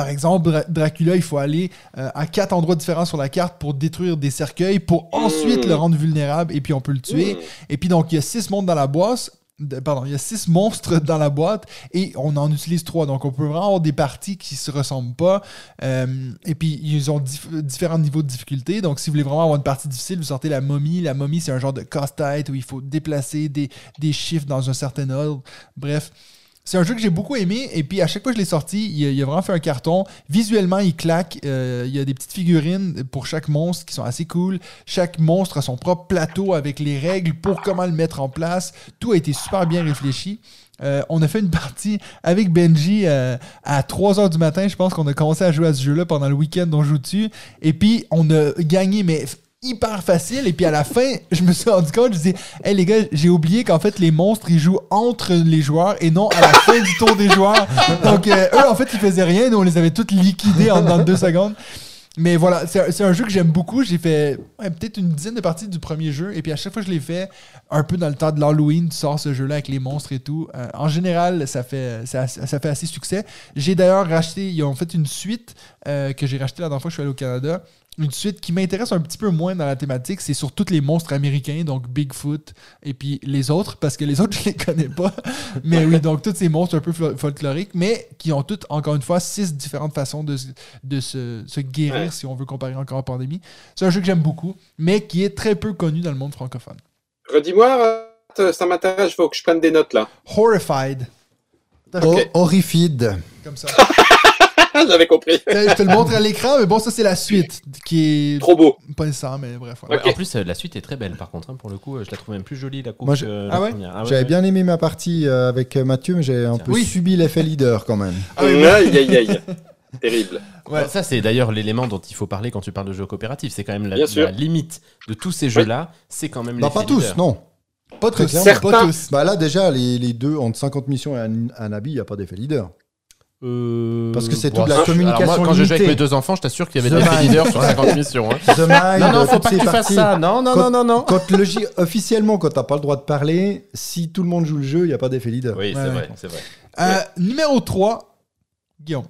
Par exemple, Dra- Dracula, il faut aller euh, à quatre endroits différents sur la carte pour détruire des cercueils, pour ensuite Mmh. le rendre vulnérable et puis on peut le tuer. Mmh. Et puis donc, il y a six mondes dans la boîte. Pardon, il y a six monstres dans la boîte et on en utilise trois. Donc, on peut vraiment avoir des parties qui se ressemblent pas. Euh, et puis, ils ont dif- différents niveaux de difficulté. Donc, si vous voulez vraiment avoir une partie difficile, vous sortez la momie. La momie, c'est un genre de casse-tête où il faut déplacer des, des chiffres dans un certain ordre. Bref. C'est un jeu que j'ai beaucoup aimé et puis à chaque fois que je l'ai sorti, il a, vraiment fait un carton. Visuellement, il claque. Euh, il y a des petites figurines pour chaque monstre qui sont assez cool. Chaque monstre a son propre plateau avec les règles pour comment le mettre en place. Tout a été super bien réfléchi. Euh, on a fait une partie avec Benji euh, à 3h du matin. Je pense qu'on a commencé à jouer à ce jeu-là pendant le week-end on joue dessus. Et puis, on a gagné, mais hyper facile. Et puis, à la fin, [laughs] je me suis rendu compte, je dis, hey les gars, j'ai oublié qu'en fait, les monstres, ils jouent entre les joueurs et non à la fin du tour des joueurs. Donc, euh, eux, en fait, ils faisaient rien. Nous, on les avait tous liquidés en, dans deux secondes. Mais voilà, c'est un- jeu que j'aime beaucoup. J'ai fait peut-être une dizaine de parties du premier jeu. Et puis à chaque fois que je l'ai fait, un peu dans le temps de l'Halloween, tu sors ce jeu-là avec les monstres et tout. Euh, en général, ça fait, ça, ça fait assez succès. J'ai d'ailleurs racheté, ils ont fait une suite euh, que j'ai racheté la dernière fois que je suis allé au Canada. Une suite qui m'intéresse un petit peu moins dans la thématique, c'est sur tous les monstres américains, donc Bigfoot et puis les autres, parce que les autres, [laughs] je les connais pas. Mais oui, donc tous ces monstres un peu fol- folkloriques, mais qui ont toutes, encore une fois, six différentes façons de, se- de se, se guérir, Ouais. si on veut comparer encore à Pandémie. C'est un jeu que j'aime beaucoup, mais qui est très peu connu dans le monde francophone. Redis-moi, euh, ça m'intéresse, il faut que je prenne des notes là. Horrified, Horrified. comme ça. [laughs] [laughs] J'avais compris. [laughs] Euh, je te le montre à l'écran, mais bon, ça c'est la suite, qui est Trop beau. pas nécessaire, mais bref. Ouais. En plus, euh, la suite est très belle par contre. hein, pour le coup, euh, je la trouve même plus jolie la coupe Moi, je- que Ah la ouais première. J'avais ouais. bien aimé ma partie euh, avec euh, Mathieu, mais j'ai un Tiens. peu Oui. subi l'effet leader quand même. [laughs] Ah oui, Aïe, aïe, aïe. Terrible. Ouais. Ça, c'est d'ailleurs l'élément dont il faut parler quand tu parles de jeux coopératifs. C'est quand même la, limite de tous ces jeux-là. C'est quand même Bah, pas tous, leader. non. Pas tous, pas tous. Bah là, déjà, les, les deux, entre 50 missions et un, un habit, il n'y a pas d'effet leader. Euh, Parce que c'est bon, toute la alors, communication moi, quand je joue avec mes deux enfants, je t'assure qu'il y avait The des leaders sur 50 missions. hein. The Mind, Non, non, faut pas que tu fasses ça. Non, non, Quand- non, non, non. Quand le officiellement, quand t'as pas le droit de parler, si tout le monde joue le jeu, il n'y a pas d'effet leader. Oui, c'est Ouais. vrai, c'est vrai. Euh, numéro 3, Guillaume.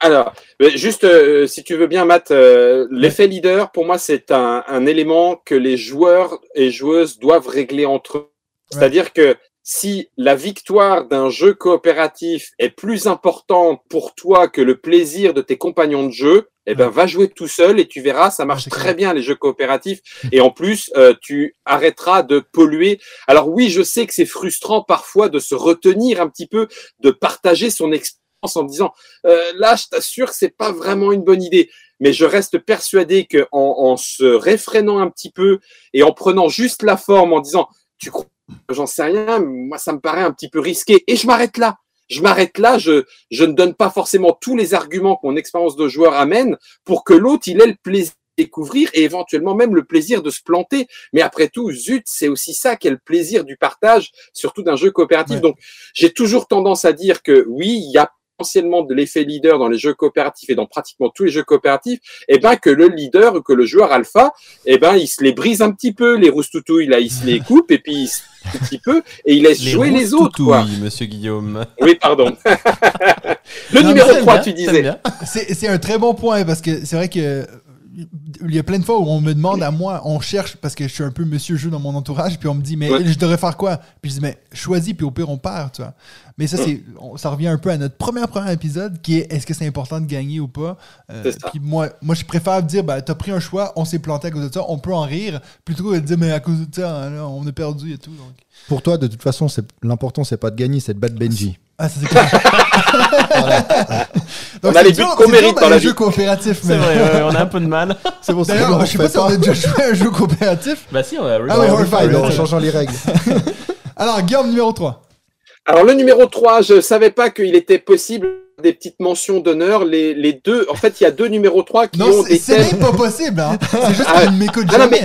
Alors, juste, euh, si tu veux bien, Matt, euh, l'effet leader, pour moi, c'est un, un élément que les joueurs et joueuses doivent régler entre eux. C'est-à-dire que si la victoire d'un jeu coopératif est plus importante pour toi que le plaisir de tes compagnons de jeu, eh ben, va jouer tout seul et tu verras, ça marche très bien les jeux coopératifs. Et en plus, euh, tu arrêteras de polluer. Alors oui, je sais que c'est frustrant parfois de se retenir un petit peu, de partager son expérience en disant euh, là, je t'assure que c'est pas vraiment une bonne idée. Mais je reste persuadé que en, en se réfrénant un petit peu et en prenant juste la forme, en disant tu crois, j'en sais rien, moi ça me paraît un petit peu risqué. Et je m'arrête là. Je m'arrête là. Je je ne donne pas forcément tous les arguments que mon expérience de joueur amène pour que l'autre il ait le plaisir de découvrir et éventuellement même le plaisir de se planter. Mais après tout, zut, c'est aussi ça qui est le plaisir du partage, surtout d'un jeu coopératif. Ouais. Donc, j'ai toujours tendance à dire que oui, il y a potentiellement de l'effet leader dans les jeux coopératifs et dans pratiquement tous les jeux coopératifs, et ben que le leader ou que le joueur alpha, et ben il se les brise un petit peu les roustoutouilles là, il se les coupe et puis il se un petit peu et il laisse jouer les autres quoi. Oui, monsieur Guillaume. Oui, pardon. [laughs] le Non, numéro mais 3, Bien, tu disais. c'est un très bon point parce que c'est vrai que il y a plein de fois où on me demande à moi, on cherche parce que je suis un peu monsieur jeu dans mon entourage, puis on me dit mais Ouais. je devrais faire quoi? Puis je dis mais choisis puis au pire on perd, tu vois. Mais ça c'est on- ça revient un peu à notre premier premier épisode qui est est-ce que c'est important de gagner ou pas? Euh. Puis moi moi je préfère dire bah t'as pris un choix, on s'est planté à cause de ça, on peut en rire plutôt que de dire mais à cause de ça là, on a perdu et tout. Donc. Pour toi, de toute façon, c'est- l'important, c'est pas de gagner, c'est de battre Benji. Ah ça c'est clair. [laughs] Donc, On a c'est les buts qu'on c'est mérite dans la jeux vie. coopératifs. C'est mais- vrai, ouais, on a un peu de mal. [laughs] C'est pour ça D'ailleurs, qu'on je sais pas si on a déjà joué à un jeu [laughs] coopératif. Bah si, on a Ah ouais, Horrified, en changeant les règles. Alors, Guillaume, numéro 3. Alors le numéro 3, je savais pas qu'il était possible des petites mentions d'honneur. Les, les deux, en fait, il y a deux numéros 3 qui Non, ont c'est des c'est thèmes. même pas possible. Hein. [laughs] C'est juste Ah, ah, non, jamais.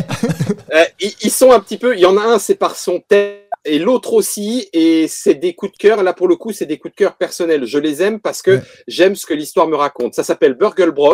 Euh, ils, ils sont un petit peu. Il y en a un, c'est par son thème, et l'autre aussi, et c'est des coups de cœur. Là, pour le coup, c'est des coups de cœur personnels. Je les aime parce que Ouais. j'aime ce que l'histoire me raconte. Ça s'appelle Burgle Bros,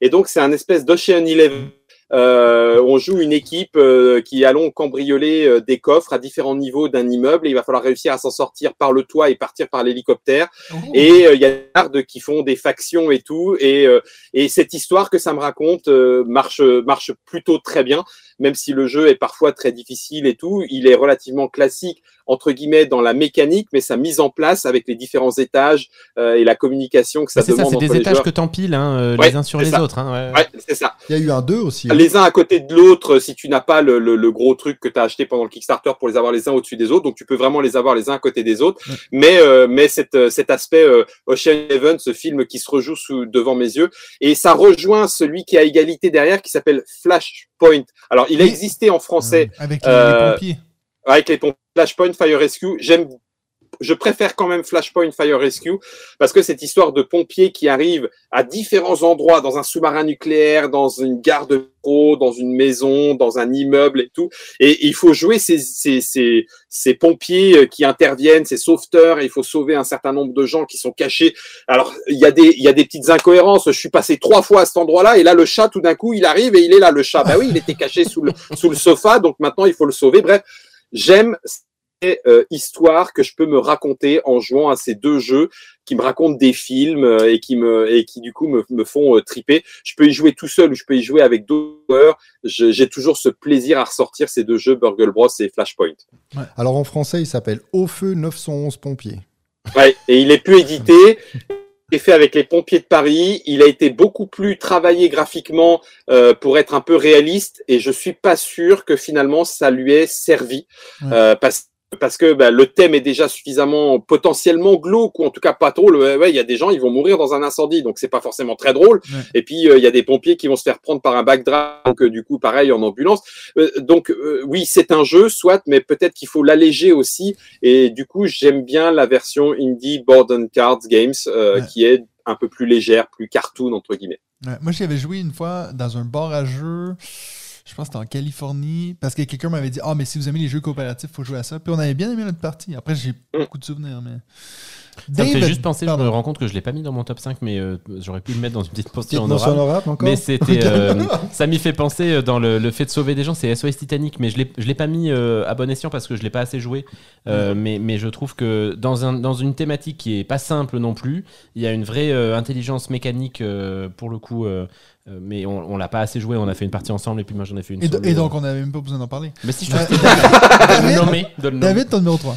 et donc c'est un espèce d'Ocean Eleven. Euh, on joue une équipe euh, qui allons cambrioler euh, des coffres à différents niveaux d'un immeuble et il va falloir réussir à s'en sortir par le toit et partir par l'hélicoptère. Et euh, il y a des gardes qui font des factions et tout. Et, euh, et cette histoire que ça me raconte euh, marche, marche plutôt très bien. même si le jeu est parfois très difficile et tout, il est relativement classique entre guillemets dans la mécanique, mais sa mise en place avec les différents étages euh, et la communication que ça Bah, c'est ça, demande c'est des les étages joueurs. que t'empiles hein, euh, Ouais, les uns sur les ça. autres. hein, ouais, ouais. C'est ça. Il y a eu un 2 aussi. hein. Les uns à côté de l'autre, si tu n'as pas le, le- le gros truc que tu as acheté pendant le Kickstarter pour les avoir les uns au-dessus des autres, donc tu peux vraiment les avoir les uns à côté des autres. Mais, euh, mais cette, euh, cet aspect euh, Ocean Eleven, ce film qui se rejoue sous, devant mes yeux, et ça rejoint celui qui a égalité derrière, qui s'appelle Flashpoint. Alors, il a existé en français Avec les, les Euh, pompiers. avec les pompes Flashpoint Fire Rescue. J'aime, je préfère quand même Flashpoint Fire Rescue parce que cette histoire de pompiers qui arrivent à différents endroits, dans un sous-marin nucléaire, dans une gare de métro, dans une maison, dans un immeuble et tout. Et il faut jouer ces, ces, ces, ces pompiers euh, qui interviennent, ces sauveteurs. Et il faut sauver un certain nombre de gens qui sont cachés. Alors, il y a des, il y a des petites incohérences. Je suis passé trois fois à cet endroit-là et là, le chat, tout d'un coup, il arrive et il est là, le chat. Bah oui, il était caché sous le, sous le sofa. Donc maintenant, il faut le sauver. Bref, j'aime ces euh, histoires que je peux me raconter en jouant à ces deux jeux qui me racontent des films euh, et qui me et qui du coup me, me font euh, triper. Je peux y jouer tout seul ou je peux y jouer avec d'autres joueurs. J'ai toujours ce plaisir à ressortir ces deux jeux, Burgle Bros et Flashpoint. Alors en français, il s'appelle Au feu 911 pompiers. Ouais, et il est plus édité. [laughs] Fait avec les pompiers de Paris. Il a été beaucoup plus travaillé graphiquement euh, pour être un peu réaliste. Et je suis pas sûr que finalement ça lui ait servi Ouais. euh, parce parce que bah, le thème est déjà suffisamment potentiellement glauque ou en tout cas pas trop. Le- Ouais, il y a des gens, ils vont mourir dans un incendie, donc c'est pas forcément très drôle. Ouais. Et puis euh, il y a des pompiers qui vont se faire prendre par un backdraft, donc euh, du coup pareil en ambulance. Euh, donc oui, c'est un jeu, soit, mais peut-être qu'il faut l'alléger aussi. Et du coup, j'aime bien la version indie Board and Cards Games, euh, Ouais. qui est un peu plus légère, plus cartoon entre guillemets. Ouais, Moi, j'y avais joué une fois dans un bar à jeux. Je pense que c'était en Californie. Parce que quelqu'un m'avait dit Ah, mais si vous aimez les jeux coopératifs, il faut jouer à ça. Puis on avait bien aimé notre partie. Après, j'ai beaucoup de souvenirs. Mais... Ça me fait David, juste penser, je me rends compte que je l'ai pas mis dans mon top 5, mais euh, j'aurais pu le mettre dans une petite mention honorable. honorable encore Mais c'était, euh, [laughs] ça m'y fait penser euh, dans le, le fait de sauver des gens, c'est SOS Titanic, mais je l'ai, je l'ai pas mis euh, à bon escient parce que je l'ai pas assez joué. Euh, mais, mais je trouve que dans, un, dans une thématique qui est pas simple non plus, il y a une vraie euh, intelligence mécanique euh, pour le coup. Euh, euh, mais on, on l'a pas assez joué, on a fait une partie ensemble et puis moi j'en ai fait une Et, et donc, on n'avait même pas besoin d'en parler. Mais si je te [laughs] le nommer, de le nommer. David, ton numéro 3.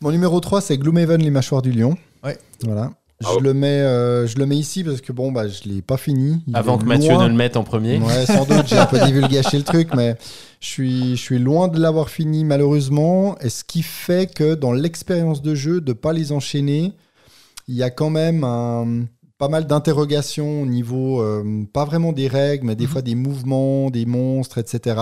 Mon numéro 3, c'est Gloomhaven, les mâchoires du lion. Ouais. Voilà. Bravo. Je le, mets, euh, je le mets ici parce que bon, bah, je l'ai pas fini. Il Avant que Mathieu loin. ne le mette en premier. Ouais, sans doute, j'ai un peu divulgaché le truc, mais je suis, je suis loin de l'avoir fini malheureusement. Et ce qui fait que dans l'expérience de jeu, de pas les enchaîner, il y a quand même un- pas mal d'interrogations au niveau, euh, pas vraiment des règles, mais des Mhm. fois des mouvements, des monstres, etc.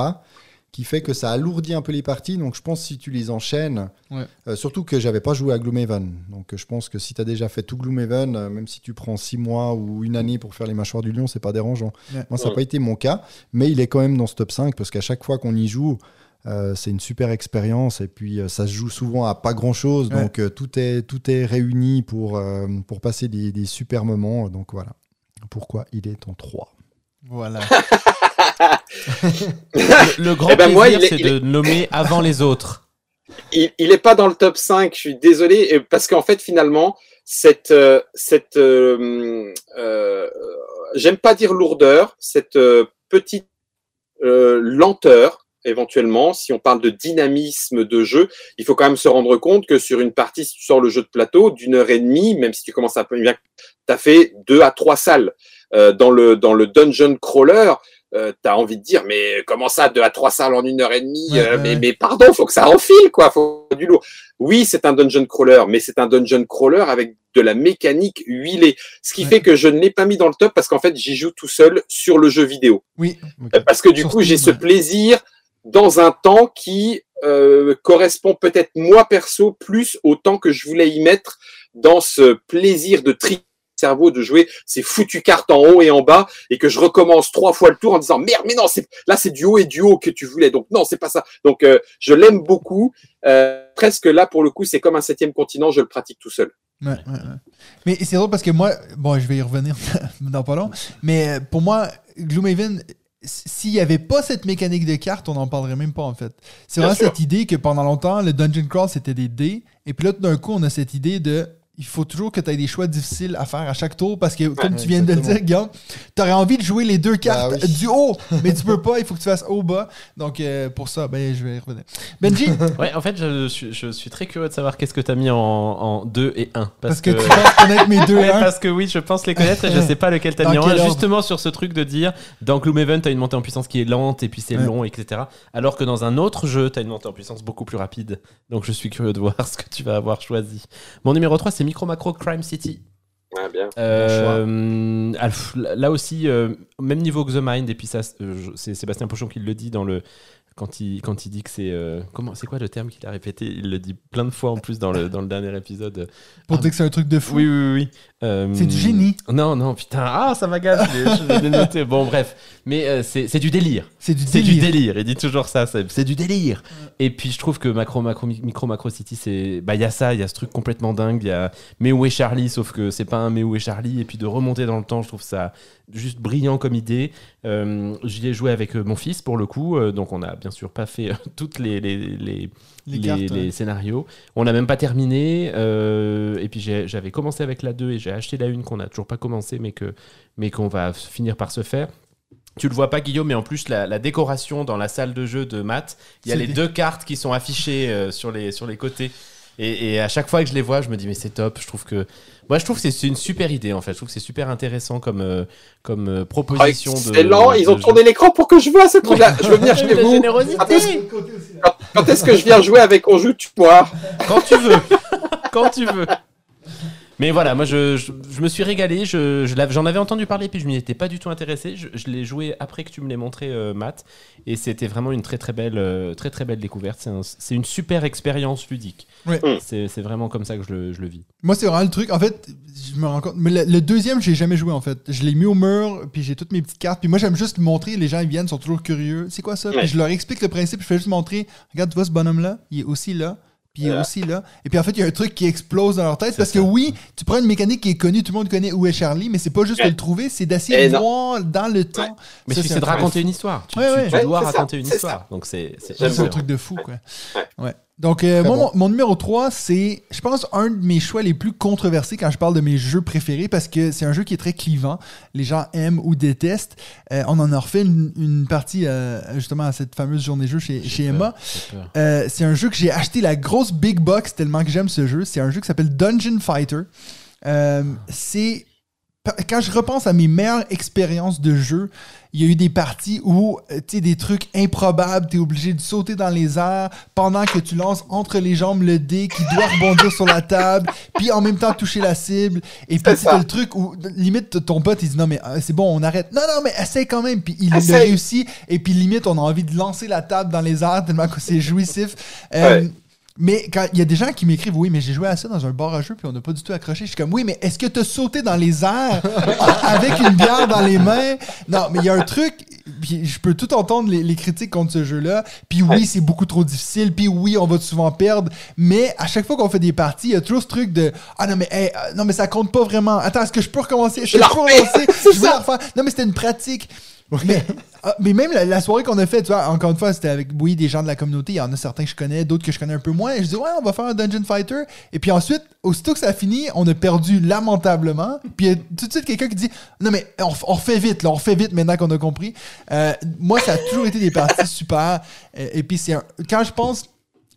Qui fait que ça alourdit un peu les parties. Donc je pense que si tu les enchaînes, Ouais. euh, surtout que j'avais pas joué à Gloomhaven. Donc je pense que si tu as déjà fait tout Gloomhaven, euh, même si tu prends six mois ou une année pour faire les mâchoires du lion, c'est pas dérangeant. Ouais. Moi, ça n'a Ouais. pas été mon cas, mais il est quand même dans ce top 5 parce qu'à chaque fois qu'on y joue, euh, c'est une super expérience et puis euh, ça se joue souvent à pas grand chose. Ouais. Donc euh, tout, est, tout est réuni pour, euh, pour passer des, des super moments. Donc voilà pourquoi il est en 3. Voilà. [laughs] Le, le grand Eh ben, plaisir, c'est de nommer avant les autres. il, il est pas dans le top 5, je suis désolé, et- parce qu'en fait, finalement, cette, cette euh, euh, j'aime pas dire lourdeur, cette euh, petite euh, lenteur, éventuellement, si on parle de dynamisme de jeu, il faut quand même se rendre compte que sur une partie, si tu sors le jeu de plateau d'une heure et demie, même si tu commences un peu bien, tu as fait deux à trois salles. Euh, dans, le, dans le dungeon crawler, euh, tu as envie de dire, mais comment ça, deux à trois salles en une heure et demie Ouais, euh, ouais, mais, mais pardon, faut que ça enfile, quoi, faut du lourd. Oui, c'est un dungeon crawler, mais c'est un dungeon crawler avec de la mécanique huilée. Ce qui Ouais. fait que je ne l'ai pas mis dans le top parce qu'en fait, j'y joue tout seul sur le jeu vidéo. Oui. Euh, Parce que du Sur coup, j'ai ce plaisir dans un temps qui euh, correspond peut-être moi perso plus au temps que je voulais y mettre dans ce plaisir de tri cerveau de jouer ces foutues cartes en haut et en bas et que je recommence trois fois le tour en disant merde mais non c'est là c'est du haut et du haut que tu voulais. Donc non c'est pas ça. Donc euh, je l'aime beaucoup. Euh, presque là pour le coup c'est comme un septième continent je le pratique tout seul. Ouais, ouais, ouais. Mais c'est drôle parce que moi, bon, je vais y revenir [laughs] dans pas long, mais euh, pour moi, Gloomhaven, s'il n'y avait pas cette mécanique de cartes, on n'en parlerait même pas en fait. C'est vraiment sûr. cette idée que pendant longtemps, le Dungeon Crawl c'était des dés, et puis là tout d'un coup, on a cette idée de il faut toujours que tu aies des choix difficiles à faire à chaque tour parce que, comme tu viens de le dire, Guillaume, tu aurais envie de jouer les deux cartes Ah oui. du haut, [laughs] mais tu peux pas, il faut que tu fasses haut-bas. Donc, euh, pour ça, ben, je vais y revenir. Benji, [laughs] Ouais, en fait, je, suis- je suis très curieux de savoir qu'est-ce que tu as mis en, en 2 et 1. parce que, tu penses connaître mes deux Ouais, hein? parce que oui, je pense les connaître et je sais pas lequel t'as Dans mis en quel 1. ordre? Justement sur ce truc de dire, dans Gloomhaven, t'as une montée en puissance qui est lente et puis c'est Ouais. long, etc. Alors que dans un autre jeu, t'as une montée en puissance beaucoup plus rapide. Donc je suis curieux de voir ce que tu vas avoir choisi. Mon numéro 3, c'est Micro Macro Crime City. Bien. Euh, ah, pff, là aussi, euh, même niveau que The Mind, et puis ça, euh, c'est Sébastien Pochon qui le dit dans le. Quand il, quand il dit que c'est. euh, comment C'est quoi le terme qu'il a répété? Il le dit plein de fois en plus dans le, dans le dernier épisode. pour dire que c'est un truc de fou. Oui, oui, oui. Euh, C'est du génie. Non, non, putain. Ah, ça m'agace. je l'ai- noté. [laughs] Bon, bref. Mais euh, c'est du délire. C'est du C'est du délire. délire. Il dit toujours ça. C'est c'est du délire. Et puis, je trouve que Macro, Macro, Micro, Macro City, c'est. Bah, il y a ça. Il y a ce truc complètement dingue. Il y a Mais où est Charlie? Sauf que c'est pas un Mais où est Charlie. Et puis, de remonter dans le temps, je trouve ça juste brillant comme idée. Euh, J'y ai joué avec euh, mon fils pour le coup. euh, donc, on a bien sûr pas fait [laughs] toutes les. les, les Les les, cartes, les ouais. scénarios. On n'a même pas terminé. et puis j'avais commencé avec la 2 et j'ai acheté la 1 qu'on n'a toujours pas commencé, mais que mais qu'on va finir par se faire. Tu le vois pas, Guillaume, mais en plus, la, la décoration dans la salle de jeu de maths, il y a les des- deux cartes qui sont affichées euh, sur, les, sur les côtés. Et, et à chaque fois que je les vois, je me dis, mais c'est top. Je trouve que. Moi, je trouve que c'est- c'est une super idée, en fait. Je trouve que c'est super intéressant comme, euh, comme euh, Ah, proposition de. Excellent, ils de ont jeu. tourné l'écran pour que je vois ce [laughs] truc-là. Je veux venir chez vous. générosité. Quand est-ce que je viens jouer avec On joue tu Quand tu veux. Quand tu veux. Mais voilà, moi je, je, je me suis régalé, je, je l'avais- j'en avais entendu parler puis je m'y étais pas du tout intéressé. Je, je l'ai joué après que tu me l'aies montré, euh, Matt, et c'était vraiment une très très belle, euh, très très belle découverte. C'est un- C'est une super expérience ludique. Ouais. Mm. C'est c'est vraiment comme ça que je le, je le vis. Moi, c'est vraiment le truc. En fait, je me rends compte. Mais le, le deuxième, j'ai jamais joué, en fait. Je l'ai mis au mur, puis j'ai toutes mes petites cartes. Puis moi, j'aime juste le montrer. Les gens, ils viennent, sont toujours curieux. C'est quoi ça? Ouais. Puis je leur explique le principe. Je fais juste montrer. Regarde, tu vois ce bonhomme-là? Il est aussi là. Puis Voilà. aussi là. Et puis en fait, il y a un truc qui explose dans leur tête. Parce ça. que oui, tu prends une mécanique qui est connue, tout le monde connaît où est Charlie, mais c'est pas juste de le trouver, c'est d'essayer de voir dans le temps. Mais Ça, c'est c'est de raconter une histoire. Tu, Ouais, tu- ouais. tu Ouais, dois ça, raconter une histoire. Donc c'est c'est C'est un truc de fou, quoi. Ouais. Donc, euh, Très moi, bon. mon, mon numéro 3, c'est, je pense, un de mes choix les plus controversés quand je parle de mes jeux préférés parce que c'est un jeu qui est très clivant. Les gens aiment ou détestent. Euh, on en a refait une, une partie, euh, justement, à cette fameuse journée jeu chez, chez Emma. Euh, c'est un jeu que j'ai acheté la grosse big box tellement que j'aime ce jeu. C'est un jeu qui s'appelle Dungeon Fighter. Euh, c'est quand je repense à mes meilleures expériences de jeu, il y a eu des parties où euh, tu sais des trucs improbables, tu es obligé de sauter dans les airs pendant que tu lances entre les jambes le dé qui doit rebondir sur la table, puis en même temps toucher la cible. Et puis C'est le truc où limite ton pote il dit non mais euh, c'est bon on arrête. Non non mais essaye quand même. Puis il le réussit et puis limite on a envie de lancer la table dans les airs tellement que c'est jouissif. Euh, Ouais. Mais quand il y a des gens qui m'écrivent, oui, mais j'ai joué à ça dans un bar à jeu, puis on n'a pas du tout accroché. Je suis comme, oui, mais est-ce que tu as sauté dans les airs [laughs] avec une bière dans les mains? Non, mais il y a un truc, puis je peux tout entendre les, les critiques contre ce jeu-là. Puis oui, c'est beaucoup trop difficile, puis oui, on va souvent perdre. Mais à chaque fois qu'on fait des parties, il y a toujours ce truc de, ah non, mais, hey, euh, non, mais ça compte pas vraiment. Attends, est-ce que je peux recommencer? Je peux recommencer? [laughs] Je veux la refaire. Non, mais c'était une pratique. Mais, ah, mais même la, la soirée qu'on a faite, tu vois, encore une fois, c'était avec, oui, des gens de la communauté. Il y en a certains que je connais, d'autres que je connais un peu moins. Et je dis, ouais, on va faire un Dungeon Fighter. Et puis ensuite, aussitôt que ça a fini, on a perdu lamentablement. Puis il y a tout de suite quelqu'un qui dit, non, mais on, on refait vite, là, on refait vite maintenant qu'on a compris. Euh, moi, ça a toujours été des parties [laughs] super. Euh, Et puis c'est quand je pense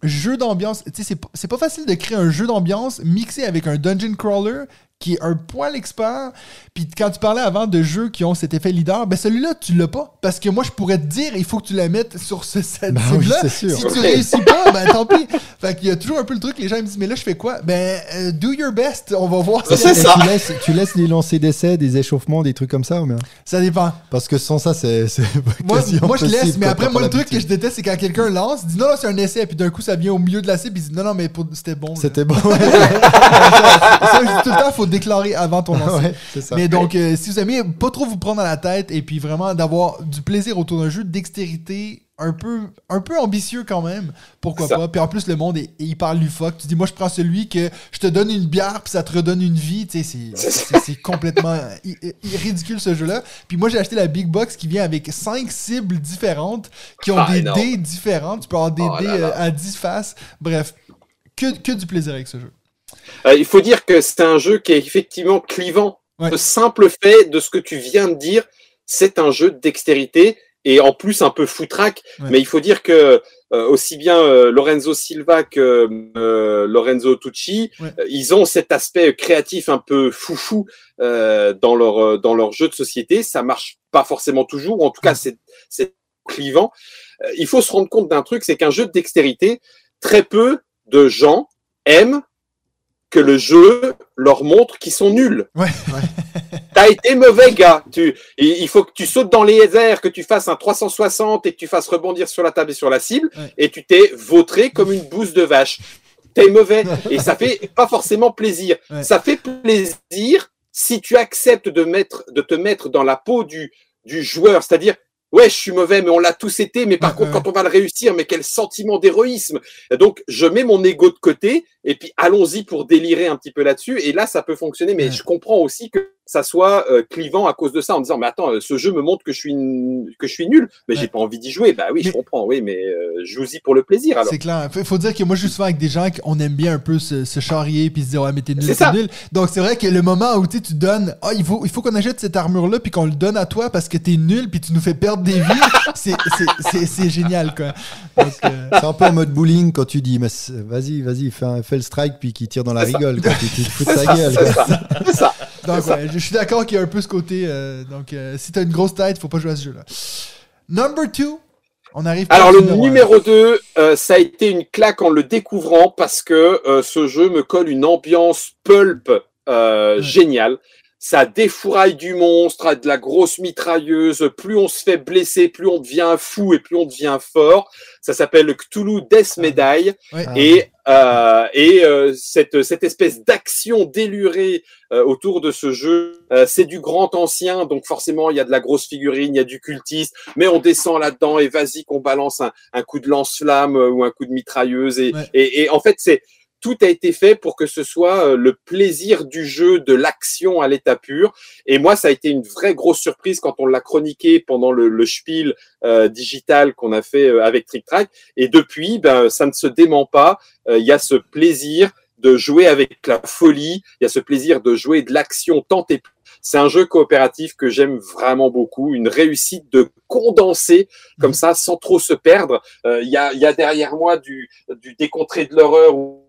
jeu d'ambiance, tu sais, c'est pas facile de créer un jeu d'ambiance mixé avec un dungeon crawler qui est un poil expert. Puis quand tu parlais avant de jeux qui ont cet effet leader, ben celui-là, tu l'as pas. Parce que moi, je pourrais te dire, il faut que tu la mettes sur ce, cette Bah oui, sûr. Si tu réussis pas, ben tant pis. Fait qu'il y a toujours un peu le truc, les gens me disent, mais là, je fais quoi? Ben, euh, do your best, on va voir. Ben, si- c'est ça. Tu laisses, tu laisses les lancers d'essais, des échauffements, des trucs comme ça ou bien? Ça dépend. Parce que sans ça, c'est c'est Moi, quasi moi je laisse, mais après, moi, le truc que je déteste, c'est quand quelqu'un lance, dit non, non, c'est un essai, puis d'un coup, ça vient au milieu de la cible, puis il dit non, non, mais pour- c'était bon. là. C'était bon. [laughs] ça, tout le temps, faut déclarer avant ton [laughs] lancer. ouais, c'est ça. Mais donc, euh, si vous aimez pas trop vous prendre à la tête et puis vraiment d'avoir du plaisir autour d'un jeu de dextérité un peu, un peu ambitieux quand même, pourquoi Ça. pas? Puis en plus, le monde est, hyper lufoque. Tu dis, moi, je prends celui que je te donne une bière puis ça te redonne une vie. Tu sais, c'est- complètement ridicule ce jeu-là. Puis moi, j'ai acheté la Big Box qui vient avec cinq cibles différentes qui ont Ah, des énorme. dés différents. Tu peux avoir des Oh dés là là. euh, à 10 faces. Bref, que, que du plaisir avec ce jeu. Euh, il faut dire que c'est un jeu qui est effectivement clivant. Ouais. Le simple fait de ce que tu viens de dire, c'est un jeu de dextérité et en plus un peu foutraque. Ouais. Mais il faut dire que euh, aussi bien euh, Lorenzo Silva que euh, Lorenzo Tucci, Ouais. euh, ils ont cet aspect créatif un peu foufou euh, dans leur euh, dans leur jeu de société. Ça marche pas forcément toujours, ou en tout cas c'est c'est clivant. Il faut se rendre compte d'un truc, c'est qu'un jeu de dextérité, très peu de gens aiment que le jeu leur montre qu'ils sont nuls. Ouais. T'as été mauvais gars. Tu, il faut que tu sautes dans les airs, que tu fasses un 360 et que tu fasses rebondir sur la table et sur la cible, Ouais. et tu t'es vautré comme une bouse de vache. T'es mauvais. Et ça fait pas forcément plaisir. Ouais. Ça fait plaisir si tu acceptes de mettre, de te mettre dans la peau du, du joueur, c'est-à-dire Ouais, je suis mauvais, mais on l'a tous été. Mais par Ouais, contre, ouais. quand on va le réussir, mais quel sentiment d'héroïsme. Donc, je mets mon ego de côté et puis allons-y pour délirer un petit peu là-dessus. Et là, ça peut fonctionner. Mais Ouais. je comprends aussi que ça soit euh, clivant à cause de ça, en disant, mais attends, euh, ce jeu me montre que je suis, que je suis nul, mais Ouais. j'ai pas envie d'y jouer. Bah oui, Mais- je comprends. Oui, mais euh, joue-y pour le plaisir. Alors. C'est clair. Il faut dire que moi, je suis souvent avec des gens qu'on aime bien un peu se, se charrier puis se dire, ouais, mais t'es nul, C'est t'es nul. Donc, c'est vrai que le moment où tu donnes, ah, il faut, il faut qu'on achète cette armure-là puis qu'on le donne à toi parce que t'es nul puis tu nous fais perdre des vies, [laughs] c'est- c'est- génial, quoi. Euh, C'est un peu en mode bowling quand tu dis, mais vas-y, vas-y, fais, le strike, puis qu'il tire dans la rigole. Quoi. Tu, tu te fous de sa ça, gueule. c'est quoi. ça, c'est ça. donc, ouais, je, suis d'accord qu'il y a un peu ce côté. euh, donc, euh, si t'as une grosse tête, faut pas jouer à ce jeu-là. Number two, on arrive. Alors le numéro 2, ça a été une claque en le découvrant parce que euh, ce jeu me colle une ambiance pulp euh, Ouais. géniale. Ça défouraille du monstre, de la grosse mitrailleuse. Plus on se fait blesser, plus on devient fou et plus on devient fort. Ça s'appelle le Cthulhu Death Medaille. Ouais. Ah. Et, euh, et euh, cette, cette espèce d'action délurée euh, autour de ce jeu, euh, c'est du grand ancien, donc forcément il y a de la grosse figurine, il y a du cultiste, mais on descend là-dedans et vas-y qu'on balance un, un coup de lance-flamme euh, ou un coup de mitrailleuse. Et, Ouais. et, et en fait, c'est tout a été fait pour que ce soit euh, le plaisir du jeu, de l'action à l'état pur. Et moi, ça a été une vraie grosse surprise quand on l'a chroniqué pendant le, le spiel euh, digital qu'on a fait euh, avec Trick Track. Et depuis, ben, ça ne se dément pas. Euh, Il y a ce plaisir de jouer avec la folie. Il y a ce plaisir de jouer de l'action tant et plus. C'est un jeu coopératif que j'aime vraiment beaucoup, une réussite de condenser comme ça sans trop se perdre. Euh, Il y, a, y a derrière moi du, du décontré de l'horreur. où-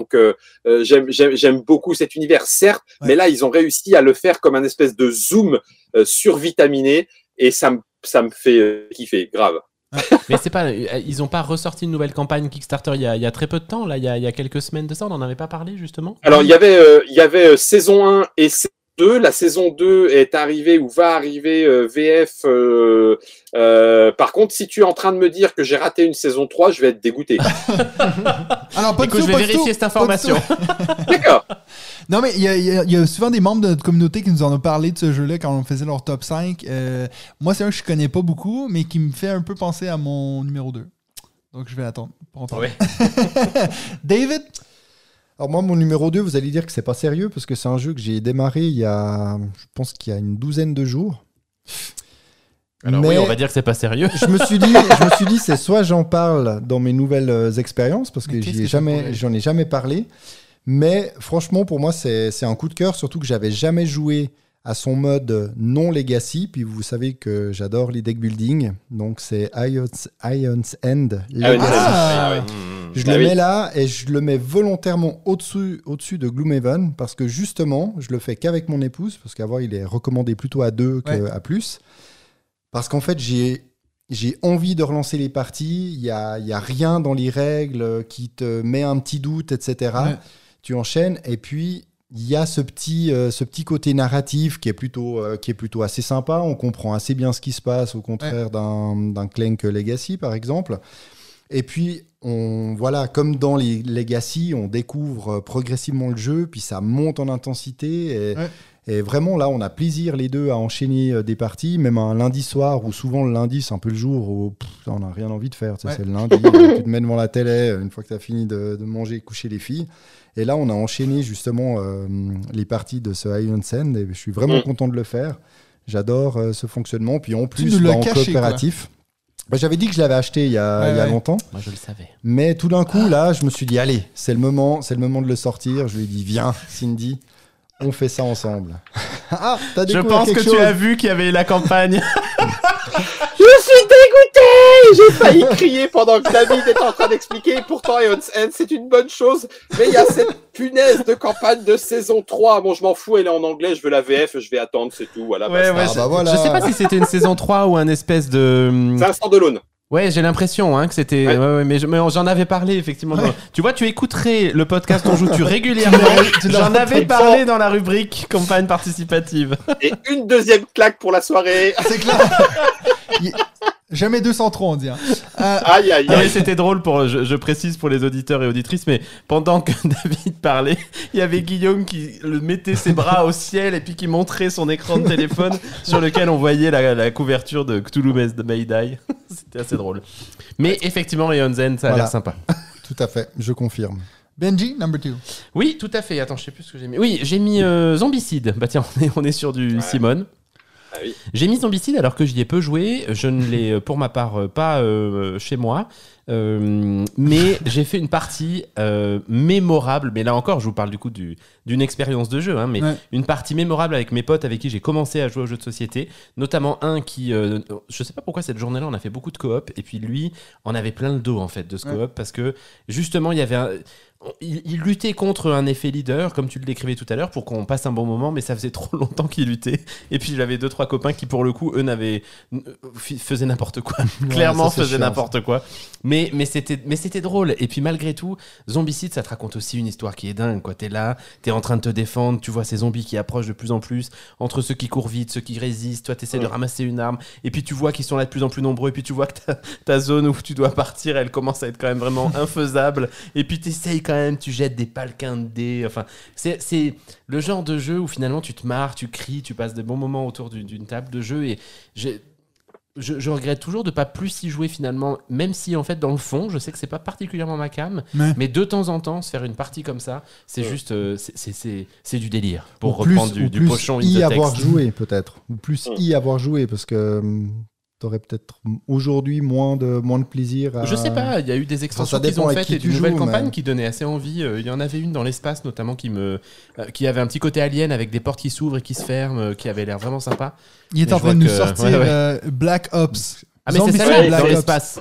Donc euh, euh, j'aime- beaucoup cet univers, certes, Ouais. mais là ils ont réussi à le faire comme un espèce de zoom euh, survitaminé et ça me ça me fait euh, kiffer, grave. [laughs] Mais c'est pas, ils ont pas ressorti une nouvelle campagne Kickstarter il y a, il y a très peu de temps, là, il y a, il y a quelques semaines de ça, on en avait pas parlé justement? Alors, il y avait, euh, il y avait euh, saison 1 et saison 2. La saison 2 est arrivée ou va arriver euh, VF. euh, euh, par contre, si tu es en train de me dire que j'ai raté une saison 3, je vais être dégoûté. [laughs] Alors, pas Écoute, du je tout, vais pas vérifier tout, cette information. tout. [laughs] D'accord. Non, mais il y, a- y y souvent des membres de notre communauté qui nous en ont parlé de ce jeu-là quand on faisait leur top 5. Euh, moi, c'est un que je connais pas beaucoup, mais qui me fait un peu penser à mon numéro 2. Donc, je vais attendre pour entendre. Ouais. [laughs] David? Alors moi, mon numéro 2, vous allez dire que c'est pas sérieux, parce que c'est un jeu que j'ai démarré il y a, je pense qu'il y a une douzaine de jours. Alors Mais oui, on va dire que c'est pas sérieux. je me suis dit, je me suis dit, c'est soit j'en parle dans mes nouvelles euh, expériences, parce que j'y ai jamais, j'en ai jamais parlé. Mais franchement, pour moi, c'est c'est un coup de cœur, surtout que j'avais jamais joué à son mode non legacy. Puis vous savez que j'adore les deck building, donc c'est Ion's, Ion's End Legacy. Ah. Mmh. Je Ah le oui. mets là et je le mets volontairement au-dessus au -dessus de Gloomhaven parce que justement, je le fais qu'avec mon épouse parce qu'avant, il est recommandé plutôt à deux qu'à plus. Parce qu'en fait, j'ai. J'ai envie de relancer les parties, il n'y a, il y a rien dans les règles qui te met un petit doute, etc. Ouais. Tu enchaînes et puis il y a ce petit, euh, ce petit côté narratif qui est, plutôt, euh, qui est plutôt assez sympa. On comprend assez bien ce qui se passe, au contraire d'un d'un Clank Legacy, par exemple. Et puis, on, voilà, comme dans les Legacy, on découvre euh, progressivement le jeu, puis ça monte en intensité. Et, Ouais. et vraiment, là, on a plaisir les deux à enchaîner des parties, même un lundi soir, ou souvent le lundi, c'est un peu le jour où pff, on n'a rien envie de faire. Ouais. C'est le lundi, [laughs] tu te mets devant la télé, une fois que tu as fini de, de manger et coucher les filles. Et là, on a enchaîné justement euh, les parties de ce Ion's End, et je suis vraiment Mm. content de le faire. J'adore euh, ce fonctionnement. Puis en plus, bah, en caché, coopératif. Bah, J'avais dit que je l'avais acheté il y a, Ouais, il y a ouais. longtemps, Moi, je le savais. mais tout d'un coup, là, je me suis dit, allez, c'est le moment, c'est le moment de le sortir. Je lui ai dit, viens, Cindy, on fait ça ensemble. [laughs] ah, Je pense que tu as vu qu'il y avait la campagne. [laughs] Dégoûté J'ai failli [laughs] crier pendant que David était en train d'expliquer. Pourtant, Eons End, c'est une bonne chose. Mais il y a cette punaise de campagne de saison 3. Bon, je m'en fous, elle est en anglais. Je veux la VF, je vais attendre, c'est tout. Voilà, Ouais, Ah je, bah voilà. je sais pas si c'était une saison 3 ou un espèce de. C'est un standalone. Ouais, j'ai l'impression hein, que c'était. Ouais. Ouais. ouais, mais je- mais j'en avais parlé effectivement. Tu vois, tu écouterais le podcast On joue [laughs] tu régulièrement. J'en avais parlé dans la rubrique campagne participative. Et une deuxième claque pour la soirée. C'est clair. [laughs] Il- Jamais 203, on dit. hein. Euh, Aïe, aïe, mais aïe. c'était drôle pour, je, je précise pour les auditeurs et auditrices, mais pendant que [laughs] David parlait, il y avait Guillaume qui le mettait ses bras au ciel et puis qui montrait son écran de téléphone sur lequel on voyait la, la couverture de Cthulhu May Die. [laughs] C'était assez drôle. Mais effectivement, Eon Zen, ça a Voilà. l'air sympa. [laughs] Tout à fait, je confirme. Benji, number two. Oui, tout à fait. Attends, je sais plus ce que j'ai mis. Oui, j'ai mis euh, Zombicide. Bah tiens, on est, on est sur du Simone. Ah oui. J'ai mis Zombicide alors que j'y ai peu joué. Je ne l'ai euh, pour ma part euh, pas euh, chez moi. Euh, mais [laughs] j'ai fait une partie euh, mémorable. Mais là encore, je vous parle du coup du- d'une expérience de jeu. hein, mais Ouais. une partie mémorable avec mes potes avec qui j'ai commencé à jouer aux jeux de société. Notamment un qui, euh, je sais pas pourquoi cette journée-là, on a fait beaucoup de coop. Et puis lui, on avait plein le dos en fait de ce Ouais. coop parce que justement, il y avait un- il, il luttait contre un effet leader, comme tu le décrivais tout à l'heure, pour qu'on passe un bon moment, mais ça faisait [laughs] trop longtemps qu'il luttait. Et puis j'avais deux trois copains qui, pour le coup, eux n'avaient euh, faisaient n'importe quoi, clairement ça, faisaient n'importe quoi. Mais mais c'était mais c'était drôle. Et puis malgré tout, Zombicide, ça te raconte aussi une histoire qui est dingue. Quoi, t'es là, t'es en train de te défendre, tu vois ces zombies qui approchent de plus en plus, entre ceux qui courent vite, ceux qui résistent. Toi, t'essaies de Ouais. ramasser une arme, et puis tu vois qu'ils sont là de plus en plus nombreux, et puis tu vois que ta, ta zone où tu dois partir, elle commence à être quand même vraiment infaisable. Et puis t'essayes quand même, tu jettes des palquins de dés. Enfin, c'est c'est le genre de jeu où finalement tu te marres, tu cries, tu passes des bons moments autour d'une table de jeu. Et j'ai- je, je regrette toujours de pas plus y jouer finalement, même si en fait dans le fond, je sais que c'est pas particulièrement ma cam, mais de temps en temps, se faire une partie comme ça, c'est Ouais. juste, euh, c'est- c'est- c'est c'est du délire. Pour Ou plus, reprendre du, ou du plus pochon y avoir joué peut-être, ou plus y avoir joué parce que hum, t'aurais peut-être aujourd'hui moins de moins de plaisir. À... Je sais pas, il y a eu des extensions ça qu'ils ont faites et tu d'une nouvelle joues, campagne mais- qui donnait assez envie. Euh, Il y en avait une dans l'espace notamment qui me, euh, qui avait un petit côté alien avec des portes qui s'ouvrent et qui se ferment, euh, qui avait l'air vraiment sympa. Il est en train de nous que- sortir ouais, ouais. euh, Black Ops. Ah mais c'est ça Black dans Ops. l'espace.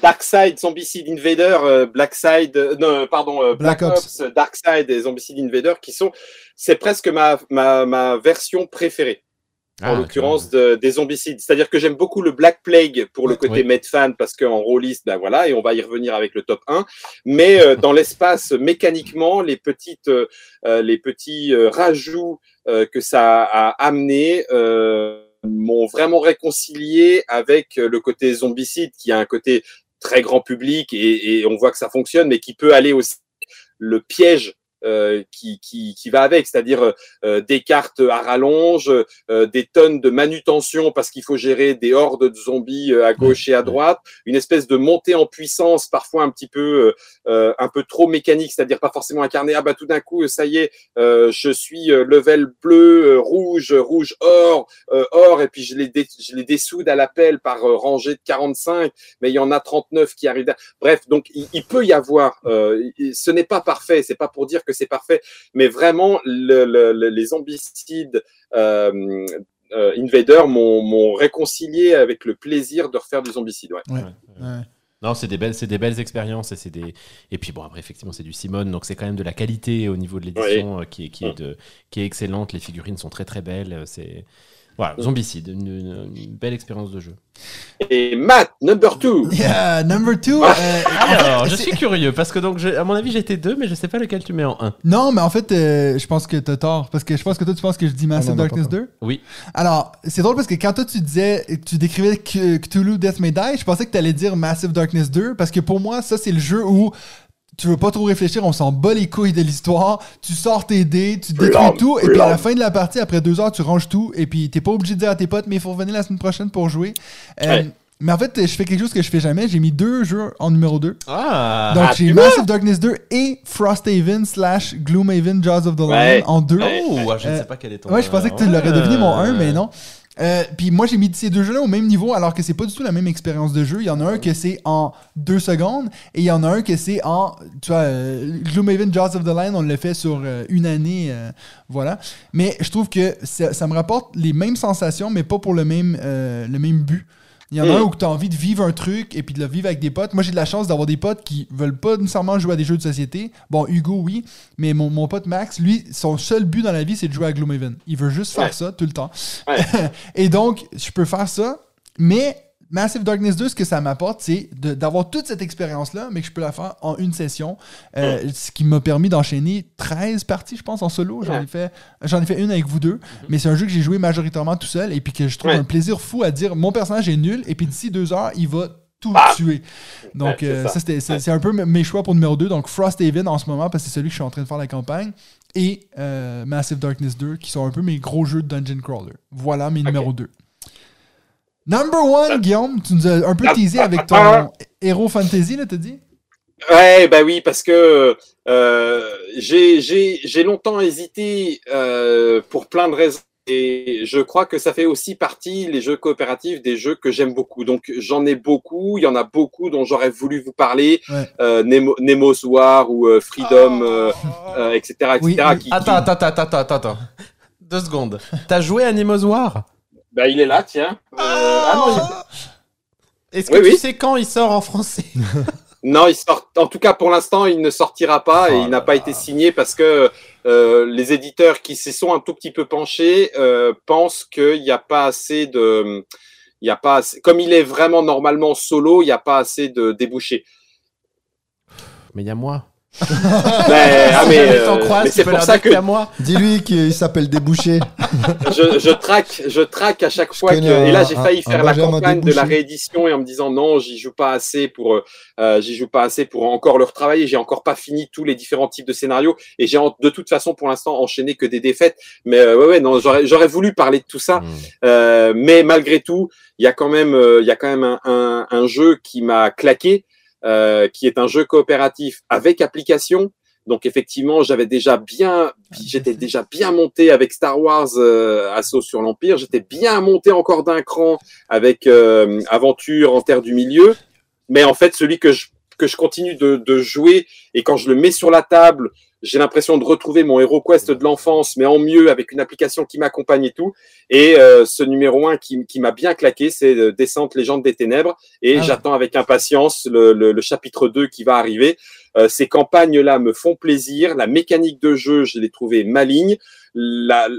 Darkside, Zombicide Invader, euh, Blackside, euh, non, pardon, euh, Black Black, Ops. Ops, Darkside et Zombicide Invader qui sont, c'est presque ma, ma, ma version préférée. Ah, en l'occurrence de- des zombicides. C'est-à-dire que j'aime beaucoup le Black Plague pour le côté Oui. Medfan parce qu'en rôliste, ben voilà, et on va y revenir avec le top 1. Mais euh, dans l'espace, mécaniquement, les petites, euh, euh, les petits euh, rajouts euh, que ça a amené euh, m'ont vraiment réconcilié avec le côté zombicide qui a un côté très grand public et, et on voit que ça fonctionne, mais qui peut aller aussi le piège euh, qui, qui, qui va avec, c'est-à-dire euh, des cartes à rallonge, euh, des tonnes de manutention parce qu'il faut gérer des hordes de zombies euh, à gauche et à droite, une espèce de montée en puissance parfois un petit peu euh, euh, un peu trop mécanique, c'est-à-dire pas forcément incarné. Ah bah tout d'un coup ça y est, euh, je suis euh, level bleu, euh, rouge, rouge or, euh, or et puis je les dé- je les dessoude à l'appel par euh, rangée de 45, mais il y en a 39 qui arrivent. Bref, donc il, il peut y avoir. euh, ce n'est pas parfait, c'est pas pour dire que c'est parfait, mais vraiment le- le- le- les zombicides euh, euh, Invader m'ont réconcilié avec le plaisir de refaire du zombicide. Ouais. Ouais. Non, c'est des belles, c'est des belles expériences et c'est des. Et puis bon après effectivement c'est du Simone donc c'est quand même de la qualité au niveau de l'édition euh, qui est qui est de qui est excellente. Les figurines sont très très belles. euh, C'est voilà Zombicide, une, une- une belle expérience de jeu. Et Matt, number two. Yeah, number two. Ah. euh, Alors je suis curieux parce que donc à mon avis j'étais deux mais je sais pas lequel tu mets en un. Non, mais en fait, euh, je pense que t'as tort. Parce que je pense que toi, tu penses que je dis Massive Ah non, Darkness pas 2. Oui. Alors, c'est drôle parce que quand toi, tu disais, tu décrivais Ct- Cthulhu Death May Die, je pensais que t'allais dire Massive Darkness 2. Parce que pour moi, ça, c'est le jeu où tu veux pas trop réfléchir, on s'en bat les couilles de l'histoire. Tu sors tes dés, tu détruis tout. Et puis à la fin de la partie, après deux heures, tu ranges tout. Et puis t'es pas obligé de dire à tes potes, mais il faut revenir la semaine prochaine pour jouer. Euh, Ouais. Mais en fait, je fais quelque chose que je fais jamais. J'ai mis deux jeux en numéro 2. Ah. Donc ah, j'ai Massive Darkness 2 et Frosthaven slash Gloomhaven Jaws of the Lion Ouais. en deux. Oh, je ne Euh, sais pas quel est ton. Ouais, je pensais que tu l'aurais deviné mon 1, mais non. Euh, puis moi, j'ai mis ces deux jeux-là au même niveau, alors que c'est pas du tout la même expérience de jeu. Il y en a un que c'est en deux secondes, et il y en a un que c'est en, tu vois, euh, Gloomhaven Jaws of the Lion, on l'a fait sur euh, une année, euh, voilà. Mais je trouve que ça, ça me rapporte les mêmes sensations, mais pas pour le même, le même but. Il y en a Mm. un où tu as envie de vivre un truc et puis de le vivre avec des potes. Moi, j'ai de la chance d'avoir des potes qui veulent pas nécessairement jouer à des jeux de société. Bon, Hugo, oui, mais mon, mon pote Max, lui, son seul but dans la vie, c'est de jouer à Gloomhaven. Il veut juste faire Ouais. ça tout le temps. Ouais. [laughs] et donc, je peux faire ça, mais Massive Darkness 2, ce que ça m'apporte, c'est d'avoir toute cette expérience-là, mais que je peux la faire en une session. Euh, Ce qui m'a permis d'enchaîner 13 parties, je pense, en solo. J'en ai, fait, ai fait une avec vous deux, mais c'est un jeu que j'ai joué majoritairement tout seul et puis que je trouve un plaisir fou à dire mon personnage est nul et puis d'ici deux heures, il va tout Ah! tuer. Donc, Ouais, euh, ça. c'est Ouais. un peu mes choix pour numéro 2. Donc, Frosthaven en ce moment, parce que c'est celui que je suis en train de faire la campagne, et euh, Massive Darkness 2, qui sont un peu mes gros jeux de Dungeon Crawler. Voilà mes numéros 2. Number one, Guillaume, tu nous as un peu teasé avec ton [laughs] Hero Fantasy, là, t'as dit? Ouais, bah oui, parce que euh, j'ai j'ai- j'ai longtemps hésité euh, pour plein de raisons. Et je crois que ça fait aussi partie, les jeux coopératifs, des jeux que j'aime beaucoup. Donc j'en ai beaucoup, il y en a beaucoup dont j'aurais voulu vous parler. Ouais. Euh, Nemo, Nemo's War ou euh, Freedom, euh, euh, etc. etc. Oui, oui. qui- qui- Attends, attends, attends, attends, attends, attends. Deux secondes. T'as joué à Nemo's War? Bah, il est là, tiens. Euh, ah non, il- [laughs] Est-ce que Oui, tu oui. sais quand il sort en français [laughs] Non, il sort. En tout cas, pour l'instant, il ne sortira pas et Oh il n'a pas été signé parce que euh, les éditeurs qui s'y sont un tout petit peu penchés euh, pensent qu'il n'y a pas assez de. Il y a pas assez- Comme il est vraiment normalement solo, il n'y a pas assez de débouchés. Mais il y a moi. Mais, [laughs] ah, mais, euh, mais c'est pour ça que moi. Dis-lui qu'il s'appelle Débouché. [laughs] je, je traque, je traque à chaque fois que. Et là, j'ai failli un- faire un la Benjamin campagne de la réédition et en me disant non, j'y joue pas assez pour, euh, euh, j'y joue pas assez pour encore le retravailler. J'ai encore pas fini tous les différents types de scénarios et j'ai de toute façon pour l'instant enchaîné que des défaites. Mais euh, ouais, ouais, non, j'aurais, j'aurais voulu parler de tout ça. Euh, mais malgré tout, il y a quand même, euh, il y a quand même un, un, un jeu qui m'a claqué, euh, qui est un jeu coopératif avec application. Donc effectivement, j'avais déjà bien, j'étais déjà bien monté avec Star Wars euh, Assaut sur l'Empire. J'étais bien monté encore d'un cran avec euh, Aventure en Terre du Milieu. Mais en fait, celui que je que je continue de, de jouer et quand je le mets sur la table, j'ai l'impression de retrouver mon Hero Quest de l'enfance, mais en mieux avec une application qui m'accompagne et tout. Et euh, ce numéro 1 qui, qui m'a bien claqué, c'est euh, Descente Légende des Ténèbres. Et Ah. j'attends avec impatience le, le, le chapitre 2 qui va arriver. Euh, ces campagnes-là me font plaisir. La mécanique de jeu, je l'ai trouvée maligne. La, euh,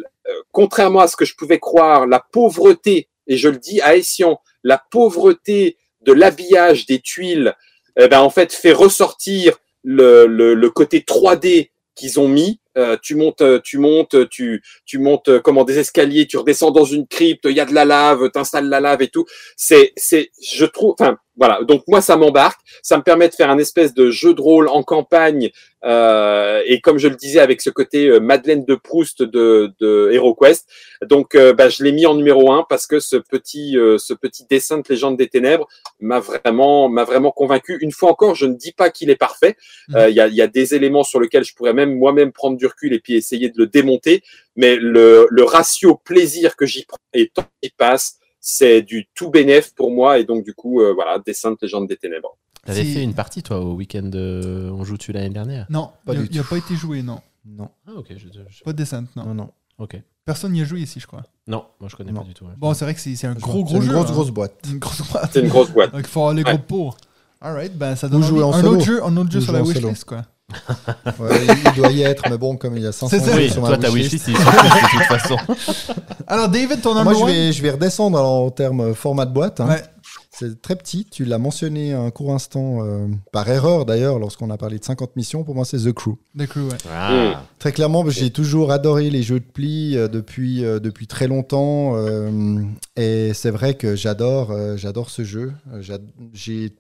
contrairement à ce que je pouvais croire, la pauvreté, et je le dis à Essian, la pauvreté de l'habillage des tuiles, eh ben, en fait, fait ressortir le, le, le côté 3D qu'ils ont mis. Euh, tu montes, euh, tu montes, tu, tu montes euh, comment des escaliers, tu redescends dans une crypte, il y a de la lave, t'installes la lave et tout. C'est, c'est, je trouve, voilà. Donc moi, ça m'embarque. Ça me permet de faire un espèce de jeu de rôle en campagne. Euh, et comme je le disais, avec ce côté euh, Madeleine de Proust de, de HeroQuest. Donc, euh, bah, je l'ai mis en numéro un parce que ce petit, euh, ce petit dessin de légende des ténèbres m'a vraiment, m'a vraiment convaincu. Une fois encore, je ne dis pas qu'il est parfait. Euh, Il y, a, y a des éléments sur lesquels je pourrais même moi-même prendre du recul et puis essayer de le démonter. Mais le, le ratio plaisir que j'y prends et temps qui passe, c'est du tout bénéf pour moi. Et donc, du coup, euh, voilà, dessin de légende des ténèbres. T'avais fait une partie, toi, au week-end de On joue tu l'année dernière? Non, Pas il n'a tout. pas été joué, non. Non, Ah, ok. Je, je- Pas de descente, non. non, non. ok. Personne n'y a joué ici, je crois. Non, moi je connais Non. pas du tout. ouais. Bon, c'est vrai que c'est c'est un gros, gros une jeu. grosse, hein. grosse boîte. Une grosse boîte. C'est une grosse boîte. Donc, [laughs] il faut avoir les Ouais. groupes pour. Alright, ben ça donne un solo. autre jeu, un autre jeu sur la wishlist, quoi. Ouais, il doit y être, mais bon, comme il y a 500 C'est Oui, sur ma toi, ta wishlist. il de toute façon. [laughs] Alors, David, ton Moi, je vais, je vais redescendre en termes format de boîte. hein. Ouais. C'est très petit. Tu l'as mentionné un court instant, euh, par erreur d'ailleurs, lorsqu'on a parlé de 50 missions. Pour moi, c'est The Crew. The Crew, ouais. Ah. Très clairement, j'ai toujours adoré les jeux de pli euh, depuis, euh, depuis très longtemps. euh, et c'est vrai que j'adore euh, j'adore ce jeu. Euh, J'ai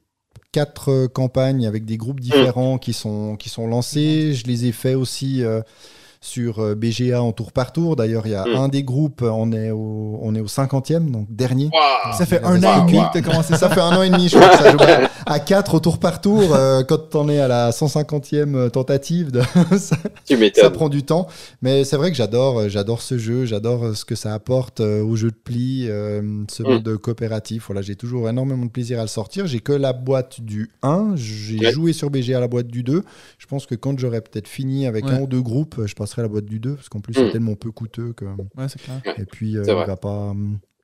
quatre euh, campagnes avec des groupes différents qui, sont, qui sont lancés. Je les ai fait aussi euh, sur euh, BGA en tour par tour. D'ailleurs, il y a Mm. un des groupes, on est au, on est au 50e, donc dernier. Ça fait Ah, un an et demi que t'as commencé Ça fait un an et demi, je crois que ça joue à 4 au tour par tour. euh, quand t'en es à la 150e tentative, de, [laughs] ça, Tu prend du temps. Mais c'est vrai que j'adore, euh, j'adore ce jeu, j'adore euh, ce que ça apporte euh, au jeu de pli, euh, ce Mm. mode coopératif. Voilà, j'ai toujours énormément de plaisir à le sortir. J'ai que la boîte du 1, j'ai Ouais. joué sur BG à la boîte du 2. Je pense que quand j'aurai peut-être fini avec Ouais. un ou deux groupes, je passerai à la boîte du 2 parce qu'en plus c'est tellement peu coûteux que. Ouais, c'est clair. Et puis euh, C'est il va pas,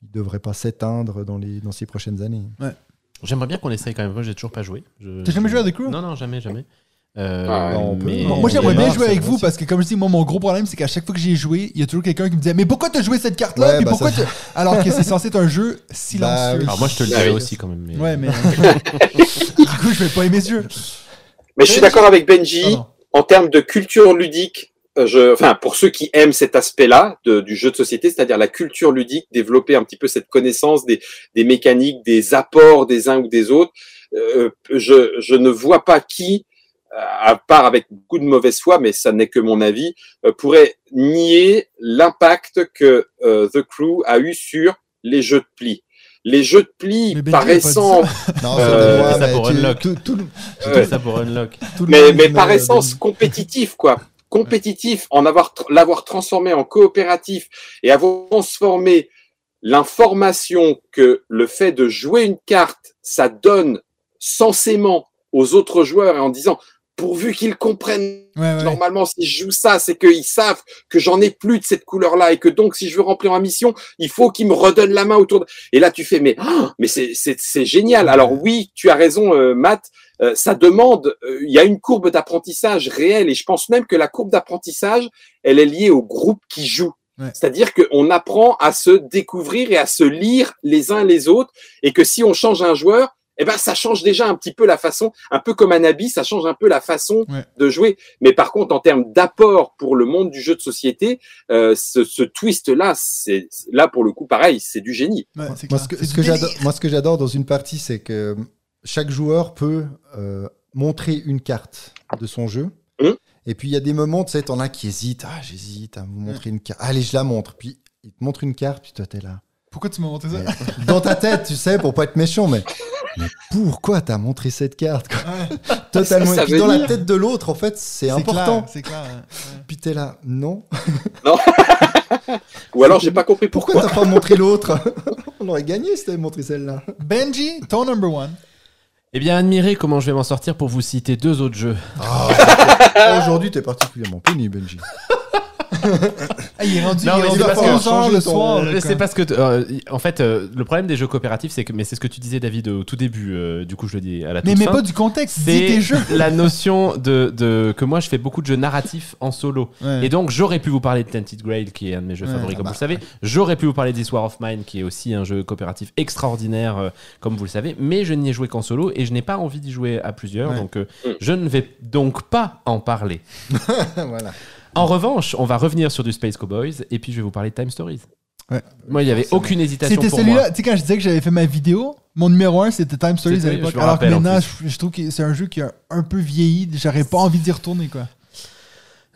il devrait pas s'éteindre dans les dans ces prochaines années. J'aimerais bien qu'on essaye quand même. Moi, j'ai toujours pas joué. Je- T'as jamais joué à The Crew Non, non, jamais, jamais. Euh, Ah, mais- Non, Moi, j'aimerais bien jouer avec vous parce que, comme je dis, moi, mon gros problème, c'est qu'à chaque fois que j'ai joué, il y a toujours quelqu'un qui me disait Mais pourquoi t'as joué cette carte-là Ouais, Puis bah, pourquoi ça- Alors que c'est censé être un jeu silencieux. Bah. Alors moi, je te le Ah dirais aussi quand même. mais- Ouais, mais. [laughs] du coup, je vais pas aimer ce jeu. Mais je suis d'accord avec Benji. Non. en termes de culture ludique, je, enfin, pour ceux qui aiment cet aspect-là du jeu de société, c'est-à-dire la culture ludique, développer un petit peu cette connaissance des, des mécaniques, des apports des uns ou des autres, euh, je, je ne vois pas qui, euh, à part avec beaucoup de mauvaise foi, mais ça n'est que mon avis, euh, pourrait nier l'impact que euh, The Crew a eu sur les jeux de pli. Les jeux de pli Mais Benji a pas dit paraissant, Euh, mais pour tu- Unlock. tout- tout le- Je Ouais. dis ça pour Unlock. tout le mais, monde mais met, par euh, essence Benji. compétitif, quoi. Compétitif, en avoir l'avoir transformé en coopératif et avoir transformé l'information que le fait de jouer une carte, ça donne censément aux autres joueurs et en disant pourvu qu'ils comprennent Ouais, ouais. normalement si je joue ça, c'est qu'ils savent que j'en ai plus de cette couleur-là et que donc si je veux remplir ma mission, il faut qu'ils me redonnent la main autour. De... Et là tu fais mais ah, mais c'est c'est c'est génial. Alors oui, tu as raison, euh, Matt. euh, ça demande, euh, il y a une courbe d'apprentissage réelle et je pense même que la courbe d'apprentissage, elle est liée au groupe qui joue. Ouais. C'est-à-dire qu'on apprend à se découvrir et à se lire les uns les autres et que si on change un joueur, eh ben ça change déjà un petit peu la façon, un peu comme un habit, ça change un peu la façon Ouais. de jouer. Mais par contre, en termes d'apport pour le monde du jeu de société, euh, ce, ce twist-là, c'est là pour le coup pareil, c'est du génie. Ouais, Moi, ce que, ce j'adore, moi, ce que j'adore dans une partie, c'est que chaque joueur peut euh, montrer une carte de son jeu. Mhm. Et puis, il y a des moments, tu sais, t'en as qui hésitent. Ah, j'hésite à vous montrer une carte. Allez, je la montre. Puis, il te montre une carte, puis toi, t'es là. Pourquoi tu m'as montré ça dans ta tête, tu sais, pour pas être méchant, mais, mais pourquoi t'as montré cette carte quoi Ouais, [laughs] Totalement. Ça Et puis, veut dans la tête de l'autre, en fait, c'est important. C'est clair. ouais. Puis t'es là, non. [laughs] Ou alors j'ai pas compris pourquoi. Pourquoi t'as pas montré l'autre [laughs] On aurait gagné si t'avais montré celle-là. Benji, ton number one. Eh bien, admirez comment je vais m'en sortir pour vous citer deux autres jeux. Aujourd'hui, t'es particulièrement puni, Benji. Ah, il est rendu, Non, il est mais rendu c'est parce à que 11 heures changer le soir. sais parce que, euh, en fait, euh, le problème des jeux coopératifs, c'est que, mais c'est ce que tu disais, David, au tout début. euh, du coup, je le dis à la toute Mais, mais fin. pas du contexte, dis tes C'est jeux. la notion de, de que moi je fais beaucoup de jeux narratifs en solo. Ouais. Et donc j'aurais pu vous parler de Tented Grail qui est un de mes jeux Ouais, favoris comme bah, vous le savez. J'aurais pu vous parler de This War of Mine qui est aussi un jeu coopératif extraordinaire euh, comme vous le savez. Mais je n'y ai joué qu'en solo et je n'ai pas envie d'y jouer à plusieurs. Ouais. Donc je ne vais donc pas en parler. [laughs] voilà. En revanche, on va revenir sur du Space Cowboys et puis je vais vous parler de Time Stories. Ouais. Moi, il n'y avait aucune hésitation C'était celui-là, tu sais, quand je disais que j'avais fait ma vidéo, mon numéro 1 c'était Time Stories à l'époque. Alors que maintenant, je, je trouve que c'est un jeu qui a un peu vieilli. J'aurais pas envie d'y retourner, quoi.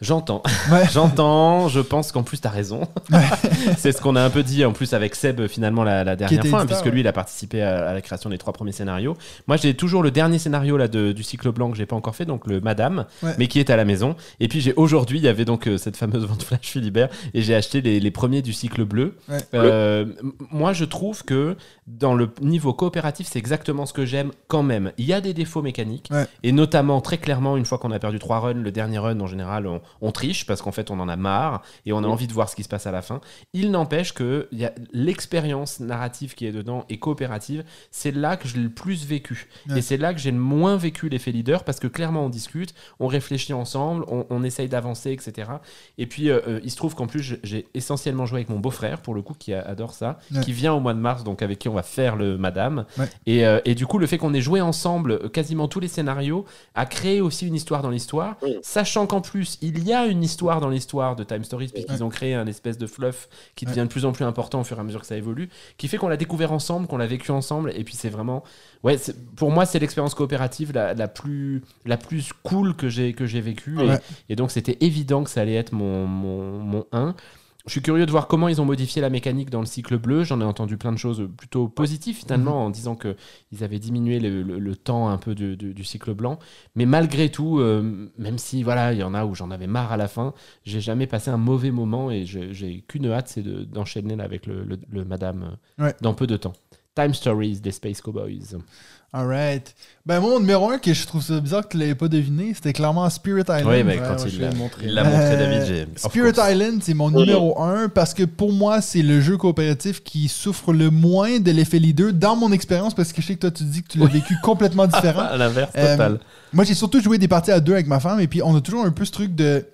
J'entends. Ouais. [laughs] J'entends, je pense qu'en plus t'as raison. [laughs] c'est ce qu'on a un peu dit en plus avec Seb finalement la, la dernière fois, hein, puisque lui il a participé à, à la création des trois premiers scénarios. Moi j'ai toujours le dernier scénario là de- du cycle blanc que j'ai pas encore fait, donc le Madame, Ouais. mais qui est à la maison. Et puis j'ai aujourd'hui, il y avait donc euh, cette fameuse vente flash Philibert, et j'ai acheté les, les premiers du cycle bleu. Ouais. Euh, moi je trouve que dans le niveau coopératif c'est exactement ce que j'aime quand même. Il y a des défauts mécaniques, Ouais. et notamment très clairement une fois qu'on a perdu trois runs, le dernier run en général on, on triche parce qu'en fait on en a marre et on a envie de voir ce qui se passe à la fin. Il n'empêche que y a l'expérience narrative qui est dedans et coopérative, c'est là que je l'ai le plus vécu. Ouais. Et c'est là que j'ai le moins vécu l'effet leader parce que clairement on discute, on réfléchit ensemble, on, on essaye d'avancer, etc. Et puis euh, euh, il se trouve qu'en plus j'ai essentiellement joué avec mon beau-frère pour le coup qui a- adore ça, Ouais. qui vient au mois de mars donc avec qui on va faire le Madame. Ouais. Et, euh, et du coup le fait qu'on ait joué ensemble quasiment tous les scénarios a créé aussi une histoire dans l'histoire, sachant qu'en plus il qu'il y a une histoire dans l'histoire de Time Stories, puis qu'ils ont créé un espèce de fluff qui devient de plus en plus important au fur et à mesure que ça évolue, qui fait qu'on l'a découvert ensemble, qu'on l'a vécu ensemble, et puis c'est vraiment, ouais, pour moi c'est l'expérience coopérative la, la plus la plus cool que j'ai vécue, et, donc c'était évident que ça allait être mon mon, mon 1. Je suis curieux de voir comment ils ont modifié la mécanique dans le cycle bleu. J'en ai entendu plein de choses plutôt positives finalement en disant que ils avaient diminué le, le- le temps un peu du, du- du cycle blanc. Mais malgré tout, euh, même si voilà, il y en a où j'en avais marre à la fin, j'ai jamais passé un mauvais moment et j'ai qu'une hâte, c'est de- d'enchaîner avec le, Madame euh, Ouais. dans peu de temps. Time Stories des Space Cowboys. Alright. Ben, mon numéro 1, que je trouve ça bizarre que tu l'aies pas deviné, c'était clairement Spirit Island. Oui, mais quand ouais, il l'a le montrer. il l'a montré, Euh, David, of Spirit. Island, c'est mon numéro 1 parce que pour moi, c'est le jeu coopératif qui souffre le moins de l'effet leader dans mon expérience parce que je sais que toi, tu dis que tu l'as vécu complètement [laughs] différent. À l'inverse Euh, total. Moi, j'ai surtout joué des parties à deux avec ma femme et puis on a toujours un peu ce truc de.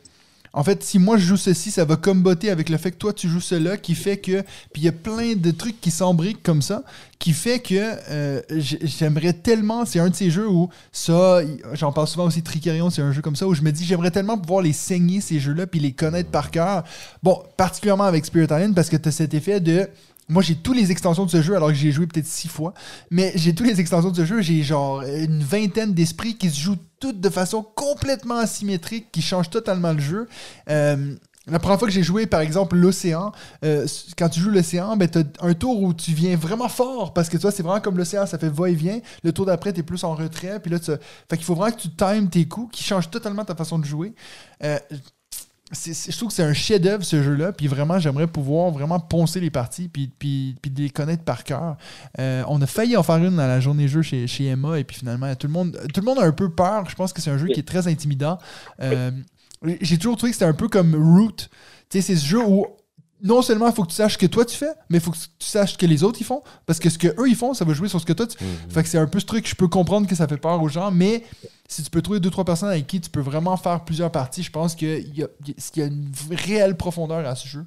En fait, si moi je joue ceci, ça va comboter avec le fait que toi tu joues cela, qui fait que. Puis il y a plein de trucs qui s'embriquent comme ça, qui fait que euh, j'aimerais tellement. C'est un de ces jeux où ça. J'en parle souvent aussi, Tricarion, c'est un jeu comme ça où je me dis j'aimerais tellement pouvoir les saigner ces jeux-là puis les connaître par cœur. Bon, particulièrement avec Spirit Island parce que tu as cet effet de. Moi, j'ai tous les extensions de ce jeu, alors que j'ai joué peut-être six fois. Mais j'ai tous les extensions de ce jeu. J'ai genre une vingtaine d'esprits qui se jouent toutes de façon complètement asymétrique, qui changent totalement le jeu. Euh, la première fois que j'ai joué, par exemple, l'océan, euh, quand tu joues l'océan, ben, tu un tour où tu viens vraiment fort parce que toi, c'est vraiment comme l'océan, ça fait va-et-vient. Le tour d'après, tu es plus en retrait. Puis là, tu... fait qu'il faut vraiment que tu times tes coups qui changent totalement ta façon de jouer. Euh, je trouve que c'est un chef-d'œuvre ce jeu-là, puis vraiment j'aimerais pouvoir vraiment poncer les parties puis, puis, les connaître par cœur. Euh, on a failli en faire une dans la journée jeu chez, chez Emma et puis finalement tout le monde tout le monde a un peu peur. Je pense que c'est un jeu qui est très intimidant. Euh, J'ai toujours trouvé que c'était un peu comme Root. C'est ce jeu où non seulement il faut que tu saches ce que toi tu fais, mais il faut que tu saches ce que les autres ils font. Parce que ce que eux ils font, ça va jouer sur ce que toi tu Fait que c'est un peu ce truc, je peux comprendre que ça fait peur aux gens, mais si tu peux trouver deux, trois personnes avec qui tu peux vraiment faire plusieurs parties, je pense qu'il y a, il y a une réelle profondeur à ce jeu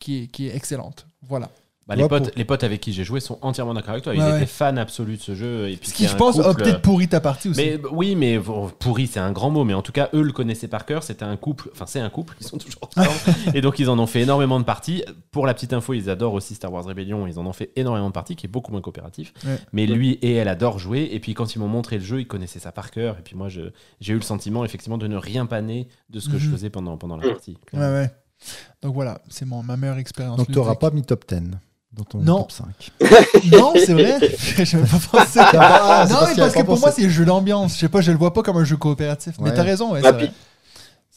qui est, qui est excellente. Voilà. Bah, les, Ouais, potes, pour- les potes avec qui j'ai joué sont entièrement d'accord avec toi. Ils Ouais, étaient ouais. fans absolus de ce jeu. Et puis Ce qui, je pense, a peut-être pourri ta partie aussi. Mais oui, mais pourri, c'est un grand mot. Mais en tout cas, eux le connaissaient par cœur. C'était un couple. Enfin, c'est un couple. Ils sont toujours ensemble. [laughs] et donc, ils en ont fait énormément de parties. Pour la petite info, ils adorent aussi Star Wars Rebellion. Ils en ont fait énormément de parties, qui est beaucoup moins coopératif. Ouais. Mais lui et elle adorent jouer. Et puis, quand ils m'ont montré le jeu, ils connaissaient ça par cœur. Et puis, moi, j'ai eu le sentiment, effectivement, de ne rien paner de ce que je Mhm. faisais pendant, pendant la partie. Ouais, ouais. Donc voilà, c'est mon, ma meilleure expérience. Donc tu n'auras pas mis top 10 dans ton Non. top 5. [laughs] Non, c'est vrai. [laughs] [laughs] Même pas pensé. Ah, non, parce mais parce que pour moi, c'est un jeu d'ambiance. Je sais pas, je le vois pas comme un jeu coopératif. Mais t'as raison, ouais, Ah, puis- C'est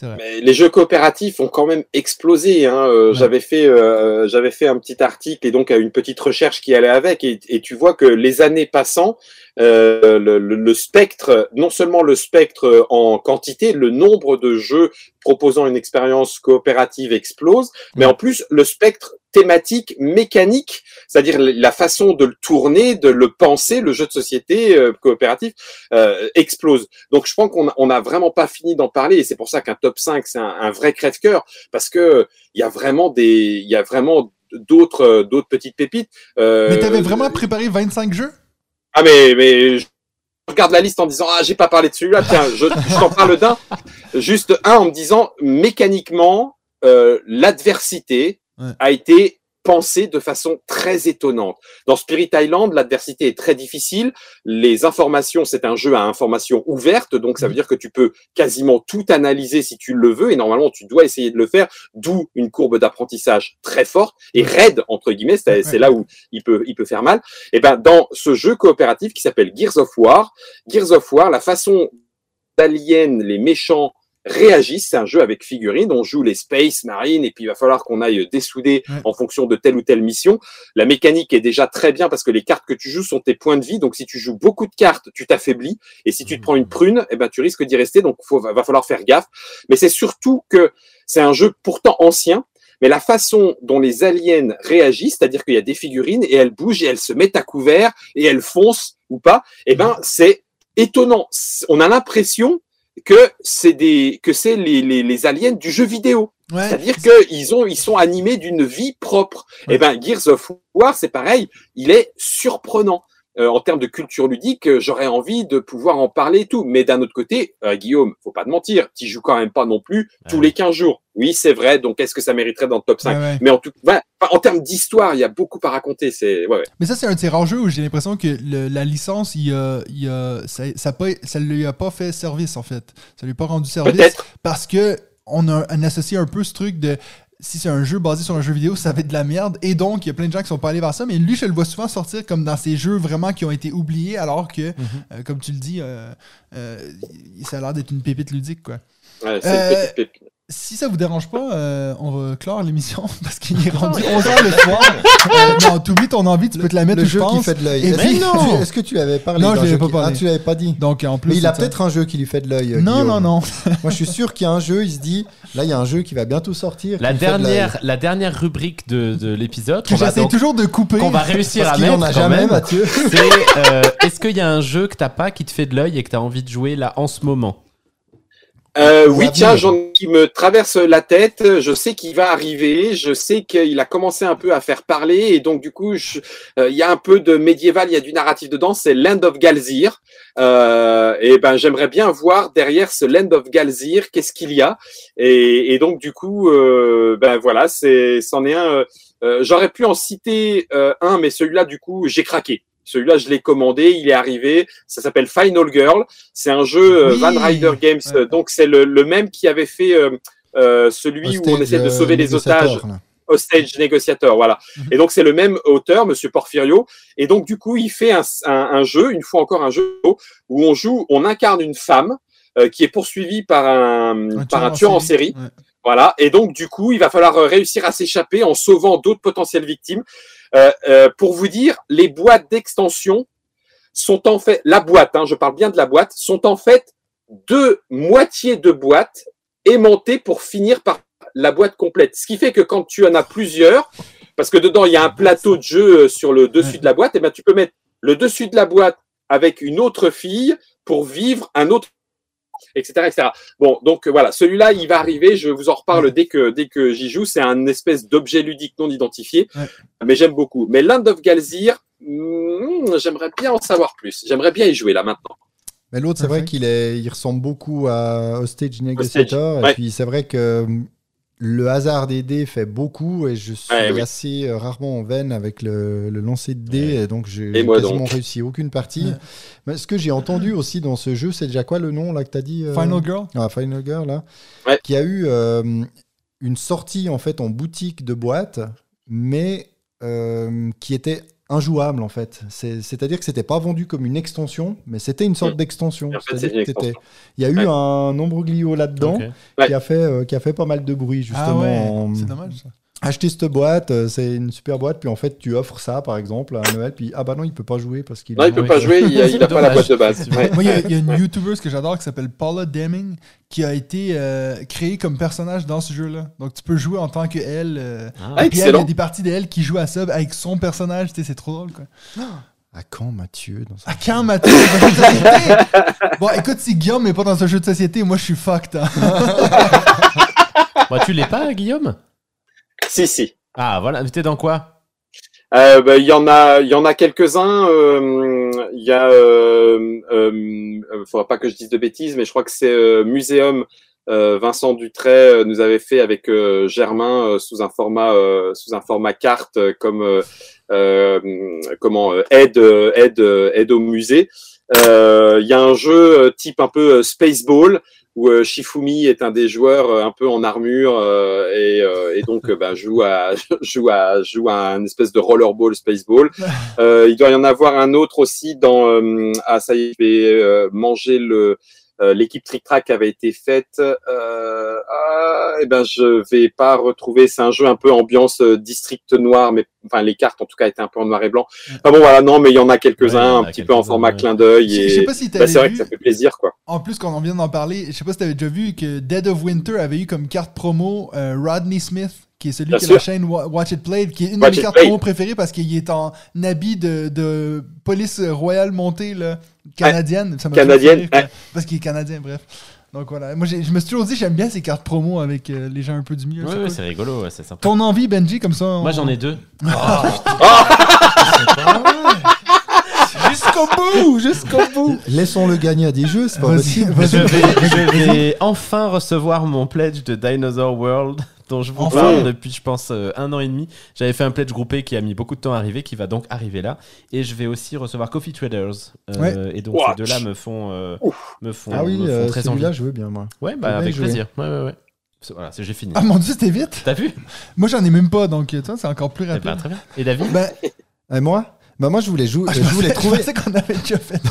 vrai. Mais les jeux coopératifs ont quand même explosé. Hein. Euh, Ouais. J'avais fait, euh, j'avais fait un petit article et donc une petite recherche qui allait avec. Et, et tu vois que les années passant, euh, le, le- le spectre, non seulement le spectre en quantité, le nombre de jeux proposant une expérience coopérative explose, mais en plus le spectre thématique, mécanique, c'est-à-dire la façon de le tourner, de le penser, le jeu de société euh, coopératif euh, explose. Donc je pense qu'on on n'a vraiment pas fini d'en parler et c'est pour ça qu'un top 5 c'est un, un vrai crève-cœur parce que il y a vraiment des, il y a vraiment d'autres euh, d'autres petites pépites. Euh, Mais t'avais vraiment préparé 25 jeux? Ah mais mais je regarde la liste en disant ah j'ai pas parlé de celui-là tiens je, je t'en parle d'un juste un en me disant mécaniquement euh, l'adversité Ouais. a été pensée de façon très étonnante. Dans Spirit Island, l'adversité est très difficile. Les informations, c'est un jeu à information ouverte, donc ça veut dire que tu peux quasiment tout analyser si tu le veux, et normalement tu dois essayer de le faire, d'où une courbe d'apprentissage très forte et raide entre guillemets. C'est c'est là où il peut il peut faire mal. Et ben dans ce jeu coopératif qui s'appelle Gears of War, Gears of War, la façon d'aliens les méchants réagissent, c'est un jeu avec figurines, on joue les Space Marines et puis il va falloir qu'on aille dessouder Ouais. en fonction de telle ou telle mission. La mécanique est déjà très bien parce que les cartes que tu joues sont tes points de vie, donc si tu joues beaucoup de cartes, tu t'affaiblis et si tu te prends une prune, eh ben tu risques d'y rester, donc faut, va falloir faire gaffe. Mais c'est surtout que c'est un jeu pourtant ancien, mais la façon dont les aliens réagissent, c'est-à-dire qu'il y a des figurines et elles bougent et elles se mettent à couvert et elles foncent ou pas, eh ben c'est étonnant. On a l'impression que c'est des que c'est les, les, les aliens du jeu vidéo. Ouais. C'est-à-dire qu'ils ont, ils sont animés d'une vie propre. Ouais. Et ben, Gears of War, c'est pareil, il est surprenant. Euh, en termes de culture ludique, euh, j'aurais envie de pouvoir en parler et tout. Mais d'un autre côté, euh, Guillaume, faut pas te mentir, tu joues quand même pas non plus tous Ouais. les 15 jours. Oui, c'est vrai. Donc, est-ce que ça mériterait dans le top 5 Ouais, ouais. Mais en tout, en termes d'histoire, il y a beaucoup à raconter. C'est ouais, ouais. Mais ça, c'est un de ces rares jeux où j'ai l'impression que le- la licence, il a, il a- ça, ça, a pas, ça lui a pas fait service, en fait. Ça lui a pas rendu service. Parce que on a on associe un peu ce truc de si c'est un jeu basé sur un jeu vidéo, ça va être de la merde. Et donc, il y a plein de gens qui sont pas allés vers ça. Mais lui, je le vois souvent sortir comme dans ces jeux vraiment qui ont été oubliés, alors que, euh, comme tu le dis, euh, euh, ça a l'air d'être une pépite ludique, quoi. Ouais, c'est Euh, une pépite. Si ça vous dérange pas, euh, on va clore l'émission [laughs] parce qu'il est rendu 11h le [laughs] soir. Euh, non, t'oublies ton envie, tu peux te la mettre le je jeu qui fait de l'œil. Est-ce puis- que non. tu- est-ce que tu l'avais parlé Non, je l'avais pas qui- parlé. Ah, tu l'avais pas dit. Donc, en plus. Mais il a peut-être un jeu qui lui fait de l'œil. Non, Guillaume. non, non. [laughs] Moi, je suis sûr qu'il y a un jeu, il se dit, là, il y a un jeu qui va bientôt sortir. La de dernière, la dernière rubrique de, de l'épisode Que qu'on va, j'essaie toujours de couper. qu'on va réussir Parce à mettre en a quand jamais, même, Mathieu. c'est euh, est-ce qu'il y a un jeu que t'as pas qui te fait de l'œil et que t'as envie de jouer là en ce moment? Euh, Ou oui, tiens, j'en qui me traverse la tête. Je sais qu'il va arriver. Je sais qu'il a commencé un peu à faire parler et donc du coup, euh, il y a un peu de médiéval, il y a du narratif dedans. C'est Land of Galzir. Euh, et ben, j'aimerais bien voir derrière ce Land of Galzir, qu'est-ce qu'il y a. Et, et donc du coup, euh, ben voilà, c'est, c'en est un. J'aurais pu en citer euh, un, mais celui-là, du coup, j'ai craqué. Celui-là, je l'ai commandé, il est arrivé. Ça s'appelle Final Girl. C'est un jeu euh, Oui. Van Ryder Games. Ouais. Donc, c'est le, le même qui avait fait euh, euh, celui où on essaie de sauver les otages. négociateur, là. Hostage Negotiator, voilà. Mhm. Et donc c'est le même auteur, Monsieur Porfirio. Et donc du coup, il fait un, un, un jeu, une fois encore un jeu où on joue, on incarne une femme euh, qui est poursuivie par un, par un tueur en série. Ouais. Voilà. Et donc, du coup, il va falloir réussir à s'échapper en sauvant d'autres potentielles victimes. Euh, euh, pour vous dire, les boîtes d'extension sont en fait, la boîte, hein, je parle bien de la boîte, sont en fait deux moitiés de boîte aimantées pour finir par la boîte complète. Ce qui fait que quand tu en as plusieurs, parce que dedans, il y a un plateau de jeu euh, sur le dessus de la boîte, et ben, tu peux mettre le dessus de la boîte avec une autre fille pour vivre un autre etc., etc. Bon, donc euh, voilà, celui-là, il va arriver. Je vous en reparle dès que dès que j'y joue. C'est un espèce d'objet ludique non identifié, Ouais. mais j'aime beaucoup. Mais Land of Galzir, hmm, j'aimerais bien en savoir plus. J'aimerais bien y jouer là maintenant. Mais l'autre, c'est vrai Parfait. qu'il est, il ressemble beaucoup à Hostage Negotiator. ouais. Et puis, c'est vrai que hum, le hasard des dés fait beaucoup. Et je suis Ouais, oui. assez euh, rarement en veine avec le, le lancer de dés. Et donc, j'ai quasiment donc. réussi aucune partie. Ouais. Mais ce que j'ai entendu aussi dans ce jeu, c'est déjà quoi le nom là que tu as dit euh, Final Girl. Ah, Final Girl, là. Ouais. Qui a eu euh, une sortie en fait en boutique de boîte, mais euh, qui était injouable en fait. C'est- C'est-à-dire que c'était pas vendu comme une extension, mais c'était une sorte Mm. d'extension. En fait. Il y a eu Ouais. un nombroglio là-dedans Ok. Ouais. qui, a fait, euh, qui a fait pas mal de bruit Ah justement. ouais, en- c'est dommage ça. Acheter cette boîte, euh, c'est une super boîte, puis en fait tu offres ça par exemple à Noël, puis ah bah non il peut pas jouer parce qu'il Non, il peut pas jouer. Il a, [laughs] il a pas la boîte de base. Ouais. Moi, il y a- il y, a une [laughs] YouTuber que j'adore qui s'appelle Paula Deming qui a été euh, créée comme personnage dans ce jeu-là. Donc tu peux jouer en tant que elle. euh, Ah. Ah, puis elle, il y a des parties d'elle qui jouent à ça avec son personnage. Tu sais, C'est trop drôle quoi. À quand Mathieu dans À quand Mathieu dans un jeu de société? [laughs] Bon, écoute, si Guillaume n'est pas dans un jeu de société, moi je suis fucked. hein. Bah, tu l'es pas, Guillaume? Si, si. Ah, voilà. T'es dans quoi? Euh, bah, Il y en a, il y en a quelques-uns. euh, Il y a, euh, euh, faudra pas que je dise de bêtises, mais je crois que c'est Muséum. Vincent Dutray nous avait fait avec Germain sous un format sous un format carte comme comment aide aide aide au musée. Il y a un jeu type un peu Spaceball où euh, Shifumi est un des joueurs euh, un peu en armure euh, et, euh, et donc euh, bah, joue à [laughs] joue à joue à un espèce de rollerball spaceball. [laughs] Euh, il doit y en avoir un autre aussi dans euh, ah ça y est je vais euh, manger le euh, l'équipe Trick Track avait été faite. Euh, ah, et ben je vais pas retrouver. C'est un jeu un peu ambiance euh, district noir, mais enfin les cartes en tout cas étaient un peu en noir et blanc. Ah bon voilà non mais il y en a quelques-uns Ouais, un petit peu en format ouais. clin d'œil Je je et sais pas si bah, c'est vrai que ça fait plaisir quoi. en plus qu'on en vient d'en parler, je sais pas si t'avais déjà vu que Dead of Winter avait eu comme carte promo euh, Rodney Smith, qui est celui Bien qui a sûr. la chaîne Wa- Watch It Played, qui est une Watch de mes cartes promo préférées parce qu'il est en habit de, de police royale montée là, canadienne. Ça Canadienne, fait rire, quoi, ouais. Parce qu'il est canadien, bref. Donc voilà. Moi, je me suis toujours dit, j'aime bien ces cartes promo avec euh, les gens un peu du milieu. Ouais, cool. c'est rigolo, ouais, c'est sympa. Ton envie, Benji, comme ça. on- Moi, j'en ai deux. [laughs] Ah, C'est juste jusqu'au bout, jusqu'au bout. Laissons-le gagner à des jeux, c'est pas Vas-y, possible. vas-y. Je vais, je vais [laughs] enfin recevoir mon pledge de Dinosaur World dont je vous Enfin. parle depuis, je pense, euh, un an et demi. J'avais fait un pledge groupé qui a mis beaucoup de temps à arriver, qui va donc arriver là. Et je vais aussi recevoir Coffee Traders. Euh, Ouais. Et donc ces deux-là me font, euh, me font, Ah oui, me font euh, très envie. je veux bien, moi. Ouais, bah bien avec jouer. plaisir. Ouais, ouais, ouais. Voilà, c'est- j'ai fini. Ah mon dieu, c'était vite. T'as vu? Moi, j'en ai même pas, donc toi, c'est encore plus Eh rapide. ben, Très bien. Et David? Ben, Et moi? Bah moi je voulais jouer, ah, je, je, voulais trouver, je qu'on avait déjà fait.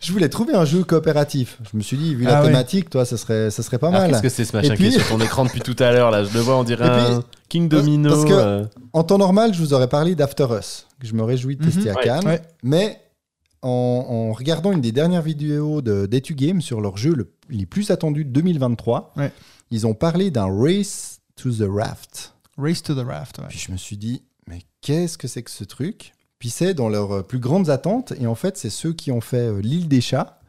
je voulais trouver un jeu coopératif. Je me suis dit vu la Ah ouais. thématique, toi ça serait ça serait pas Alors, mal. Qu'est-ce que c'est ce machin Et puis- qui est sur ton écran depuis tout à l'heure là? Je le vois, on dirait puis- un King Domino. parce que- euh, En temps normal, je vous aurais parlé d'After Us, que je me réjouis de tester Mhm. à Ouais. Cannes. Ouais. Mais en, en regardant une des dernières vidéos de d'Etu Game sur leur jeu le- les plus attendus de 2023, Ouais. ils ont parlé d'un Race to the Raft. Race to the Raft. ouais. Puis je me suis dit, mais qu'est-ce que c'est que ce truc? Puis c'est dans leurs euh, plus grandes attentes. Et en fait, c'est ceux qui ont fait euh, L'île des chats.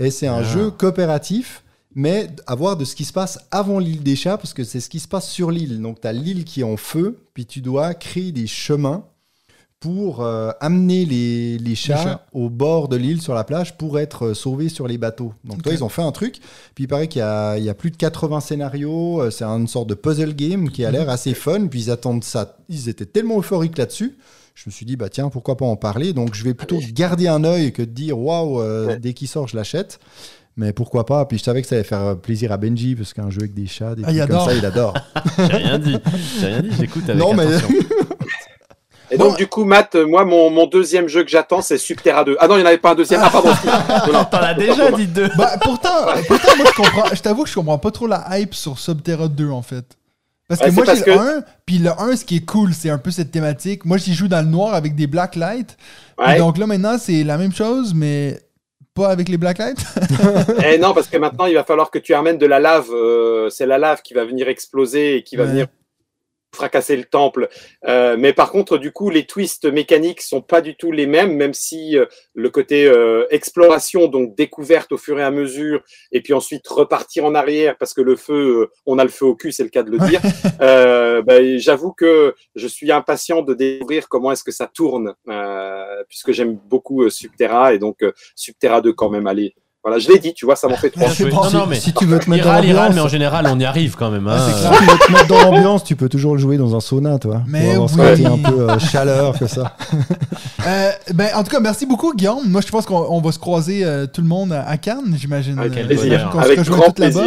Et c'est un Ah. jeu coopératif, mais à voir de ce qui se passe avant l'île des chats, parce que c'est ce qui se passe sur l'île. Donc tu as l'île qui est en feu, puis tu dois créer des chemins pour euh, amener les, les chats, chats. au bord de l'île sur la plage pour être euh, sauvés sur les bateaux. Donc toi, ils ont fait un truc, puis il paraît qu'il y a, il y a plus de 80 scénarios, euh, c'est une sorte de puzzle game qui a l'air assez fun, puis ils attendent ça, ils étaient tellement euphoriques là-dessus. Je me suis dit, bah tiens, pourquoi pas en parler Donc je vais plutôt garder un œil que de dire, waouh, euh, Ouais. dès qu'il sort, je l'achète. Mais pourquoi pas Puis je savais que ça allait faire plaisir à Benji, parce qu'un jeu avec des chats, des Ah, il trucs comme adore. ça, il adore. [laughs] [laughs] J'ai rien dit. J'ai rien dit. J'écoute avec Non, mais- attention. [laughs] Et Bon. donc, du coup, Matt, euh, moi, mon, mon deuxième jeu que j'attends, c'est Subterra 2. Ah non, il n'y en avait pas un deuxième. Ah, pardon. Non, non. T'en as déjà dit deux. Bah, pourtant, pourtant, moi, je comprends. Je t'avoue que je comprends pas trop la hype sur Subterra 2, en fait. Parce que Ouais, moi, j'ai parce le 1, puis le 1, ce qui est cool, c'est un peu cette thématique. Moi, j'y joue dans le noir avec des black lights. Ouais. donc là, maintenant, c'est la même chose, mais pas avec les black lights. [laughs] Eh non, parce que maintenant, il va falloir que tu amènes de la lave. euh, c'est la lave qui va venir exploser et qui va Ouais. venir fracasser le temple. Euh, mais par contre, du coup, les twists mécaniques sont pas du tout les mêmes, même si euh, le côté euh, exploration, donc découverte au fur et à mesure, et puis ensuite repartir en arrière parce que le feu, on a le feu au cul, c'est le cas de le dire. [laughs] ben, J'avoue que je suis impatient de découvrir comment est-ce que ça tourne, puisque j'aime beaucoup Subterra et donc Subterra 2 quand même. Allez, voilà, je l'ai dit, tu vois, ça m'en fait trois. Bon. Non, non, mais si tu veux te mettre dans l'ambiance, mais en général, on y arrive quand même. hein. c'est si tu veux te mettre dans l'ambiance, tu peux toujours le jouer dans un sauna, toi. Mais pour avoir ce oui. côté un peu euh, chaleur que ça. [laughs] Euh, ben, en tout cas, merci beaucoup, Guillaume. Moi, je pense qu'on on va se croiser euh, tout le monde à Cannes, j'imagine. Avec Euh, plaisir. Avec grand plaisir.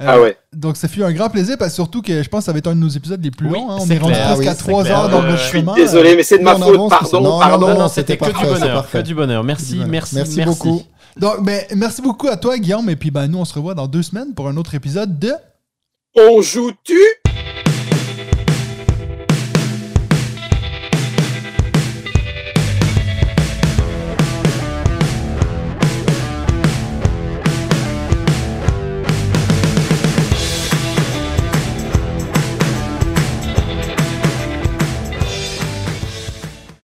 Euh, Ah ouais. Donc, ça fut un grand plaisir, parce que surtout que je pense que ça va être un de nos épisodes les plus Oui, longs. hein. On est rendu presque Ah oui, à c'est 3 clair. heures Ouais, d'enregistrement. Désolé, mais c'est de ma faute, avance, pardon, non, pardon. Non, non, c'était c'était que. Que du bonheur. Merci, bonheur. merci, Merci beaucoup. Donc, ben, merci beaucoup à toi, Guillaume. Et puis, ben, nous, on se revoit dans deux semaines pour un autre épisode de. On joue-tu?